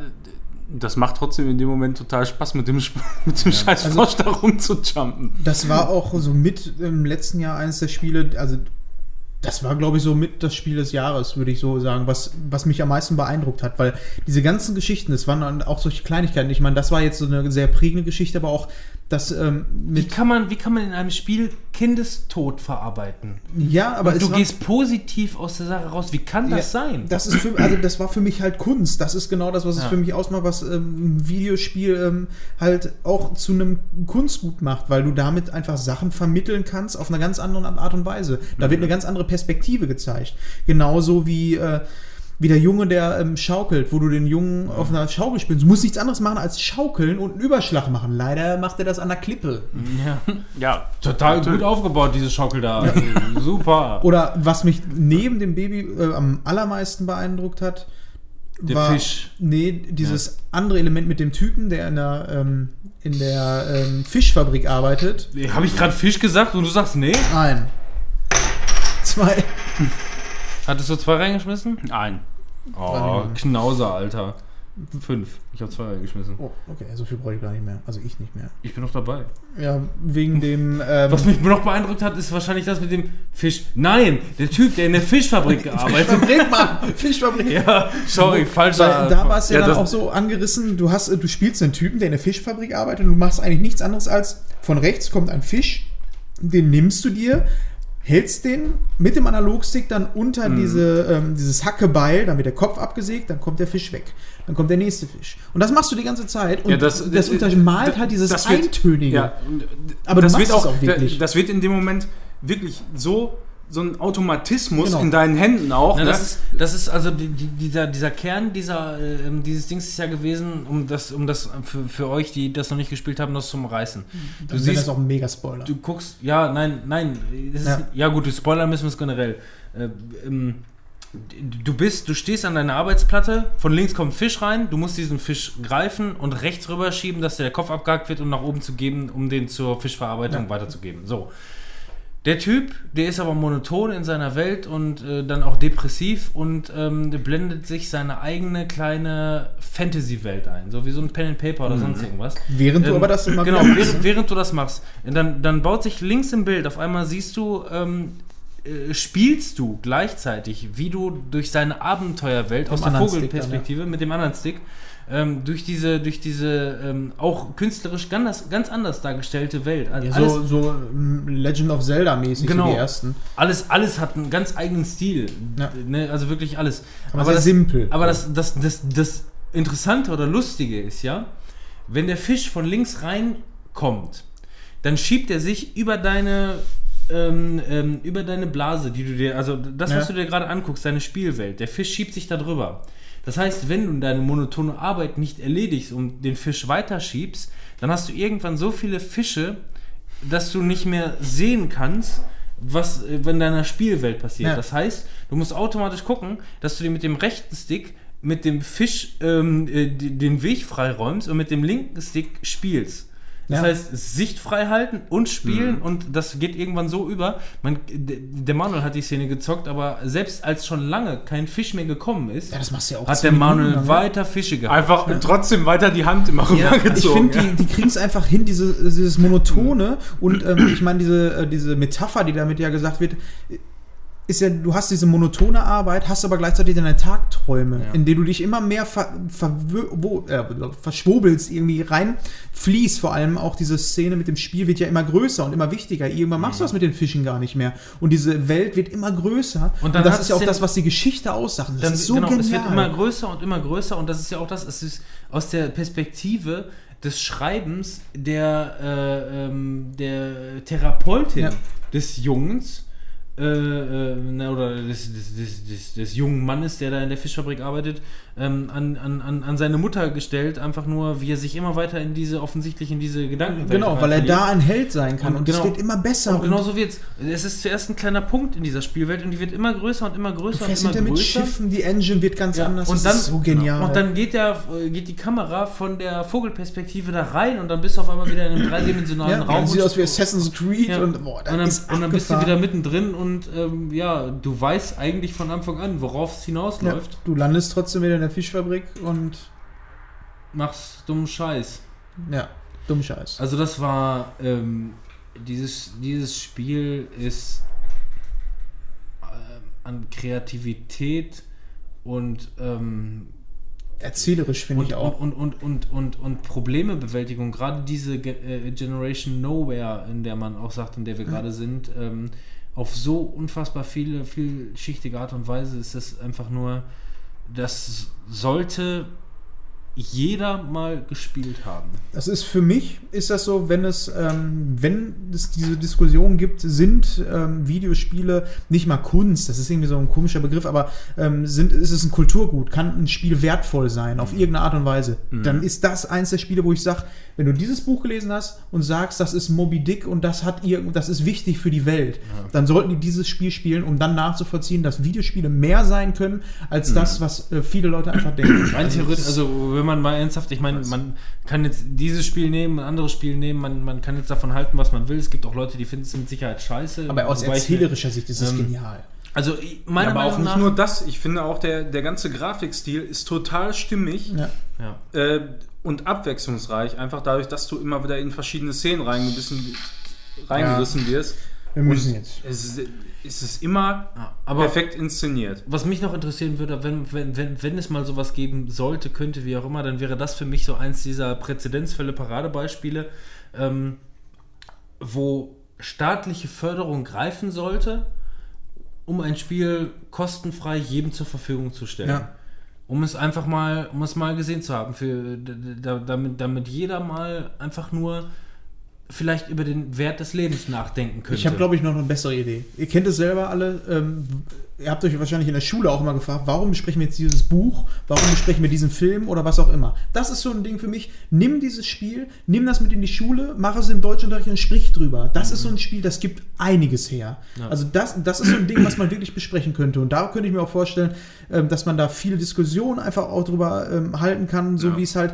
das macht trotzdem in dem Moment total Spaß, mit dem, mit dem scheiß Also- Frosch da rumzujumpen. Das war auch so mit im letzten Jahr eines der Spiele, also das war, glaube ich, so mit das Spiel des Jahres, würde ich so sagen, was, was mich am meisten beeindruckt hat, weil diese ganzen Geschichten, das waren dann auch solche Kleinigkeiten. Ich meine, das war jetzt so eine sehr prägende Geschichte, aber auch das ähm, wie kann man, wie kann man in einem Spiel Kindestod verarbeiten? Ja, aber du gehst positiv aus der Sache raus. Wie kann das Ja, sein? Das ist für, also das war für mich halt Kunst. Das ist genau das, was es Ja. für mich ausmacht, was ähm, ein Videospiel ähm, halt auch zu einem Kunstgut macht, weil du damit einfach Sachen vermitteln kannst auf eine ganz andere Art und Weise. Da wird eine ganz andere Perspektive gezeigt. Genauso wie äh, wie der Junge, der ähm, schaukelt, wo du den Jungen auf einer Schaukel spielst. Du musst nichts anderes machen als schaukeln und einen Überschlag machen. Leider macht er das an der Klippe. ja. Ja, Total Natürlich. gut aufgebaut, diese Schaukel da. Super. Oder was mich neben dem Baby äh, am allermeisten beeindruckt hat, Der war, Fisch. Nee, dieses andere Element mit dem Typen, der in der, ähm, in der ähm, Fischfabrik arbeitet. Habe ich gerade Fisch gesagt und du sagst nee? Ein. Zwei. Hattest du zwei reingeschmissen? Nein. Oh, Knauser, Alter. Fünf. Ich habe zwei reingeschmissen. Oh, okay, so viel brauche ich gar nicht mehr. Also ich nicht mehr. Ich bin noch dabei. Ja, wegen dem. Ähm, Was mich noch beeindruckt hat, ist wahrscheinlich das mit dem Fisch. Nein, der Typ, der in der Fischfabrik gearbeitet hat. Fischfabrik, Mann! Fischfabrik! Ja, sorry, falscher. Weil da war es ja, Ja, dann auch so angerissen, du hast, du spielst einen Typen, der in der Fischfabrik arbeitet und du machst eigentlich nichts anderes als von rechts kommt ein Fisch, den nimmst du dir, hältst den mit dem Analogstick dann unter Mhm. diese, ähm, dieses Hackebeil, dann wird der Kopf abgesägt, dann kommt der Fisch weg. Dann kommt der nächste Fisch. Und das machst du die ganze Zeit und Ja, das, das- untermalt das- halt dieses das wird- Eintönige. Ja, Aber du das machst wird auch, auch wirklich. Das wird in dem Moment wirklich so so ein Automatismus Genau. in deinen Händen auch. Na, ne? das, ist, das ist also die, die, dieser, dieser Kern dieser, äh, ähm, dieses Dings ist ja gewesen, um das, um das für, für euch, die das noch nicht gespielt haben, das zu umreißen. Du Dann wäre das siehst, auch ein Mega-Spoiler. du guckst, ja, nein, nein, das ist, Ja. ja. gut, du Spoiler müssen wir es generell. Äh, ähm, du bist, du stehst an deiner Arbeitsplatte, von links kommt ein Fisch rein, du musst diesen Fisch greifen und rechts rüber schieben, dass der Kopf abgehakt wird und nach oben zu geben, um den zur Fischverarbeitung Ja. weiterzugeben. So. Der Typ, der ist aber monoton in seiner Welt und äh, dann auch depressiv und ähm, der blendet sich seine eigene kleine Fantasy-Welt ein, so wie so ein Pen and Paper oder sonst irgendwas. Während du Ähm, aber das immer genau, machst, während, ne? während du das machst, dann, dann baut sich links im Bild, auf einmal siehst du, ähm, äh, spielst du gleichzeitig, wie du durch seine Abenteuerwelt aus der anderen Stick Vogelperspektive mit dem anderen Stick ähm, durch diese, durch diese ähm, auch künstlerisch ganz, ganz anders dargestellte Welt. Also Ja, alles, so, so ähm, Legend of Zelda-mäßig, Genau. so die ersten. alles, alles hat einen ganz eigenen Stil. Ja. Ne, also wirklich alles. Aber sehr simpel. Aber das, das, das, das Interessante oder Lustige ist ja, wenn der Fisch von links reinkommt, dann schiebt er sich über deine ähm, ähm, über deine Blase, die du dir, also das, was Ja. du dir gerade anguckst, deine Spielwelt, der Fisch schiebt sich da drüber. Das heißt, wenn du deine monotone Arbeit nicht erledigst und den Fisch weiterschiebst, dann hast du irgendwann so viele Fische, dass du nicht mehr sehen kannst, was äh, in deiner Spielwelt passiert. Ja. Das heißt, du musst automatisch gucken, dass du dir mit dem rechten Stick mit dem Fisch ähm, äh, den Weg freiräumst und mit dem linken Stick spielst. Das Ja. heißt, Sicht frei halten und spielen und das geht irgendwann so über. Man, der Manuel hat die Szene gezockt, aber selbst als schon lange kein Fisch mehr gekommen ist, Ja, das machst du ja auch hat der Manuel Minuten ne? weiter Fische gehabt. Einfach trotzdem weiter die Hand immer Ja, ich rübergezogen. finde, die, die kriegen es einfach hin, diese, dieses Monotone. Und ähm, ich meine, diese, äh, diese Metapher, die damit ja gesagt wird, ist ja, du hast diese monotone Arbeit, hast aber gleichzeitig deine Tagträume, Ja. in denen du dich immer mehr ver, verwö- wo, äh, verschwobelst, irgendwie reinfließt. Vor allem auch diese Szene mit dem Spiel wird ja immer größer und immer wichtiger. Irgendwann machst du das mit den Fischen gar nicht mehr. Und diese Welt wird immer größer. Und dann das ist ja auch das, was die Geschichte aussagt. Das Dann, ist so genau, genial. es wird immer größer und immer größer und das ist ja auch das, es ist aus der Perspektive des Schreibens der, äh, ähm, der Therapeutin Ja. des Jungs äh, äh, oder des, des, des, des, des jungen Mannes, der da in der Fischfabrik arbeitet, ähm, an, an, an, an seine Mutter gestellt, einfach nur, wie er sich immer weiter in diese, offensichtlich in diese Gedankenwelt Genau, weil er da ein Held sein kann. Und Und, es genau- wird immer besser. Und genauso wird's. Es ist zuerst ein kleiner Punkt in dieser Spielwelt und die wird immer größer und immer Du größer und fährst immer hinter mit größer. Schiffen, die Engine wird ganz Ja, anders. und das dann, ist so genial. Und dann geht, der, geht die Kamera von der Vogelperspektive da rein und dann bist du auf einmal wieder in einem dreidimensionalen ja, Raum. dann sieht und- aus wie Assassin's Creed ja. und boah, das und, dann, ist und dann bist du wieder mittendrin und ähm, ja, du weißt eigentlich von Anfang an, worauf es hinausläuft. du landest trotzdem wieder in der Fischfabrik und Machst dummen Scheiß. ja, dumm Scheiß. Also das war ähm, dieses, dieses Spiel ist ähm, an Kreativität und ähm, Erzählerisch finde ich auch. Und, und, und, und, und Problemebewältigung, gerade diese äh, Generation Nowhere, in der man auch sagt, in der wir gerade sind, ähm, auf so unfassbar viele, vielschichtige Art und Weise ist das einfach nur, das sollte jeder mal gespielt haben. Das ist für mich, ist das so, wenn es, ähm, wenn es diese Diskussion gibt, sind ähm, Videospiele nicht mal Kunst, das ist irgendwie so ein komischer Begriff, aber ähm, sind, ist es ein Kulturgut, kann ein Spiel wertvoll sein, auf irgendeine Art und Weise. Dann ist das eins der Spiele, wo ich sage, wenn du dieses Buch gelesen hast und sagst, das ist Moby Dick und das hat irgend, das ist wichtig für die Welt, dann sollten die dieses Spiel spielen, um dann nachzuvollziehen, dass Videospiele mehr sein können, als das, was äh, viele Leute einfach denken. Rein theoretisch, also wenn man mal ernsthaft, ich meine, man kann jetzt dieses Spiel nehmen, ein anderes Spiel nehmen, man, man kann jetzt davon halten, was man will. Es gibt auch Leute, die finden es mit Sicherheit scheiße. aber aus Wobei ich- erzählerischer Sicht ist es ähm, genial. Also ich- meiner Ja, aber auch Meinung nicht nach, nur das. Ich finde auch, der, der ganze Grafikstil ist total stimmig Ja. ja. äh, und abwechslungsreich. Einfach dadurch, dass du immer wieder in verschiedene Szenen reingerissen, reingerissen wirst. Wir müssen Und jetzt. Es ist, es immer Ja, aber perfekt inszeniert. was mich noch interessieren würde, wenn, wenn, wenn, wenn es mal sowas geben sollte, könnte, wie auch immer, dann wäre das für mich so eins dieser Präzedenzfälle, Paradebeispiele, ähm, wo staatliche Förderung greifen sollte, um ein Spiel kostenfrei jedem zur Verfügung zu stellen. Ja. Um es einfach mal, um es mal gesehen zu haben, für, da- damit, damit jeder mal einfach nur vielleicht über den Wert des Lebens nachdenken könnte. Ich habe, glaube ich, noch eine bessere Idee. Ihr kennt es selber alle. Ähm, ihr habt euch wahrscheinlich in der Schule auch immer gefragt, warum besprechen wir jetzt dieses Buch? Warum besprechen wir diesen Film oder was auch immer? Das ist so ein Ding für mich. Nimm dieses Spiel, nimm das mit in die Schule, mach es im Deutschunterricht und sprich drüber. Das ist so ein Spiel, das gibt einiges her. Ja. Also das, das ist so ein Ding, was man wirklich besprechen könnte. Und da könnte ich mir auch vorstellen, ähm, dass man da viele Diskussionen einfach auch drüber ähm, halten kann, so Ja. wie es halt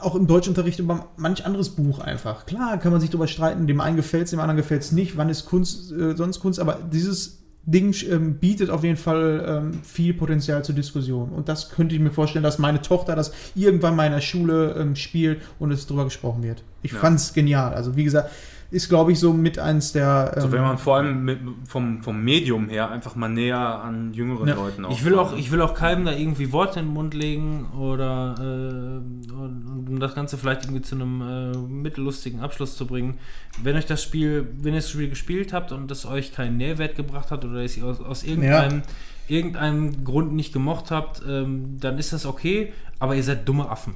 auch im Deutschunterricht über manch anderes Buch einfach. Klar kann man sich darüber streiten, dem einen gefällt es, dem anderen gefällt es nicht, wann ist Kunst, äh, sonst Kunst, aber dieses Ding ähm, bietet auf jeden Fall ähm, viel Potenzial zur Diskussion. Und das könnte ich mir vorstellen, dass meine Tochter das irgendwann mal in der Schule ähm, spielt und es drüber gesprochen wird. Ich Ja. fand's genial. Also wie gesagt, ist glaube ich so mit eins der. Also ähm, wenn man vor allem mit, vom, vom Medium her einfach mal näher an jüngeren Ja. Leuten Ich will, auch, ich will auch keinem da irgendwie Worte in den Mund legen oder äh, und, um das Ganze vielleicht irgendwie zu einem äh, mittellustigen Abschluss zu bringen. Wenn euch das Spiel, wenn ihr das Spiel gespielt habt und es euch keinen Nährwert gebracht hat oder es ihr aus, aus irgendeinem, irgendeinem Grund nicht gemocht habt, ähm, dann ist das okay, aber ihr seid dumme Affen.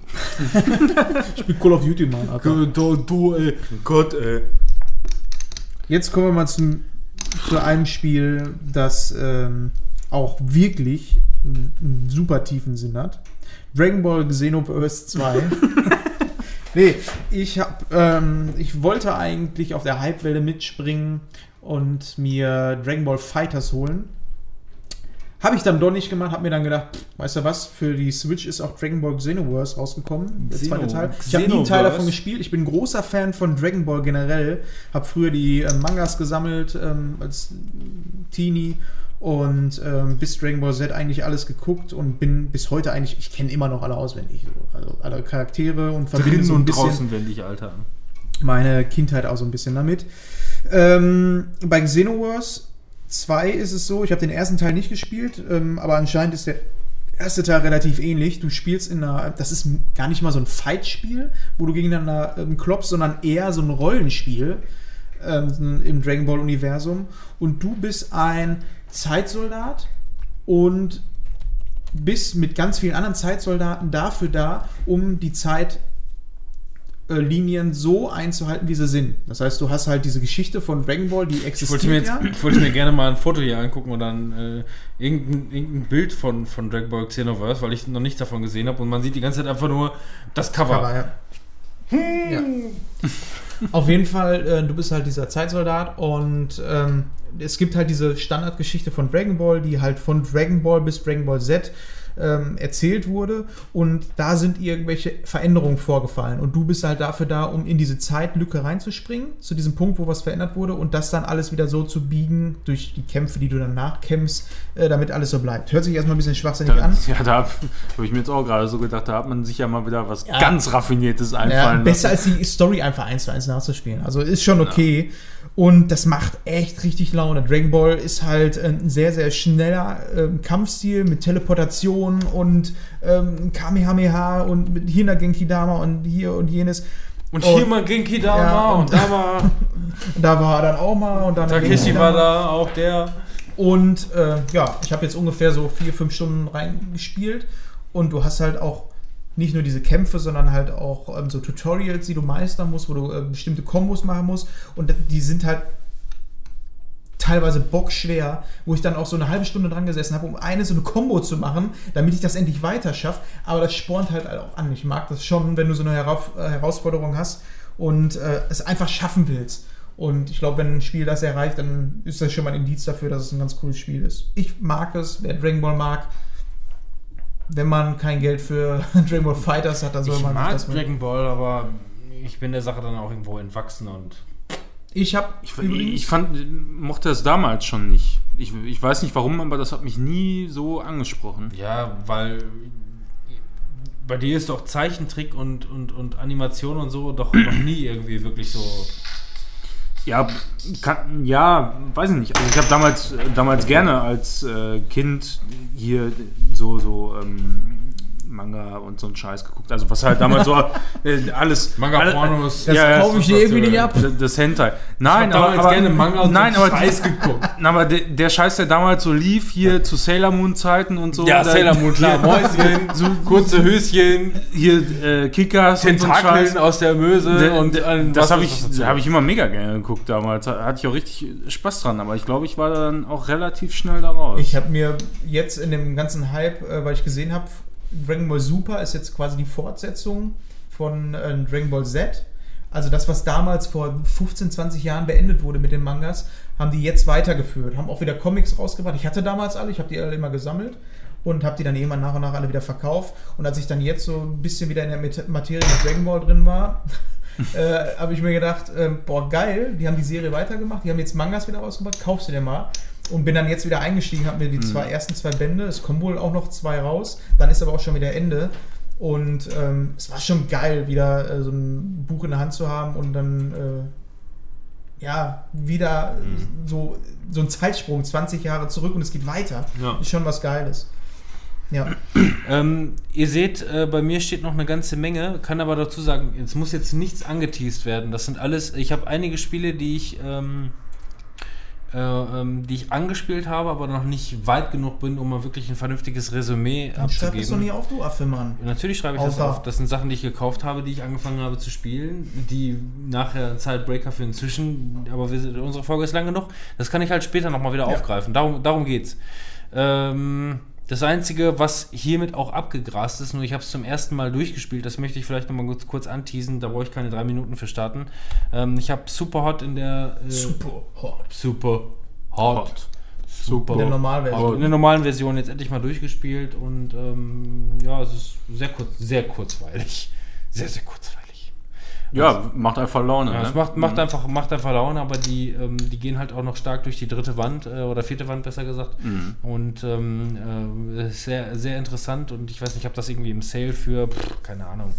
Spielt Call of Duty mal. Alter. du, du, ey. Gott, ey. Jetzt kommen wir mal zum zu einem Spiel, das ähm, auch wirklich einen, super tiefen Sinn hat. Dragon Ball Xenoverse 2. nee, ich hab, ähm, ich wollte eigentlich auf der Hypewelle mitspringen und mir Dragon Ball Fighters holen. Habe ich dann doch nicht gemacht, habe mir dann gedacht, pff, weißt du was, für die Switch ist auch Dragon Ball Xenoverse rausgekommen, der Xeno- zweite Teil. Ich habe nie einen Teil davon gespielt. Ich bin ein großer Fan von Dragon Ball generell. Habe früher die äh, Mangas gesammelt ähm, als Teenie und ähm, bis Dragon Ball Z eigentlich alles geguckt und bin bis heute eigentlich, ich kenne immer noch alle auswendig. So. Also alle Charaktere und verbinde Drinnen so ein und bisschen draußen wendig, Alter. meine Kindheit auch so ein bisschen damit. Ähm, bei Xenoverse 2 ist es so, ich habe den ersten Teil nicht gespielt, ähm, aber anscheinend ist der erste Teil relativ ähnlich. Du spielst in einer, das ist gar nicht mal so ein Fight-Spiel, wo du gegeneinander ähm, klopfst, sondern eher so ein Rollenspiel ähm, im Dragon Ball-Universum. Und du bist ein Zeitsoldat und bist mit ganz vielen anderen Zeitsoldaten dafür da, um die Zeit Linien so einzuhalten, wie sie sind. Das heißt, du hast halt diese Geschichte von Dragon Ball, die Ich wollte, existiert mir jetzt, ja. ich wollte mir gerne mal ein Foto hier angucken und dann äh, irgendein, irgendein Bild von, von Dragon Ball Xenoverse, weil ich noch nichts davon gesehen habe und man sieht die ganze Zeit einfach nur das Cover. Aber, ja. ja. Auf jeden Fall, äh, du bist halt dieser Zeitsoldat und ähm, es gibt halt diese Standardgeschichte von Dragon Ball, die halt von Dragon Ball bis Dragon Ball Z ähm, erzählt wurde und da sind irgendwelche Veränderungen vorgefallen und du bist halt dafür da, um in diese Zeitlücke reinzuspringen, zu diesem Punkt, wo was verändert wurde und das dann alles wieder so zu biegen durch die Kämpfe, die du danach kämpfst, äh, damit alles so bleibt. Hört sich erstmal ein bisschen schwachsinnig Da, an. ja, da habe hab ich mir jetzt auch gerade so gedacht, da hat man sich ja mal wieder was Ja. ganz Raffiniertes Ja, einfallen besser lassen. als die Story einfach eins zu eins nachzuspielen. Also ist schon okay. Und das macht echt richtig Laune. Dragon Ball ist halt ein sehr, sehr schneller ähm, Kampfstil mit Teleportation und ähm, Kamehameha und mit hier Genki Dama und hier und jenes. Und Und- hier mal Genki da Ja, und- und da Und da war er dann auch mal und dann Takeshi war Dama. da, auch der. Und äh, ja, ich habe jetzt ungefähr so vier, fünf Stunden reingespielt und du hast halt auch nicht nur diese Kämpfe, sondern halt auch ähm, so Tutorials, die du meistern musst, wo du äh, bestimmte Kombos machen musst und die sind halt teilweise bockschwer, wo ich dann auch so eine halbe Stunde dran gesessen habe, um eine so eine Combo zu machen, damit ich das endlich weiter schaffe. Aber das spornt halt auch an. Ich mag das schon, wenn du so eine Herauf äh, Herausforderung hast und äh, es einfach schaffen willst. Und ich glaube, wenn ein Spiel das erreicht, dann ist das schon mal ein Indiz dafür, dass es ein ganz cooles Spiel ist. Ich mag es, wer Dragon Ball mag. Wenn man kein Geld für Dragon Ball Fighters hat, dann soll Ich man mag das Dragon Ball, aber ich bin der Sache dann auch irgendwo entwachsen und Ich habe Ich, ich fand, mochte das damals schon nicht. Ich, ich weiß nicht warum, aber das hat mich nie so angesprochen. ja, weil bei dir ist doch Zeichentrick und, und, und Animation und so doch noch nie irgendwie wirklich so. Ja, kann, ja, weiß ich nicht. Also ich habe damals, damals gerne als äh, Kind hier so, so ähm, Manga und so einen Scheiß geguckt. Also was halt damals so äh, alles... Manga-Pornos. Das Ja, kaufe ich dir irgendwie nicht ab. Das, Hentai. Nein, hab damals gerne Manga und nein, so aber Scheiß geguckt. Na, aber der, der Scheiß, der damals so lief, hier zu Sailor Moon Zeiten und so. Ja, da- Sailor Moon, klar. Mäuschen, so kurze Höschen, hier äh, Kickers und so ein aus der Möse Der, und äh, das habe ich, das hab ich immer mega gerne geguckt damals. Da Hatte ich auch richtig Spaß dran, aber ich glaube, ich war dann auch relativ schnell da raus. Ich habe mir jetzt in dem ganzen Hype, äh, weil ich gesehen habe, Dragon Ball Super ist jetzt quasi die Fortsetzung von äh, Dragon Ball Z. Also das, was damals vor 15, 20 Jahren beendet wurde mit den Mangas, haben die jetzt weitergeführt. Haben auch wieder Comics rausgebracht. Ich hatte damals alle, ich habe die alle immer gesammelt und habe die dann irgendwann nach und nach alle wieder verkauft. Und als ich dann jetzt so ein bisschen wieder in der Mat- Materie mit Dragon Ball drin war, äh, habe ich mir gedacht, äh, boah, geil, die haben die Serie weitergemacht, die haben jetzt Mangas wieder rausgebracht, kaufst du dir mal. Und bin dann jetzt wieder eingestiegen, habe mir die zwei, ersten zwei Bände, es kommen wohl auch noch zwei raus, dann ist aber auch schon wieder Ende. Und ähm, es war schon geil, wieder äh, so ein Buch in der Hand zu haben und dann äh, ja, wieder äh, so, so ein Zeitsprung, 20 Jahre zurück und es geht weiter. Ja. Ist schon was Geiles. Ja. Ähm, ihr seht, äh, bei mir steht noch eine ganze Menge, kann aber dazu sagen, es muss jetzt nichts angeteased werden. Das sind alles, ich habe einige Spiele, die ich ähm, äh, ähm, die ich angespielt habe, aber noch nicht weit genug bin, um mal wirklich ein vernünftiges Resümee Dann schreib das doch abzugeben. nie auf, du Affe, Mann. Natürlich schreibe ich das Außer- auf. Das sind Sachen, die ich gekauft habe, die ich angefangen habe zu spielen, die nachher Zeitbreaker für inzwischen, aber wir, unsere Folge ist lang genug. Das kann ich halt später nochmal wieder Ja. aufgreifen. Darum, darum geht's. Ähm, das Einzige, was hiermit auch abgegrast ist, nur ich habe es zum ersten Mal durchgespielt, das möchte ich vielleicht nochmal kurz, kurz anteasen, da brauche ich keine drei Minuten für starten. Ähm, ich habe Super Hot in der... Äh, Super hot. Super Hot. Super. In der Normalversion. Aber in der normalen Version jetzt endlich mal durchgespielt und ähm, ja, es ist sehr kurz, sehr kurzweilig. Sehr, sehr kurzweilig. Ja, macht einfach Laune. Ja, ne? es macht, macht, einfach, macht einfach Laune, aber die, ähm, die gehen halt auch noch stark durch die dritte Wand äh, oder vierte Wand, besser gesagt. Mhm. Und ähm, äh, ist sehr, sehr interessant und ich weiß nicht, ich habe das irgendwie im Sale für, pff, keine Ahnung,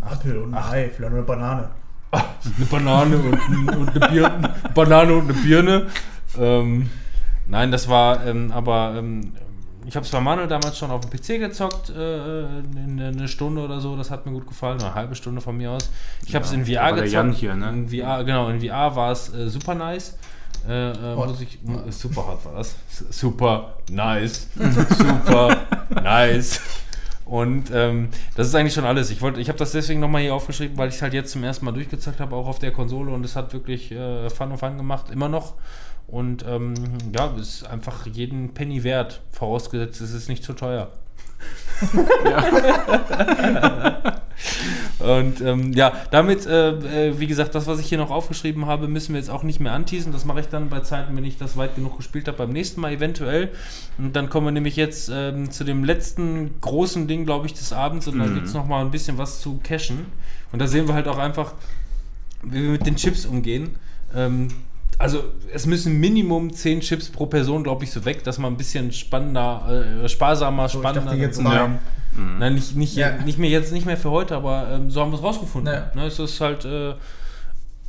Ein Apfel und ein Ei, vielleicht eine Banane. eine Banane und, ein- und eine Birne. Banane und eine Birne. Ähm, nein, das war ähm, aber. Ich habe es bei Manuel damals schon auf dem PC gezockt, äh, in eine Stunde oder so. Das hat mir gut gefallen, eine halbe Stunde von mir aus. Ich habe es Ja, in VR war der gezockt. Jan hier, ne? In VR, genau, in VR war es äh, super nice. Äh, äh, Hot. muss ich, äh, super hot war das. Super nice. super nice. Und ähm, das ist eigentlich schon alles. Ich wollte, ich habe das deswegen nochmal hier aufgeschrieben, weil ich es halt jetzt zum ersten Mal durchgezockt habe, auch auf der Konsole und es hat wirklich äh, Fun und Fun gemacht, immer noch. Und ähm, ja, es ist einfach jeden Penny wert, vorausgesetzt es ist nicht zu teuer. Und ähm, ja, damit, äh, äh, wie gesagt, das, was ich hier noch aufgeschrieben habe, müssen wir jetzt auch nicht mehr anteasen. Das mache ich dann bei Zeiten, wenn ich das weit genug gespielt habe, beim nächsten Mal eventuell. Und dann kommen wir nämlich jetzt ähm, zu dem letzten großen Ding, glaube ich, des Abends. Und da Mhm. gibt es nochmal ein bisschen was zu cashen. Und da sehen wir halt auch einfach, wie wir mit den Chips umgehen. Ähm, also es müssen Minimum 10 Chips pro Person, glaube ich, so weg, dass man ein bisschen spannender, äh, sparsamer, So, ich spannender... dachte jetzt Ja. rein. Nein, nicht, nicht, Ja. nicht mehr jetzt nicht mehr für heute, aber ähm, so haben wir es rausgefunden. Ja. Ne, es ist halt äh,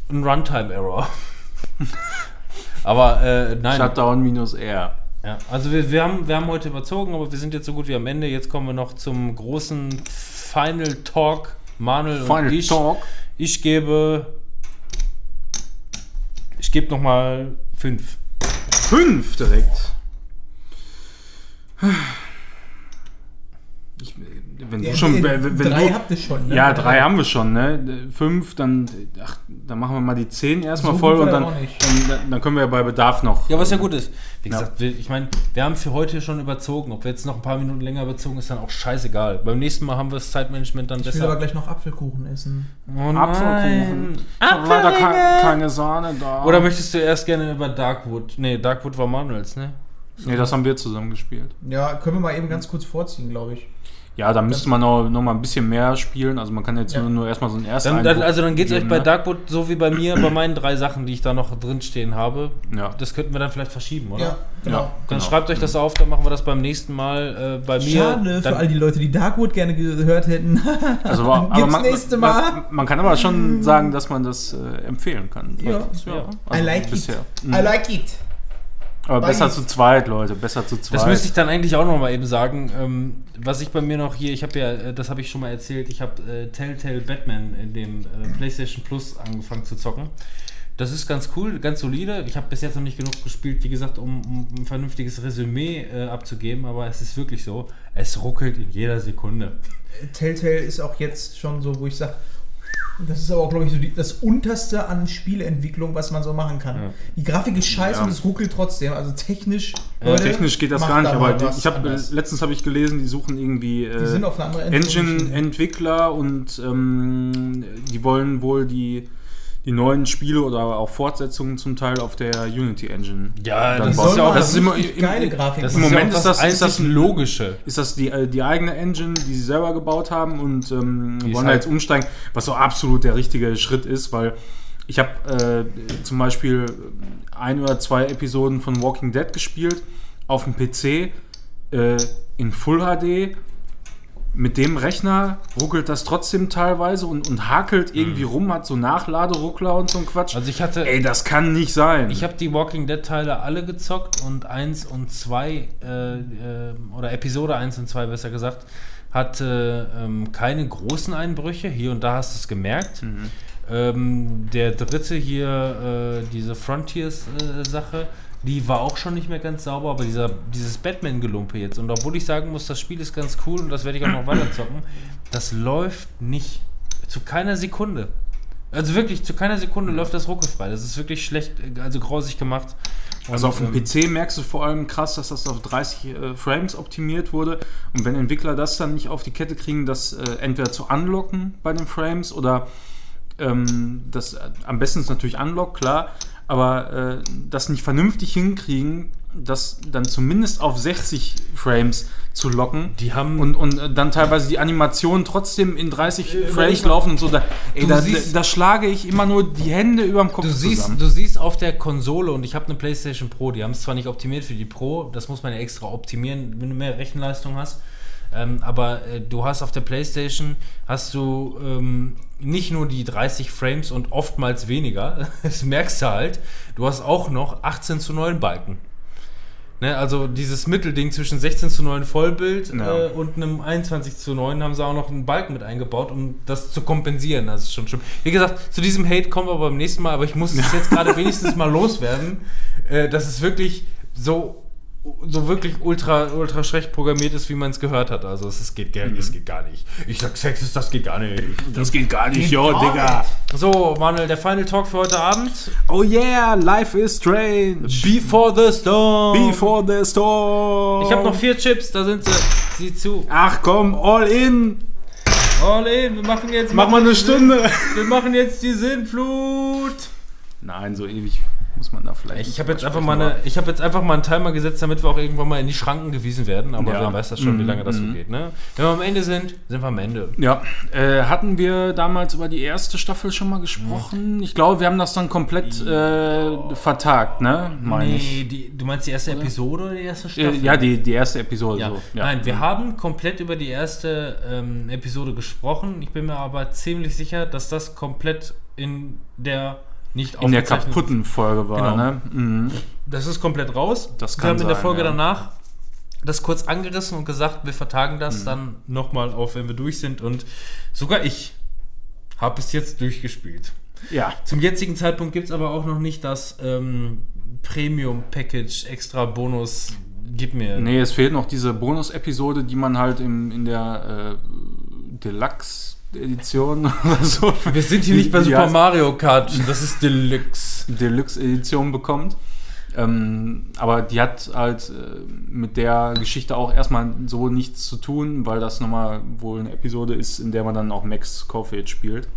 ein Runtime-Error. aber äh, nein. Shutdown minus R. Ja, also wir, wir, haben, wir haben heute überzogen, aber wir sind jetzt so gut wie am Ende. Jetzt kommen wir noch zum großen Final Talk. Manuel und Final ich. Talk. Ich gebe. Gebe nochmal fünf. Fünf direkt. Ich, wenn Ja, du schon. Wenn, drei du, habt ihr schon, ne? Ja, drei haben wir schon, ne? Fünf, dann. Ach, dann machen wir mal die zehn erstmal So voll und war dann, der auch nicht. dann, dann können wir ja bei Bedarf noch. Ja, was ja gut ist. Wie Ja. gesagt, wir, ich meine, wir haben für heute schon überzogen. Ob wir jetzt noch ein paar Minuten länger überzogen, ist dann auch scheißegal. Beim nächsten Mal haben wir das Zeitmanagement dann Ich will besser. aber gleich noch Apfelkuchen essen. Oh nein. Apfelkuchen. Ich Apfelringe. ke keine Sahne da. Oder möchtest du erst gerne über Darkwood? Nee, Darkwood war Manuels, ne? Nee, das haben wir zusammen gespielt. Ja, können wir mal eben ganz kurz vorziehen, glaube ich. Ja, da müsste man noch, noch mal ein bisschen mehr spielen. Also man kann jetzt Ja. nur, nur erstmal so einen ersten Dann, also dann geht es euch bei ne? Darkwood so wie bei mir, bei meinen drei Sachen, die ich da noch drin stehen habe. Ja. Das könnten wir dann vielleicht verschieben, oder? Ja, genau. Ja. Dann Genau. schreibt euch das auf, dann machen wir das beim nächsten Mal äh, bei mir. Schade dann, für all die Leute, die Darkwood gerne gehört hätten. Also, aber Gibt's man, nächste Mal. Man, man kann aber schon sagen, dass man das äh, empfehlen kann. Ja. Ja. I like bisher. it. I like it. Aber besser zu zweit, Leute. Besser zu zweit. Das müsste ich dann eigentlich auch noch mal eben sagen. Ähm, was ich bei mir noch hier, ich habe ja, äh, das habe ich schon mal erzählt, ich habe äh, Telltale Batman in dem äh, PlayStation Plus angefangen zu zocken. Das ist ganz cool, ganz solide. Ich habe bis jetzt noch nicht genug gespielt, wie gesagt, um, um ein vernünftiges Resümee äh, abzugeben, aber es ist wirklich so, es ruckelt in jeder Sekunde. Telltale ist auch jetzt schon so, wo ich sage, das ist aber auch, glaube ich, so die, das unterste an Spieleentwicklung, was man so machen kann. Ja. Die Grafik ist scheiße Ja. und es ruckelt trotzdem. Also technisch. Ja, Leute, Technisch geht das gar nicht, aber die, ich habe anders. letztens habe ich gelesen, die suchen irgendwie äh. Engine-Entwickler und ähm, die wollen wohl die, die neuen Spiele oder auch Fortsetzungen zum Teil auf der Unity Engine. Ja, das ist ja auch das ist immer geile Grafik. Im Moment ist das- ist das Logische. ist das die, äh, die eigene Engine, die sie selber gebaut haben und ähm, wollen da halt- jetzt umsteigen, was so absolut der richtige Schritt ist, weil ich habe äh, zum Beispiel ein oder zwei Episoden von Walking Dead gespielt auf dem PC äh, in Full HD. Mit dem Rechner ruckelt das trotzdem teilweise und, und hakelt irgendwie rum, hat so Nachladeruckler und so ein Quatsch. Mhm. Also ich hatte, Ey, das kann nicht sein. Ich habe die Walking Dead Teile alle gezockt und 1 und 2, äh, äh, oder Episode 1 und 2 besser gesagt, hatte ähm, keine großen Einbrüche. Hier und da hast du es gemerkt. Ähm, der dritte hier, äh, diese Frontiers-Sache, die war auch schon nicht mehr ganz sauber, aber dieser, dieses Batman-Gelumpe jetzt, und obwohl ich sagen muss, das Spiel ist ganz cool und das werde ich auch noch weiter zocken, das läuft nicht. Zu keiner Sekunde. Also wirklich, zu keiner Sekunde läuft das ruckelfrei. Das ist wirklich schlecht, also grausig gemacht. Also auf dem ähm, PC merkst du vor allem krass, dass das auf 30 äh, Frames optimiert wurde. Und wenn Entwickler das dann nicht auf die Kette kriegen, das äh, entweder zu unlocken bei den Frames oder ähm, das äh, am besten ist natürlich Unlock, klar, aber äh, das nicht vernünftig hinkriegen, das dann zumindest auf 60 Frames zu locken. Die haben- und, und äh, dann teilweise die Animationen trotzdem in 30 Äh, Frames laufen und so. Da, ey, da, siehst- da schlage ich immer nur die Hände über dem Kopf Du siehst, zusammen. du siehst auf der Konsole, und ich habe eine PlayStation Pro, die haben es zwar nicht optimiert für die Pro, das muss man ja extra optimieren, wenn du mehr Rechenleistung hast. Ähm, aber äh, du hast auf der PlayStation hast du ähm, nicht nur die 30 Frames und oftmals weniger, das merkst du halt, du hast auch noch 18 zu 9 Balken. Ne, also dieses Mittelding zwischen 16 zu 9 Vollbild Ja. äh, und einem 21 zu 9 haben sie auch noch einen Balken mit eingebaut, um das zu kompensieren. Das ist schon schlimm. Wie gesagt, zu diesem Hate kommen wir beim nächsten Mal, aber ich muss es jetzt gerade wenigstens mal loswerden, äh, dass es wirklich so, so wirklich ultra, ultra schlecht programmiert ist, wie man es gehört hat. Also es, ist- geht, gar- es geht gar nicht. Ich sag Sex das geht gar nicht. Das geht gar nicht, jo, Digga. So, Manuel, der Final Talk für heute Abend. Oh yeah, life is strange. Before the Storm. Before the storm. Ich habe noch vier Chips, da sind sie. Sieh zu. Ach komm, all in. All in, wir machen jetzt. Mach mal eine Stunde. Sinn- Wir machen jetzt die Sinnflut. Nein, so ewig muss man da vielleicht. Ich habe jetzt einfach mal eine, ich habe jetzt einfach mal einen Timer gesetzt, damit wir auch irgendwann mal in die Schranken gewiesen werden. Aber Ja. wer weiß das schon, wie Mhm, lange das so mhm. geht. Ne? Wenn wir am Ende sind, sind wir am Ende. Ja, äh, hatten wir damals über die erste Staffel schon mal gesprochen? Ich glaube, wir haben das dann komplett äh, vertagt, ne? Meine ich. Nee, die, du meinst die erste Episode oder die erste Äh, Staffel? ja, die, die erste Episode. Ja. So. Ja. Nein, wir haben komplett über die erste ähm, Episode gesprochen. Ich bin mir aber ziemlich sicher, dass das komplett in der nicht in der kaputten Folge war, Genau. ne? Mhm. Das ist komplett raus. Das wir kann haben in der sein, Folge ja. danach das kurz angerissen und gesagt, wir vertagen das Mhm. dann nochmal auf, wenn wir durch sind. Und sogar ich habe es jetzt durchgespielt. Ja. Zum jetzigen Zeitpunkt gibt es aber auch noch nicht das ähm, Premium-Package, extra Bonus. Gib mir. Nee, es fehlt noch diese Bonus-Episode, die man halt im, in der äh, Deluxe-Edition oder so. Wir sind hier nicht bei Super Mario Kart, das ist Deluxe. Deluxe-Edition bekommt. Ähm, aber die hat halt äh, mit der Geschichte auch erstmal so nichts zu tun, weil das nochmal wohl eine Episode ist, in der man dann auch Max Caulfield spielt.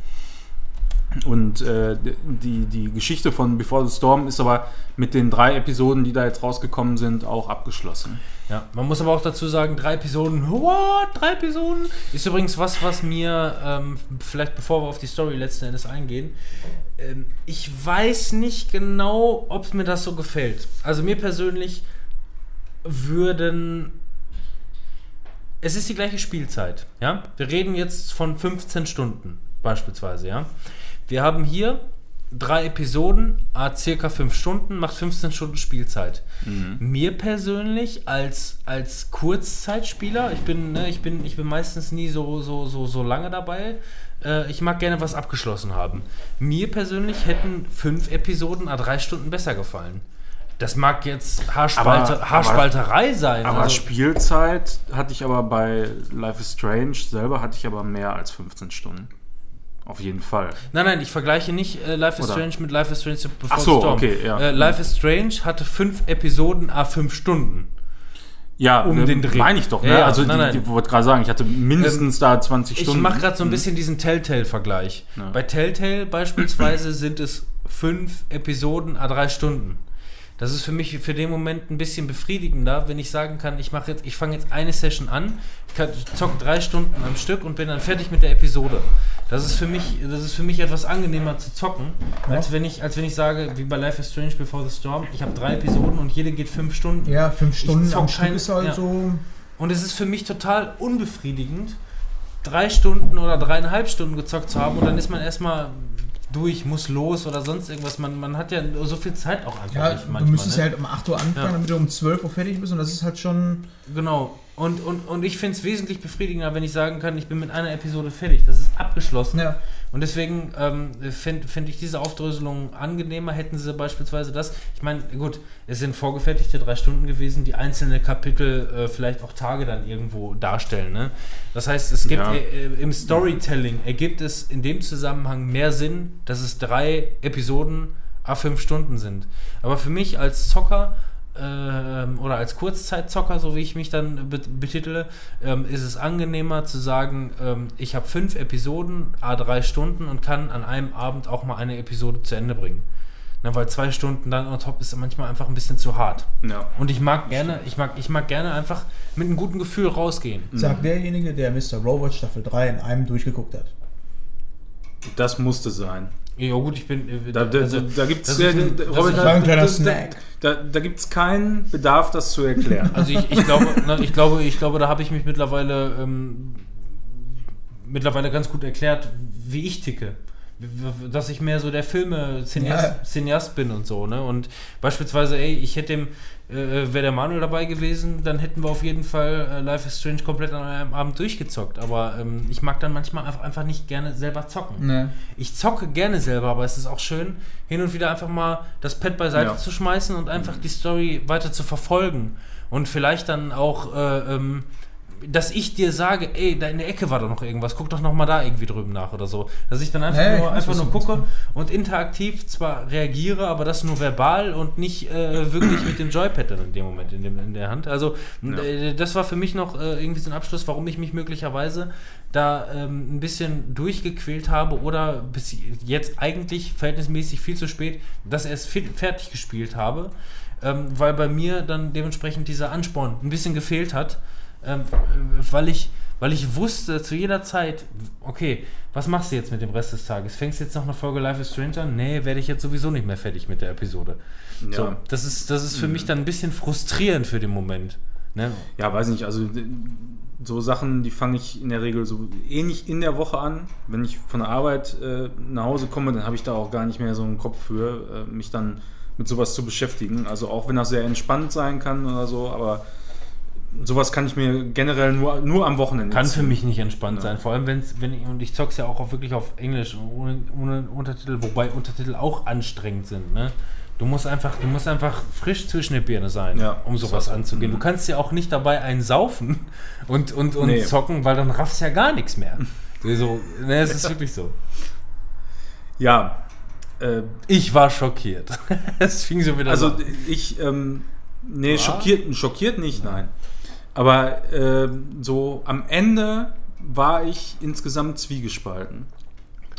Und äh, die, die Geschichte von Before the Storm ist aber mit den drei Episoden, die da jetzt rausgekommen sind, auch abgeschlossen. Ja, man muss aber auch dazu sagen, drei Episoden, what? Drei Episoden? Ist übrigens was, was mir, ähm, vielleicht bevor wir auf die Story letzten Endes eingehen, ähm, ich weiß nicht genau, ob mir das so gefällt. Also mir persönlich würden. Es ist die gleiche Spielzeit, ja? Wir reden jetzt von 15 Stunden, beispielsweise, ja? Wir haben hier drei Episoden, a circa 5 Stunden, macht 15 Stunden Spielzeit. Mir persönlich als, als Kurzzeitspieler, ich bin, ne, ich bin, ich bin meistens nie so, so, so, so lange dabei. Äh, ich mag gerne was abgeschlossen haben. Mir persönlich hätten fünf Episoden a drei Stunden besser gefallen. Das mag jetzt Haarspalte, Aber- Haarspalterei sein. Aber also- Spielzeit hatte ich aber bei Life is Strange selber hatte ich aber mehr als 15 Stunden. Auf jeden Fall. Nein, nein, ich vergleiche nicht äh, Life is Oder? Strange mit Life is Strange Before Ach so, the Storm. okay, ja. Äh, Life is Strange hatte fünf Episoden a fünf Stunden. Ja, Um äh, den Dreh. Meine ich doch, ne? Ja, ja, also nein, die, die wollte gerade sagen, ich hatte mindestens da 20 Ich Stunden. mache gerade so ein bisschen diesen Telltale-Vergleich. Ja. Bei Telltale beispielsweise sind es fünf Episoden a drei Stunden. Das ist für mich für den Moment ein bisschen befriedigender, wenn ich sagen kann, ich mache jetzt, ich fange jetzt eine Session an, kann- zock drei Stunden am Stück und bin dann fertig mit der Episode. Das ist für mich, das ist für mich etwas angenehmer zu zocken, als wenn ich, als wenn ich sage, wie bei Life is Strange Before the Storm, ich habe drei Episoden und jede geht fünf Stunden. Ja, fünf Stunden am Stück ist halt ja. so. Und es ist für mich total unbefriedigend, drei Stunden oder dreieinhalb Stunden gezockt zu haben und dann ist man erstmal durch, muss los oder sonst irgendwas. Man, man hat ja so viel Zeit auch einfach Ja, nicht du manchmal. müsstest ne? ja halt um 8 Uhr anfangen, Ja. damit du um 12 Uhr fertig bist und das ist halt schon. Genau. Und, und, und ich finde es wesentlich befriedigender, wenn ich sagen kann, ich bin mit einer Episode fertig. Das ist abgeschlossen. Ja. Und deswegen ähm, finde find ich diese Aufdröselung angenehmer. Hätten sie beispielsweise das. Ich meine, gut, es sind vorgefertigte drei Stunden gewesen, die einzelne Kapitel äh, vielleicht auch Tage dann irgendwo darstellen. Ne? Das heißt, es gibt Ja. äh, äh, im Storytelling ergibt es in dem Zusammenhang mehr Sinn, dass es drei Episoden a fünf Stunden sind. Aber für mich als Zocker ähm, oder als Kurzzeitzocker, so wie ich mich dann be betitele, ähm, ist es angenehmer zu sagen, ähm, ich habe fünf Episoden, a drei Stunden und kann an einem Abend auch mal eine Episode zu Ende bringen. Na, weil zwei Stunden dann on top ist manchmal einfach ein bisschen zu hart. Ja. Und ich mag gerne, ich mag, ich mag gerne einfach mit einem guten Gefühl rausgehen. Sagt derjenige, der Mr. Robot Staffel 3 in einem durchgeguckt hat. Das musste sein. Ja gut, ich bin. äh, Da, da, also, da gibt es Snack. Da, da gibt es keinen Bedarf, das zu erklären. Also ich, ich glaube, ne, ich glaube, ich glaube, da habe ich mich mittlerweile ähm, mittlerweile ganz gut erklärt, wie ich ticke. Dass ich mehr so der Ja. Cineast bin und so, ne? Und beispielsweise, ey, ich hätte dem, äh, wäre der Manuel dabei gewesen, dann hätten wir auf jeden Fall äh, Life is Strange komplett an einem Abend durchgezockt. Aber ähm, ich mag dann manchmal einfach, einfach nicht gerne selber zocken. Ne. Ich zocke gerne selber, aber es ist auch schön, hin und wieder einfach mal das Pad beiseite Ja. zu schmeißen und einfach die Story weiter zu verfolgen. Und vielleicht dann auch, äh, ähm, dass ich dir sage, ey, da in der Ecke war doch noch irgendwas, guck doch noch mal da irgendwie drüben nach oder so. Dass ich dann einfach ich nur, einfach nur gucke und interaktiv zwar reagiere, aber das nur verbal und nicht äh, wirklich mit dem Joypad dann in dem Moment in, dem, in der Hand. Also Ja. äh, das war für mich noch äh, irgendwie so ein Abschluss, warum ich mich möglicherweise da ähm, ein bisschen durchgequält habe oder bis jetzt eigentlich verhältnismäßig viel zu spät das erst fi- fertig gespielt habe, ähm, weil bei mir dann dementsprechend dieser Ansporn ein bisschen gefehlt hat, ähm, äh, weil ich weil ich wusste zu jeder Zeit, okay, was machst du jetzt mit dem Rest des Tages? Fängst du jetzt noch eine Folge Life is Strange an? Nee, werde ich jetzt sowieso nicht mehr fertig mit der Episode. Ja. So, das ist, das ist für mich dann ein bisschen frustrierend für den Moment. Ne? Ja, weiß nicht, also so Sachen, die fange ich in der Regel so ähnlich in der Woche an. Wenn ich von der Arbeit äh, nach Hause komme, dann habe ich da auch gar nicht mehr so einen Kopf für, äh, mich dann mit sowas zu beschäftigen. Also auch wenn das sehr entspannt sein kann oder so, aber sowas kann ich mir generell nur, nur am Wochenende Kann für ziehen. mich nicht entspannt Ja. sein. Vor allem, wenn's, wenn ich, und ich zock's ja auch auf, wirklich auf Englisch ohne, ohne Untertitel, wobei Untertitel auch anstrengend sind. Ne? Du musst einfach, du musst einfach frisch zwischen den Birne sein, Ja, um sowas so. anzugehen. Du Mhm. kannst ja auch nicht dabei einen saufen und, und, und Nee. zocken, weil dann raffst ja gar nichts mehr. So, ne, es ist wirklich so. Ja, äh, Ich war schockiert. Es fing so wieder also an. ich, ähm, nee, schockiert, schockiert nicht, nein. Aber ähm, so am Ende war ich insgesamt zwiegespalten.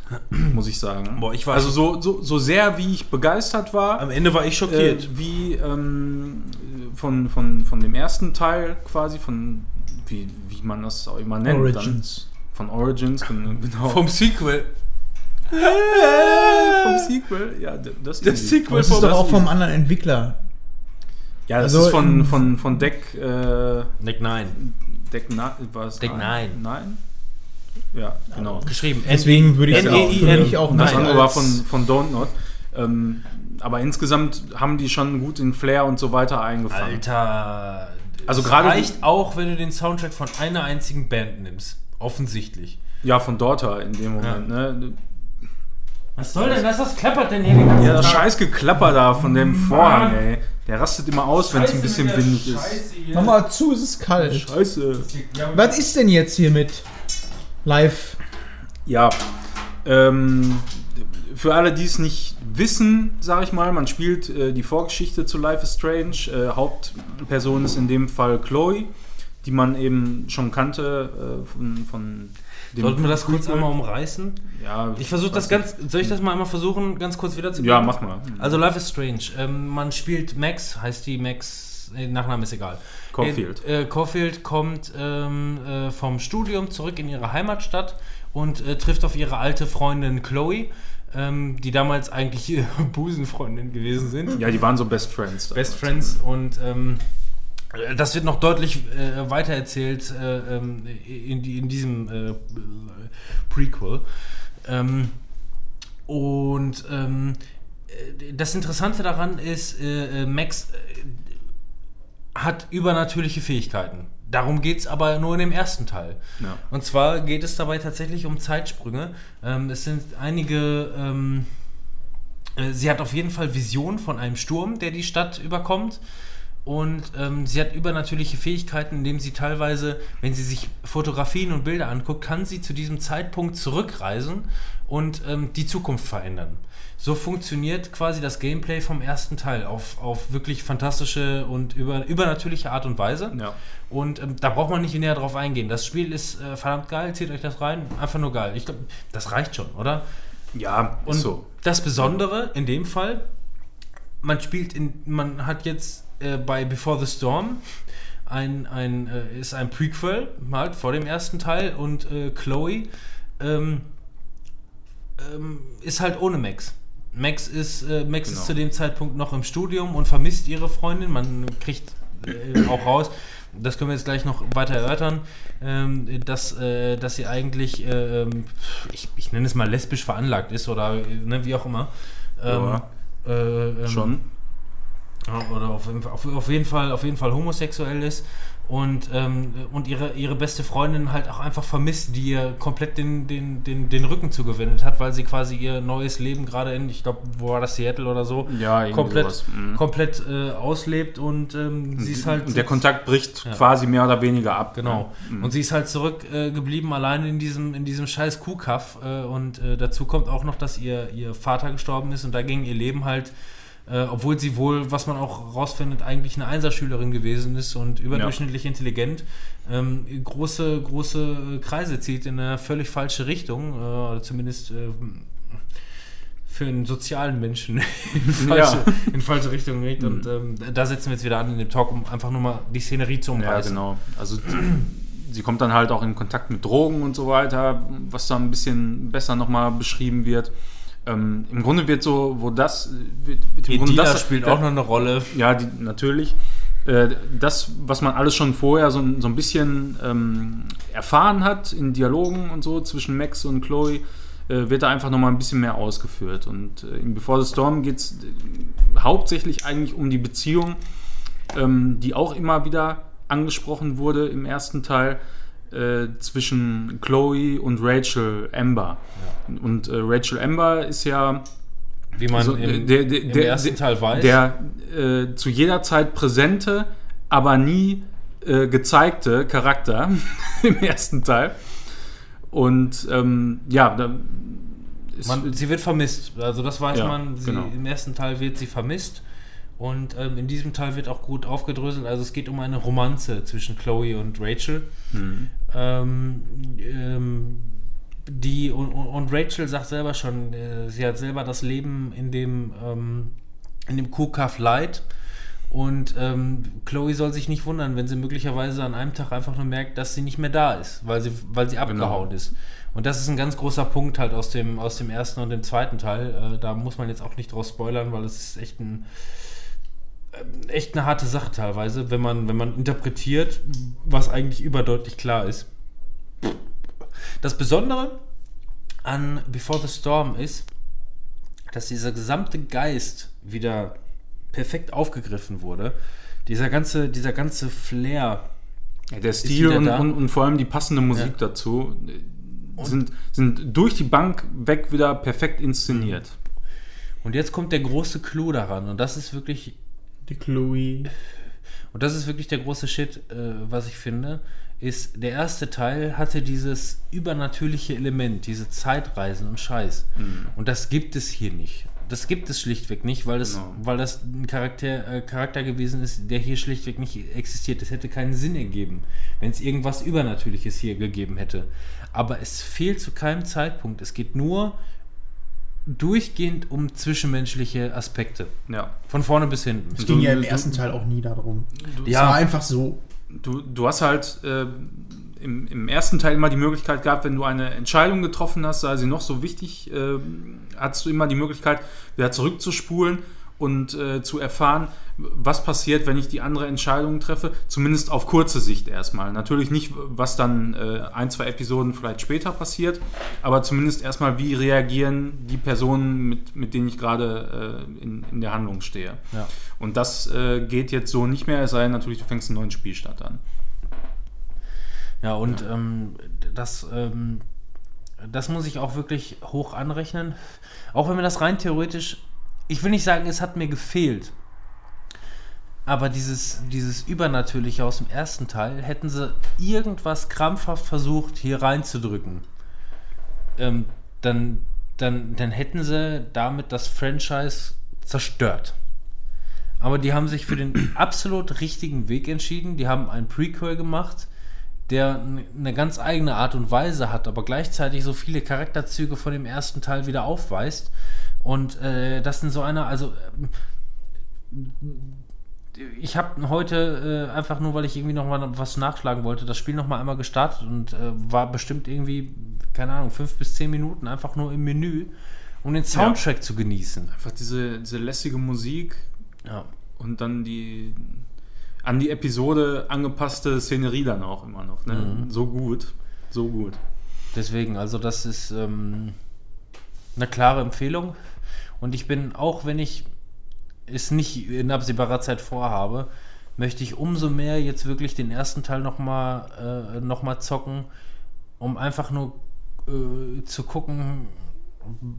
Muss ich sagen. Boah, ich war- also so, so, so sehr wie ich begeistert war, Am Ende war ich äh, wie ähm, von, von, von dem ersten Teil quasi, von wie, wie man das auch immer nennt. Origins. Dann, von Origins, gen- genau. Vom Sequel. vom Sequel. Ja, das, Das. Sequel Das ist doch auch vom anderen Entwickler. Ja, das Also ist von, von, von Deck. Äh, Nick 9. Deck 9. Was? Deck Nein. Nein? Ja, genau. Geschrieben. Deswegen würde ich auch, N- für N- mich auch Und das andere war von, von Don't Not. Ähm, aber insgesamt haben die schon gut in Flair und so weiter eingefangen. Alter. Also es gerade- reicht auch, wenn du den Soundtrack von einer einzigen Band nimmst. Offensichtlich. Ja, von Daughter in dem Moment. Ne? Was soll denn das? Was klappert denn hier den ganzen Ja, das Tag? scheiß Geklapper da von dem Vorhang, ey. Der rastet immer aus, wenn es ein bisschen windig ist. Mach mal zu, es ist kalt. Scheiße. Was ist denn jetzt hier mit live? Ja, ähm, für alle, die es nicht wissen, sage ich mal, man spielt äh, die Vorgeschichte zu Life is Strange. Äh, Hauptperson ist in dem Fall Chloe, die man eben schon kannte äh, von, von. Sollten wir das kurz einmal umreißen? Ja, Ich versuche das ganz. Soll ich das mal einmal versuchen, ganz kurz wiederzugeben? Ja, mach mal. Also Life is Strange. Ähm, man spielt Max, heißt die Max, äh, Nachname ist egal. Caulfield. Äh, äh, Caulfield kommt ähm, äh, vom Studium zurück in ihre Heimatstadt und äh, trifft auf ihre alte Freundin Chloe, ähm, die damals eigentlich ihre Busenfreundin gewesen sind. Ja, die waren so Best Friends. Best Friends und ähm, äh, das wird noch deutlich äh, weitererzählt äh, ähm, in, in diesem äh, Prequel. Ähm, und ähm, äh, das Interessante daran ist, äh, äh, Max äh, hat übernatürliche Fähigkeiten. Darum geht es aber nur in dem ersten Teil. Ja. Und zwar geht es dabei tatsächlich um Zeitsprünge. Ähm, es sind einige. Ähm, äh, sie hat auf jeden Fall Visionen von einem Sturm, der die Stadt überkommt. Und ähm, sie hat übernatürliche Fähigkeiten, indem sie teilweise, wenn sie sich Fotografien und Bilder anguckt, kann sie zu diesem Zeitpunkt zurückreisen und ähm, die Zukunft verändern. So funktioniert quasi das Gameplay vom ersten Teil auf, auf wirklich fantastische und über, übernatürliche Art und Weise. Ja. Und ähm, da braucht man nicht näher drauf eingehen. Das Spiel ist äh, verdammt geil, zieht euch das rein. Einfach nur geil. Ich glaube, das reicht schon, oder? Ja, Und so. das Besondere in dem Fall, man spielt in, man hat jetzt äh, bei Before the Storm ein, ein äh, ist ein Prequel halt vor dem ersten Teil und äh, Chloe ähm, ähm, ist halt ohne Max. Max ist äh, Max Genau. ist zu dem Zeitpunkt noch im Studium und vermisst ihre Freundin. Man kriegt äh, auch raus. Das können wir jetzt gleich noch weiter erörtern, ähm, dass, äh, dass sie eigentlich, äh, ähm, ich, ich nenne es mal lesbisch veranlagt ist oder ne, wie auch immer. Ähm, Ja. äh, ähm, Schon. Oder auf, jeden Fall- auf, auf, jeden Fall, auf jeden Fall homosexuell ist und, ähm, und ihre, ihre beste Freundin halt auch einfach vermisst, die ihr komplett den, den, den, den Rücken zugewendet hat, weil sie quasi ihr neues Leben gerade in, ich glaube, wo war das, Seattle oder so, Ja, komplett. Mhm. komplett äh, auslebt und ähm, sie ist halt... Und der Kontakt bricht Ja. quasi mehr oder weniger ab. Genau. Mhm. Und sie ist halt zurückgeblieben, äh, allein in diesem, in diesem scheiß Kuhkaff. Äh, und äh, dazu kommt auch noch, dass ihr, ihr Vater gestorben ist und da ging ihr Leben halt, äh, obwohl sie wohl, was man auch rausfindet, eigentlich eine Einserschülerin gewesen ist und überdurchschnittlich intelligent, ähm, große, große äh, Kreise zieht in eine völlig falsche Richtung, äh, oder zumindest äh, für einen sozialen Menschen in falsche, Ja. in falsche Richtung geht. Und ähm, da setzen wir jetzt wieder an in dem Talk, um einfach nur mal die Szenerie zu Ja, umreißen. genau. Also sie kommt dann halt auch in Kontakt mit Drogen und so weiter, was da ein bisschen besser nochmal beschrieben wird. Ähm, Im Grunde wird so, wo das wird, wird im Grunde das spielt auch noch eine Rolle. Ja, die, natürlich. Äh, Das, was man alles schon vorher so, ein- so ein bisschen ähm, erfahren hat in Dialogen und so zwischen Max und Chloe, äh, wird da einfach nochmal ein bisschen mehr ausgeführt. Und äh, in Before the Storm geht es hauptsächlich eigentlich um die Beziehung, ähm, die auch immer wieder angesprochen wurde im ersten Teil äh, zwischen Chloe und Rachel Amber. Und äh, Rachel Amber ist ja Wie man so, im, der, der, im der, ersten Teil weiß. der äh, zu jeder Zeit präsente, aber nie äh, gezeigte Charakter im ersten Teil. Und ähm, ja, da man, sie wird vermisst. Also das weiß Ja, man. Sie, genau. Im ersten Teil wird sie vermisst. Und ähm, in diesem Teil wird auch gut aufgedröselt. Also es geht um eine Romanze zwischen Chloe und Rachel. Mhm. Ähm, ähm, die und, und- Rachel sagt selber schon, äh, sie hat selber das Leben in dem ähm, in dem Kuhkaff Light. Und ähm, Chloe soll sich nicht wundern, wenn sie möglicherweise an einem Tag einfach nur merkt, dass sie nicht mehr da ist, weil sie, weil sie abgehauen ist. Und das ist ein ganz großer Punkt halt aus dem, aus dem ersten und dem zweiten Teil. Äh, da muss man jetzt auch nicht draus spoilern, weil es ist echt ein echt eine harte Sache teilweise, wenn man, wenn man interpretiert, was eigentlich überdeutlich klar ist. Das Besondere an Before the Storm ist, dass dieser gesamte Geist wieder perfekt aufgegriffen wurde. Dieser ganze, dieser ganze Flair. ja, der Stil und, und, und vor allem die passende Musik dazu äh, sind, sind durch die Bank weg wieder perfekt inszeniert. Und jetzt kommt der große Clou daran. Und das ist wirklich Die Chloe. Und das ist wirklich der große Shit, äh, was ich finde, ist, der erste Teil hatte dieses übernatürliche Element, diese Zeitreisen und Scheiß. Und das gibt es hier nicht. Das gibt es schlichtweg nicht, weil das, Genau. weil das ein Charakter, äh, Charakter gewesen ist, der hier schlichtweg nicht existiert. Es hätte keinen Sinn ergeben, wenn es irgendwas Übernatürliches hier gegeben hätte. Aber es fehlt zu keinem Zeitpunkt. Es geht nur durchgehend um zwischenmenschliche Aspekte. Ja. Von vorne bis hinten. Es Du- ging ja im du- ersten Teil auch nie darum. Es Ja. war einfach so. Du, du hast halt äh, im, im ersten Teil immer die Möglichkeit gehabt, wenn du eine Entscheidung getroffen hast, sei sie noch so wichtig, äh, hattest du immer die Möglichkeit, wieder zurückzuspulen und äh, zu erfahren, was passiert, wenn ich die andere Entscheidung treffe, zumindest auf kurze Sicht erstmal. Natürlich nicht, was dann äh, ein, zwei Episoden vielleicht später passiert, aber zumindest erstmal, wie reagieren die Personen, mit, mit denen ich gerade äh, in, in der Handlung stehe. Ja. Und das äh, geht jetzt so nicht mehr, es sei denn natürlich, du fängst einen neuen Spielstand an. Ja, und Ähm, das, ähm, das muss ich auch wirklich hoch anrechnen. Auch wenn mir das rein theoretisch, ich will nicht sagen, es hat mir gefehlt. Aber dieses, dieses Übernatürliche aus dem ersten Teil hätten sie irgendwas krampfhaft versucht, hier reinzudrücken. Ähm, dann, dann, dann hätten sie damit das Franchise zerstört. Aber die haben sich für den absolut richtigen Weg entschieden. Die haben ein Prequel gemacht, der eine ganz eigene Art und Weise hat, aber gleichzeitig so viele Charakterzüge von dem ersten Teil wieder aufweist. Und äh, das in so einer, also ähm, ich habe heute äh, einfach nur, weil ich irgendwie noch mal was nachschlagen wollte, das Spiel noch mal einmal gestartet und äh, war bestimmt irgendwie, keine Ahnung, fünf bis zehn Minuten einfach nur im Menü, um den Soundtrack zu genießen. Einfach diese, diese lässige Musik Ja. und dann die an die Episode angepasste Szenerie dann auch immer noch. Ne? Mhm. So gut, so gut. Deswegen, also das ist ähm, eine klare Empfehlung. Und ich bin, auch wenn ich es nicht in absehbarer Zeit vorhabe, möchte ich umso mehr jetzt wirklich den ersten Teil nochmal äh, noch mal zocken, um einfach nur äh, zu gucken,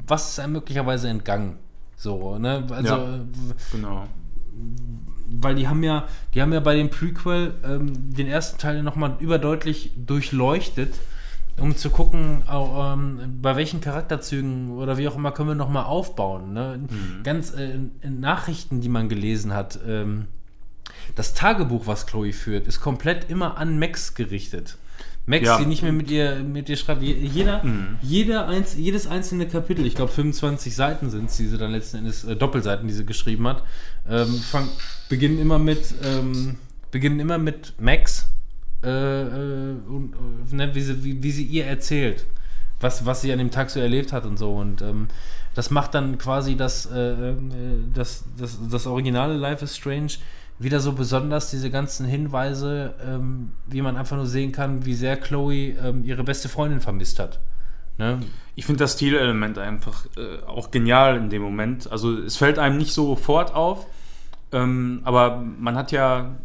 was ist einem möglicherweise entgangen. So, ne? Also, Ja. Genau. weil die haben ja, die haben ja bei dem Prequel ähm, den ersten Teil nochmal überdeutlich durchleuchtet, um zu gucken, au- ähm, bei welchen Charakterzügen oder wie auch immer können wir nochmal aufbauen. Ne? Ganz äh, in Nachrichten, die man gelesen hat, ähm, das Tagebuch, was Chloe führt, ist komplett immer an Max gerichtet. Max, Ja. die nicht mehr mit ihr, mit ihr schreibt. Je- Jeder, Mhm. jeder einz, jedes einzelne Kapitel, ich glaube 25 Seiten sind es, die sie dann letzten Endes, äh, Doppelseiten, die sie geschrieben hat, ähm, fang, beginnen immer mit, ähm, beginnen immer mit Max, äh, äh, und, äh, ne, wie, sie, wie, wie sie ihr erzählt, was, was sie an dem Tag so erlebt hat und so. Und ähm, das macht dann quasi das, äh, äh, das, das, das originale Life is Strange wieder so besonders, diese ganzen Hinweise, ähm, wie man einfach nur sehen kann, wie sehr Chloe ähm, ihre beste Freundin vermisst hat. Ne? Ich finde das Stilelement einfach äh, auch genial in dem Moment. Also es fällt einem nicht sofort auf, ähm, aber man hat ja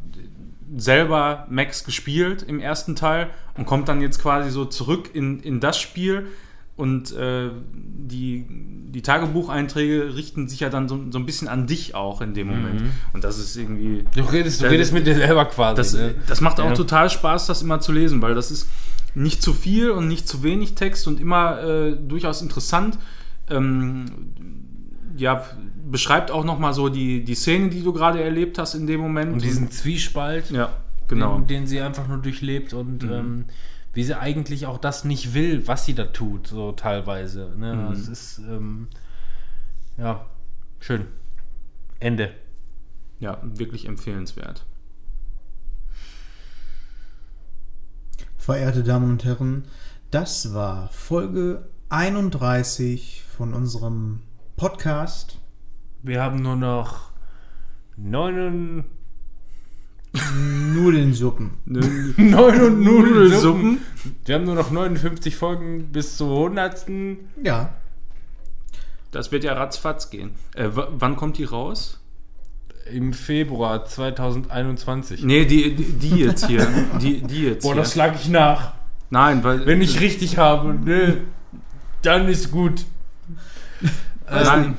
selber Max gespielt im ersten Teil und kommt dann jetzt quasi so zurück in, in das Spiel und äh, die, die Tagebucheinträge richten sich ja dann so, so ein bisschen an dich auch in dem Moment. Mhm. Und das ist irgendwie... Du redest, du redest mit dir selber quasi. Das, ne? das macht auch Ja. total Spaß, das immer zu lesen, weil das ist nicht zu viel und nicht zu wenig Text und immer äh, durchaus interessant. Ähm, ja, beschreibt auch nochmal so die, die Szene, die du gerade erlebt hast in dem Moment. Und diesen Zwiespalt, ja, genau. den, den sie einfach nur durchlebt und Mhm. ähm, wie sie eigentlich auch das nicht will, was sie da tut, so teilweise. Ne? Mhm. Es ist, ähm, ja, schön. Ende. Ja, wirklich empfehlenswert. Verehrte Damen und Herren, das war Folge 31 von unserem Podcast. Wir haben nur noch neun Nudelsuppen. neun und Nudelsuppen. Wir haben nur noch 59 Folgen bis zur 100. Ja, Das wird ja ratzfatz gehen. Äh, wann kommt die raus? im Februar 2021. Nee, die, die, die jetzt hier. Die, die jetzt Boah, hier. das schlage ich nach. Nein, weil. Wenn ich richtig habe, ne, dann ist gut. Nein,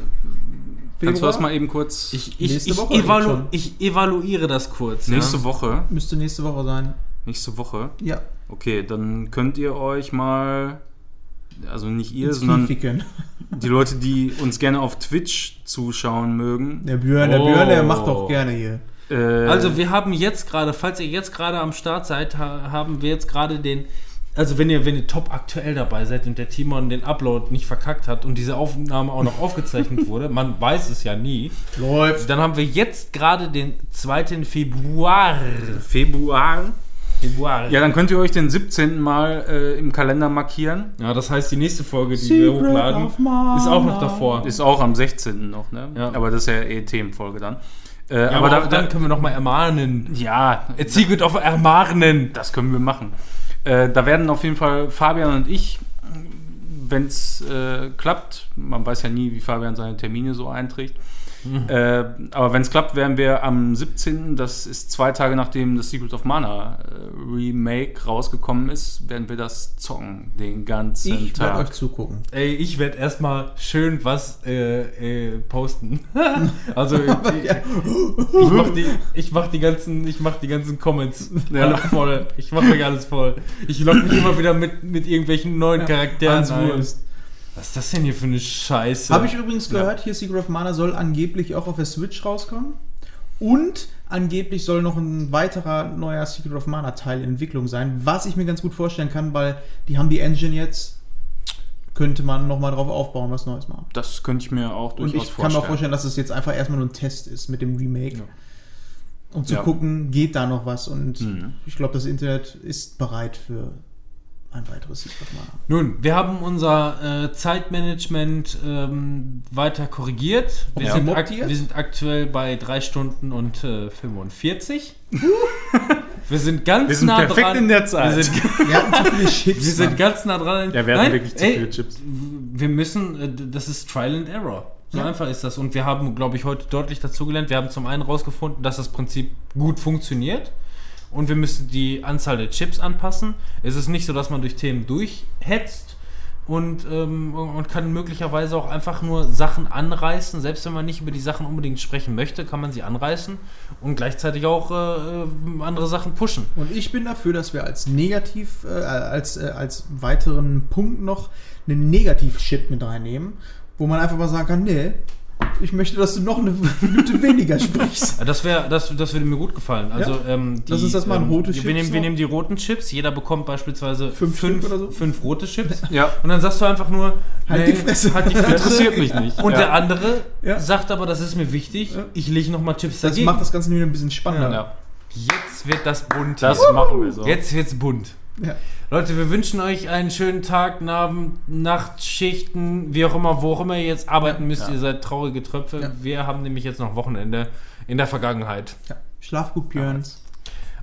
kannst du Februar? das mal eben kurz. Ich, ich, Nächste ich, Woche evalu ich evaluiere das kurz. nächste ja. Woche. müsste nächste Woche sein. Nächste Woche. Ja, Okay, dann könnt ihr euch mal, also nicht ihr, ins sondern die Leute, die uns gerne auf Twitch zuschauen mögen. Der Björn, der Oh. Björn, der macht doch gerne hier. Äh, Also wir haben jetzt gerade, falls ihr jetzt gerade am Start seid, ha haben wir jetzt gerade den, also wenn ihr, wenn ihr top aktuell dabei seid und der Timon den Upload nicht verkackt hat und diese Aufnahme auch noch aufgezeichnet wurde, man weiß es ja nie, Läuft. dann haben wir jetzt gerade den 2. Februar. Februar. Februar. Ja, dann könnt ihr euch den 17. Mal äh, im Kalender markieren. Ja, das heißt, die nächste Folge, die wir hochladen, ist auch noch davor. Ist auch am 16. noch, ne? Ja. Aber das ist ja eh Themenfolge dann. Äh, Ja, aber aber da, dann da, können wir noch mal ermahnen. ja, Erzieht auf ermahnen. das können wir machen. Äh, da werden auf jeden Fall Fabian und ich, wenn es äh, klappt, man weiß ja nie, wie Fabian seine Termine so einträgt, äh, aber wenn es klappt, werden wir am 17., das ist zwei Tage nachdem das Secret of Mana äh, Remake rausgekommen ist, werden wir das zocken den ganzen Ich werde Tag. euch zugucken. Ey, ich werde erstmal schön was äh, äh, posten. also ich, ich, ich mach die, ich mach die ganzen, ich mach die ganzen Comments Ja. alle voll. Ich mach euch alles voll. Ich logge mich immer wieder mit, mit irgendwelchen neuen Charakteren ein. Wurst. Was ist das denn hier für eine Scheiße? Habe ich übrigens gehört, hier Secret of Mana soll angeblich auch auf der Switch rauskommen. Und angeblich soll noch ein weiterer neuer Secret of Mana Teil in Entwicklung sein, was ich mir ganz gut vorstellen kann, weil die haben die Engine jetzt, könnte man nochmal drauf aufbauen, was Neues machen. Das könnte ich mir auch Und durchaus ich kann mir auch vorstellen, dass es jetzt einfach erstmal nur ein Test ist mit dem Remake. Ja. Um zu Ja. gucken, geht da noch was. Und Mhm. ich glaube, das Internet ist bereit für ein weiteres Secret Mana. Nun, wir haben unser äh, Zeitmanagement ähm, weiter korrigiert. Wir, Ja. sind wir sind aktuell bei 3 Stunden und äh, 45. wir sind ganz Wir sind nah perfekt dran. in der Zeit. Wir sind, Wir hatten zu viele Chips. wir sind ganz nah dran. Ja, wir hatten wirklich zu ey, viele Chips. Wir müssen, äh, das ist Trial and Error. So Ja. einfach ist das. Und wir haben, glaube ich, heute deutlich dazugelernt. Wir haben zum einen rausgefunden, dass das Prinzip gut funktioniert. Und wir müssen die Anzahl der Chips anpassen. Es ist nicht so, dass man durch Themen durchhetzt und, ähm, und kann möglicherweise auch einfach nur Sachen anreißen. Selbst wenn man nicht über die Sachen unbedingt sprechen möchte, kann man sie anreißen und gleichzeitig auch äh, andere Sachen pushen. Und ich bin dafür, dass wir als negativ, äh, als, äh, als weiteren Punkt noch einen Negativ-Shit mit reinnehmen, wo man einfach mal sagen kann, nee, ich möchte, dass du noch eine Minute weniger sprichst. Das wäre, das, das würde mir gut gefallen. Also, Ja. ähm, die, Lass uns das mal in ähm, rote wir Chips Nehmen, wir nehmen die roten Chips. Jeder bekommt beispielsweise Fünf fünf, so? fünf rote Chips. Ja, Und dann sagst du einfach nur, Halt die Fresse. Halt die Fresse. interessiert mich nicht. Und ja. der andere Ja. sagt aber, das ist mir wichtig, Ja. ich lege nochmal Chips Das dagegen. macht das Ganze wieder ein bisschen spannender. ja. Jetzt wird das bunt. Das hier. machen wir so. Jetzt wird's bunt. Ja. Leute, wir wünschen euch einen schönen Tag, Abend, Nachtschichten, wie auch immer, wo auch immer ihr jetzt arbeiten müsst. Ja. Ihr seid traurige Tröpfe. Ja. Wir haben nämlich jetzt noch Wochenende in der Vergangenheit. Ja. Schlaf gut, Björn.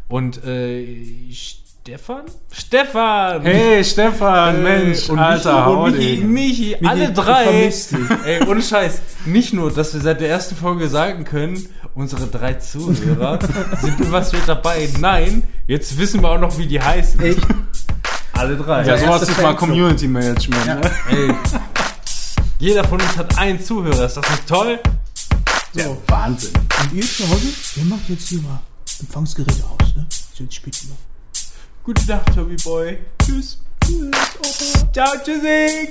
Und äh, Stefan? Stefan! Hey Stefan, Äh, Mensch, und Alter, und Michi. Michi, Michi, alle drei. Ey, ohne Scheiß. Nicht nur, dass wir seit der ersten Folge sagen können, unsere drei Zuhörer sind was mit dabei. Nein, jetzt wissen wir auch noch, wie die heißen. Echt? Alle drei. Ja, sowas ist mal Community Management. Ja. Ne? Ey. Jeder von uns hat einen Zuhörer. Ist das nicht toll? So. Ja, Wahnsinn. Und ihr zu Hause, wer macht jetzt hier mal Empfangsgeräte aus, ne? Jetzt spielt spät noch. Gute Nacht, Toby Boy. Tschüss. Tschüss, Opa. Ciao, tschüssi.